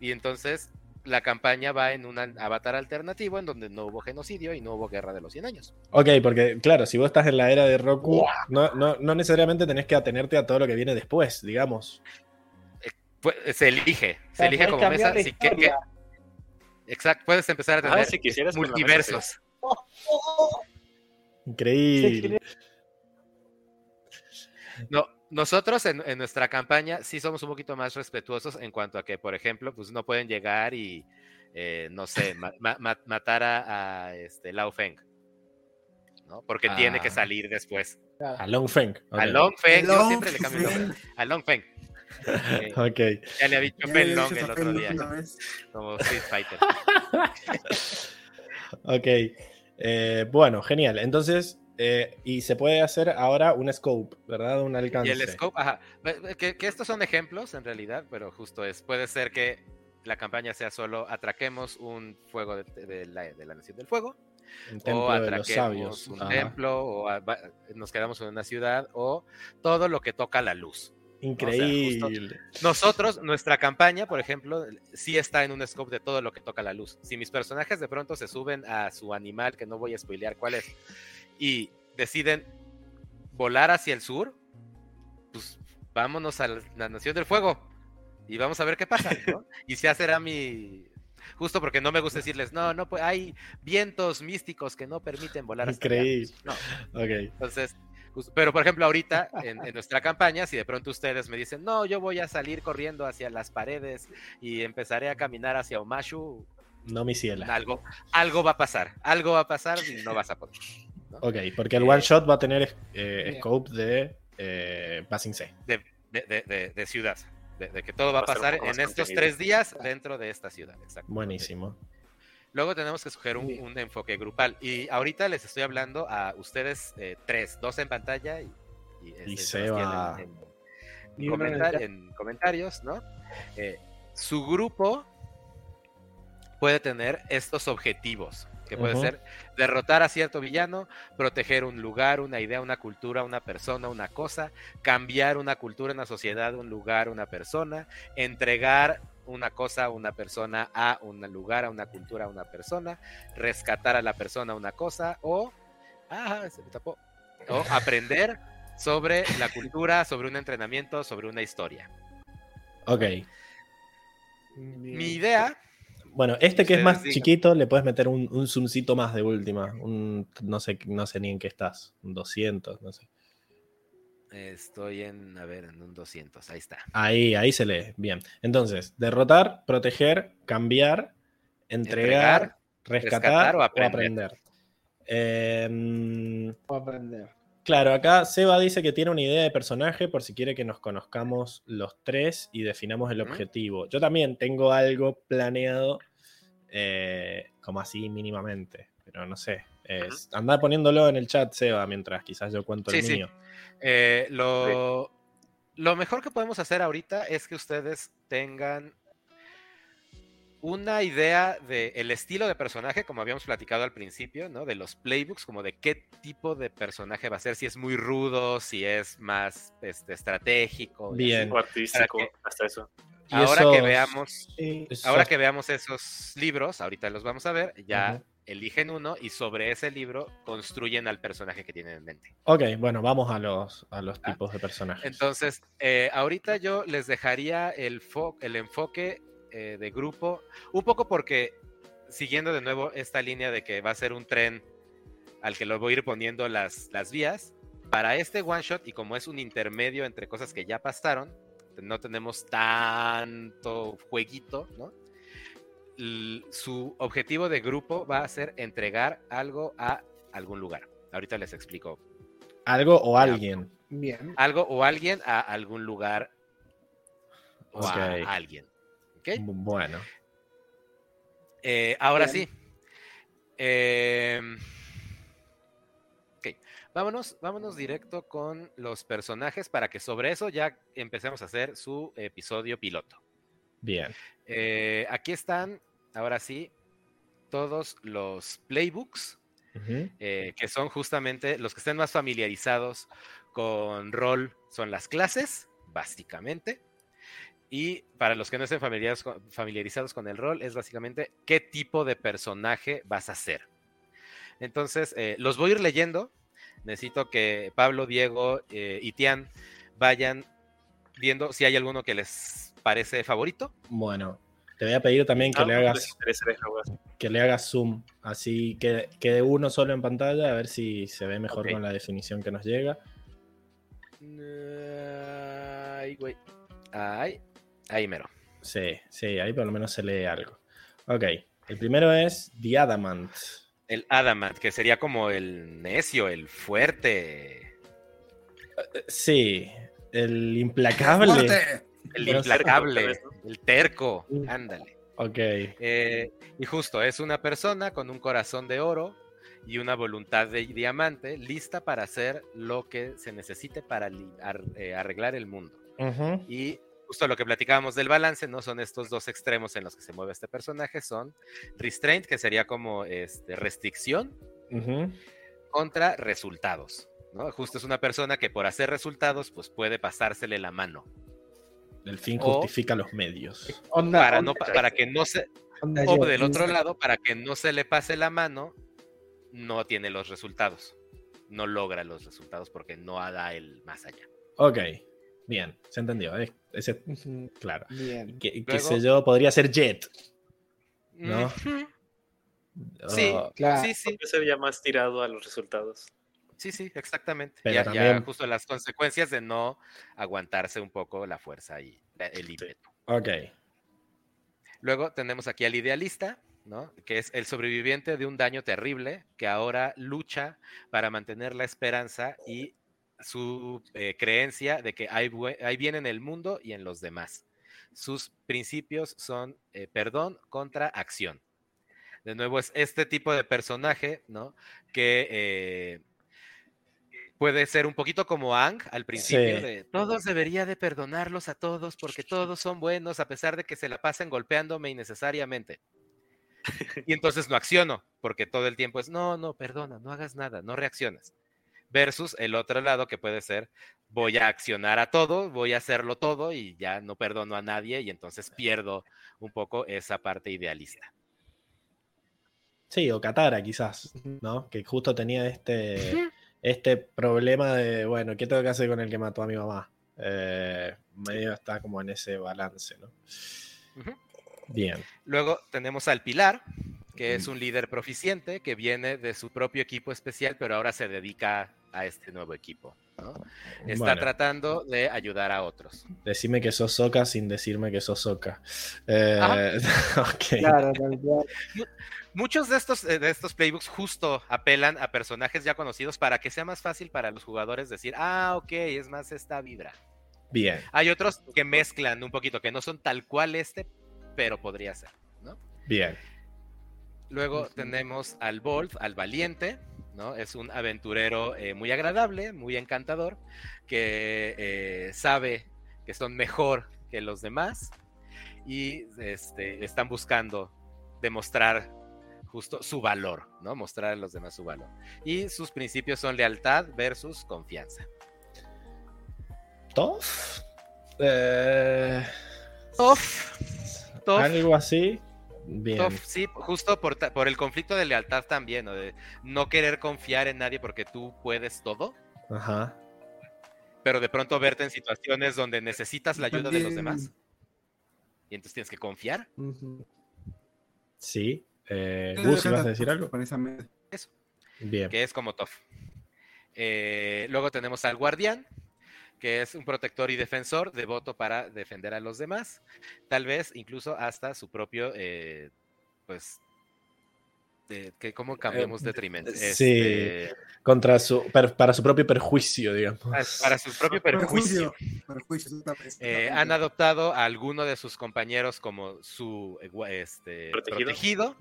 Y entonces la campaña va en un avatar alternativo en donde no hubo genocidio y no hubo guerra de los 100 años. ok, porque claro, si vos estás en la era de Roku, no, no, no necesariamente tenés que atenerte a todo lo que viene después, digamos. Pues, se elige, se elige como mesa. si que-. Exacto, puedes empezar a tener Ah, si quisieras con la mesa, multiversos. Increíble. No, nosotros en, en nuestra campaña sí somos un poquito más respetuosos en cuanto a que, por ejemplo, pues no pueden llegar y, eh, no sé, ma- ma- ma- matar a, a, este, Lao Feng, ¿no? Porque tiene que Ah. salir después. A Long Feng. ok. A Long Feng, yo Long siempre le cambio el nombre. A Long Feng. Eh, Ok. ya le había dicho he Long el otro día, como Street Fighter. Ok. Eh, bueno, genial. Entonces, eh, y se puede hacer ahora un scope, ¿verdad? Un alcance. Y el scope, ajá. Que, que estos son ejemplos en realidad, pero justo es, puede ser que la campaña sea solo atraquemos un fuego de, de la, de la Nación del Fuego, Un o templo de los atraquemos sabios. un Ajá. templo, o a- nos quedamos en una ciudad, o todo lo que toca la luz. Increíble. Nosotros, nuestra campaña, por ejemplo, sí está en un scope de todo lo que toca la luz. Si mis personajes de pronto se suben a su animal, que no voy a spoilear cuál es, y deciden volar hacia el sur, pues vámonos a la- Nación del Fuego y vamos a ver qué pasa, ¿no? Y ya será mi... Justo porque no me gusta decirles, no, no, pues hay vientos místicos que no permiten volar hasta allá". Increíble. No, Ok. entonces, pero por ejemplo, ahorita en, en nuestra campaña, si de pronto ustedes me dicen, no, yo voy a salir corriendo hacia las paredes y empezaré a caminar hacia Omashu, No mi ciela. algo, algo va a pasar, algo va a pasar y no vas a poder. Ok, porque el Eh, one shot va a tener eh, scope de eh, Basing C. De, de- de- de- de ciudad, de, de que todo va a Va a pasar en estos contenido. tres días dentro de esta ciudad. Exacto. Buenísimo. Luego tenemos que escoger un, enfoque grupal. Y ahorita les estoy hablando a ustedes eh, tres, dos en pantalla y, y, este, Y Seba. en- comentar- comentarios, ¿no? Eh, su grupo puede tener estos objetivos, que puede ser derrotar a cierto villano, proteger un lugar, una idea, una cultura, una persona, una cosa, cambiar una cultura, una sociedad, un lugar, una persona, entregar una cosa, una persona a un lugar, a una cultura, a una persona, rescatar a la persona, una cosa, o, ah, se me tapó, o aprender sobre la cultura, sobre un entrenamiento, sobre una historia. Ok. Mi idea, Bueno, este que es más digan. chiquito, le puedes meter un, un zoomcito más de última. Un, no, sé, no sé ni en qué estás. Un 200, no sé. Estoy en, a ver, en un 200, ahí está. Ahí, ahí se lee. Bien. Entonces, derrotar, proteger, cambiar, entregar, rescatar, rescatar o o aprender. aprender. Em, Puedo aprender. Claro, acá Seba dice que tiene una idea de personaje por si quiere que nos conozcamos los tres y definamos el objetivo. Yo también tengo algo planeado, eh, como así mínimamente, pero no sé. Es, Andá poniéndolo en el chat, Seba, mientras quizás yo cuento el Sí, sí. mío. Eh, lo, lo mejor que podemos hacer ahorita es que ustedes tengan una idea del estilo de personaje, como habíamos platicado al principio, ¿no? De los playbooks, como de qué tipo de personaje va a ser, si es muy rudo, si es más este, estratégico. Bien. así. O artístico, hasta eso. Y Ahora que veamos, esos- ahora que veamos esos libros, ahorita los vamos a ver, ya. Eligen uno y sobre ese libro construyen al personaje que tienen en mente. Ok, bueno, vamos a los, a los Ah, tipos de personajes. Entonces, eh, ahorita yo les dejaría el, fo- el enfoque eh, de grupo, un poco porque, siguiendo de nuevo esta línea de que va a ser un tren al que lo voy a ir poniendo las, las vías, para este one shot, y como es un intermedio entre cosas que ya pasaron, no tenemos tanto jueguito, ¿no? Su objetivo de grupo va a ser entregar algo a algún lugar. Ahorita les explico. Algo o alguien. Bien. Algo o alguien a algún lugar o a alguien. ¿Ok? Bu- Bueno. Eh, ahora Bien. sí. Em, ok, vámonos, vámonos directo con los personajes para que sobre eso ya empecemos a hacer su episodio piloto. Bien. Eh, aquí están, ahora sí, todos los playbooks, eh, que son justamente los que estén más familiarizados con rol, son las clases, básicamente. Y para los que no estén familiarizados con, familiarizados con el rol, es básicamente qué tipo de personaje vas a ser. Entonces, eh, los voy a ir leyendo. Necesito que Pablo, Diego eh, y Tian vayan viendo si hay alguno que les parece favorito. Bueno, te voy a pedir también que Ah, le hagas que le hagas zoom, así que quede uno solo en pantalla, a ver si se ve mejor con la definición que nos llega. Ay, güey. Ay, ahí mero. Sí, sí, ahí por lo menos se lee algo. Ok, el primero es The Adamant. El Adamant, que sería como el necio, el fuerte, Sí, el implacable. ¡Fuerte! el implacable. El terco. Mm. Ándale. Ok, Eh, y justo, es una persona con un corazón de oro y una voluntad de diamante, lista para hacer lo que se necesite para eh, arreglar el mundo. Y justo lo que platicábamos del balance, ¿no? Son estos dos extremos en los que se mueve este personaje, son restraint, que sería como este, restricción, contra resultados. ¿no? Justo es una persona que por hacer resultados, pues puede pasársele la mano. El fin O- justifica los medios. Onda, Para, onda- no, pa- para que no se. onda O del otro onda- lado, para que no se le pase la mano, no tiene los resultados. No logra los resultados porque no da el más allá. Ok, bien, se entendió. eh, Ese, claro. Bien. Que, sé yo, podría ser Jet. ¿No? Ujú. Sí. Oh, Claro. Sí, sí, Yo se veía más tirado a los resultados. Sí, sí, exactamente. Pero ya, ya también- justo las consecuencias de no aguantarse un poco la fuerza y el ímpetu. ok, Luego tenemos aquí al idealista, ¿no? Que es el sobreviviente de un daño terrible que ahora lucha para mantener la esperanza y su eh, creencia de que hay bien en el mundo y en los demás. Sus principios son eh, perdón contra acción. De nuevo, es este tipo de personaje, ¿no? Que eh, puede ser un poquito como Ang al principio, Sí. de todos debería de perdonarlos a todos porque todos son buenos a pesar de que se la pasen golpeándome innecesariamente. Y entonces no acciono, porque todo el tiempo es, no, no, perdona, no hagas nada, no reaccionas. Versus el otro lado que puede ser, voy a accionar a todo, voy a hacerlo todo y ya no perdono a nadie y entonces pierdo un poco esa parte idealista. sí, o Katara quizás, ¿no? Que justo tenía este, este problema de, bueno, ¿qué tengo que hacer con el que mató a mi mamá? Eh, medio está como en ese balance, ¿no? Ujú. Bien, Luego tenemos al Pilar, que es un líder proficiente que viene de su propio equipo especial, pero ahora se dedica a este nuevo equipo. ¿no? Está bueno, tratando de ayudar a otros. decime que sos Soka sin decirme que sos Soka. Eh, ok, Claro, tal cual. Muchos de estos, eh, de estos playbooks justo apelan a personajes ya conocidos para que sea más fácil para los jugadores decir, ah, ok, es más esta vibra. bien, Hay otros que mezclan un poquito, que no son tal cual este, pero podría ser. bien. Luego tenemos al Bolt, al Valiente, ¿no? Es un aventurero eh, muy agradable, muy encantador, que eh, sabe que son mejor que los demás y este, están buscando demostrar justo su valor, ¿no? Mostrar a los demás su valor. Y sus principios son lealtad versus confianza. ¿Toff? Eh, Toff. Toff. Algo así. Bien. Toff, sí, justo por, por el conflicto de lealtad también, ¿no? de no querer confiar en nadie porque tú puedes todo, Ajá. pero de pronto verte en situaciones donde necesitas la ayuda de los demás. Y entonces tienes que confiar. Sí. Eh, Gus, ¿ibas a decir algo? Precisamente. Bien. que es como Toff. Eh, luego tenemos al guardián, que es un protector y defensor, devoto para defender a los demás, tal vez incluso hasta su propio, eh, pues, de- que, ¿cómo cambiamos detrimento? Eh, sí. Este, Contra su, per- para su propio perjuicio, digamos. para, para su propio perjuicio. Perjuicio. Eh, han adoptado a alguno de sus compañeros como su este, Protegido. protegido.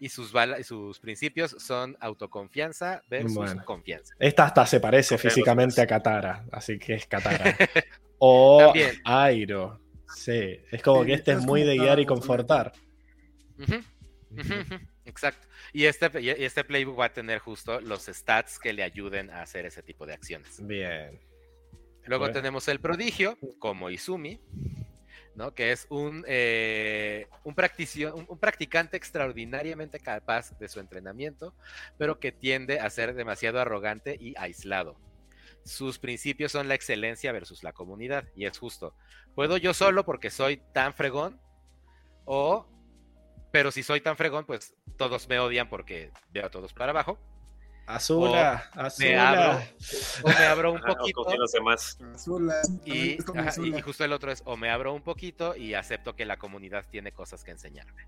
Y sus, bala- y sus principios son autoconfianza versus Bueno. confianza. Esta hasta se parece Confiar físicamente a. Katara, así que es Katara. O También. Airo. Sí, es como Sí, que este es muy de guiar y confortar. Exacto. Y este, y este playbook va a tener justo los stats que le ayuden a hacer ese tipo de acciones. Bien. Luego Bueno. tenemos el prodigio, como Izumi, ¿no? que es un, eh, un, un practicante extraordinariamente capaz de su entrenamiento, pero que tiende a ser demasiado arrogante y aislado. Sus principios son la excelencia versus la comunidad, y es justo. ¿Puedo yo solo porque soy tan fregón? O, pero si soy tan fregón, pues todos me odian porque veo a todos para abajo. Azula, Me Azula. abro, o me abro un o poquito. en los demás. Azula, Y, ajá, y- Azula. y justo el otro es o me abro un poquito y acepto que la comunidad tiene cosas que enseñarme.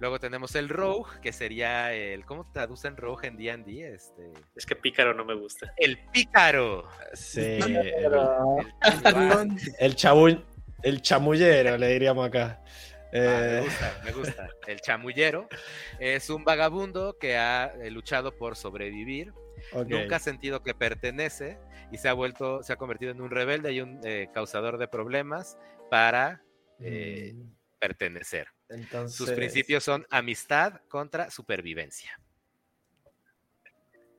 Luego tenemos el Rogue, que sería el. ¿Cómo traducen Rogue en DD? Este, Es que Pícaro no me gusta. el pícaro. Sí, el, El, Ah, el chabu- el chamullero, le diríamos acá. Ah, me Eh, gusta, me gusta. El chamullero es un vagabundo que ha eh, luchado por sobrevivir. Nunca ha sentido que pertenece y se ha vuelto, se ha convertido en un rebelde y un eh, causador de problemas para eh, Mm, pertenecer. Entonces, Sus principios son amistad contra supervivencia.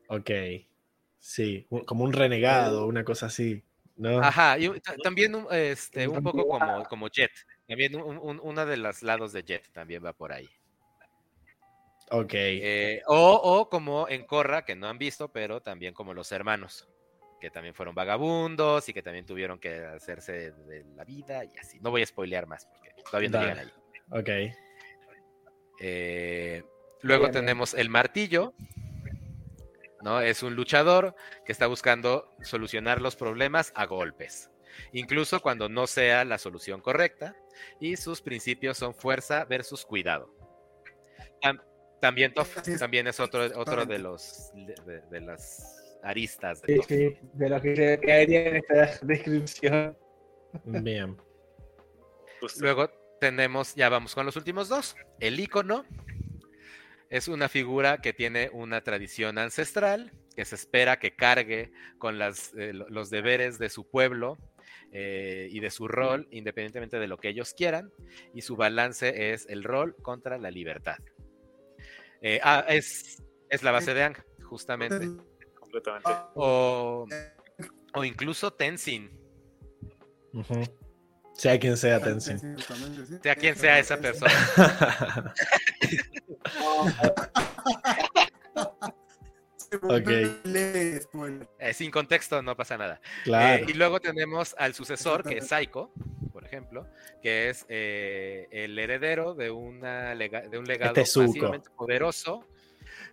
Ok. Sí, como un renegado, una cosa así. ¿no? Ajá, y también un, este, un poco como Jet. También un, un- una de los lados de Jet también va por ahí. Ok. Eh, o, o como en Corra, que no han visto, pero también como los hermanos, que también fueron vagabundos y que también tuvieron que hacerse de la vida y así. No voy a spoilear más porque todavía no llegan ahí. Ok. Eh, luego bien. tenemos el martillo, ¿no? Es un luchador que está buscando solucionar los problemas a golpes, incluso cuando no sea la solución correcta, y sus principios son fuerza versus cuidado. Tam- también también es otro, otro de los de, de las aristas de Sí, sí, de lo que se caería en esta descripción. Bien. Luego tenemos, ya vamos con los últimos dos. El ícono es una figura que tiene una tradición ancestral, que se espera que cargue con las, eh, lo- los deberes de su pueblo eh, y de su rol, independientemente de lo que ellos quieran, y su balance es el rol contra la libertad. Eh, ah, es, es la base de Ang, justamente. completamente. O, o incluso Tenzin. Sea quien sea Tenzin. sea quien sea esa persona. Eh, sin contexto no pasa nada. claro. Eh, y luego tenemos al sucesor, que es Psycho, por ejemplo, que es eh, el heredero de, una lega- de un legado Este masivamente poderoso,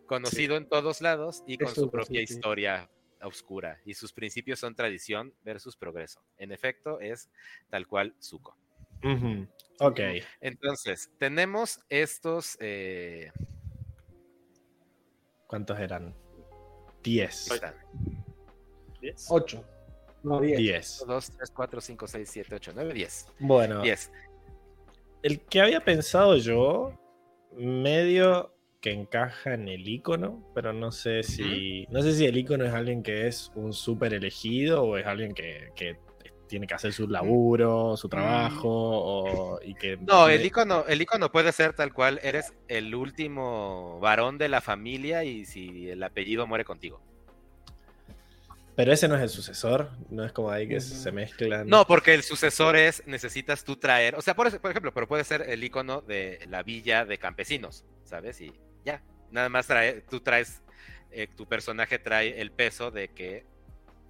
conocido en todos lados y con su propia sí, sí. historia oscura. Y sus principios son tradición versus progreso. En efecto, es tal cual Zuko. Ujú. Ok. Entonces, tenemos estos... eh, ¿Cuántos eran? Diez. ahí están, ¿Diez? 8. No, 10. 10. 2, 3, 4, 5, 6, 7, 8, 9, 10. Bueno, 10. el que había pensado yo, medio que encaja en el icono, pero no sé si. No sé si el icono es alguien que es un súper elegido o es alguien que, que tiene que hacer su laburo, su trabajo, o, y que. No, el icono, el icono puede ser tal cual, eres el último varón de la familia y si el apellido muere contigo. Pero ese no es el sucesor, no es como ahí que se mezclan. No, porque el sucesor es, necesitas tú traer, o sea, por, por ejemplo, pero puede ser el icono de la villa de campesinos, ¿sabes? Y ya, nada más trae, tú traes, eh, tu personaje trae el peso de que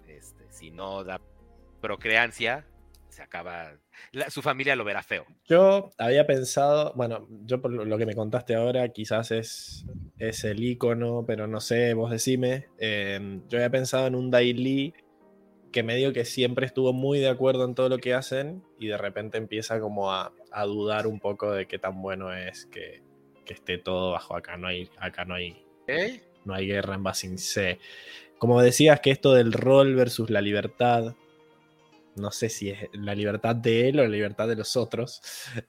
este, si no da procreancia, se acaba, la- su familia lo verá feo. Yo había pensado, bueno, yo por lo que me contaste ahora, quizás es, es el icono, pero no sé, vos decime. eh, yo había pensado en un Daily que medio que siempre estuvo muy de acuerdo en todo lo que hacen y de repente empieza como a, a dudar un poco de qué tan bueno es que, que esté todo bajo acá. No hay, acá no hay, ¿Ok? no hay guerra en Basing C. Como decías que esto del rol versus la libertad, no sé si es la libertad de él o la libertad de los otros.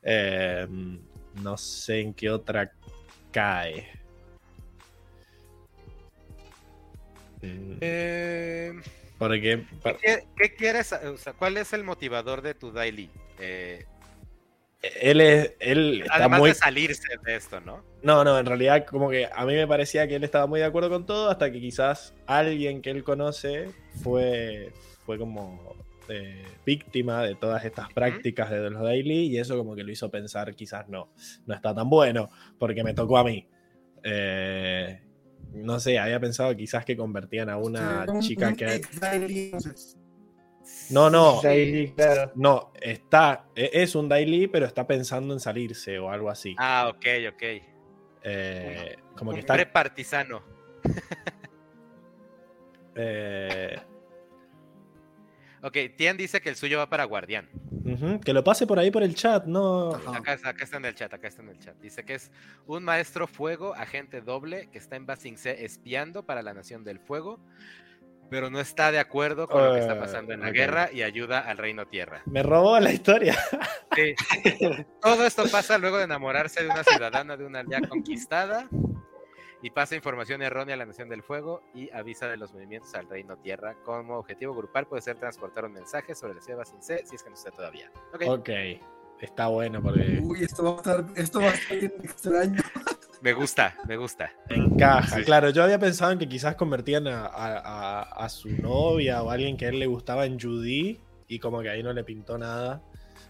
eh, no sé en qué otra cae. Mm, Eh, Porque pa- ¿qué, qué quieres? O sea, ¿cuál es el motivador de tu daily? Eh, él es. Él está además muy. de salirse de esto, ¿no? No, no, en realidad, como que a mí me parecía que él estaba muy de acuerdo con todo, hasta que quizás alguien que él conoce fue, fue como eh, víctima de todas estas prácticas de los daily, y eso como que lo hizo pensar, quizás no, no está tan bueno, porque me tocó a mí. Eh, no sé, había pensado quizás que convertían a una Un- chica que. No, no, Daily, claro. no, está, e- es un daily, pero está pensando en salirse o algo así. Ah, ok, ok. Eh, como que está. prepartisano. eh, Ok, Tien dice que el suyo va para Guardián. Que lo pase por ahí por el chat, no. Acá, acá está en el chat, acá está en el chat. Dice que es un maestro fuego, agente doble, que está en Basing C espiando para la Nación del Fuego, pero no está de acuerdo con lo que está pasando en la ok. guerra y ayuda al Reino Tierra. Me robó la historia. Sí. Todo esto pasa luego de enamorarse de una ciudadana de una aldea conquistada y pasa información errónea a la Nación del Fuego y avisa de los movimientos al Reino Tierra. Como objetivo grupal puede ser transportar un mensaje sobre la de Basing C si es que no está todavía. Ok, Ok, está bueno porque Uy, esto va a estar, esto va a estar bien extraño. me gusta, me gusta. encaja. Sí. Claro, yo había pensado en que quizás convertían a, a- a- a su novia o a alguien que a él le gustaba en Judy y como que ahí no le pintó nada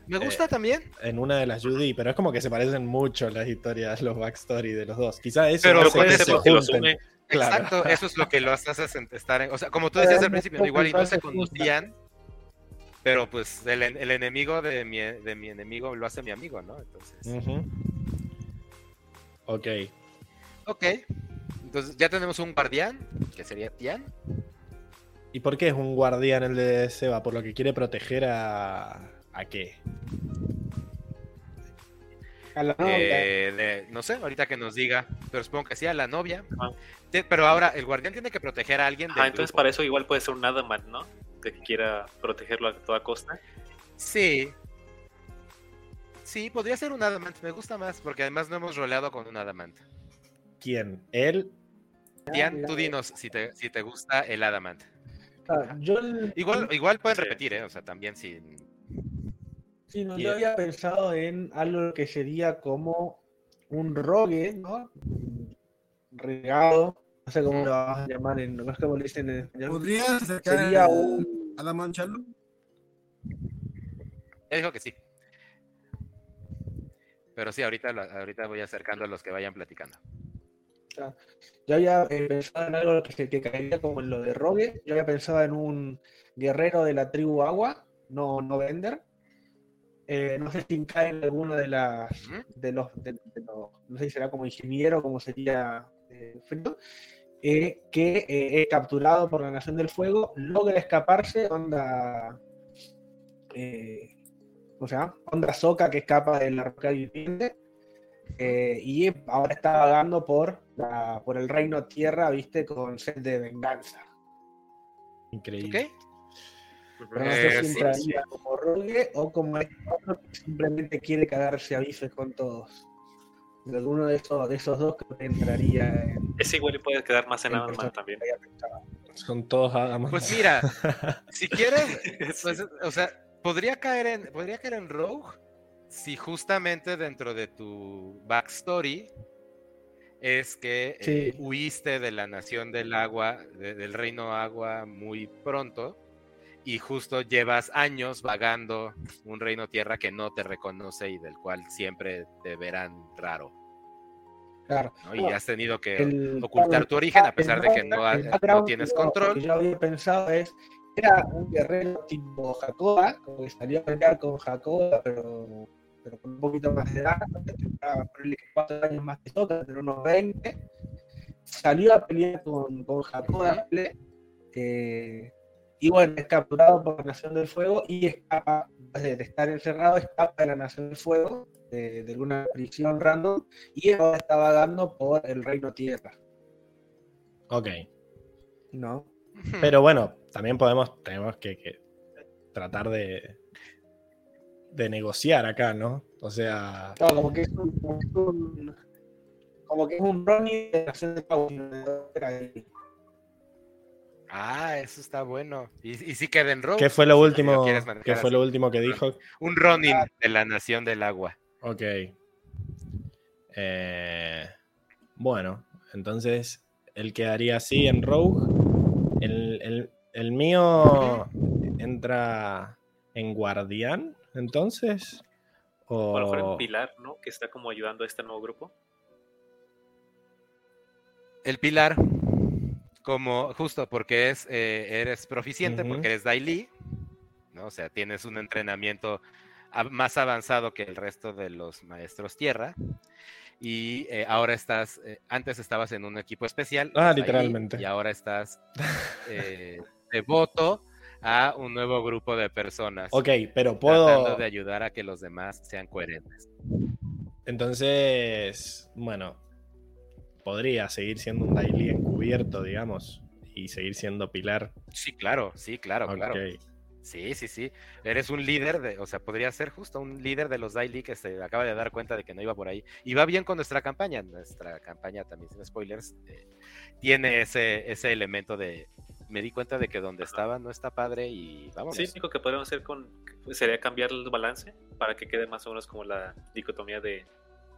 Me gusta también, en una de las Judy, pero es como que se parecen mucho las historias, los backstory de los dos. Quizás eso Pero hace que se los junten. Claro. Exacto, eso es lo que lo hace estar en. O sea, como tú decías al principio, ¿no? igual y no se conocían, pero pues el, el enemigo de mi, de mi enemigo lo hace mi amigo, ¿no? Entonces, Ujú. Ok. ok. Entonces ya tenemos un guardián, que sería Tian. ¿Y por qué es un guardián el de Seba? ¿Por lo que quiere proteger a. ¿A qué? A la novia. eh, de- no sé, ahorita que nos diga, pero supongo que sí, a la novia. Te- Pero ahora, el guardián tiene que proteger a alguien. Del entonces grupo. para eso igual puede ser un Adaman, ¿no? De que quiera protegerlo a toda costa. Sí. Sí, podría ser un Adamant, me gusta más, porque además no hemos roleado con un Adamant. ¿Quién? ¿Él? Tian, tú dinos si te, si te gusta el Adamant. Ah, Yo, el- Igual, igual pueden Sí. repetir, ¿eh? O sea, también si. Sí, no, yo había pensado en algo que sería como un rogue, ¿no? Regado, no sé cómo lo vas a llamar, en, no sé cómo le dicen en español. ¿Podrías acercar Sería a un- Adam Chalo? Él dijo que sí. Pero sí, ahorita, lo- ahorita voy acercando a los que vayan platicando. Yo había pensado en algo que, se- que caería como en lo de Rogue. Yo había pensado en un guerrero de la tribu Agua, no, no Bender. Eh, no sé si cae en alguno de las de los, de- de los- no sé si será como ingeniero, como sería eh, frío, eh, que eh, es capturado por la Nación del Fuego, logra escaparse, onda, eh, ¿cómo se llama? Onda Soca que escapa de la roca viviente, eh, y ahora está vagando por, la- por el reino tierra, viste, con sed de venganza. Increíble. ¿Ok? Pero no sé Eh, si sí, entraría como rogue o como otro que simplemente quiere cagarse a bifes con todos. De alguno de esos, de esos dos creo que entraría en Ese igual le puede quedar más en personaje también. Son todos Adamant. Pues mira, si quieres, pues, Sí. o sea, podría caer en, podría caer en Rogue si justamente dentro de tu backstory es que Sí. eh, huiste de la nación del agua, de- del reino agua muy pronto y justo llevas años vagando un reino tierra que no te reconoce y del cual siempre te verán raro. Claro. ¿no? Y has tenido que el- ocultar claro, tu origen a el pesar de que no, el no tienes yo- control. que yo había pensado es, era un guerrero tipo Jacoba, como que salió a pelear con Jacoba, pero, pero con un poquito más de edad, que cuatro años más que toca, tener unos 20. Salió a pelear con, con Jacoba, eh, y bueno, es capturado por la Nación del Fuego y escapa, de de estar encerrado, escapa de la Nación del Fuego, de, de alguna prisión random, y ahora está vagando por el Reino Tierra, Ok. ¿no? Pero bueno, también podemos, tenemos que, que tratar de, de negociar acá, ¿no? O sea, Claro, como que es un, como que es un, como que es un Ronnie de Nación de Pau. Ah, eso está bueno. Y, y sí queda en Rogue. ¿qué fue lo si lo último, qué fue lo último que dijo? Un Ronin de la nación del agua. Ok. Eh, bueno, entonces él quedaría así en Rogue. El, el- el mío entra en Guardián, entonces. O a lo mejor en Pilar, ¿no? Que está como ayudando a este nuevo grupo. El pilar, como justo porque es, eh, eres proficiente, porque eres Daily, ¿no? O sea, tienes un entrenamiento más avanzado que el resto de los maestros tierra. Y eh, ahora estás, eh, antes estabas en un equipo especial. Ah, Daily, literalmente. Y ahora estás devoto a un nuevo grupo de personas. Ok, pero Tratando puedo. de ayudar a que los demás sean coherentes. Entonces, bueno, podría seguir siendo un Daily encubierto, digamos, y seguir siendo Pilar. Sí, claro, sí, claro, Ok. claro. Sí, sí, sí. Eres un líder de, o sea, podría ser justo un líder de los Daily que se acaba de dar cuenta de que no iba por ahí. Y va bien con nuestra campaña. Nuestra campaña, también sin spoilers, eh, tiene ese, ese elemento de me di cuenta de que donde estaba no está padre y vámonos. Sí, lo único que podríamos hacer con sería cambiar el balance para que quede más o menos como la dicotomía de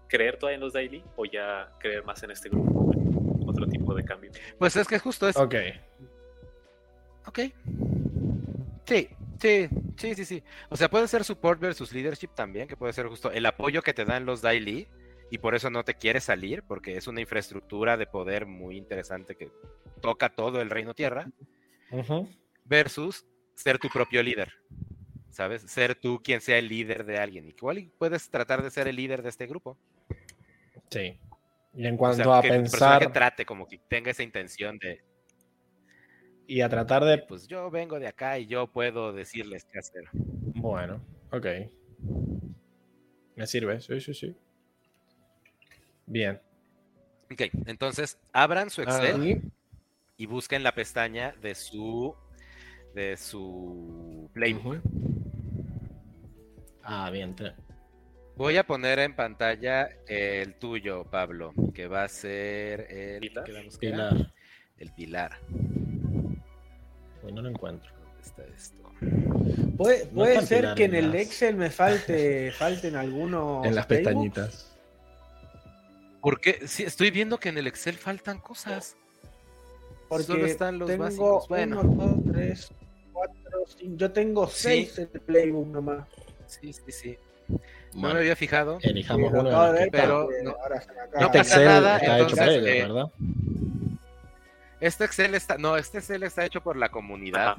creer todavía en los daily o ya creer más en este grupo. Otro tipo de cambio. Pues es que justo es. Ok. Ok. Sí, sí, sí, sí, sí. O sea, puede ser support versus leadership también, que puede ser justo el apoyo que te dan los daily y por eso no te quieres salir, porque es una infraestructura de poder muy interesante que toca todo el reino tierra, versus ser tu propio líder. ¿Sabes? Ser tú quien sea el líder de alguien. Igual puedes tratar de ser el líder de este grupo. Sí. Y en O cuanto sea, a que pensar trate como que tenga esa intención de, y a tratar de. pues yo vengo de acá y yo puedo decirles qué hacer. Bueno, ok. Me sirve, sí, sí, sí. Bien. Ok, entonces abran su Excel. Y busquen la pestaña de su de su playbook. Ah, bien. Voy a poner en pantalla el tuyo, Pablo, que va a ser el ¿Pilar? Pilar. El pilar. Uy, no lo encuentro. ¿Dónde está esto? puede, No puede están ser que en el Excel me falte falten algunos En las playbooks. pestañitas. Porque sí, estoy viendo que en el Excel faltan cosas. Porque Solo están los tengo básicos. Bueno. uno, dos, tres, cuatro, cinco. Yo tengo Sí. seis en el playbook nomás. Sí, sí, sí. No Bueno, me había fijado. elijamos uno de los que pero no- ahora se me acaba. no pasa Excel nada, está hecho por entonces, ellos, eh, ¿verdad? Este Excel está, no, este Excel está hecho por la comunidad.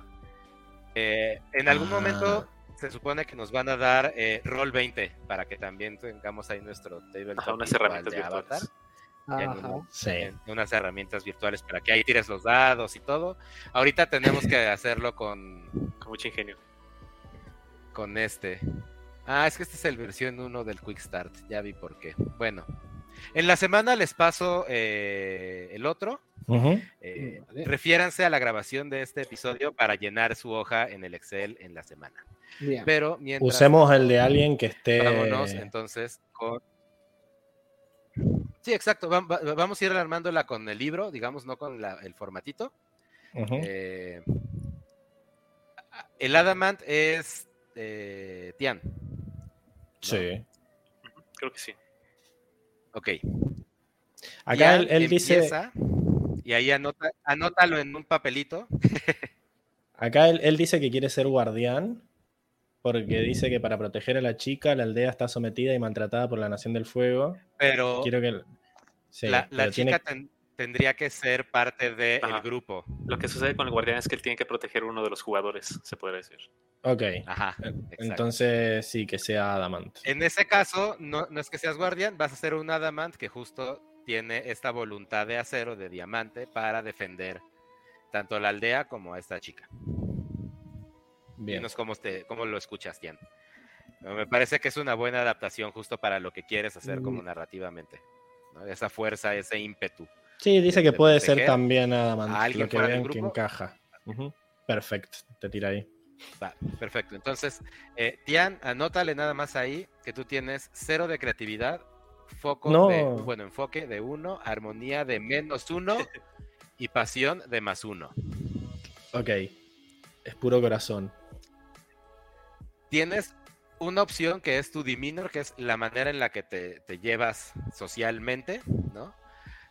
Eh, en algún Ah. momento se supone que nos van a dar eh, Roll 20 para que también tengamos ahí nuestro tabletop Ajá, unas virtual herramientas de Avatar, Sí. en unas herramientas virtuales para que ahí tires los dados y todo. Ahorita tenemos que hacerlo con, Con mucho ingenio. con este. Ah, es que este es el versión 1 del Quick Start, ya vi por qué. Bueno, en la semana les paso eh, el otro. Eh, Vale. Refiéranse a la grabación de este episodio para llenar su hoja en el Excel en la semana. Bien. Pero mientras Usemos el de alguien que esté. vámonos entonces con. Sí, exacto. va- va- Vamos a ir armándola con el libro, digamos, no con la- el formatito. Eh, el Adamant es eh, Tian. Sí. Creo que sí. Ok. Acá él, él dice, y ahí anota, anótalo en un papelito. acá él, él dice que quiere ser guardián porque dice que para proteger a la chica la aldea está sometida y maltratada por la Nación del Fuego. Pero Quiero que... sí, la, la pero tiene- chica ten- tendría que ser parte del Ajá. grupo. Lo que sucede con el guardián es que él tiene que proteger a uno de los jugadores, se podría decir. Ok, Ajá. exacto. entonces sí, que sea Adamant. En ese caso, no, no es que seas guardián, vas a ser un adamant que justo tiene esta voluntad de acero, de diamante, para defender tanto la aldea como a esta chica. Bien. Dinos cómo, te, cómo lo escuchas, Tian. Me parece que es una buena adaptación justo para lo que quieres hacer como Mm. narrativamente. ¿no? Esa fuerza, ese ímpetu. Sí, dice que de puede ser también Adamant, a alguien lo que fuera del vean que encaja. Perfecto, te tira ahí. Va, perfecto. Entonces, eh, Tian, anótale nada más ahí que tú tienes cero de creatividad, foco No. de, bueno, enfoque de uno, armonía de menos uno y pasión de más uno. Ok, es puro corazón. Tienes una opción que es tu demeanor, que es la manera en la que te, te llevas socialmente, ¿no?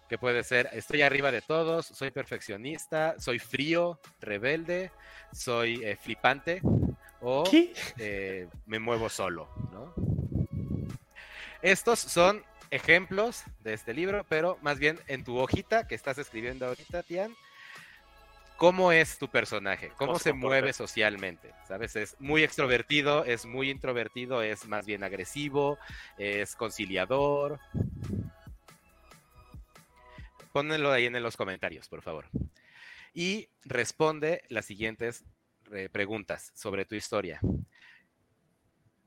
Que puede ser, estoy arriba de todos, soy perfeccionista, soy frío, rebelde, soy eh, flipante o eh, me muevo solo, ¿no? Estos son ejemplos de este libro, pero más bien en tu hojita que estás escribiendo ahorita, Tian, ¿cómo es tu personaje? ¿Cómo, ¿Cómo se mueve socialmente? ¿Sabes? Es muy extrovertido, es muy introvertido, es más bien agresivo, es conciliador. Pónganlo ahí en los comentarios, por favor. Y responde las siguientes eh, preguntas sobre tu historia.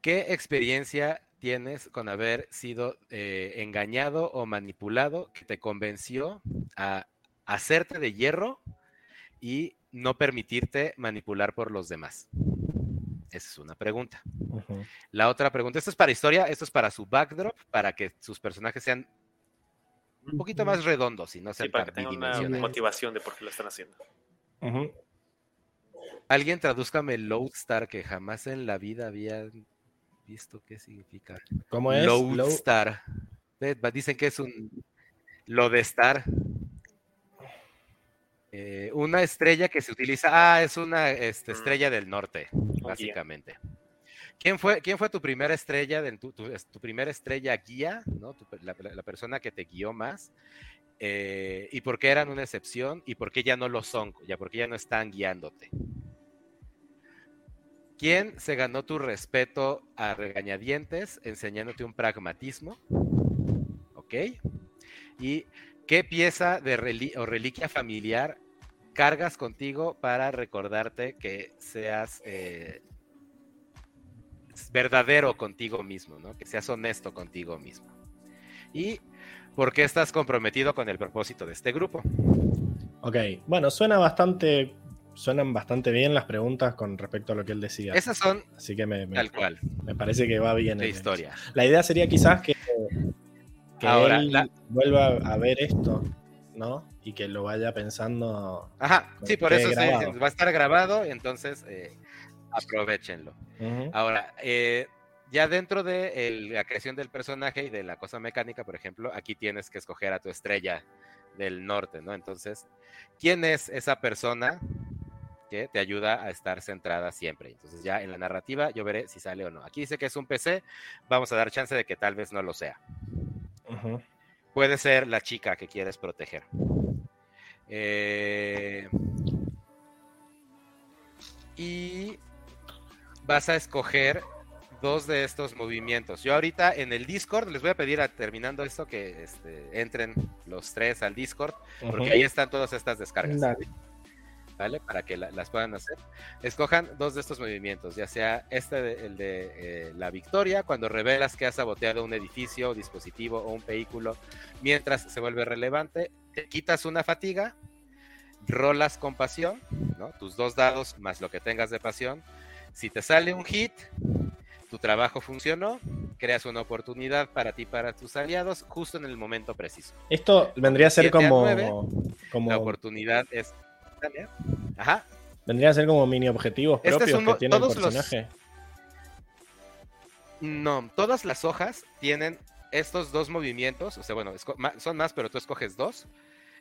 ¿Qué experiencia tienes con haber sido eh, engañado o manipulado que te convenció a hacerte de hierro y no permitirte manipular por los demás? Esa es una pregunta. La otra pregunta, esto es para historia, esto es para su backdrop, para que sus personajes sean un poquito más redondos y no Sí, sean para que tenga una motivación de por qué lo están haciendo. Ujú. Alguien tradúzcame Lodestar, que jamás en la vida había visto qué significa. ¿Cómo es? Low- Lodestar. Ve, va- Dicen que es un Lodestar. Eh, una estrella que se utiliza. Ah, es una este, Mm. estrella del norte, básicamente. ¿Quién fue, ¿Quién fue tu primera estrella, del- tu, tu- primera estrella guía, ¿no? La persona que te guió más? Eh, ¿Y por qué eran una excepción? ¿Y por qué ya no lo son? ¿Ya por qué ya no están guiándote? ¿Quién se ganó tu respeto a regañadientes enseñándote un pragmatismo? ¿Ok? ¿Y qué pieza de reli- o reliquia familiar cargas contigo para recordarte que seas eh, verdadero contigo mismo, ¿no? Que seas honesto contigo mismo. ¿Y por qué estás comprometido con el propósito de este grupo? Ok, bueno, suena bastante, suenan bastante bien las preguntas con respecto a lo que él decía. Esas son Así que me, me- tal cual, me parece que va bien. el- historia. La idea sería quizás que, que Ahora, él la- vuelva a ver esto, ¿no? Y que lo vaya pensando. Ajá, sí, por eso va a estar grabado, entonces eh, aprovechenlo. Ahora, eh, ya dentro de el- la creación del personaje y de la cosa mecánica, por ejemplo, aquí tienes que escoger a tu estrella del norte, ¿no? Entonces, ¿quién es esa persona que te ayuda a estar centrada siempre? Entonces, ya en la narrativa yo veré si sale o no. Aquí dice que es un PC, vamos a dar chance de que tal vez no lo sea. Puede ser la chica que quieres proteger. Eh, y vas a escoger dos de estos movimientos. Yo ahorita en el Discord les voy a pedir a terminando esto que este, entren los tres al Discord, porque ahí están todas estas descargas. Dale. ¿vale? Para que la- las puedan hacer. Escojan dos de estos movimientos, ya sea este, de- el de eh, la victoria, cuando revelas que has saboteado un edificio, dispositivo o un vehículo, mientras se vuelve relevante, te quitas una fatiga, rolas con pasión, ¿no? Tus dos dados más lo que tengas de pasión. Si te sale un hit, tu trabajo funcionó, creas una oportunidad para ti, para tus aliados, justo en el momento preciso. Esto vendría a ser a como, como La oportunidad es... Ajá, vendría a ser como mini objetivos Este es propios un que tiene el todos los- personaje. No, todas las hojas tienen estos dos movimientos, o sea, bueno, son más, pero tú escoges dos,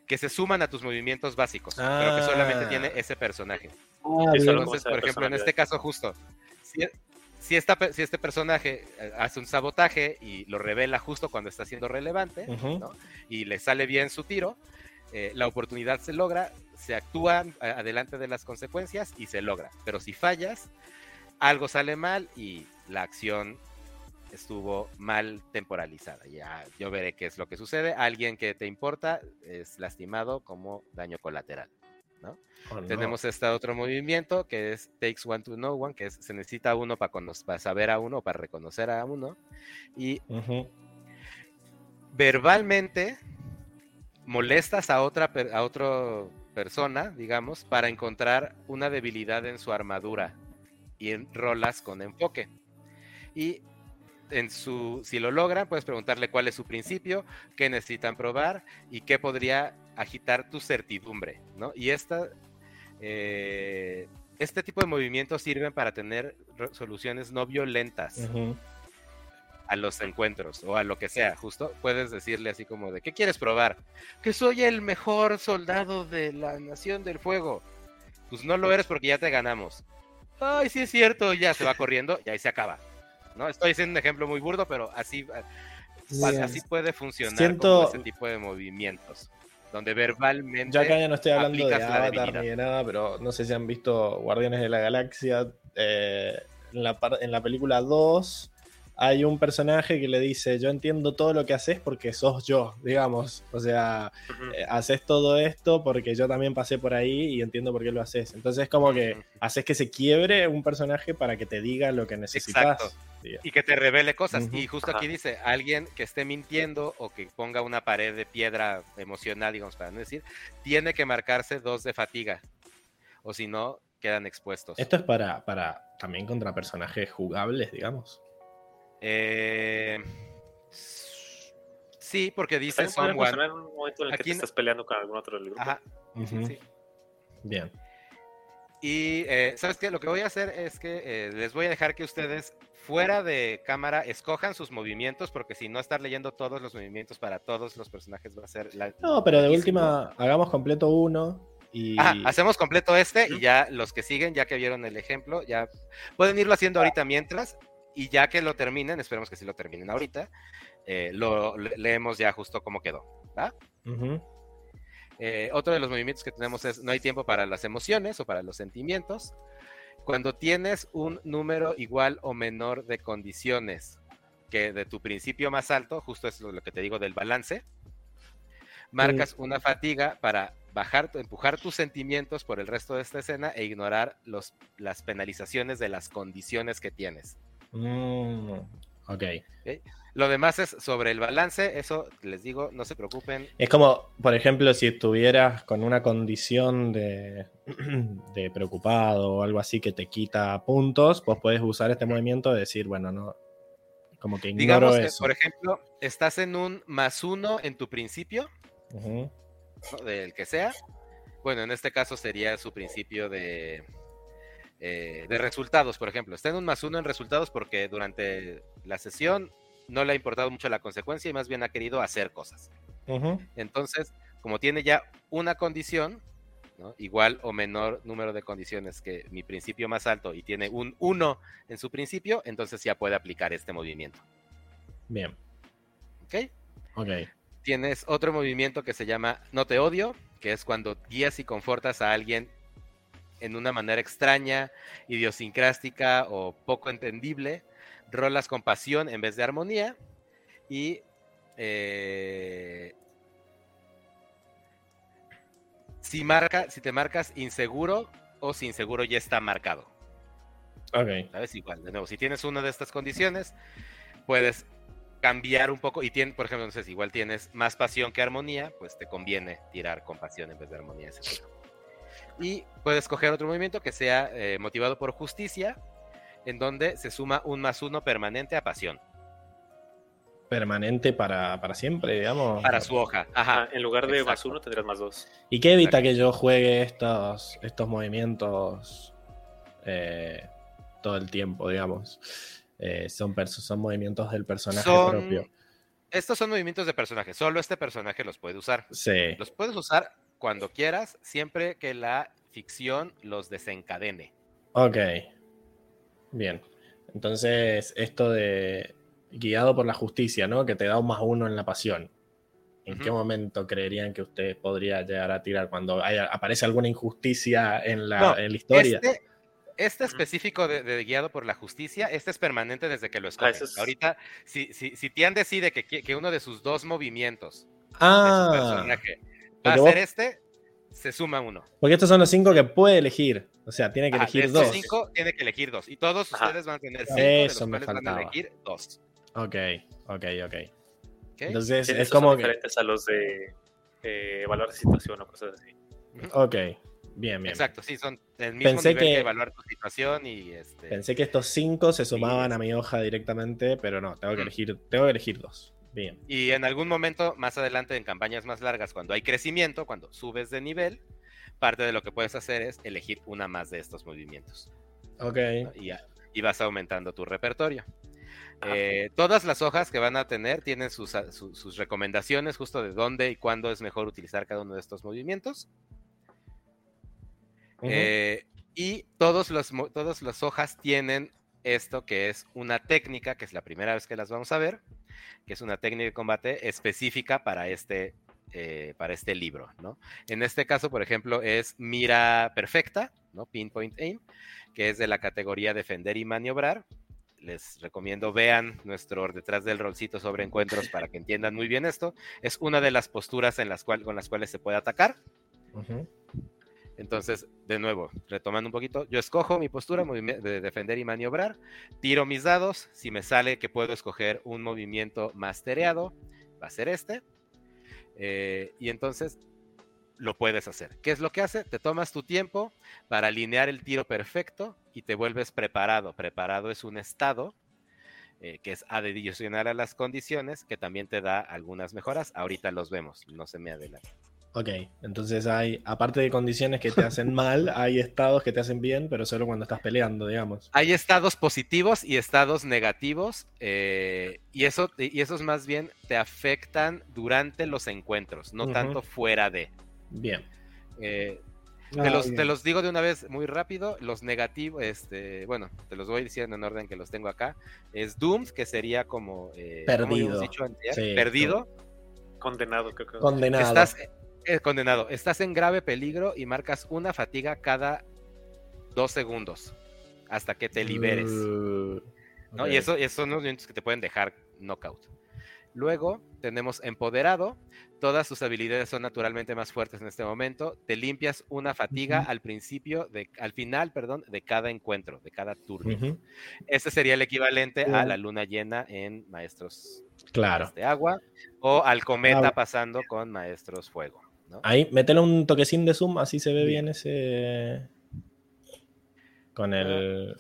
que se suman a tus movimientos básicos, pero que solamente Ah. tiene ese personaje. Ah, Entonces, por ejemplo, en este caso justo, si, si, esta si este personaje eh, hace un sabotaje y lo revela justo cuando está siendo relevante. ¿no? y le sale bien su tiro, eh, la oportunidad se logra, se actúa a- adelante de las consecuencias y se logra. Pero si fallas, algo sale mal y la acción estuvo mal temporalizada. Ya yo veré qué es lo que sucede. Alguien que te importa es lastimado como daño colateral. Oh, no. Tenemos este otro movimiento que es Takes One to Know One, que es, se necesita uno para, para saber a uno, para reconocer a uno. Y verbalmente molestas a otra a otra persona, digamos, para encontrar una debilidad en su armadura y en rolas con enfoque. Y en su si lo logran, puedes preguntarle cuál es su principio, qué necesitan probar y qué podría agitar tu certidumbre, ¿no? Y esta eh, este tipo de movimientos sirven para tener soluciones no violentas a los encuentros o a lo que sea, justo puedes decirle así como de, ¿qué quieres probar? Que soy el mejor soldado de la Nación del Fuego. Pues no lo eres porque ya te ganamos. Ay, sí es cierto, ya se va corriendo y ahí se acaba. ¿No? Estoy haciendo un ejemplo muy burdo, pero así, a- Bien. así puede funcionar Siento- ese tipo de movimientos. Donde verbalmente... Yo acá ya no estoy hablando de Avatar ni de nada, pero no sé si han visto Guardianes de la Galaxia. eh, en, la en la película 2 hay un personaje que le dice, yo entiendo todo lo que haces porque sos yo, digamos. O sea, eh, haces todo esto porque yo también pasé por ahí y entiendo por qué lo haces. Entonces es como que haces que se quiebre un personaje para que te diga lo que necesitas. Y que te revele cosas. Y justo aquí dice, alguien que esté mintiendo o que ponga una pared de piedra emocional, digamos, para no decir, tiene que marcarse dos de fatiga. O si no, quedan expuestos. Esto es para, para también contra personajes jugables, digamos. Eh, sí, porque dice someone. en un momento en el que Aquí te no- estás peleando con algún otro del grupo. Ajá, Ujú. sí. Bien. Y, eh, ¿sabes qué? Lo que voy a hacer es que eh, les voy a dejar que ustedes fuera de cámara escojan sus movimientos, porque si no estar leyendo todos los movimientos para todos los personajes va a ser... La... No, pero de última, hagamos completo uno y. Ajá, hacemos completo este y ya los que siguen, ya que vieron el ejemplo, ya pueden irlo haciendo ahorita mientras y ya que lo terminen, esperemos que sí lo terminen ahorita, eh, lo le- leemos ya justo cómo quedó. Eh, otro de los movimientos que tenemos es no hay tiempo para las emociones o para los sentimientos. Cuando tienes un número igual o menor de condiciones que de tu principio más alto, justo es lo que te digo del balance, marcas una fatiga para bajar, empujar tus sentimientos por el resto de esta escena e ignorar los, las penalizaciones de las condiciones que tienes. Mm, ok. Lo demás es sobre el balance, eso les digo, no se preocupen, Es como, por ejemplo, si estuvieras con una condición de, de preocupado o algo así que te quita puntos, pues puedes usar este movimiento de decir, bueno, no. Como que digamos que, eso. por ejemplo, estás en un más uno en tu principio, del que sea. Bueno, en este caso sería su principio de, eh, de resultados, por ejemplo. Está en un más uno en resultados porque durante la sesión no le ha importado mucho la consecuencia y más bien ha querido hacer cosas. Entonces, como tiene ya una condición, ¿no? igual o menor número de condiciones que mi principio más alto y tiene un 1 en su principio, entonces ya puede aplicar este movimiento. Bien. ¿Ok? Ok. Tienes otro movimiento que se llama No te odio, que es cuando guías y confortas a alguien en una manera extraña, idiosincrástica o poco entendible, rolas con pasión en vez de armonía y eh, si marca, si te marcas inseguro o si inseguro ya está marcado. Ok. ¿Sabes? Igual, de nuevo, si tienes una de estas condiciones, puedes cambiar un poco y tienes, por ejemplo, no sé si igual tienes más pasión que armonía, pues te conviene tirar con pasión en vez de armonía ese turno. Y puedes coger otro movimiento que sea eh, motivado por justicia, en donde se suma un más uno permanente a pasión, Permanente para, para siempre, digamos. para su hoja. Ajá. Ah, en lugar de más uno tendrías más dos. ¿Y qué evita Exacto. que yo juegue estos, estos movimientos eh, todo el tiempo, digamos? Eh, son, son movimientos del personaje Son, propio. Estos son movimientos de personaje. Solo este personaje los puede usar. Sí. Los puedes usar cuando quieras, siempre que la ficción los desencadene. Ok. Bien. Entonces, esto de guiado por la justicia, ¿no? Que te da un más uno en la pasión. ¿En qué momento creerían que usted podría llegar a tirar? Cuando haya- aparece alguna injusticia en la, No, en la historia. Este, este específico de, de guiado por la justicia, este es permanente desde que lo escoges. eso es- Ahorita, si, si, si Tian decide que, que uno de sus dos movimientos de su ah, personaje va a vos- ser este, se suma uno. porque estos son los cinco que puede elegir. O sea, tiene que Ajá, elegir de estos dos. cinco tiene que elegir dos. Y todos Ajá. ustedes van a tener cinco, de los Eso me cuales van a faltaba. elegir dos. Ok, ok, ok. ¿ok? Entonces, Sí, es como son que. diferentes a los de eh, evaluar situación o cosas así. Ok, bien, bien. Exacto, sí, son el mismo Pensé nivel que... que- evaluar tu situación y este. Pensé que estos cinco se sumaban a mi hoja directamente, pero no, tengo que Mm. elegir, tengo que elegir dos. Bien. Y en algún momento más adelante en campañas más largas, cuando hay crecimiento, cuando subes de nivel, parte de lo que puedes hacer es elegir una más de estos movimientos. Ok. ¿no? Y, vas aumentando tu repertorio. Ajá. Eh, todas las hojas que van a tener tienen sus, a- su- sus recomendaciones justo de dónde y cuándo es mejor utilizar cada uno de estos movimientos. Eh, y todos los, todas las hojas tienen esto que es una técnica, que es la primera vez que las vamos a ver, que es una técnica de combate específica para este, eh, para este libro, ¿no? En este caso, por ejemplo, es mira perfecta, ¿no? Pinpoint aim, que es de la categoría defender y maniobrar. Les recomiendo vean nuestro detrás del rolcito sobre encuentros para que entiendan muy bien esto. Es una de las posturas en las cual, con las cuales se puede atacar. Ujú. Entonces, de nuevo, retomando un poquito, yo escojo mi postura de defender y maniobrar, tiro mis dados, si me sale que puedo escoger un movimiento mastereado, va a ser este, eh, y entonces lo puedes hacer. ¿Qué es lo que hace? Te tomas tu tiempo para alinear el tiro perfecto y te vuelves preparado. Preparado es un estado eh, que es adicional a las condiciones, que también te da algunas mejoras. Ahorita los vemos, no se me adelante. Ok, entonces hay, aparte de condiciones que te hacen mal, hay estados que te hacen bien, pero solo cuando estás peleando, digamos. Hay estados positivos y estados negativos, eh, y, eso, y esos más bien te afectan durante los encuentros, no tanto fuera de. Bien. Eh, Ah, te, los, bien. te los digo de una vez muy rápido, los negativos, este, bueno, te los voy diciendo en orden que los tengo acá. Es Doomed, que sería como... eh, ¿cómo habíamos Perdido. dicho antes? Sí, Perdido. Condenado, creo que. Condenado. Estás eh, condenado. Estás en grave peligro y marcas una fatiga cada dos segundos hasta que te liberes. Uh, ¿no? Y eso, esos son los movimientos que te pueden dejar knockout. Luego tenemos empoderado. Todas tus habilidades son naturalmente más fuertes en este momento. Te limpias una fatiga al principio, de, al final, perdón, de cada encuentro, de cada turno. Este sería el equivalente a la luna llena en Maestros Claro. de Agua o al cometa pasando con Maestros Fuego. ¿No? Ahí, métele un toquecín de zoom, así se ve bien ese. Con el,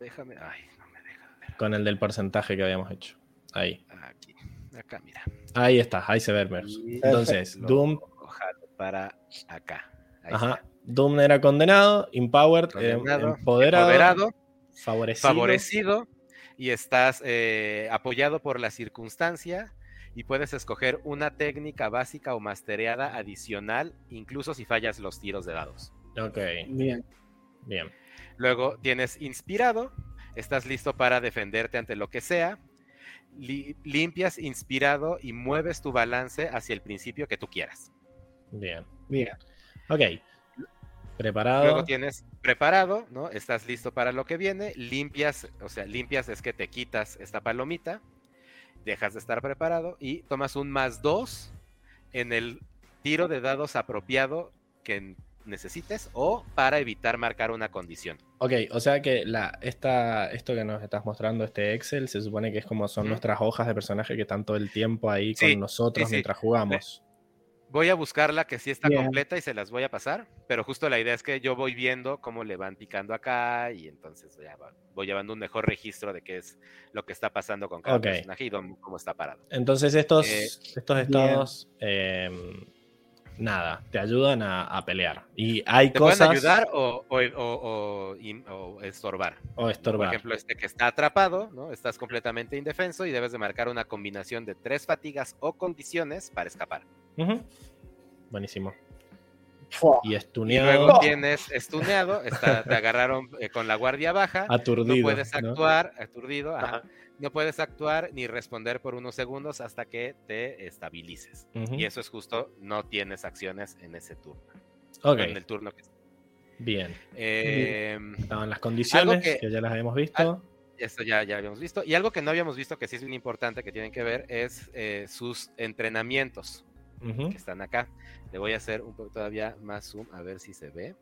Déjame, ay, no me deja ver. con el del porcentaje que habíamos hecho. Ahí. Aquí, acá, mira. Ahí está, ahí se ve el Entonces, Doom, para acá. Ahí ajá. está. Doom era condenado, Empowered, Condenado, empoderado, Empoderado, favorecido. favorecido y estás eh, apoyado por la circunstancia y puedes escoger una técnica básica o mastereada adicional, incluso si fallas los tiros de dados. Ok, Bien. bien. Luego tienes inspirado, estás listo para defenderte ante lo que sea. li- limpias inspirado y mueves tu balance hacia el principio que tú quieras. Bien. Bien. Ok. Preparado. Luego tienes preparado, ¿no? Estás listo para lo que viene, limpias, o sea, limpias es que te quitas esta palomita, dejas de estar preparado y tomas un más dos en el tiro de dados apropiado que necesites o para evitar marcar una condición. Ok, o sea que la, esta, esto que nos estás mostrando, este Excel, se supone que es como son nuestras hojas de personaje que están todo el tiempo ahí Sí, con nosotros sí, sí. mientras jugamos. Voy a buscarla que sí está Bien. completa y se las voy a pasar, pero justo la idea es que yo voy viendo cómo le van picando acá y entonces ya voy llevando un mejor registro de qué es lo que está pasando con cada Ok. personaje y cómo está parado. Entonces estos, Eh, estos estados, eh, nada, te ayudan a, a pelear. Y hay Te cosas. pueden ayudar o, o- o- o- im- o estorbar. Por estorbar. ejemplo, este que está atrapado, ¿no? Estás completamente indefenso y debes de marcar una combinación de tres fatigas o condiciones para escapar. Ujú. Buenísimo. Fua. Y Y estuneado, luego tienes estuneado, está- te agarraron eh, con la guardia baja, aturdido. no puedes ¿no? actuar, aturdido, ajá, Ajá. no puedes actuar ni responder por unos segundos hasta que te estabilices. Y eso es justo, no tienes acciones en ese turno, Ok, en el turno que bien. eh, Estaban las condiciones que, que- ya las habíamos visto. Esto ya, ya habíamos visto. Y algo que no habíamos visto, que sí es bien importante, que tienen que ver, es eh, sus entrenamientos Que están acá. Le voy a hacer un poco todavía más zoom, a ver si se ve.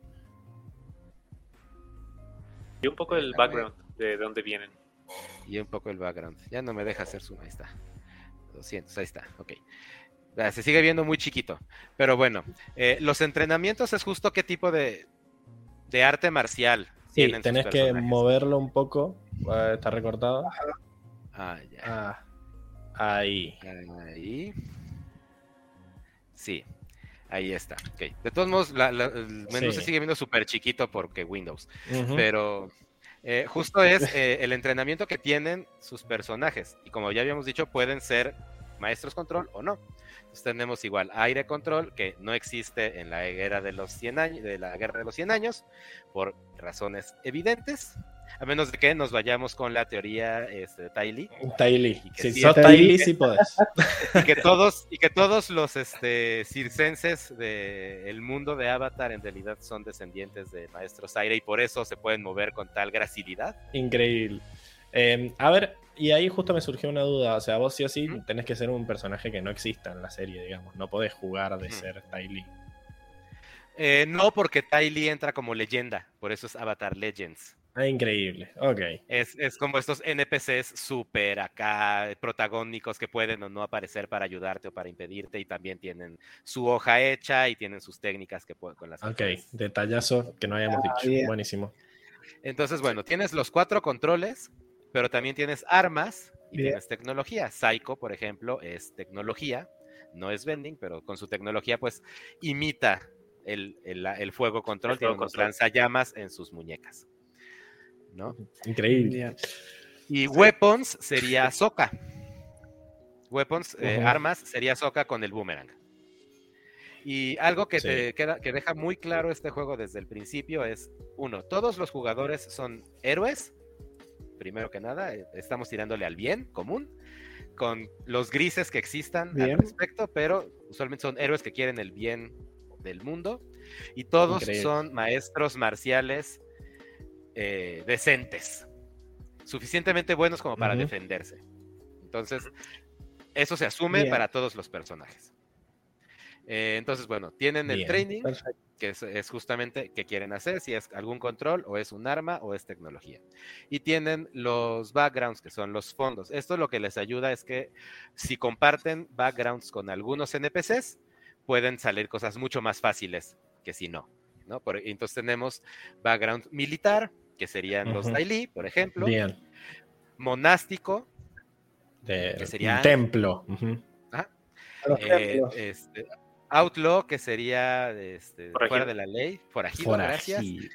Y un poco el background de dónde vienen. Y un poco el background. Ya no me deja hacer zoom, ahí está. 200, ahí está, ok. Ah, Se sigue viendo muy chiquito. Pero bueno, eh, los entrenamientos es justo qué tipo de, de arte marcial Sí, tienen sus tenés que moverlo un poco. Ah, Está recortado. Ah, ya. Ah, ahí. Ahí. Sí, ahí está. De todos modos, la- la- el menú se sigue viendo súper chiquito porque Windows. Pero eh, justo es eh, el entrenamiento que tienen sus personajes. Y como ya habíamos dicho, pueden ser maestros control o no. Entonces tenemos igual aire control, que no existe en la guerra de los 100 años, de la guerra de los 100 años, por razones evidentes. A menos de que nos vayamos con la teoría este, de Tai Lee, Taily. Y que Si sí sos Taily. sí podés. y que todos y que todos los este circenses del mundo de Avatar en realidad son descendientes de maestros aire y por eso se pueden mover con tal gracilidad. Increíble. Eh, a ver, y ahí justo me surgió una duda. O sea, vos sí o sí tenés que ser un personaje que no exista en la serie, digamos. No podés jugar de ser Taily. Eh, no porque Tai Lee entra como leyenda, por eso es Avatar Legends. Ah, increíble. Ok. Es, es como estos NPCs súper acá protagónicos que pueden o no aparecer para ayudarte o para impedirte y también tienen su hoja hecha y tienen sus técnicas que pueden con las Ok. Detallazo que no habíamos Ah, dicho. bien. Buenísimo. Entonces, bueno, tienes los cuatro controles, pero también tienes armas y Bien. tienes tecnología. Psycho, por ejemplo, es tecnología, no es vending, pero con su tecnología, pues, imita el, el- el fuego control, El tiene fuego unos control. lanzallamas en sus muñecas. ¿No? Increíble. Y weapons sería Soka. Weapons, eh, armas, sería Soka con el boomerang. Y algo que Sí. te queda, que deja muy claro este juego desde el principio es, uno, todos los jugadores son héroes, primero que nada, eh, estamos tirándole al bien común, con los grises que existan al respecto, pero usualmente son héroes que quieren el bien del mundo, y todos Increíble. son maestros marciales eh, decentes, suficientemente buenos como para Ujú. defenderse. Entonces, eso se asume Bien. para todos los personajes. Eh, entonces, bueno, tienen el Bien. training, Perfecto. que es, es justamente qué quieren hacer, si es algún control o es un arma o es tecnología. Y tienen los backgrounds, que son los fondos. Esto lo que les ayuda es que si comparten backgrounds con algunos NPCs, pueden salir cosas mucho más fáciles que si no. ¿no? Por- entonces tenemos background militar, que serían los. Daily, por ejemplo, Bien. monástico, De, Que sería- un templo. Eh, este, outlaw, que sería este, fuera de la ley, forajido, gracias, Forajido.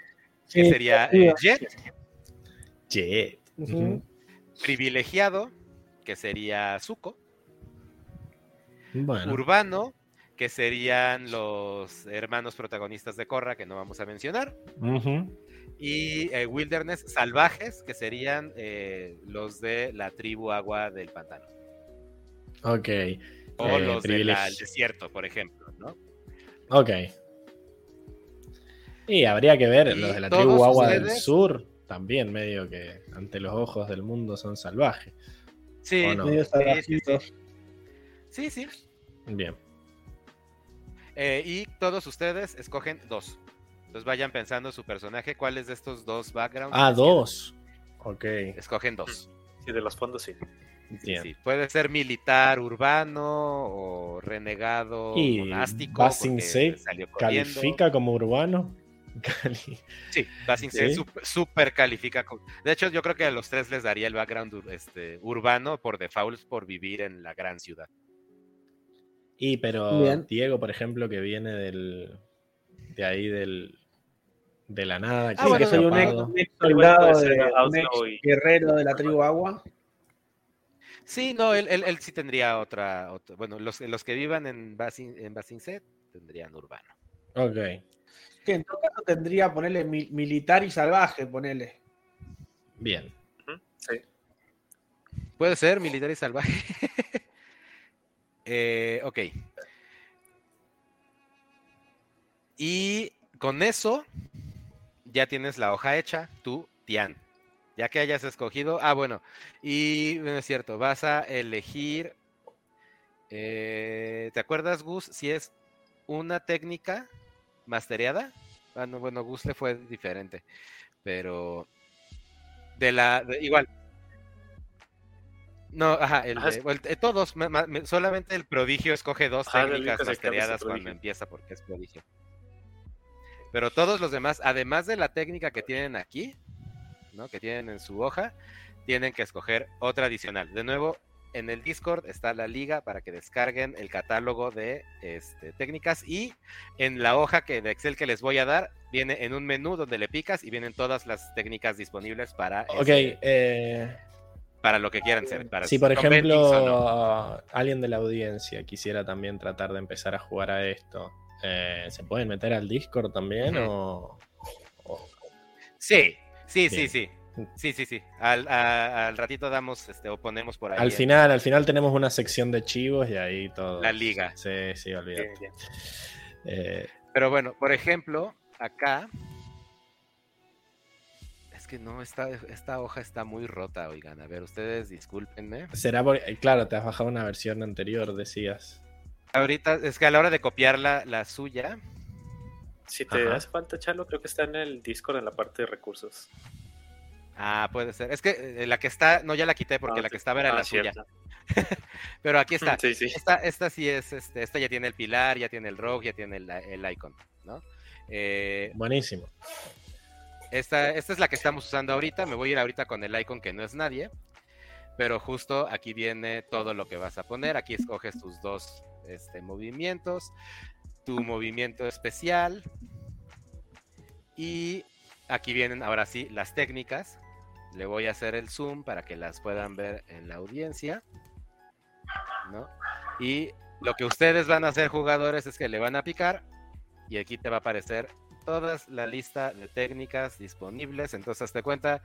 que Sí, sería eh, jet, Jet. Privilegiado, que sería Zuko, Bueno. urbano, que serían los hermanos protagonistas de Korra, que no vamos a mencionar. Y eh, wilderness, salvajes, que serían eh, los de la tribu agua del pantano, Ok. o Eh, los del desierto, por ejemplo, ¿no? Ok. Y habría que ver, los de la tribu Agua del Sur también medio que ante los ojos del mundo son salvajes. Sí, ¿O no? Medio sí, sí, salvajitos. sí, sí. Bien. Eh, y todos ustedes escogen dos. Entonces vayan pensando su personaje, cuáles de estos dos backgrounds. Ah, dos. Ok. Escogen dos. Sí, de los fondos sí. Sí, puede ser militar, urbano o renegado, Y monástico. Basing. ¿Califica como urbano? Cali- Sí, Basing ¿Sí? sup- super califica. De hecho, yo creo que a los tres les daría el background este, urbano por default por vivir en la gran ciudad. Y pero Bien. Diego, por ejemplo, que viene del. de ahí del. De la nada. Ah, Sí, bueno, que soy un ex, un soldado, de, un ex guerrero de la tribu Agua. Sí, no, él, él, él sí tendría otra, otra- bueno, los, los que vivan en Basin, en Basincet tendrían urbano. Ok. Que en todo caso tendría ponerle mi- militar y salvaje, ponerle. Bien. Sí. Puede ser militar y salvaje. Eh, ok. Y con eso ya tienes la hoja hecha, tú, Tian. Ya que hayas escogido. Ah, bueno. Y bueno, es cierto, vas a elegir. eh, ¿Te acuerdas, Gus? Si es una técnica mastereada. Ah, no, bueno, Gus le fue diferente. Pero. De la. de- igual. No, ajá, el, Ajá, el- eh, todos, ma- ma- me- solamente el prodigio escoge dos Ajá, el técnicas mastereadas cuando empieza porque es prodigio. Pero todos los demás, además de la técnica que tienen aquí, ¿no? Que tienen en su hoja, tienen que escoger otra adicional. De nuevo, en el Discord está la liga para que descarguen el catálogo de este, técnicas y en la hoja que, de Excel que les voy a dar, viene en un menú donde le picas y vienen todas las técnicas disponibles para, Ok. eh, para lo que quieran ser. Para si por no. ejemplo alguien de la audiencia quisiera también tratar de empezar a jugar a esto, eh, ¿se pueden meter al Discord también? O, o- Sí, sí, sí, sí. Sí, sí, sí. Al, a- al ratito damos, este, o ponemos por ahí. Al final, al final tenemos una sección de chivos y ahí todo. La liga. Sí, sí, olvídate. Eh, Pero bueno, por ejemplo, acá. Es que no, esta, esta hoja está muy rota, oigan. A ver, ustedes discúlpenme. será porque, claro, te has bajado una versión anterior, decías. Ahorita, es que a la hora de copiar la, la suya. Si te Ajá. hace falta echarlo, creo que está en el Discord en la parte de recursos. Ah, puede ser. Es que eh, la que está. No, ya la quité porque Ah, la que estaba era Ah, la suya. Pero aquí está. Sí, sí. Esta, esta sí es. Este, esta ya tiene el pilar, ya tiene el rogue, ya tiene el, el icon, ¿no? Eh, Buenísimo. Esta, esta es la que estamos usando ahorita. Me voy a ir ahorita con el icon que no es nadie. Pero justo aquí viene todo lo que vas a poner. Aquí escoges tus dos este, movimientos. Tu movimiento especial. Y aquí vienen ahora sí las técnicas. Le voy a hacer el zoom para que las puedan ver en la audiencia. ¿no? Y lo que ustedes van a hacer, jugadores, es que le van a picar. Y aquí te va a aparecer toda la lista de técnicas disponibles. Entonces, te cuenta,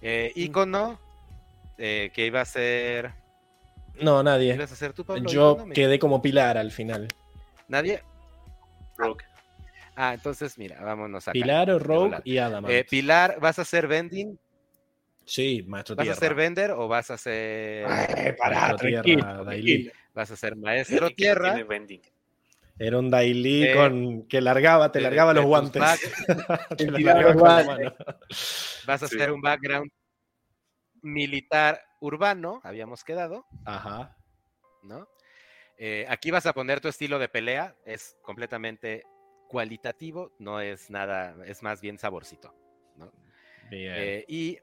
eh, icono, eh, que iba a ser. No, nadie. ¿Ibas a hacer tú, Pablo? Yo quedé como pilar al final. ¿Nadie? Rogue. Ah, entonces, mira, vámonos acá. Pilar, Rogue y Adamant. Eh, Pilar, ¿vas a hacer vending? sí, Maestro ¿Vas a hacer vender o vas a. Ay, pará, Maestro tranquilo, Tierra, tranquilo. Vas a ser maestro tierra? Tiene vending. Era un Daily Eh, con que largaba, te de- largaba de los guantes. back- Te largaba los con la guantes. mano. Vas a Sí. hacer un background militar urbano, habíamos quedado. Ajá. ¿no? Eh, aquí vas a poner tu estilo de pelea, es completamente cualitativo, no es nada, es más bien saborcito, ¿no? Bien. Eh, y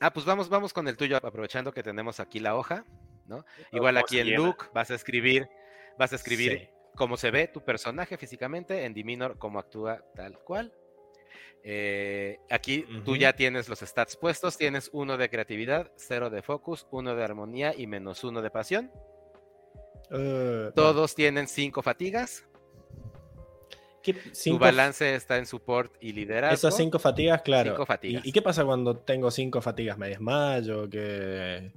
ah, pues vamos, vamos con el tuyo, aprovechando que tenemos aquí la hoja, ¿no? Igual aquí en look vas a escribir, vas a escribir Sí. cómo se ve tu personaje físicamente, en Diminor cómo actúa tal cual. Eh, aquí tú ya tienes los stats puestos, tienes uno de creatividad, cero de focus, uno de armonía y menos uno de pasión. Eh, Todos tienen cinco fatigas. ¿qué- Tu cinco- balance está en support y liderazgo. Esas cinco fatigas, claro. Cinco fatigas. ¿Y, y qué pasa cuando tengo cinco fatigas? ¿Me desmayo? que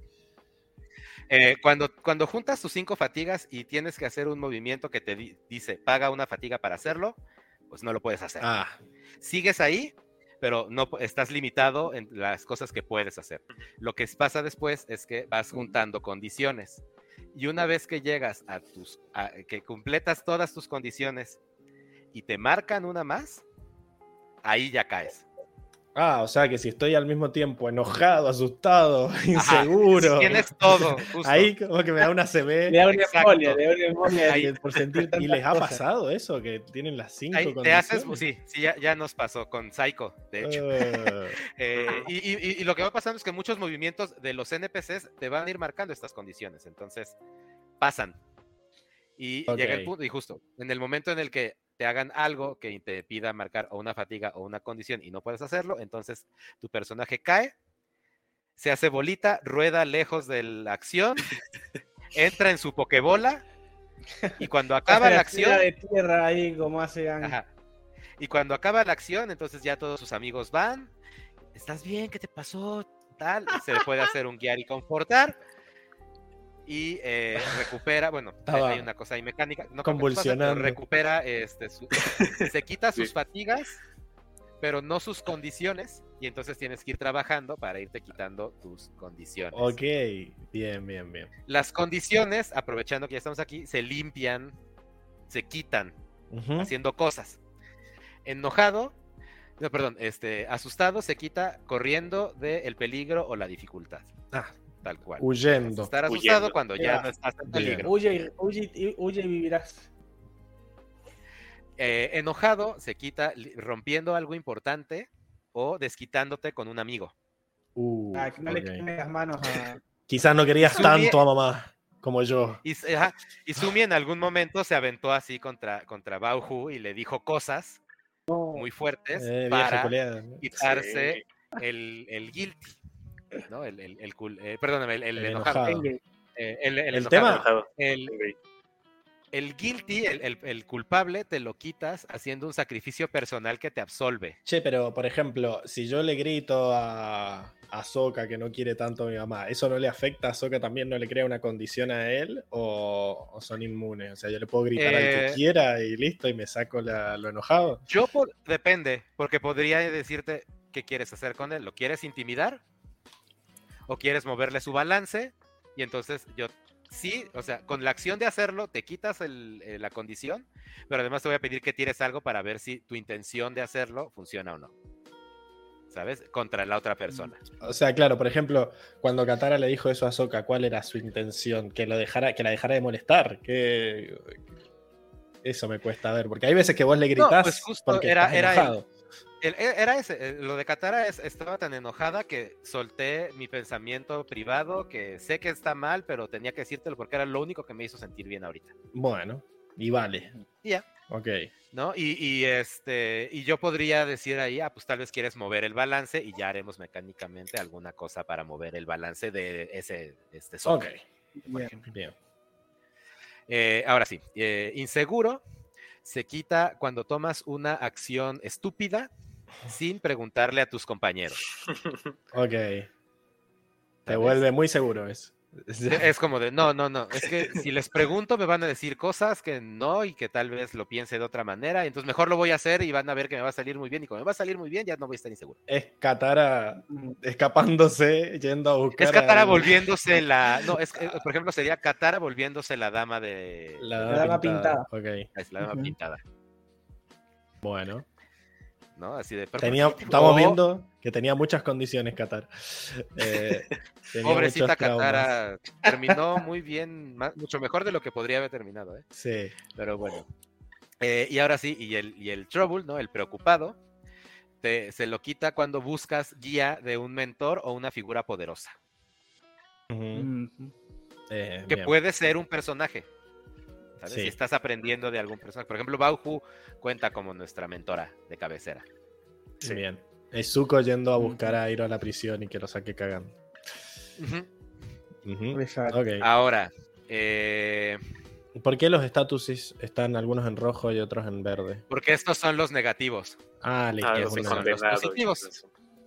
Eh, cuando, cuando juntas tus cinco fatigas y tienes que hacer un movimiento que te di- dice paga una fatiga para hacerlo, pues no lo puedes hacer. Ah, Sigues ahí, pero no estás limitado en las cosas que puedes hacer. Lo que pasa después es que vas juntando condiciones. Y una vez que llegas a tus, a- que completas todas tus condiciones y te marcan una más, ahí ya caes. Ah, o sea que si estoy al mismo tiempo enojado, asustado, Ajá, inseguro. Tienes todo. justo. Ahí como que me da una CB. Le da una embolia, le da una embolia. Por sentir- ¿Y les ha pasado eso? Que tienen las cinco Ahí te haces, sí, sí, ya, ya nos pasó con Psycho, de hecho. Eh, Eh, y, y- y lo que va pasando es que muchos movimientos de los NPCs te van a ir marcando estas condiciones, entonces pasan. Y llega el punto, y justo, en el momento en el que te hagan algo que te pida marcar o una fatiga o una condición y no puedes hacerlo, entonces tu personaje cae, se hace bolita, rueda lejos de la acción, entra en su pokebola y cuando acaba la acción, de tierra ahí como hacen. Ajá. Y cuando acaba la acción, entonces ya todos sus amigos van. ¿Estás bien? ¿Qué te pasó? Tal. Se le puede hacer un guiar y confortar. Y eh, recupera, bueno, hay- Estaba hay una cosa ahí mecánica. No pero convulsionando. recupera, este, su- se quita sus Sí. fatigas, pero no sus condiciones. Y entonces tienes que ir trabajando para irte quitando tus condiciones. Ok, bien, bien, bien. Las condiciones, aprovechando que ya estamos aquí, se limpian, se quitan haciendo cosas. Enojado, no, perdón, este, asustado se quita corriendo del peligro o la dificultad. Ah, Tal cual. huyendo. Estar asustado Huyendo. cuando ya Ya. no estás en peligro. Huye, y- huye, y- huye y vivirás. Eh, enojado se quita rompiendo algo importante o desquitándote con un amigo. Uh, Ah, que no le las manos a. Quizás no querías tanto a mamá como yo. Y, Sumi en algún momento se aventó así contra, contra Bauhu y le dijo cosas No. muy fuertes Eh, para quitarse el, el guilty. ¿No? El, el, el cul- eh, perdóname, el, el El enojado. enojado. Eh, el, el El enojado. tema-. El, guilty, el, el- el culpable, te lo quitas haciendo un sacrificio personal que te absolve. Che, pero por ejemplo, si yo le grito a, a Soka que no quiere tanto a mi mamá, ¿eso no le afecta a Soka también? ¿No le crea una condición a él? ¿O, o son inmunes? O sea, yo le puedo gritar al que Eh, quiera y listo y me saco la- lo enojado. Yo, por- depende, porque podría decirte qué quieres hacer con él. ¿Lo quieres intimidar? ¿O quieres moverle su balance? Y entonces yo, sí, o sea, con la acción de hacerlo, te quitas el- eh, la condición, pero además te voy a pedir que tires algo para ver si tu intención de hacerlo funciona o no. ¿Sabes? Contra la otra persona. O sea, claro, por ejemplo, cuando Katara le dijo eso a Soka, ¿cuál era su intención? Que, lo dejara, que la dejara de molestar. Que... Eso me cuesta ver, porque hay veces que vos le gritás pues justo porque era- estás era el- enojado. El- e- era ese, eh, lo de Katara es, estaba tan enojada que solté mi pensamiento privado, que sé que está mal, pero tenía que decírtelo porque era lo único que me hizo sentir bien ahorita. Bueno, y vale. Y ya. Ok. ¿No? Y, y, este, y yo podría decir ahí, ah, pues tal vez quieres mover el balance y ya haremos mecánicamente alguna cosa para mover el balance de ese este Ok. software, por Bien. ejemplo. Bien. Eh, ahora sí, eh, inseguro se quita cuando tomas una acción estúpida sin preguntarle a tus compañeros. Ok. Te ¿sabes? vuelve muy seguro eso. Es como de, no, no, no, es que si les pregunto me van a decir cosas que no y que tal vez lo piense de otra manera, entonces mejor lo voy a hacer y van a ver que me va a salir muy bien y como me va a salir muy bien ya no voy a estar inseguro. Es Katara escapándose, yendo a buscar. Es Katara al- volviéndose la, no, es, eh, por ejemplo sería Katara volviéndose la dama de, La La dama pintada. Ok, es la dama Ujú. pintada, bueno. ¿No? Así de, ¿pero por Tenía, estamos Oh, viendo que tenía muchas condiciones Qatar. Eh, Pobrecita. Katara terminó muy bien, mucho mejor de lo que podría haber terminado, ¿eh? Sí. Pero bueno. Eh, y ahora sí, y el, y el trouble, ¿no? El preocupado, te- se lo quita cuando buscas guía de un mentor o una figura poderosa. Eh, Que bien. puede ser un personaje. ¿Sabes? Sí. Si estás aprendiendo de algún personaje. Por ejemplo, Bauhu cuenta como nuestra mentora de cabecera. Sí. Bien. Es Zuko yendo a buscar a Iro a la prisión y que lo saque cagando. Exacto. Ok. Ahora, eh, ¿Por qué los estatus están algunos en rojo y otros en verde? porque estos son los negativos. Ah, listo. Ah, los son condenados. positivos.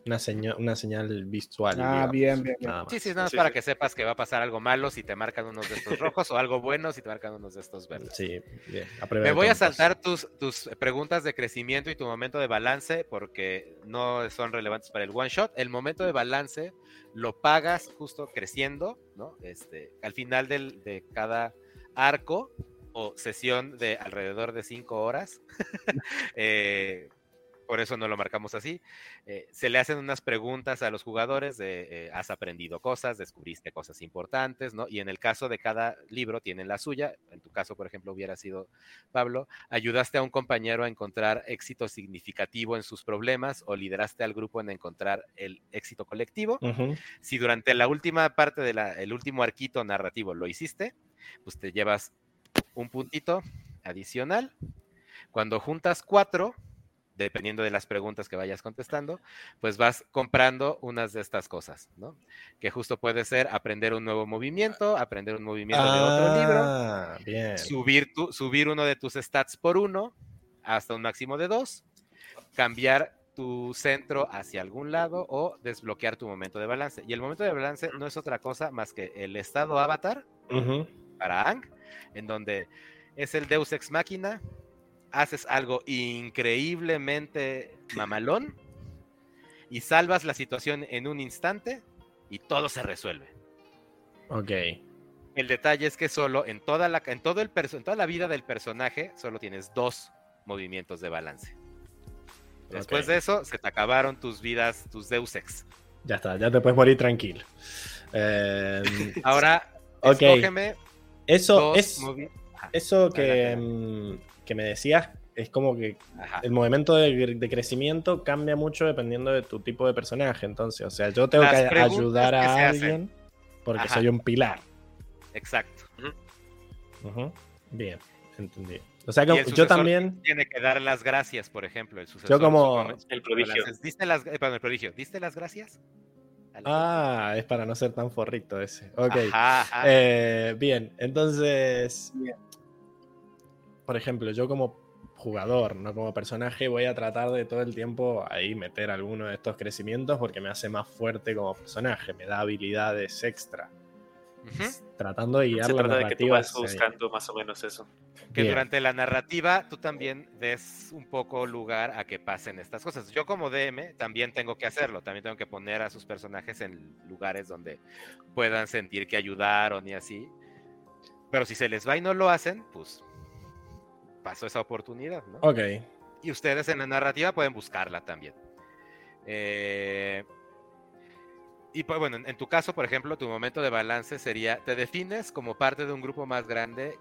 Una señal, una señal visual. Ah, digamos, bien, bien, bien. Sí, sí, nada más Sí, para sí. que sepas que va a pasar algo malo si te marcan unos de estos rojos o algo bueno si te marcan unos de estos verdes. Sí, bien. Me voy a saltar tus, tus preguntas de crecimiento y tu momento de balance porque no son relevantes para el one shot. El momento de balance lo pagas justo creciendo, ¿no? Este, al final del- de cada arco o sesión de alrededor de cinco horas. eh, por eso no lo marcamos así. eh, se le hacen unas preguntas a los jugadores de eh, has aprendido cosas, descubriste cosas importantes, ¿no? Y en el caso de cada libro tienen la suya. En tu caso, por ejemplo, hubiera sido Pablo, ayudaste a un compañero a encontrar éxito significativo en sus problemas o lideraste al grupo en encontrar el éxito colectivo. Ujú. Si durante la última parte del último arquito narrativo lo hiciste, pues te llevas un puntito adicional. Cuando juntas cuatro, dependiendo de las preguntas que vayas contestando, pues vas comprando unas de estas cosas, ¿no? Que justo puede ser aprender un nuevo movimiento, aprender un movimiento de otro libro, Ah, bien. subir, tu, subir uno de tus stats por uno hasta un máximo de dos, cambiar tu centro hacia algún lado o desbloquear tu momento de balance. Y el momento de balance no es otra cosa más que el estado avatar para Ang, en donde es el Deus Ex Máquina, haces algo increíblemente mamalón y salvas la situación en un instante y todo se resuelve. Ok. El detalle es que solo en toda la, en todo el en toda la vida del personaje solo tienes dos movimientos de balance. Después de eso, se te acabaron tus vidas, tus Deus Ex. Ya está, ya te puedes morir tranquilo. Eh, Ahora, Ok. escógeme eso es Ajá, eso que, mm, que me decías. Es como que ajá. el momento de, de crecimiento cambia mucho dependiendo de tu tipo de personaje. Entonces, o sea, yo tengo Las que ayudar a que se hacen. alguien porque Ajá. soy un pilar. Exacto. Bien, entendí. O sea, que yo también. Tiene que dar las gracias, por ejemplo. El sucesor, como- supongo, El prodigio. ¿Diste las, eh, perdón, el prodigio. ¿Diste las gracias? Ah, es para no ser tan forrito ese. Ok. gente? Ajá, ajá. Eh, bien, entonces, Bien. Por ejemplo, yo como jugador, no como personaje, voy a tratar de todo el tiempo ahí meter alguno de estos crecimientos porque me hace más fuerte como personaje, me da habilidades extra. Ujú. Tratando de guiar Se la trata de que tú vas ahí. buscando más o menos eso. Que Bien. durante la narrativa tú también des un poco lugar a que pasen estas cosas. Yo como DM también tengo que hacerlo, también tengo que poner a sus personajes en lugares donde puedan sentir que ayudaron y así. Pero si se les va y no lo hacen, pues pasó esa oportunidad, ¿no? Ok, Y ustedes en la narrativa pueden buscarla también. Eh, y pues bueno, en, tu caso, por ejemplo, tu momento de balance sería, te defines como parte de un grupo más grande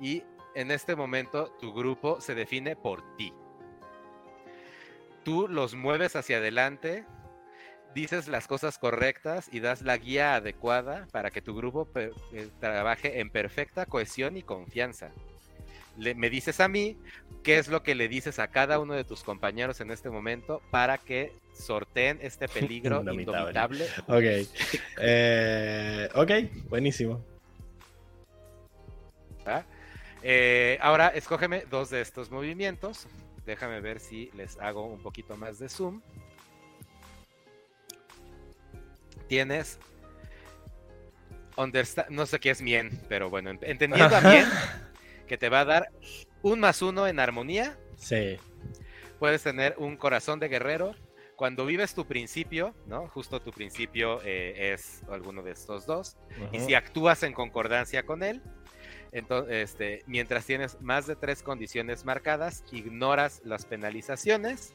y en este momento tu grupo se define por ti. Tú los mueves hacia adelante, dices las cosas correctas y das la guía adecuada para que tu grupo pe- eh, trabaje en perfecta cohesión y confianza. Le- me dices a mí qué es lo que le dices a cada uno de tus compañeros en este momento para que sorteen este peligro Indomitable. indomitable. ok. Eh, ok, buenísimo. Eh, ahora escógeme dos de estos movimientos. Déjame ver si les hago un poquito más de zoom. Tienes. understa- no sé qué es Mien, pero bueno, ent- entendiendo a Mien, que te va a dar un más uno en armonía. Sí. puedes tener un corazón de guerrero. Cuando vives tu principio, ¿no? Justo tu principio eh, es alguno de estos dos. Y si actúas en concordancia con él, entonces, este, mientras tienes más de tres condiciones marcadas, ignoras las penalizaciones.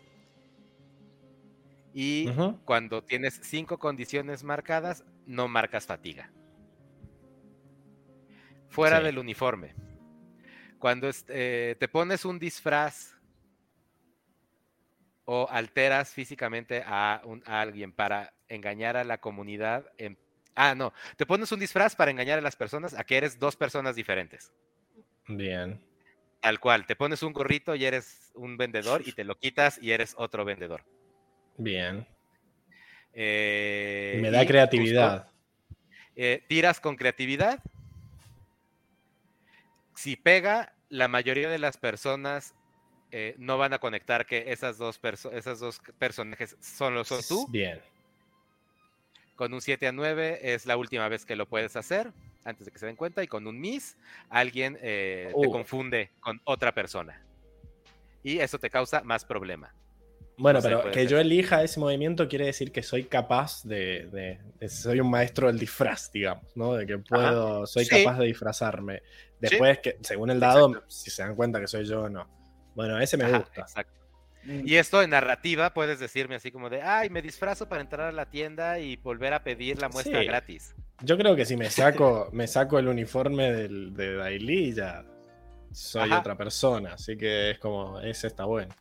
Y cuando tienes cinco condiciones marcadas, no marcas fatiga. Fuera Sí. del uniforme. Cuando eh, te pones un disfraz o alteras físicamente a, un- a alguien para engañar a la comunidad. en- ah, no. Te pones un disfraz para engañar a las personas a que eres dos personas diferentes. Bien. Tal cual. Te pones un gorrito y eres un vendedor y te lo quitas y eres otro vendedor. Bien. Eh, Me da creatividad. justo, eh, tiras con creatividad. Si pega, la mayoría de las personas eh, no van a conectar que esas dos, perso- esas dos personajes son tú. Bien. Con un 7 a 9 es la última vez que lo puedes hacer, antes de que se den cuenta. Y con un miss, alguien eh, te Uh. confunde con otra persona. Y eso te causa más problema. Bueno, No sé, pero que ser. yo elija ese movimiento quiere decir que soy capaz de, de- de- soy un maestro del disfraz, digamos, ¿no? De que puedo, soy Sí. capaz de disfrazarme. Después que, según el dado, si se dan cuenta que soy yo o no. Bueno, ese me Ajá, gusta. exacto. Mm, Y esto en narrativa puedes decirme así como de, ay, me disfrazo para entrar a la tienda y volver a pedir la muestra Sí. gratis. Yo creo que si me saco, me saco el uniforme del, de Daily, ya soy Ajá. otra persona. Así que es como, ese está bueno.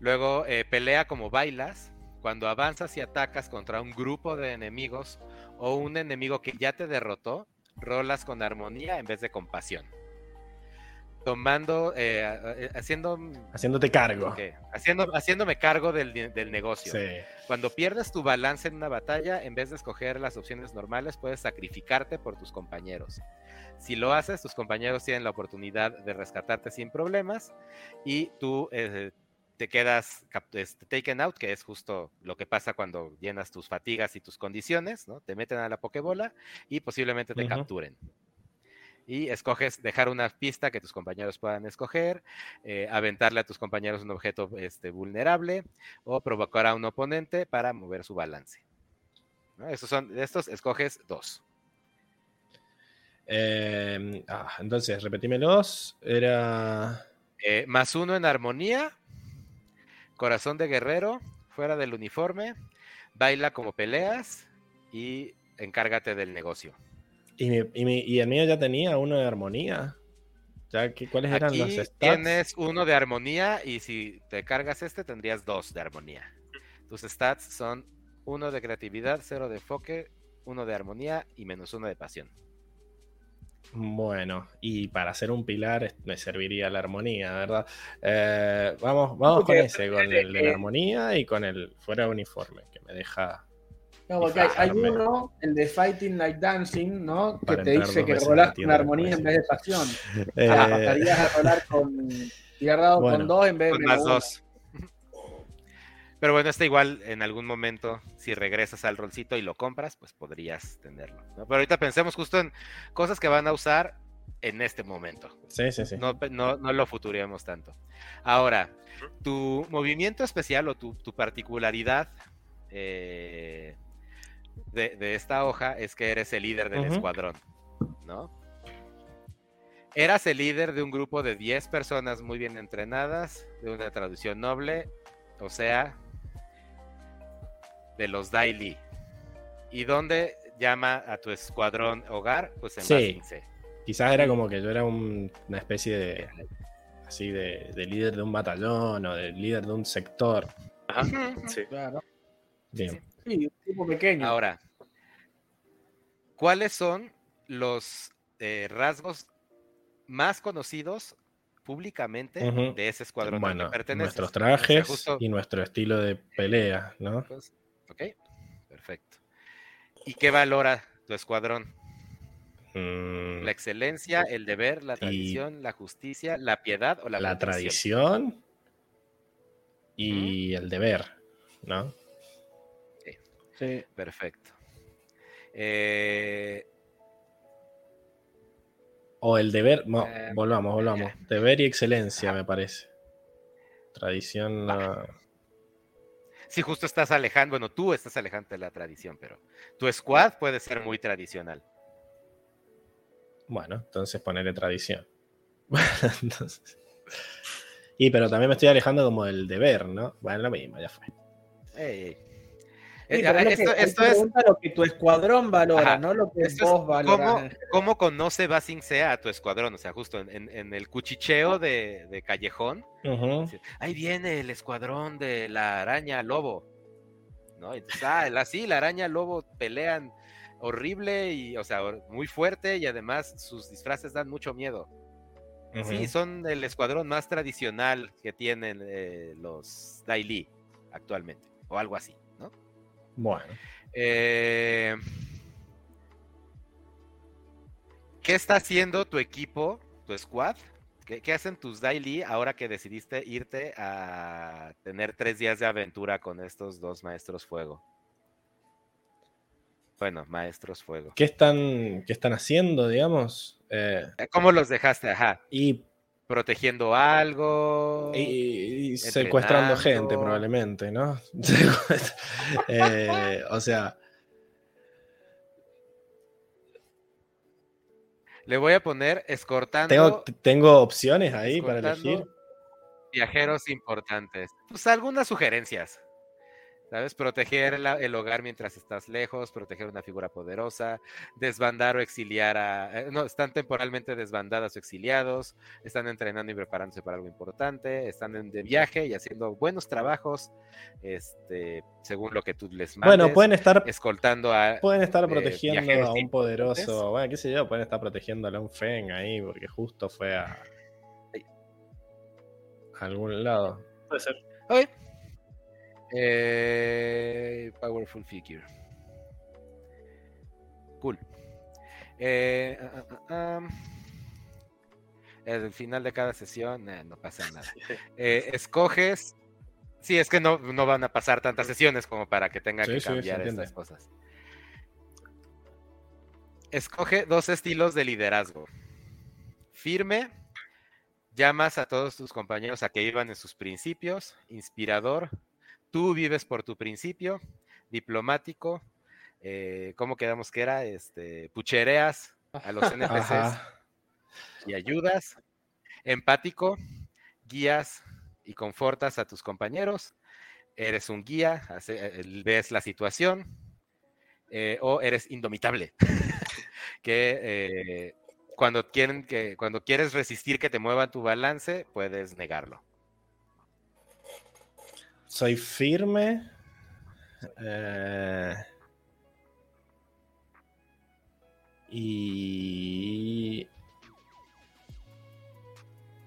Luego eh, pelea como bailas. Cuando avanzas y atacas contra un grupo de enemigos o un enemigo que ya te derrotó, rolas con armonía en vez de compasión. tomando, eh, eh, haciendo, Haciéndote cargo. haciendo, haciéndome cargo del, del negocio. Sí. Cuando pierdes tu balance en una batalla, en vez de escoger las opciones normales, puedes sacrificarte por tus compañeros. Si lo haces, tus compañeros tienen la oportunidad de rescatarte sin problemas y tú eh, te quedas este, taken out, que es justo lo que pasa cuando llenas tus fatigas y tus condiciones, ¿no? Te meten a la pokebola y posiblemente te capturen. Y escoges dejar una pista que tus compañeros puedan escoger, eh, aventarle a tus compañeros un objeto este, vulnerable o provocar a un oponente para mover su balance. ¿no? Esos son, de estos escoges dos. Eh, ah, entonces, repetímelos. Era. Eh, más uno en armonía, corazón de guerrero, fuera del uniforme, baila como peleas y encárgate del negocio. Y, mi- y, mi- y el mío ya tenía uno de armonía. Ya que, ¿Cuáles eran Aquí los stats? tienes uno de armonía y si te cargas este tendrías dos de armonía. Tus stats son uno de creatividad, cero de enfoque, uno de armonía y menos uno de pasión. Bueno, y para hacer un pilar me serviría la armonía, ¿verdad? Eh, vamos vamos con ese, con el de la eh, armonía y con el fuera de uniforme, que me deja. No, porque hay, uno, el de Fighting Like Dancing, ¿no? Que te dice que rolas la con armonía en vez de pasión. Eh, Ah, pasarías a rolar con dados Bueno. con dos en vez de Con uno. dos. Pero bueno, este igual en algún momento, si regresas al rolcito y lo compras, pues podrías tenerlo. ¿no? Pero ahorita pensemos justo en cosas que van a usar en este momento. sí, sí, sí. No, no, no lo futuremos tanto. Ahora, tu movimiento especial o tu, tu particularidad eh, de, de esta hoja es que eres el líder del escuadrón, ¿no? Eras el líder de un grupo de 10 personas muy bien entrenadas, de una traducción noble, o sea, de los Daily. ¿Y dónde llama a tu escuadrón hogar? Pues en Sí. Basing C. Quizás era como que yo era un- una especie de. Así de, de líder de un batallón o de líder de un sector. Ajá, sí. Claro. Bien. Sí, un tipo pequeño. Ahora, ¿cuáles son los eh, rasgos más conocidos públicamente de ese escuadrón al Bueno, que perteneces? nuestros O sea, trajes justo- y nuestro estilo de pelea, ¿no? pues, ok, perfecto. ¿Y qué valora tu escuadrón? Mm, La excelencia, el deber, la tradición, la justicia, la piedad o la, la tradición? tradición y el deber, ¿no? Sí. Perfecto. Eh, O el deber, no, Eh, volvamos, volvamos. Deber y excelencia, me parece. Tradición, no. Si justo estás alejando, bueno, tú estás alejando de la tradición, pero tu squad puede ser muy tradicional. Bueno, entonces ponerle tradición. Entonces- Y pero también me estoy alejando como del deber, ¿no? Bueno, lo mismo, ya fue. Sí, Eh, lo esto, que- esto es lo que tu escuadrón valora, Ajá. no lo que esto es vos valorás. cómo, cómo conoce Basing Sea a tu escuadrón, o sea, justo en, en- en el cuchicheo de, de callejón, ahí viene el escuadrón de la araña lobo, ¿no? Entonces, ah, la, sí, la araña lobo pelean horrible y, o sea, muy fuerte y además sus disfraces dan mucho miedo. Sí, Ujú. son el escuadrón más tradicional que tienen eh, los Daily actualmente, o algo así, ¿no? Bueno. Eh, ¿Qué está haciendo tu equipo, tu squad? ¿Qué, qué hacen tus daily ahora que decidiste irte a tener tres días de aventura con estos dos maestros fuego? Bueno, maestros fuego. ¿Qué están, qué están haciendo, digamos? Eh, Eh, ¿Cómo los dejaste? Ajá. y, ¿Protegiendo algo? y- y secuestrando gente, probablemente, ¿no? Eh, o sea, Le voy a poner escortando tengo, tengo opciones ahí para elegir. Viajeros importantes. Pues algunas sugerencias. ¿Sabes? Proteger la- el hogar mientras estás lejos, proteger una figura poderosa, desbandar o exiliar a... eh, no, están temporalmente desbandadas o exiliados, están entrenando y preparándose para algo importante, están en- de viaje y haciendo buenos trabajos, este, según lo que tú les mandes. Bueno, pueden estar, Escoltando a... pueden estar eh, protegiendo a un poderoso, bueno, qué sé yo, pueden estar protegiendo a un Feng ahí, porque justo fue a, algún lado. Puede ser. Ok. Eh, powerful figure. Cool. Eh, ah, ah, ah. El final de cada sesión, eh, no pasa nada. Eh, escoges. Sí, es que no, no van a pasar tantas sesiones como para que tenga Sí, que cambiar estas cosas. Escoge dos estilos de liderazgo. Firme, llamas a todos tus compañeros a que vivan en sus principios. Inspirador, tú vives por tu principio. Diplomático, eh, ¿cómo quedamos que era? Este, puchereas a los NPCs Ajá. y ayudas. Empático, guías y confortas a tus compañeros. Eres un guía, hace- eh, ves la situación. eh, o eres indomitable, que eh, cuando, quieren que, cuando quieres resistir que te muevan tu balance, puedes negarlo. Soy firme. eh, y.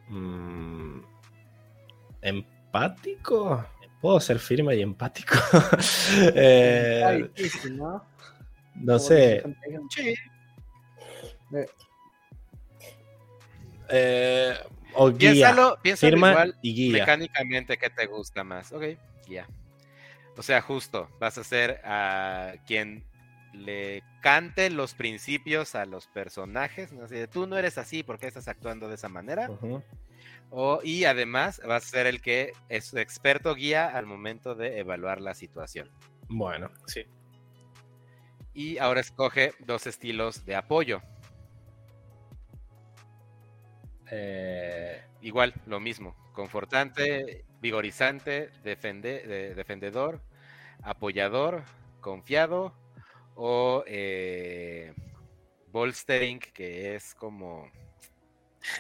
mm, ¿Empático? ¿Puedo ser firme y empático? Eh, difícil, ¿no? no sé. Sí. eh, o guía. Piénsalo, piénsalo firma igual y guía. mecánicamente qué te gusta más. Ok, guía. O sea, justo, vas a ser a quien le cante los principios a los personajes. ¿no? Así de, tú no eres así, ¿por qué estás actuando de esa manera? O, y además vas a ser el que es experto guía al momento de evaluar la situación. Bueno, Sí. Y ahora escoge dos estilos de apoyo. Eh, Igual, lo mismo. Confortante, vigorizante, defende- de- defendedor, apoyador, confiado o eh, bolstering, que es como...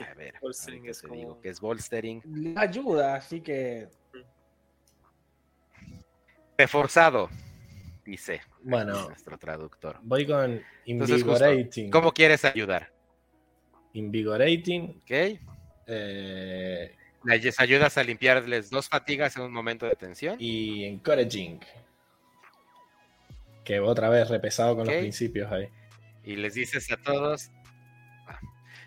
A ver, Bolstering es digo como- que es bolstering. Le ayuda, así que. Reforzado, dice Bueno. nuestro traductor. voy con Entonces, justo, invigorating. ¿Cómo quieres ayudar? Invigorating. ¿Ok? eh, Les ayudas a limpiarles dos fatigas en un momento de tensión. y encouraging. Que otra vez repesado con los principios ahí. y les dices a todos. ah,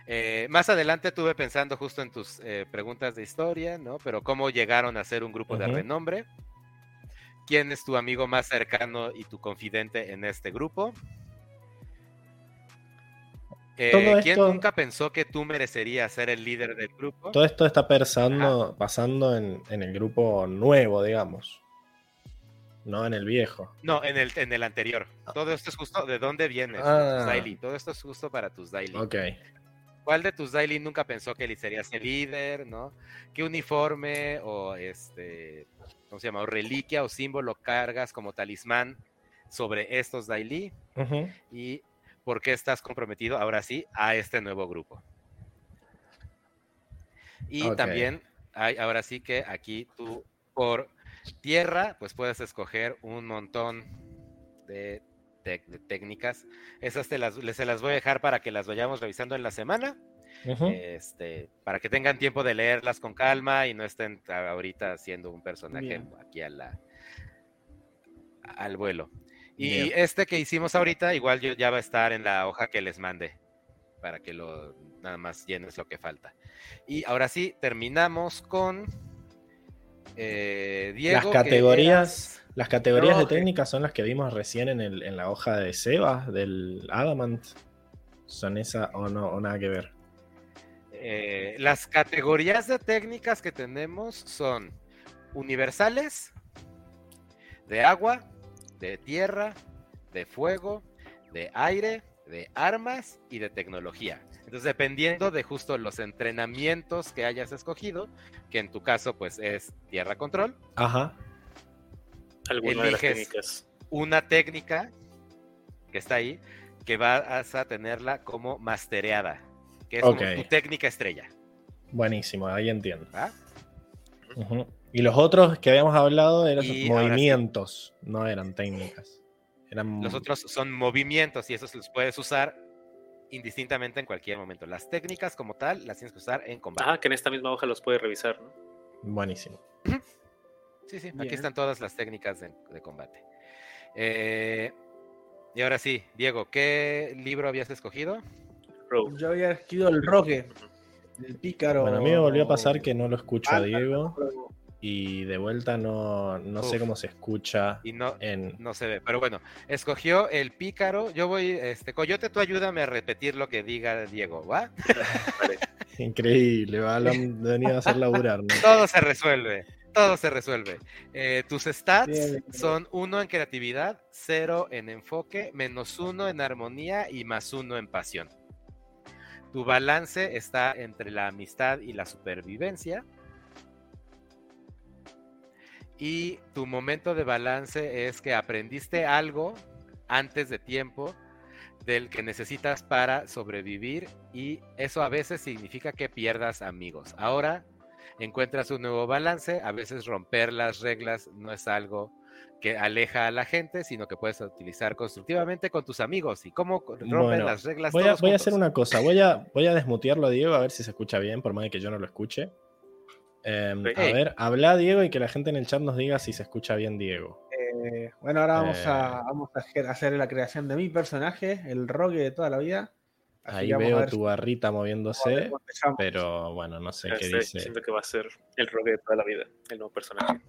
eh, más adelante estuve pensando justo en tus eh, preguntas de historia, ¿no? Pero cómo llegaron a ser un grupo de Ujú. renombre. ¿Quién es tu amigo más cercano y tu confidente en este grupo? Eh, Todo ¿Quién esto- nunca pensó que tú merecerías ser el líder del grupo? Todo esto está pensando, pasando en, en el grupo nuevo, digamos. No en el viejo. No, en el, en el anterior. Todo esto es justo de dónde vienes, Ah. daily. Todo esto es justo para tus daily. Ok. ¿Cuál de tus daily nunca pensó que serías el líder, no? ¿Qué uniforme o este, ¿cómo se llama? O reliquia o símbolo cargas como talismán sobre estos daily? Ujú. ¿Y por qué estás comprometido ahora sí a este nuevo grupo? Y también hay ahora sí que aquí tú por tierra pues puedes escoger un montón de, técnicas. Esas te las, les- se las voy a dejar para que las vayamos revisando en la semana este, para que tengan tiempo de leerlas con calma y no estén ahorita haciendo un personaje Bien. aquí a la, al vuelo. Y Bien. este que hicimos ahorita, igual yo- ya va a estar en la hoja que les mande para que lo nada más llenes lo que falta. Y ahora sí, terminamos con eh, Diego. Las categorías, eras- las categorías No, de técnicas son las que vimos recién en, el- en la hoja de Sebas, del Adamant. ¿Son esa o no? O nada que ver. Eh, las categorías de técnicas que tenemos son universales, de agua, de tierra, de fuego, de aire, de armas y de tecnología. Entonces, dependiendo de justo los entrenamientos que hayas escogido, que en tu caso pues es tierra control, Ajá. Alguna de las técnicas. una técnica que está ahí, que vas a tenerla como mastereada, que es como tu técnica estrella. Buenísimo, ahí entiendo. Y los otros que habíamos hablado eran Y ahora sí. movimientos, no eran técnicas. Eran Los otros son movimientos y esos los puedes usar indistintamente en cualquier momento. Las técnicas como tal las tienes que usar en combate. Ajá, que en esta misma hoja los puede revisar, ¿no? Buenísimo. Sí, sí, Bien. aquí están todas las técnicas de, de combate. Eh, y ahora sí, Diego, ¿qué libro habías escogido? Rogue. Yo había escrito el Roque, el pícaro. Bueno, a mí me volvió a pasar que no lo escucho a Ah, Diego y de vuelta no, no sé cómo se escucha Y no, en... no se ve, pero bueno, escogió el pícaro. Yo voy, este, Coyote, tú ayúdame a repetir lo que diga Diego, ¿va? Increíble, va, lo han venido a hacer laburar, ¿no? Todo se resuelve, todo se resuelve. Eh, tus stats Bien, bien. son uno en creatividad, cero en enfoque, menos uno en armonía y más uno en pasión. Tu balance está entre la amistad y la supervivencia. Y tu momento de balance es que aprendiste algo antes de tiempo del que necesitas para sobrevivir y eso a veces significa que pierdas amigos. Ahora encuentras un nuevo balance, a veces romper las reglas no es algo que aleja a la gente, sino que puedes utilizar constructivamente con tus amigos. ¿Y cómo rompen Bueno, las reglas? Voy a, voy hacer una cosa, voy a, voy a desmutearlo a Diego a ver si se escucha bien, por más de que yo no lo escuche. Eh, Ok. A ver, habla Diego y que la gente en el chat nos diga si se escucha bien Diego. Eh, bueno, ahora vamos, Eh. a, vamos a hacer- la creación de mi personaje, el Roque de toda la vida. Así Ahí veo tu barrita moviéndose, pero bueno, no sé qué sé, dice. Siento que va a ser el rogue de toda la vida, el nuevo personaje.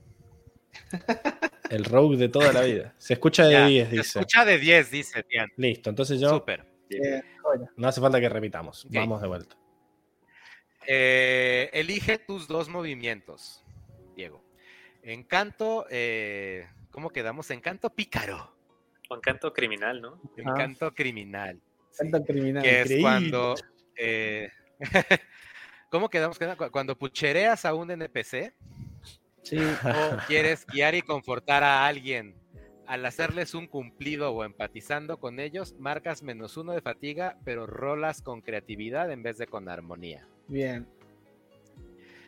El rogue de toda la vida. Se escucha de Ya, 10, se dice. escucha de 10, dice Tian. Listo, entonces yo Súper. Eh, joya. no hace falta que repitamos. Vamos de vuelta. Eh, elige tus dos movimientos, Diego. Encanto, eh, ¿cómo quedamos? Encanto pícaro. O encanto criminal, ¿no? Encanto criminal. sí, Tanto criminal. que es cuando... eh, ¿Cómo quedamos? Cu- Cuando puchereas a un NPC Sí, o quieres guiar y confortar a alguien al hacerles un cumplido o empatizando con ellos, marcas menos uno de fatiga, pero rolas con creatividad en vez de con armonía. Bien.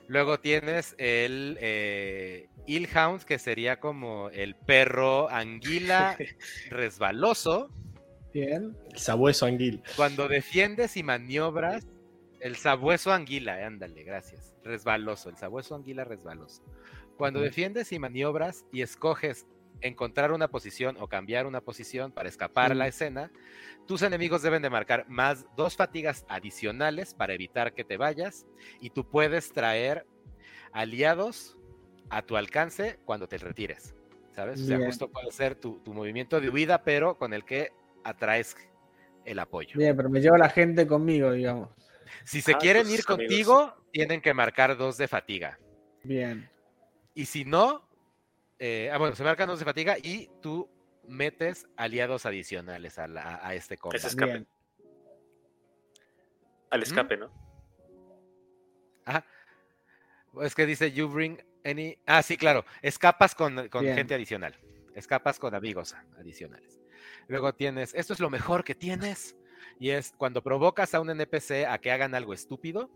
Luego tienes el eh, Illhound, que sería como el perro anguila resbaloso. Bien. El sabueso anguil. Cuando defiendes y maniobras, el sabueso anguila, eh, ándale, gracias. Resbaloso, el sabueso anguila resbaloso. Cuando defiendes y maniobras y escoges encontrar una posición o cambiar una posición para escapar a la Sí. escena, tus enemigos deben de marcar más dos fatigas adicionales para evitar que te vayas y tú puedes traer aliados a tu alcance cuando te retires, ¿sabes? O sea, Bien. justo puede ser tu, tu movimiento de huida, pero con el que atraes el apoyo. Bien, pero me llevo a la gente conmigo, digamos. Si se Ah, quieren ir amigos. contigo, tienen que marcar dos de fatiga. Bien. Y si no, eh, ah, bueno, se marcan dos de fatiga y tú metes aliados adicionales a, la- a este combo. Ese escape. Bien. Al escape, ¿no? Ajá. Es que dice you bring any. Ah, sí, claro. Escapas con, con gente adicional. Escapas con amigos adicionales. Luego tienes. Esto es lo mejor que tienes. Y es cuando provocas a un NPC a que hagan algo estúpido,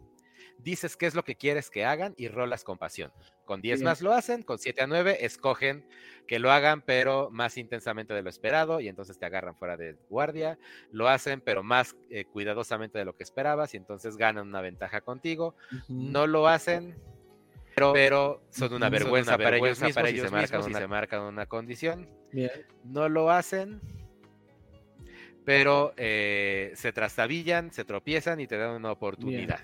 dices qué es lo que quieres que hagan y rolas con pasión. Con 10 Bien. más lo hacen, con 7 a 9 escogen que lo hagan, pero más intensamente de lo esperado, y entonces te agarran fuera de guardia. Lo hacen, pero más eh, cuidadosamente de lo que esperabas, y entonces ganan una ventaja contigo no lo hacen, pero, pero son una Son vergüenza, una para, vergüenza ellos mismos, ellos se marcan mismos una, se marcan una condición. Bien. No lo hacen, pero eh, se trastabillan, se tropiezan y te dan una oportunidad.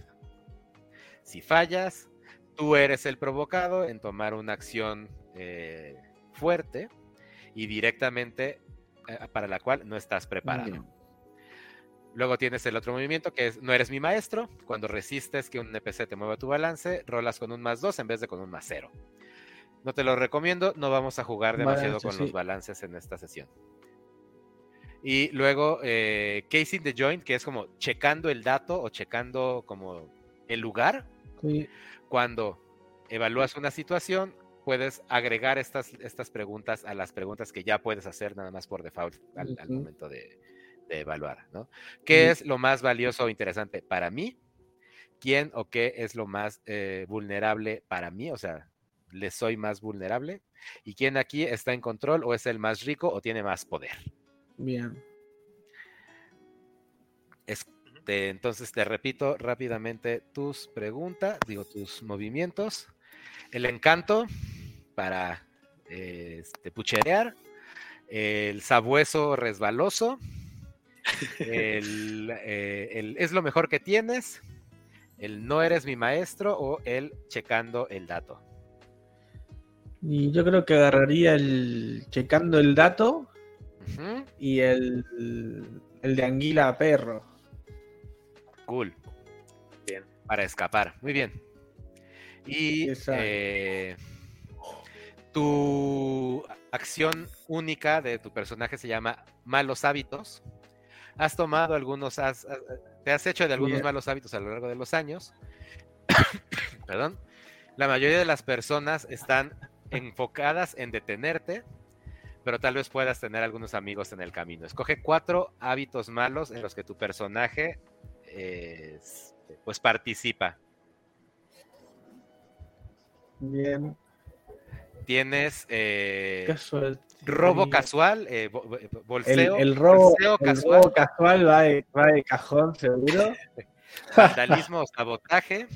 Si fallas, tú eres el provocado en tomar una acción eh, fuerte y directamente eh, para la cual no estás preparado. Bien. Luego tienes el otro movimiento que es no eres mi maestro. Cuando resistes que un NPC te mueva tu balance, rolas con un más 2 en vez de con un más 0. No te lo recomiendo, no vamos a jugar demasiado Balance, con sí. los balances en esta sesión. Y luego eh, casing the joint, que es como checando el dato o checando como el lugar. Sí. Cuando evalúas una situación, puedes agregar estas, estas preguntas a las preguntas que ya puedes hacer nada más por default al, momento de, de evaluar, ¿no? ¿Qué es lo más valioso o interesante para mí? ¿Quién o qué es lo más eh, vulnerable para mí? O sea, ¿le soy más vulnerable? ¿Y quién aquí está en control o es el más rico o tiene más poder? Bien. Este, entonces te repito rápidamente tus preguntas, digo tus movimientos. el encanto para eh, este, pucherear, el sabueso resbaloso, el, eh, el es lo mejor que tienes, el no eres mi maestro o el checando el dato. Y yo creo que agarraría el checando el dato y el, el de anguila a perro. Cool. Bien. Para escapar. Muy bien. Y eh, tu acción única de tu personaje se llama malos hábitos. Has tomado algunos, has- has- te has hecho de algunos Bien. malos hábitos a lo largo de los años. Perdón. La mayoría de las personas están enfocadas en detenerte, pero tal vez puedas tener algunos amigos en el camino. Escoge cuatro hábitos malos en los que tu personaje eh, pues participa. Bien. Tienes eh, robo casual, eh, El, bolseo, el robo, bolseo el casual, robo casual va de, va de cajón, seguro. vandalismo o sabotaje,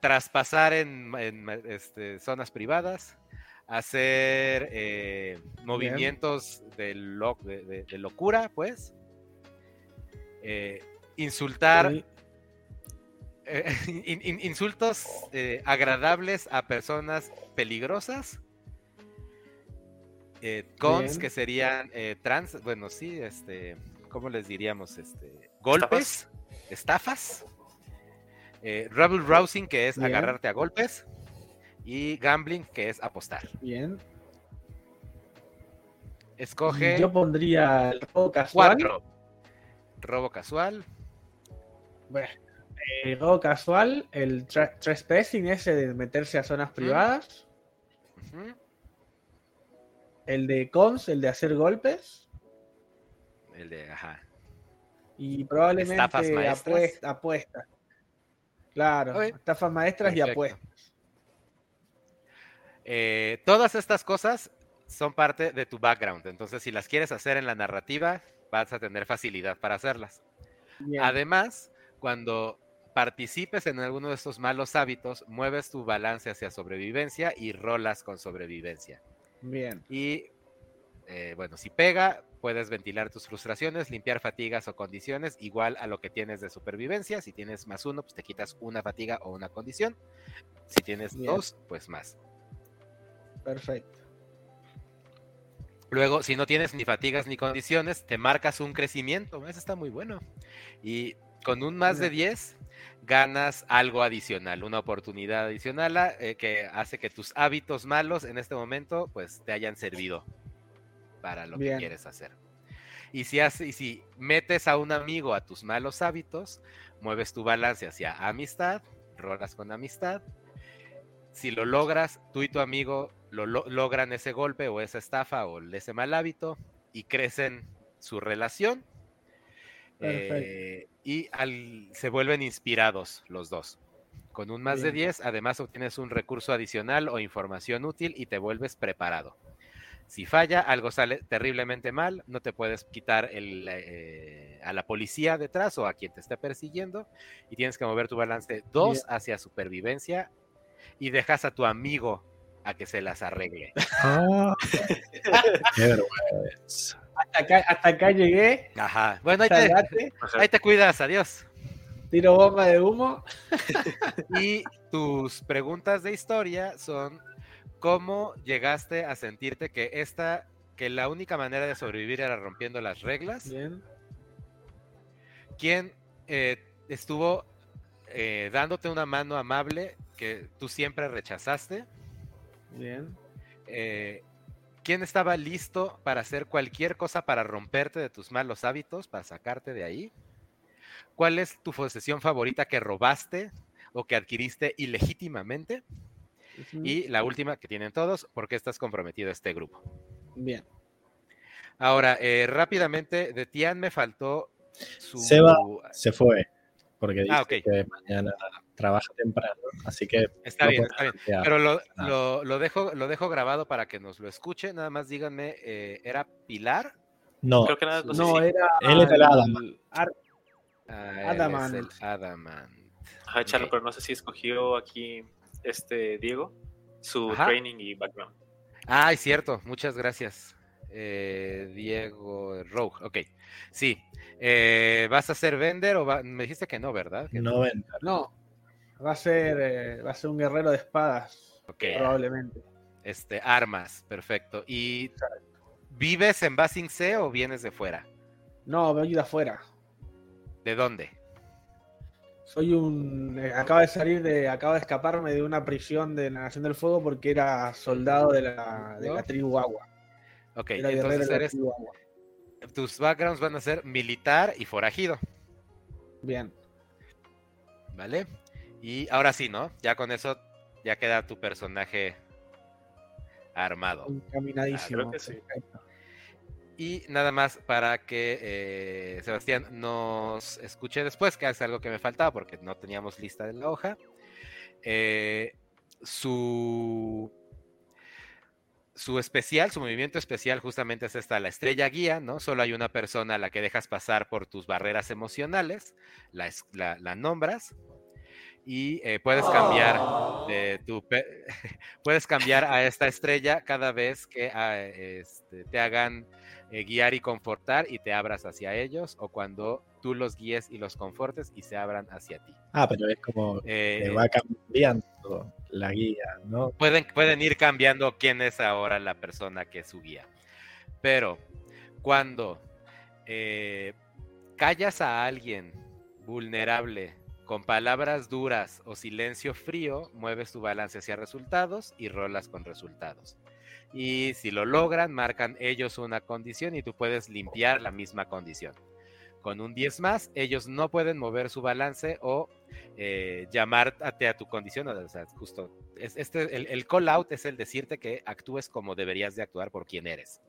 traspasar en, en, este, zonas privadas, hacer eh, movimientos de, lo- de- de- de locura, pues, eh, insultar, Sí. eh, in- in- insultos eh, agradables a personas peligrosas. Eh, cons Bien. que serían eh, trans, bueno, sí, este, ¿cómo les diríamos? Este, golpes, estafas. Eh, rebel rousing, que es Bien. agarrarte a golpes. Y gambling, que es apostar. Bien. Escoge Yo pondría el robo casual. cuatro. Robo casual. Bueno, el robo casual, el trespassing ese de meterse a zonas privadas, el de cons, el de hacer golpes El de, ajá. y probablemente Estafas apuestas. Claro, Ok. estafas maestras y apuestas. Eh, todas estas cosas son parte de tu background. Entonces, si las quieres hacer en la narrativa, vas a tener facilidad para hacerlas. Bien. Además, cuando participes en alguno de estos malos hábitos, mueves tu balance hacia sobrevivencia y rolas con sobrevivencia. Bien. Y eh, bueno, si pega, puedes ventilar tus frustraciones, limpiar fatigas o condiciones, igual a lo que tienes de supervivencia. Si tienes más uno, pues te quitas una fatiga o una condición. Si tienes Bien. dos, pues más. Perfecto. Luego, si no tienes ni fatigas ni condiciones, te marcas un crecimiento. Eso está muy bueno. Y con un más de 10, ganas algo adicional, una oportunidad adicional ah, eh, que hace que tus hábitos malos en este momento pues te hayan servido para lo Bien. que quieres hacer. Y si, hace- y si metes a un amigo a tus malos hábitos, mueves tu balance hacia amistad, rolas con amistad. Si lo logras, tú y tu amigo lo, lo- logran ese golpe o esa estafa o ese mal hábito y crecen su relación. Eh, y al- se vuelven inspirados los dos. Con un más de Bien. 10, además obtienes un recurso adicional o información útil y te vuelves preparado. Si falla, algo sale terriblemente mal, no te puedes quitar el, eh, a la policía detrás o a quien te esté persiguiendo y tienes que mover tu balance 2 Bien. hacia supervivencia y dejas a tu amigo a que se las arregle. Ah, qué vergüenza. Hasta acá, hasta acá llegué. Ajá. Bueno, ahí te, ahí cuidas, adiós. tiro bomba de humo. Y tus preguntas de historia son cómo llegaste a sentirte que esta, que la única manera de sobrevivir era rompiendo las reglas. Bien. ¿Quién eh, estuvo eh, dándote una mano amable que tú siempre rechazaste? Bien. Eh, ¿Quién estaba listo para hacer cualquier cosa para romperte de tus malos hábitos, para sacarte de ahí? ¿Cuál es tu posesión favorita que robaste o que adquiriste ilegítimamente? Y la última que tienen todos, ¿por qué estás comprometido a este grupo? Bien. Ahora, eh, rápidamente, de Tian me faltó su... Seba. Se fue. Porque dice Ah, ok. que mañana trabaja temprano. Así que. Está no bien, está bien. Pero lo, lo- lo dejo, lo dejo grabado para que nos lo escuche. Nada más díganme, eh, ¿era Pilar? No, Creo que nada, no sé No, era. Él es el Adam. Ar- Ah, Adamant. el Adamant. Ajá, Chalo, Ok. pero no sé si escogió aquí este Diego, su Ajá. training y background. Ah, es cierto, muchas gracias. Eh, Diego Rogue, ok. Sí. Eh, ¿Vas a ser vender o va- me dijiste que no, verdad? Que 90. No, va a ser, eh, va a ser un guerrero de espadas, Ok. probablemente. Este, armas, perfecto. ¿Y vives en Basing C o vienes de fuera? No, vengo de afuera. ¿De dónde? Soy un. eh, acabo de salir de. Acabo de escaparme de una prisión de la Nación del Fuego porque era soldado de la, de la tribu Agua. Ok, Era entonces eres, tribu Agua. tus backgrounds van a ser militar y forajido, Bien. ¿vale? Y ahora sí, ¿no? Ya con eso ya queda tu personaje armado. Encaminadísimo. Ah, creo que sí. Perfecto. Y nada más para que eh, Sebastián nos escuche después, que es algo que me faltaba porque no teníamos lista de la hoja. Eh, su, su especial, su movimiento especial justamente es esta, la estrella guía, ¿no? Solo hay una persona a la que dejas pasar por tus barreras emocionales, la, es- la- la nombras y eh, puedes cambiar de tu pe- puedes cambiar a esta estrella cada vez que ah, este, te hagan eh, guiar y confortar y te abras hacia ellos o cuando tú los guíes y los confortes y se abran hacia ti. Ah, pero es como Eh, que va cambiando la guía, ¿no? pueden, pueden ir cambiando quién es ahora la persona que es su guía. Pero cuando eh, callas a alguien vulnerable con palabras duras o silencio frío, mueves tu balance hacia resultados y rolas con resultados. Y si lo logran, marcan ellos una condición y tú puedes limpiar la misma condición. Con un 10 más, ellos no pueden mover su balance o eh, llamarte a tu condición. O sea, justo es- este, el, el call out es el decirte que actúes como deberías de actuar por quien eres.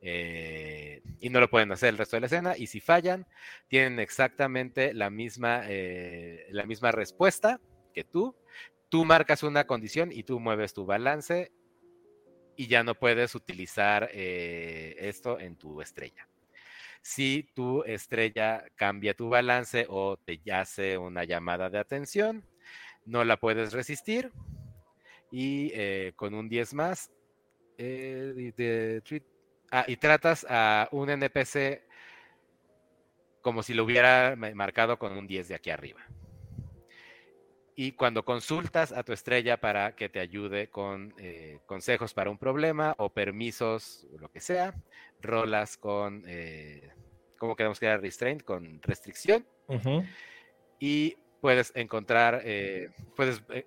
Eh, y no lo pueden hacer el resto de la escena. Y si fallan, tienen exactamente la misma, eh, la misma respuesta que tú. Tú marcas una condición y tú mueves tu balance y ya no puedes utilizar eh, esto en tu estrella. Si tu estrella cambia tu balance o te hace una llamada de atención, no la puedes resistir y con un 10 más y de ah, y tratas a un NPC como si lo hubiera ma- marcado con un 10 de aquí arriba. Y cuando consultas a tu estrella para que te ayude con eh, consejos para un problema o permisos, lo que sea, rolas con, eh, ¿cómo quedamos que era restraint? Con restricción y puedes encontrar, eh, puedes eh,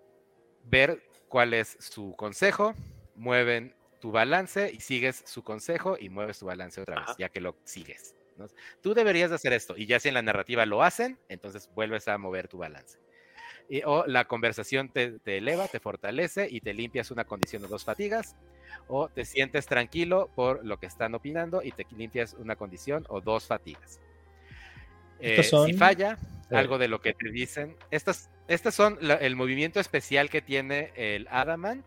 ver cuál es su consejo, mueven tu balance y sigues su consejo y mueves tu balance otra vez, Ajá. ya que lo sigues. ¿no? Tú deberías de hacer esto y ya si en la narrativa lo hacen, entonces vuelves a mover tu balance. Y- o la conversación te, te eleva, te fortalece y te limpias una condición o dos fatigas, o te sientes tranquilo por lo que están opinando y te limpias una condición o dos fatigas. Eh, son- Si falla, algo de lo que te dicen. Estas, estas son la- el movimiento especial que tiene el Adamant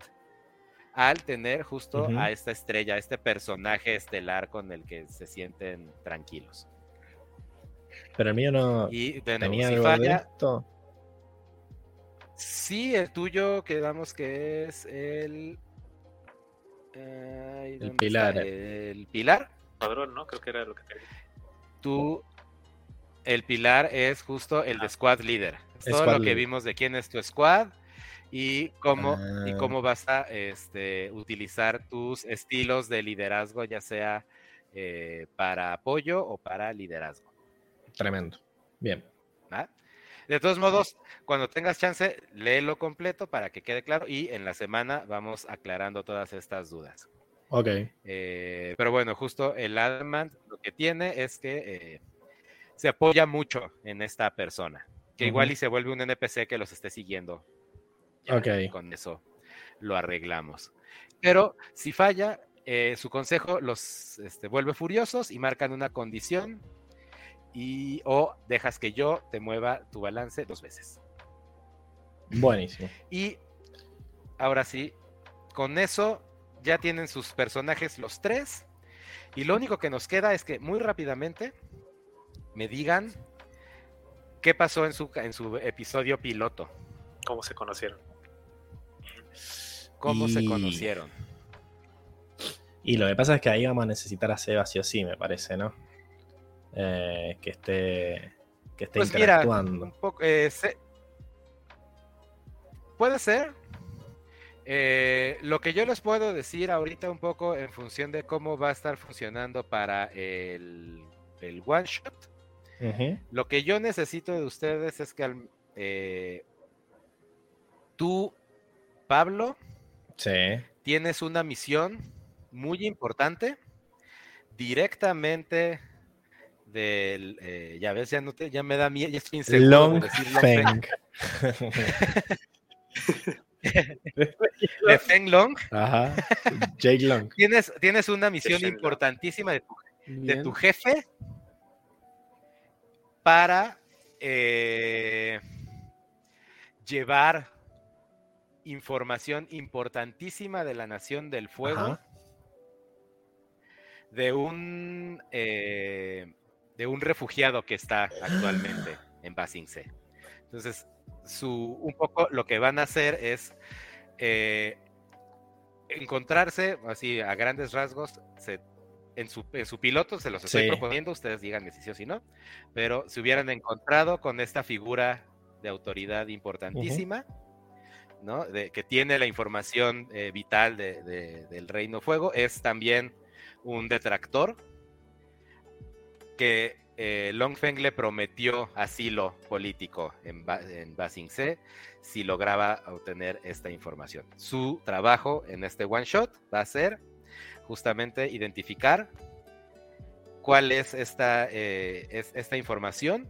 al tener justo a esta estrella, a este personaje estelar con el que se sienten tranquilos. Pero el mío no Y de nuevo, tenía si algo de falla, esto. sí, el tuyo quedamos que es el... ay, ¿dónde está? pilar. El pilar. Padrón, ¿no? Creo que era lo que te Tú, el pilar es justo el de squad leader. Es todo Squad lo que leader. vimos de quién es tu squad y cómo, y Ah. cómo vas a este, utilizar tus estilos de liderazgo, ya sea eh, para apoyo o para liderazgo. Tremendo. Bien. De todos modos, cuando tengas chance, léelo completo para que quede claro y en la semana vamos aclarando todas estas dudas. Ok. Eh, pero bueno, justo el Adamant lo que tiene es que eh, se apoya mucho en esta persona, que igual y se vuelve un NPC que los esté siguiendo. Ya, Ok. Con eso lo arreglamos. Pero si falla, eh, su consejo los este, vuelve furiosos y marcan una condición y o dejas que yo te mueva tu balance dos veces. Buenísimo. Y ahora sí, con eso ya tienen sus personajes los tres. Y lo único que nos queda es que muy rápidamente me digan qué pasó en su, en su episodio piloto. ¿Cómo se conocieron? ¿Cómo se conocieron? Y lo que pasa es que ahí vamos a necesitar a Seba sí o sí, me parece, ¿no? Eh, que esté, que esté Pues mira, interactuando. un poco, eh, se- puede ser. Eh, lo que yo les puedo decir ahorita un poco en función de cómo va a estar funcionando para el, el one shot. Lo que yo necesito de ustedes es que al- eh, tú, Pablo, Sí. tienes una misión muy importante directamente del eh, ya ves ya no te, ya me da miedo ya estoy inseguro de Long decir Long Feng. Feng. de Feng Long Ajá. Jake Long. tienes tienes una misión importantísima de tu, de tu jefe para eh, llevar información importantísima de la Nación del Fuego Ajá. de un eh, de un refugiado que está actualmente en Basing C. Entonces, su, un poco lo que van a hacer es eh, encontrarse, así a grandes rasgos, se- en, su, en su piloto, se los estoy Sí. proponiendo, ustedes díganme si sí o si no, pero se hubieran encontrado con esta figura de autoridad importantísima, De, que tiene la información eh, vital de- de- del Reino Fuego, es también un detractor que eh, Longfeng le prometió asilo político en, en Basing C si lograba obtener esta información. Su trabajo en este one shot va a ser justamente identificar cuál es esta, eh, es- esta información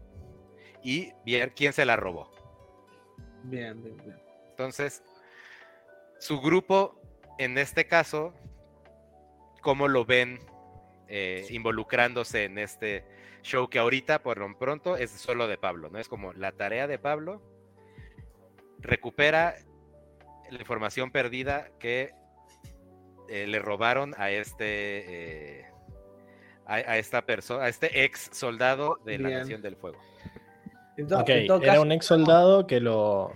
y ver quién se la robó. Bien, bien, bien. Entonces, su grupo, en este caso, ¿cómo lo ven eh, involucrándose en este show que ahorita, por lo pronto, es solo de Pablo, ¿no? Es como la tarea de Pablo recupera la información perdida que eh, le robaron a este eh, a, a esta persona, a este ex soldado de la. Nación del Fuego. En to- Ok, en todo era un ex soldado que lo.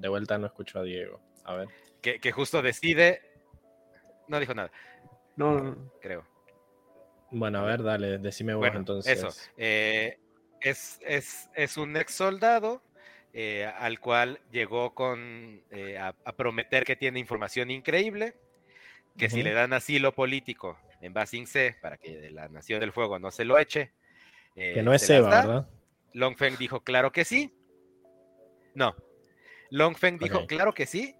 De vuelta no escucho a Diego. A ver. Que, que justo decide. No dijo nada, No, no, no. creo. Bueno, a ver, dale, decime vos Bueno, entonces. Eso. eh, es, es, es un ex soldado eh, al cual llegó con eh, a, a prometer que tiene información increíble, que si le dan asilo político en Basing C para que de la Nación del Fuego no se lo eche. eh, Que no es Seba, da. ¿verdad? Longfeng dijo, claro que sí. No. Longfeng dijo, claro que sí.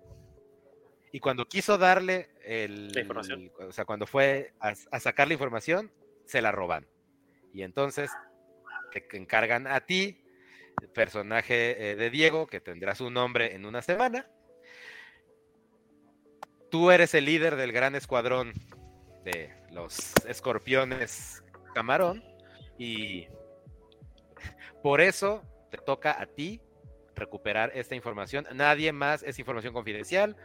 Y cuando quiso darle el, La información. o sea, cuando fue a, a sacar la información, se la roban. Y entonces te encargan a ti, el personaje eh, de Diego, que tendrá su nombre en una semana. Tú eres el líder del gran escuadrón de los escorpiones camarón y por eso te toca a ti recuperar esta información. Nadie más es información confidencial.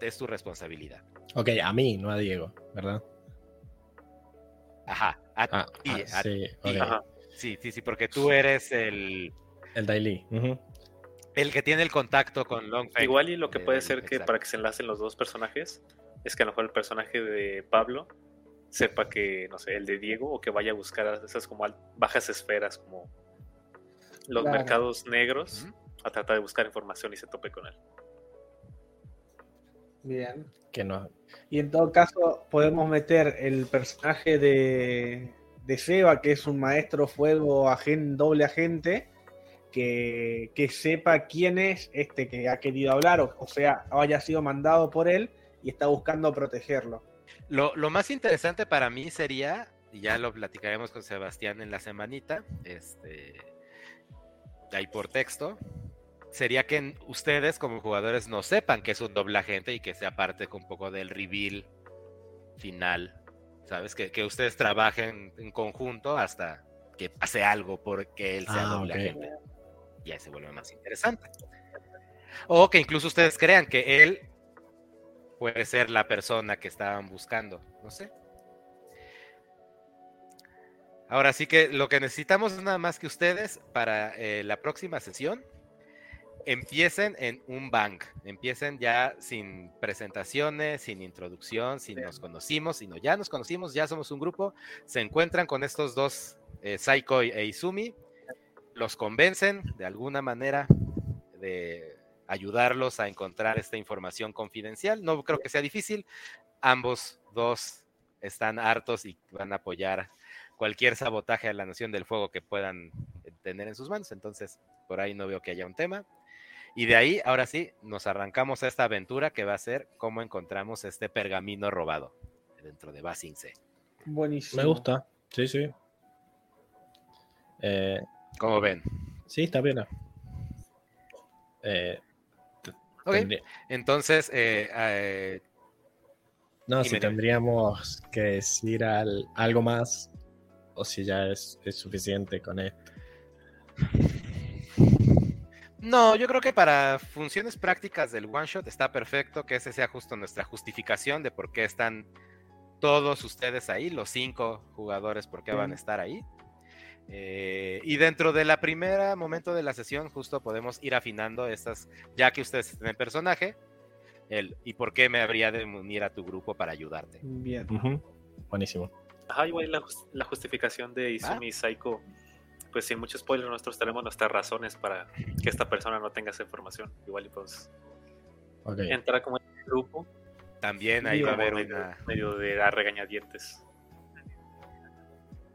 Es tu responsabilidad. Ok, a mí, no a Diego, ¿verdad? Ajá. A Ah, ti, ah, a sí, ti. ok. Ajá. Sí, sí, sí, porque tú eres el, El Daily. el que tiene el contacto con Longfeng. Igual y lo que Eh, puede ser que exacto. para que se enlacen los dos personajes es que a lo mejor el personaje de Pablo sepa que, no sé, el de Diego o que vaya a buscar a esas como bajas esferas como los Claro. mercados negros a tratar de buscar información y se tope con él. Bien. Que no. Y en todo caso, podemos meter el personaje de, de Seba, que es un maestro fuego agen- doble agente, que, que sepa quién es este que ha querido hablar, o, o sea, haya sido mandado por él y está buscando protegerlo. Lo, lo más interesante para mí sería, y ya lo platicaremos con Sebastián en la semanita, este, ahí por texto, sería que ustedes como jugadores no sepan que es un doble agente y que sea parte un poco del reveal final, ¿sabes? Que, que ustedes trabajen en conjunto hasta que pase algo porque él sea Ah, doble agente. Ya se vuelve más interesante. O que incluso ustedes crean que él puede ser la persona que estaban buscando, no sé. Ahora sí que lo que necesitamos es nada más que ustedes para eh, la próxima sesión empiecen en un bank, empiecen ya sin presentaciones, sin introducción, sin nos conocimos, sino ya nos conocimos, ya somos un grupo, se encuentran con estos dos, eh, Saiko e Izumi, los convencen de alguna manera de ayudarlos a encontrar esta información confidencial. No creo que sea difícil, ambos dos están hartos y van a apoyar cualquier sabotaje a la Nación del Fuego que puedan tener en sus manos, entonces por ahí no veo que haya un tema. Y de ahí, ahora sí, nos arrancamos a esta aventura que va a ser cómo encontramos este pergamino robado dentro de Basing C. Buenísimo. Me gusta. Sí, sí. Eh, ¿Cómo ven? sí, está bien. Eh, t- Ok, tendría- Entonces, eh, eh, no, si tendríamos que decir al- algo más o si ya es, es suficiente con esto. no, yo creo que para funciones prácticas del one shot está perfecto que ese sea justo nuestra justificación de por qué están todos ustedes ahí, los cinco jugadores, por qué van a estar ahí. Eh, y dentro de la primera momento de la sesión, justo podemos ir afinando estas, ya que ustedes estén en personaje, el y por qué me habría de unir a tu grupo para ayudarte. Bien. Buenísimo. Ajá, igual la, la justificación de Izumi y Saiko, pues sin mucho spoiler, nosotros tenemos nuestras razones para que esta persona no tenga esa información. Igual y pues Ok. entrar como en el grupo, También ahí va a haber medio, una medio de a regañadientes.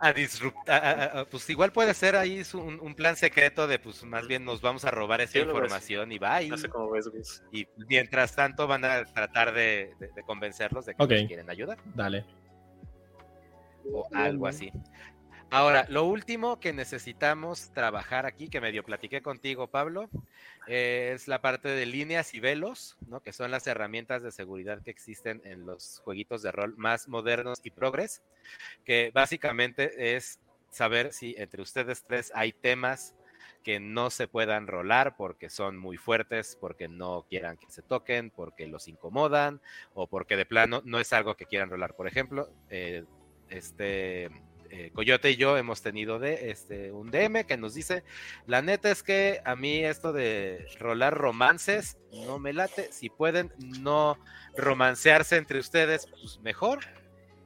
a disrupt- a- a- a- pues igual puede ser ahí un, un plan secreto de pues más bien nos vamos a robar esa información y va y, No sé cómo ves, Gus. y mientras tanto van a tratar de, de- de convencerlos de que nos quieren ayudar Dale. O algo así. Ahora, lo último que necesitamos trabajar aquí, que medio platiqué contigo, Pablo, es la parte de líneas y velos, ¿no? que son las herramientas de seguridad que existen en los jueguitos de rol más modernos y progres, que básicamente es saber si entre ustedes tres hay temas que no se puedan rolar porque son muy fuertes, porque no quieran que se toquen, porque los incomodan o porque de plano no es algo que quieran rolar. Por ejemplo, eh, este eh, Coyote y yo hemos tenido de este un DM que nos dice, la neta es que a mí esto de rolar romances no me late, si pueden no romancearse entre ustedes, pues mejor.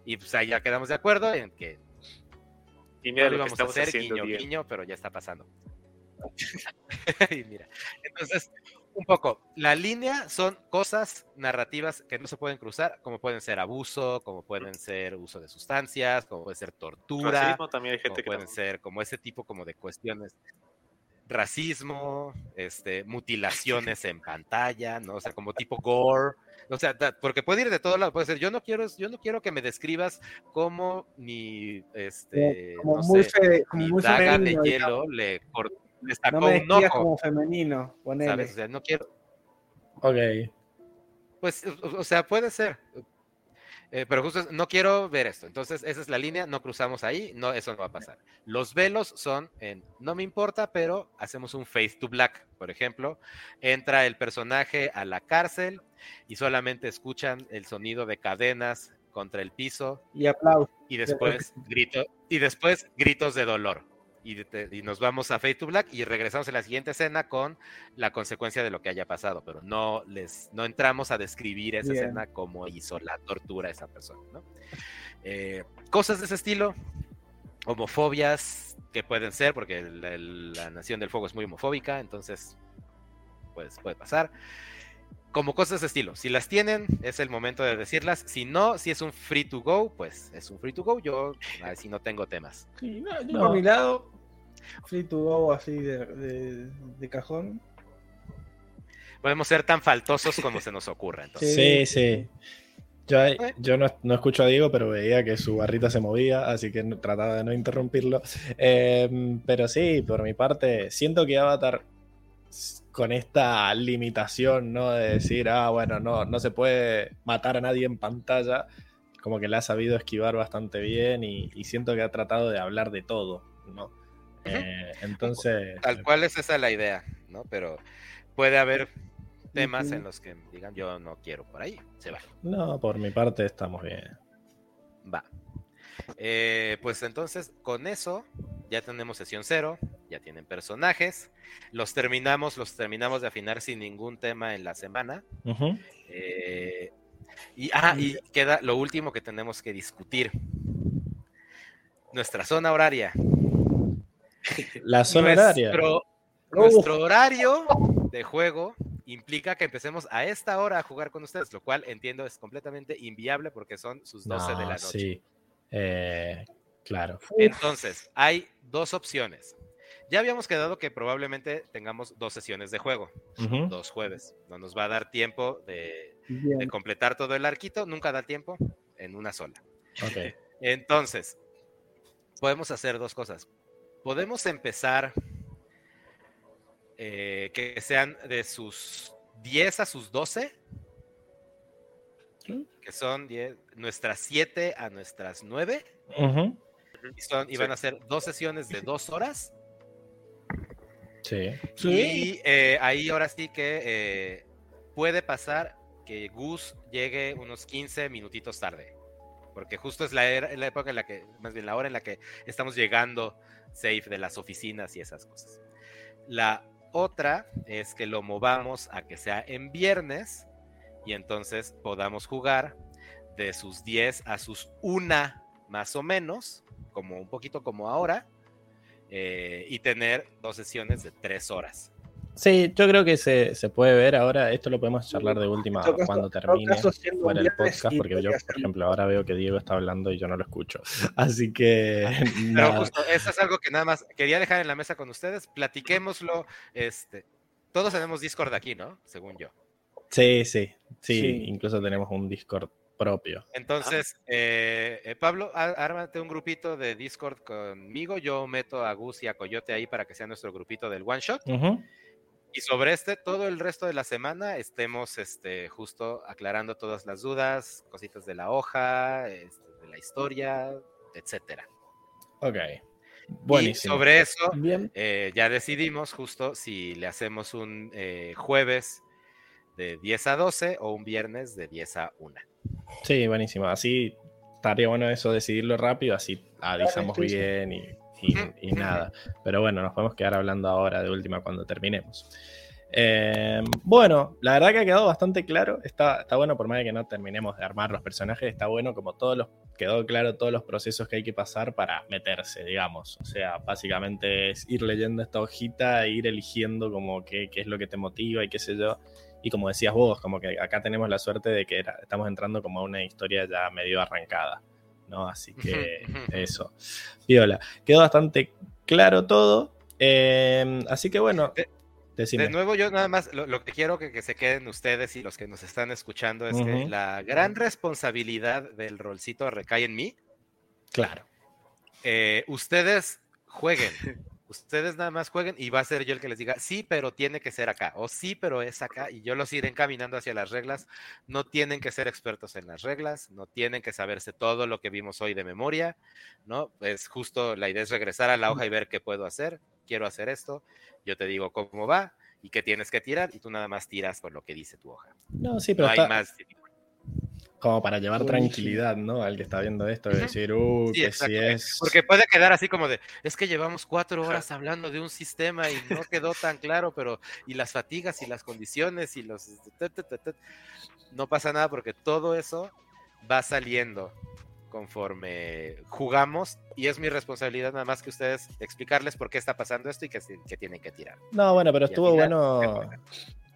Y pues ahí ya quedamos de acuerdo en que Y no lo lo que a hacer, guiño, guiño, pero ya está pasando. y mira, entonces, un poco, la línea son cosas narrativas que no se pueden cruzar, como pueden ser abuso, como pueden ser uso de sustancias, como puede ser tortura, Racismo también hay como gente que pueden no. ser como ese tipo como de cuestiones racismo, este, mutilaciones en pantalla, ¿no? O sea, como tipo gore, o sea, da- porque puede ir de todo lado, puede ser, yo no quiero, yo no quiero que me describas como mi, este, como no muy, sé, fe- como mi muy daga de femenino. digamos. hielo le, cor- le No me un ojo, como femenino. Ponele. ¿sabes? O sea, no quiero, Ok. pues, o, o sea, puede ser. Eh, pero justo no quiero ver esto. Entonces, esa es la línea, no cruzamos ahí, no, eso no va a pasar. Los velos son en, no me importa, pero hacemos un face to black, por ejemplo. Entra el personaje a la cárcel y solamente escuchan el sonido de cadenas contra el piso Y aplausos. y después grito, y después gritos de dolor. Y, de- y nos vamos a Fade to Black y regresamos en la siguiente escena con la consecuencia de lo que haya pasado, pero no les no entramos a describir esa Bien. escena como hizo la tortura a esa persona, ¿no? Eh, cosas de ese estilo, homofobias que pueden ser, porque el- la Nación del Fuego es muy homofóbica, entonces pues puede pasar. Como cosas de ese estilo, si las tienen, es el momento de decirlas. Si no, si es un free to go, pues es un free to go. Yo así no tengo temas. Sí, no, yo No. por mi lado, free to go así de, de, de cajón. Podemos ser tan faltosos como se nos ocurra. Entonces. Sí, sí. Yo, no, no escucho a Diego, pero veía que su barrita se movía, así que trataba de no interrumpirlo. Eh, pero sí, por mi parte, siento que Avatar con esta limitación, ¿no? De decir, ah, bueno, no, no se puede matar a nadie en pantalla, como que la ha sabido esquivar bastante bien y, y siento que ha tratado de hablar de todo, ¿no? Eh, entonces, Tal cual es esa la idea, ¿no? Pero puede haber temas en los que digan yo no quiero por ahí. Se va. no, por mi parte estamos bien. Va. Eh, pues entonces, con eso, ya tenemos sesión cero, ya tienen personajes. Los terminamos, los terminamos de afinar sin ningún tema en la semana. Eh, y, ah, y queda lo último que tenemos que discutir. Nuestra zona horaria. La zona horaria. Nuestro, nuestro horario de juego implica que empecemos a esta hora a jugar con ustedes, lo cual entiendo es completamente inviable porque son sus 12 de la noche. Sí. Eh, claro. Entonces, hay dos opciones. Ya habíamos quedado que probablemente tengamos dos sesiones de juego, dos jueves. No nos va a dar tiempo de, completar todo el arquito, nunca da tiempo en una sola. Entonces, podemos hacer dos cosas. Podemos empezar eh, que sean de sus 10 a sus 12, ¿Sí? que son 10, nuestras 7 a nuestras 9, Ujú. y, son, y Sí. van a ser dos sesiones de dos horas. Sí. Y eh, ahí ahora sí que eh, puede pasar que Gus llegue unos 15 minutitos tarde. Porque justo es la, era- la época en la que, más bien la hora en la que estamos llegando safe de las oficinas y esas cosas. La otra es que lo movamos a que sea en viernes y entonces podamos jugar de sus 10 a sus 1 más o menos, como un poquito como ahora, eh, y tener dos sesiones de tres horas. Sí, yo creo que se, se puede ver ahora. Esto lo podemos charlar de última caso- cuando termine fuera el podcast, porque yo, por ejemplo, ahora veo que Diego está hablando y yo no lo escucho. Así que Pero nada. justo, eso es algo que nada más quería dejar en la mesa con ustedes. Platiquémoslo. Este, todos tenemos Discord aquí, ¿no? Según yo. Sí, sí, sí, Sí. Incluso tenemos un Discord propio. Entonces, eh, eh, Pablo, ármate un grupito de Discord conmigo. Yo meto a Gus y a Coyote ahí para que sea nuestro grupito del One Shot. Ujú. Y sobre este, todo el resto de la semana estemos este, justo aclarando todas las dudas, cositas de la hoja, este, de la historia, etcétera. Ok. Y Buenísimo. sobre eso, Bien. eh, ya decidimos justo si le hacemos un eh, jueves de 10 a 12 o un viernes de 10 a 1. Sí, buenísimo. Así estaría bueno eso, decidirlo rápido, así avisamos bien y, y- y nada. Pero bueno, nos podemos quedar hablando ahora de última cuando terminemos. Eh, bueno, la verdad que ha quedado bastante claro. Está, está bueno, por más de que no terminemos de armar los personajes, está bueno como todos los, quedó claro todos los procesos que hay que pasar para meterse, digamos. O sea, básicamente es ir leyendo esta hojita e ir eligiendo como qué, qué es lo que te motiva y qué sé yo. Y como decías vos, como que acá tenemos la suerte de que era- estamos entrando como a una historia ya medio arrancada, ¿no? Así que eso. Viola. Quedó bastante claro todo. eh, así que bueno, De- decime. De nuevo, yo nada más lo, lo que quiero que, que se queden ustedes y los que nos están escuchando es que la gran responsabilidad del rolcito recae en mí. Claro. Eh, ustedes jueguen. Ustedes nada más jueguen y va a ser yo el que les diga, sí, pero tiene que ser acá, o sí, pero es acá, y yo los iré encaminando hacia las reglas. No tienen que ser expertos en las reglas, no tienen que saberse todo lo que vimos hoy de memoria, ¿no? Es justo la idea es regresar a la hoja y ver qué puedo hacer. Quiero hacer esto, yo te digo cómo va y qué tienes que tirar, y tú nada más tiras con lo que dice tu hoja. No, sí, No pero hay está más. Como para llevar tranquilidad, ¿no? Al que está viendo esto, de decir, uh, Sí, que si es. Porque puede quedar así como de, es que llevamos cuatro horas hablando de un sistema y no quedó tan claro, pero y las fatigas y las condiciones y los... ta". No pasa nada porque todo eso va saliendo conforme jugamos y es mi responsabilidad nada más que ustedes explicarles por qué está pasando esto y que, se- que tienen que tirar. No, bueno, pero estuvo final, bueno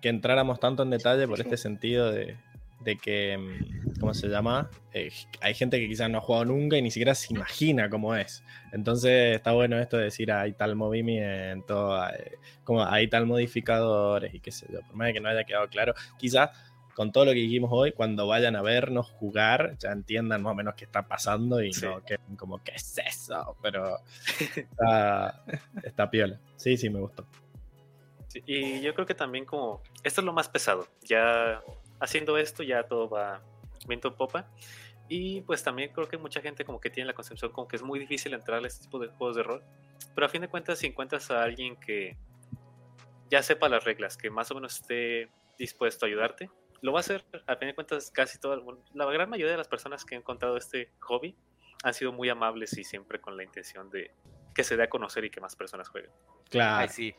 que entráramos tanto en detalle por este sentido de, de que, mm, ¿cómo se llama? Eh, hay gente que quizás no ha jugado nunca y ni siquiera se imagina cómo es. Entonces está bueno esto de decir, "Ah, hay tal movimiento, hay, como hay tal modificadores y qué sé yo. Por más de que no haya quedado claro, quizás con todo lo que dijimos hoy, cuando vayan a vernos jugar, ya entiendan más o menos qué está pasando y Sí. no que como, ¿qué es eso? Pero está, está piola. Sí, sí, me gustó. Sí, y yo creo que también como, esto es lo más pesado, ya haciendo esto ya todo va viento en popa. Y pues también creo que mucha gente como que tiene la concepción como que es muy difícil entrar a este tipo de juegos de rol. Pero a fin de cuentas si encuentras a alguien que ya sepa las reglas, que más o menos esté dispuesto a ayudarte, lo va a hacer. A fin de cuentas casi toda, la gran mayoría de las personas que han encontrado este hobby han sido muy amables y siempre con la intención de que se dé a conocer y que más personas jueguen. Claro. Ay, sí.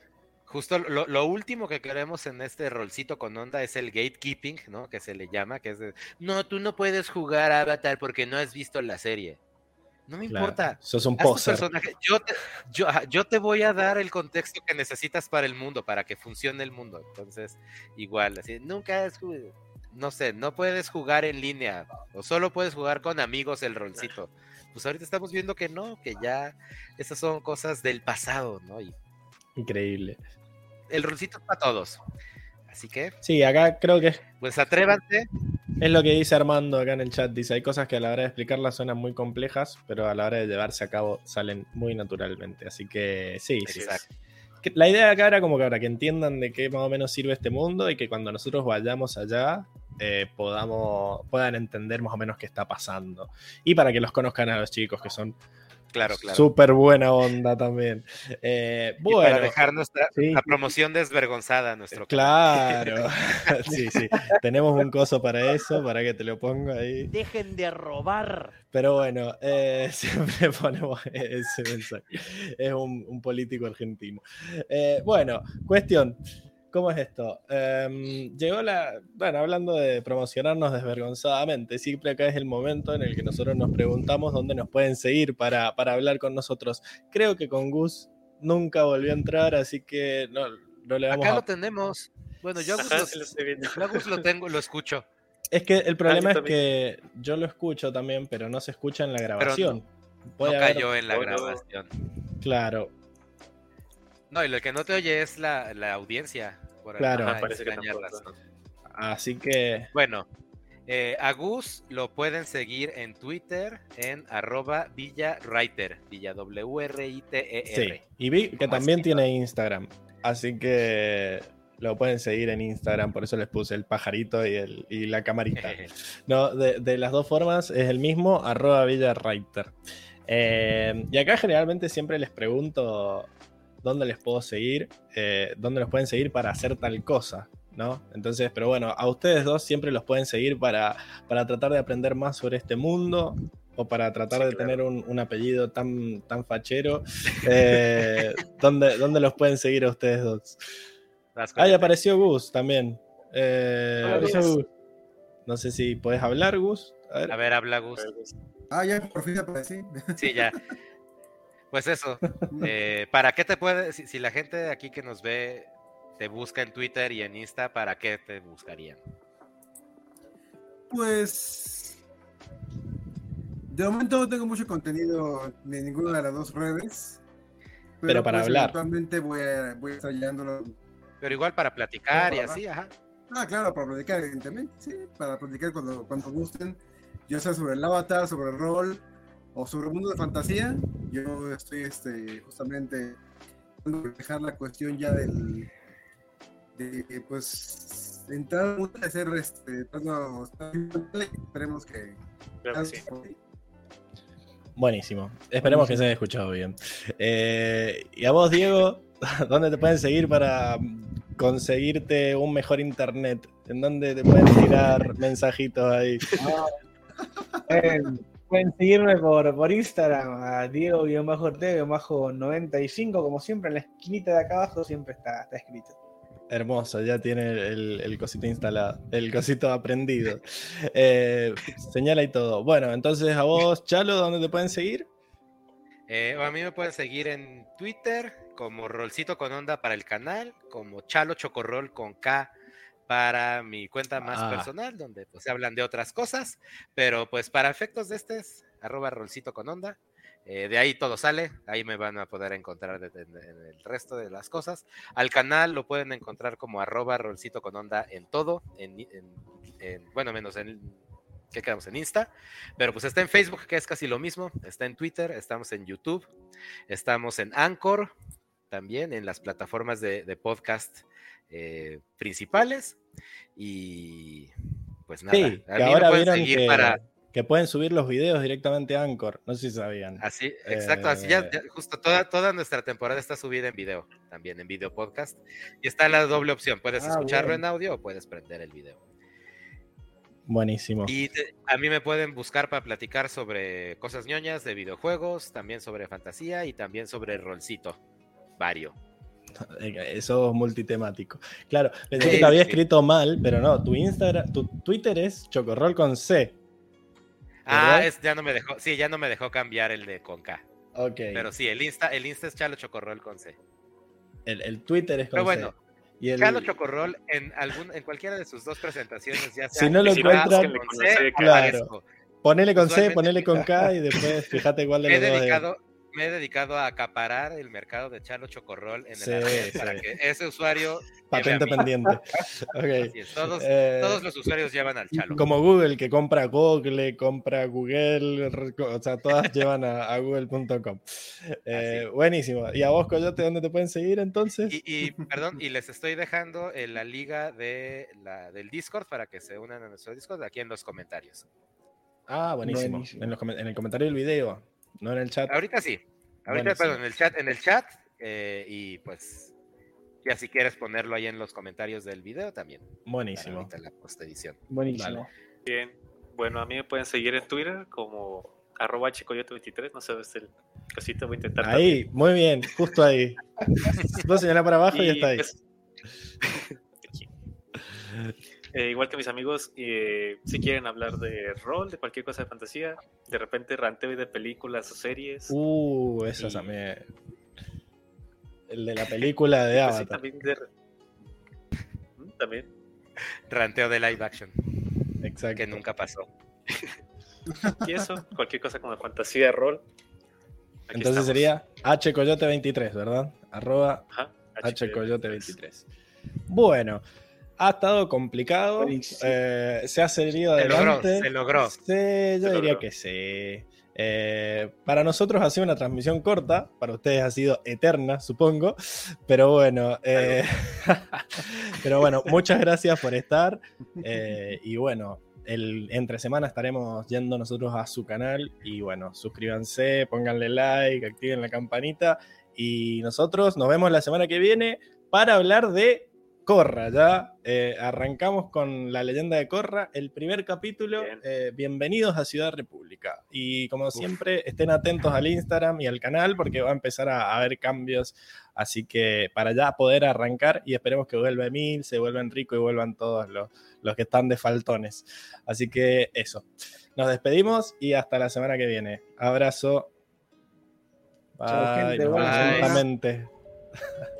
Justo lo, lo último que queremos en este rolcito con onda es el gatekeeping, ¿no? Que se le llama, que es de, no, tú no puedes jugar Avatar porque no has visto la serie. No me claro. importa. Sos un poser. Yo te, yo, yo te voy a dar el contexto que necesitas para el mundo, para que funcione el mundo. Entonces, igual, así, nunca es, no sé, no puedes jugar en línea o solo puedes jugar con amigos el rolcito. Pues ahorita estamos viendo que no, que ya esas son cosas del pasado, ¿no? Y Increíble. el rolcito es para todos. Así que, Sí, acá creo que es, pues atrévanse. es lo que dice Armando acá en el chat. Dice, hay cosas que a la hora de explicarlas suenan muy complejas, pero a la hora de llevarse a cabo salen muy naturalmente. Así que sí. Exacto. La idea acá era como que ahora que entiendan de qué más o menos sirve este mundo y que cuando nosotros vayamos allá eh, podamos, puedan entender más o menos qué está pasando. Y para que los conozcan a los chicos, que son Claro, claro. súper buena onda también. Eh, Y bueno, para dejar nuestra sí. la promoción desvergonzada a nuestro canal. Claro, sí, sí. Tenemos un coso para eso, para que te lo ponga ahí. Dejen de robar. Pero bueno, eh, siempre ponemos ese mensaje. Es un, un político argentino. Eh, bueno, cuestión. ¿Cómo es esto? Em, llegó la. Bueno, hablando de promocionarnos desvergonzadamente, siempre acá es el momento en el que nosotros nos preguntamos dónde nos pueden seguir para, para hablar con nosotros. Creo que con Gus nunca volvió a entrar, así que no, no le vamos Acá a lo tenemos. Bueno, yo a Gus Ajá, lo- a Gus lo tengo, lo escucho. Es que el problema es que yo lo escucho también, pero no se escucha en la grabación. No haber- cayó en la no. grabación. Claro, No, y lo que no te oye es la, la audiencia. Por Claro. alguna Ajá, parece que tampoco. así que Bueno, eh, a Gus lo pueden seguir en Twitter en arroba villarwriter, villa W-R-I-T-E-R. sí. Y vi que también tiene Instagram, así que lo pueden seguir en Instagram, por eso les puse el pajarito y, el, y la camarita. No, de, de las dos formas es el mismo, arroba villarwriter. Eh, y acá generalmente siempre les pregunto dónde les puedo seguir, eh, dónde los pueden seguir para hacer tal cosa, ¿no? Entonces, pero bueno, a ustedes dos siempre los pueden seguir para, para tratar de aprender más sobre este mundo o para tratar Sí, de claro. tener un, un apellido tan, tan fachero. Eh, ¿dónde, dónde los pueden seguir a ustedes dos? Ahí apareció Gus también. Eh, apareció. Gus. No sé si podés hablar, Gus. A ver. A ver, habla Gus. Ah, ya por fin aparecí. Sí, ya. Pues eso. eh, ¿Para qué te puede, si, si la gente aquí que nos ve te busca en Twitter y en Insta, ¿para qué te buscarían? Pues. De momento no tengo mucho contenido en ninguna de las dos redes. Pero para pues, hablar. Eventualmente voy a, voy a estar llevándolo. Pero igual para platicar y así, ajá. Ah, claro, para platicar, evidentemente. Sí, para platicar cuando, cuando gusten. Ya sea sobre el avatar, sobre el rol o sobre el mundo de fantasía. Yo estoy este, justamente dejar la cuestión ya del. de pues. entrar al mundo de ser este. pues, no, esperemos que. Creo que sí. Buenísimo. Esperemos que se haya escuchado bien. Eh, y a vos, Diego, ¿dónde te pueden seguir para conseguirte un mejor internet? ¿En dónde te pueden tirar mensajitos ahí? Eh, pueden seguirme por, por Instagram a Diego-T-95, como siempre, en la esquinita de acá abajo siempre está, está escrito. Hermoso, ya tiene el, el cosito instalado, el cosito aprendido. Eh, señala y todo. Bueno, entonces a vos, Chalo, ¿dónde te pueden seguir? Eh, a mí me pueden seguir en Twitter como Rolcito con Onda para el canal, como Chalo Chocorrol con K para mi cuenta más Ah. personal, donde pues se hablan de otras cosas, pero pues para efectos de este es arroba Rolcito con Onda. Eh, de ahí todo sale, ahí me van a poder encontrar en el resto de las cosas. Al canal lo pueden encontrar como arroba Rolcito con Onda en todo, en, en- en- bueno, menos en, ¿qué quedamos? En Insta, pero pues está en Facebook, que es casi lo mismo, está en Twitter, estamos en YouTube, estamos en Anchor, también en las plataformas de, de podcast eh, principales, y pues nada, Sí, que ahora vieron que, para... que pueden subir los videos directamente a Anchor. No sé si sabían. Así, exacto, así ya, Eh, ya justo toda, toda nuestra temporada está subida en video, también en video podcast. Y está la doble opción, puedes Ah, escucharlo en audio o puedes prender el video. Buenísimo. Y te- a mí me pueden buscar para platicar sobre cosas ñoñas de videojuegos, también sobre fantasía y también sobre rolcito. Vario. Eso es multitemático. Claro, pensé que te había escrito mal, pero no, tu Instagram, tu Twitter es chocorrol con C. Ah, es, ya no me dejó, sí, ya no me dejó cambiar el de con K. Ok. Pero sí, el Insta, el Insta es Chalo Chocorrol con C. el, el Twitter es con Pero bueno, C. Y el- Chalo Chocorrol en algún, en cualquiera de sus dos presentaciones, ya sea Si no lo o encuentran, con C, claro. aparezco. ponele con C, ponele con K y después fíjate cuál de los dos es. Me he dedicado a acaparar el mercado de Chalo Chocorrol en Sí, el red sí. para que ese usuario Patente pendiente. Todos, Eh, todos los usuarios llevan al Chalo. Como Google, que compra Google, compra Google, o sea, todas llevan a, a google.com. Eh, buenísimo. ¿Y a vos, Coyote, dónde te pueden seguir entonces? Y, y, perdón, y les estoy dejando en la liga de la, del Discord para que se unan a nuestro Discord aquí en los comentarios. Ah, buenísimo. Buenísimo. En, los comen- en el comentario del video, no en el chat. Ahorita sí. Ahorita, perdón, en el chat, en el chat. eh, y pues, ya si quieres ponerlo ahí en los comentarios del video también. Buenísimo. ahorita la postedición. Buenísimo. Bien. Bueno, a mí me pueden seguir en Twitter como arroba chicoyote23. No sé, es el cosito. Voy a intentar. Ahí, muy bien, justo ahí. Vos señalá para abajo y, Y, está ahí. pues. Eh, igual que mis amigos, eh, si quieren hablar de rol, de cualquier cosa de fantasía, de repente ranteo de películas o series. Uh, eso Y- también. El de la película de pues sí, Avatar. también, de- Mm, también. Ranteo de live action, Exacto. que nunca pasó. Y eso, cualquier cosa como de fantasía, de rol. Aquí Entonces estamos. sería hcoyote23, ¿verdad? Arroba Ajá, hcoyote23. Bueno, ha estado complicado. Eh, se ha seguido Se logró, adelante. se logró. Sí, yo Se diría logró. que sí. Eh, para nosotros ha sido una transmisión corta, para ustedes ha sido eterna, supongo. Pero bueno, eh, pero bueno, muchas gracias por estar. eh, y bueno, el, entre semana estaremos yendo nosotros a su canal. Y bueno, suscríbanse, pónganle like, activen la campanita. Y nosotros nos vemos la semana que viene para hablar de Corra. Ya eh, arrancamos con la leyenda de Corra, el primer capítulo. Bien. eh, bienvenidos a Ciudad República. Y como siempre, estén atentos al Instagram y al canal porque va a empezar a a haber cambios. Así que para ya poder arrancar y esperemos que vuelva Emil, se vuelva Enrico y vuelvan todos los, los que están de faltones. Así que eso. Nos despedimos y hasta la semana que viene. Abrazo. Bye. Gente.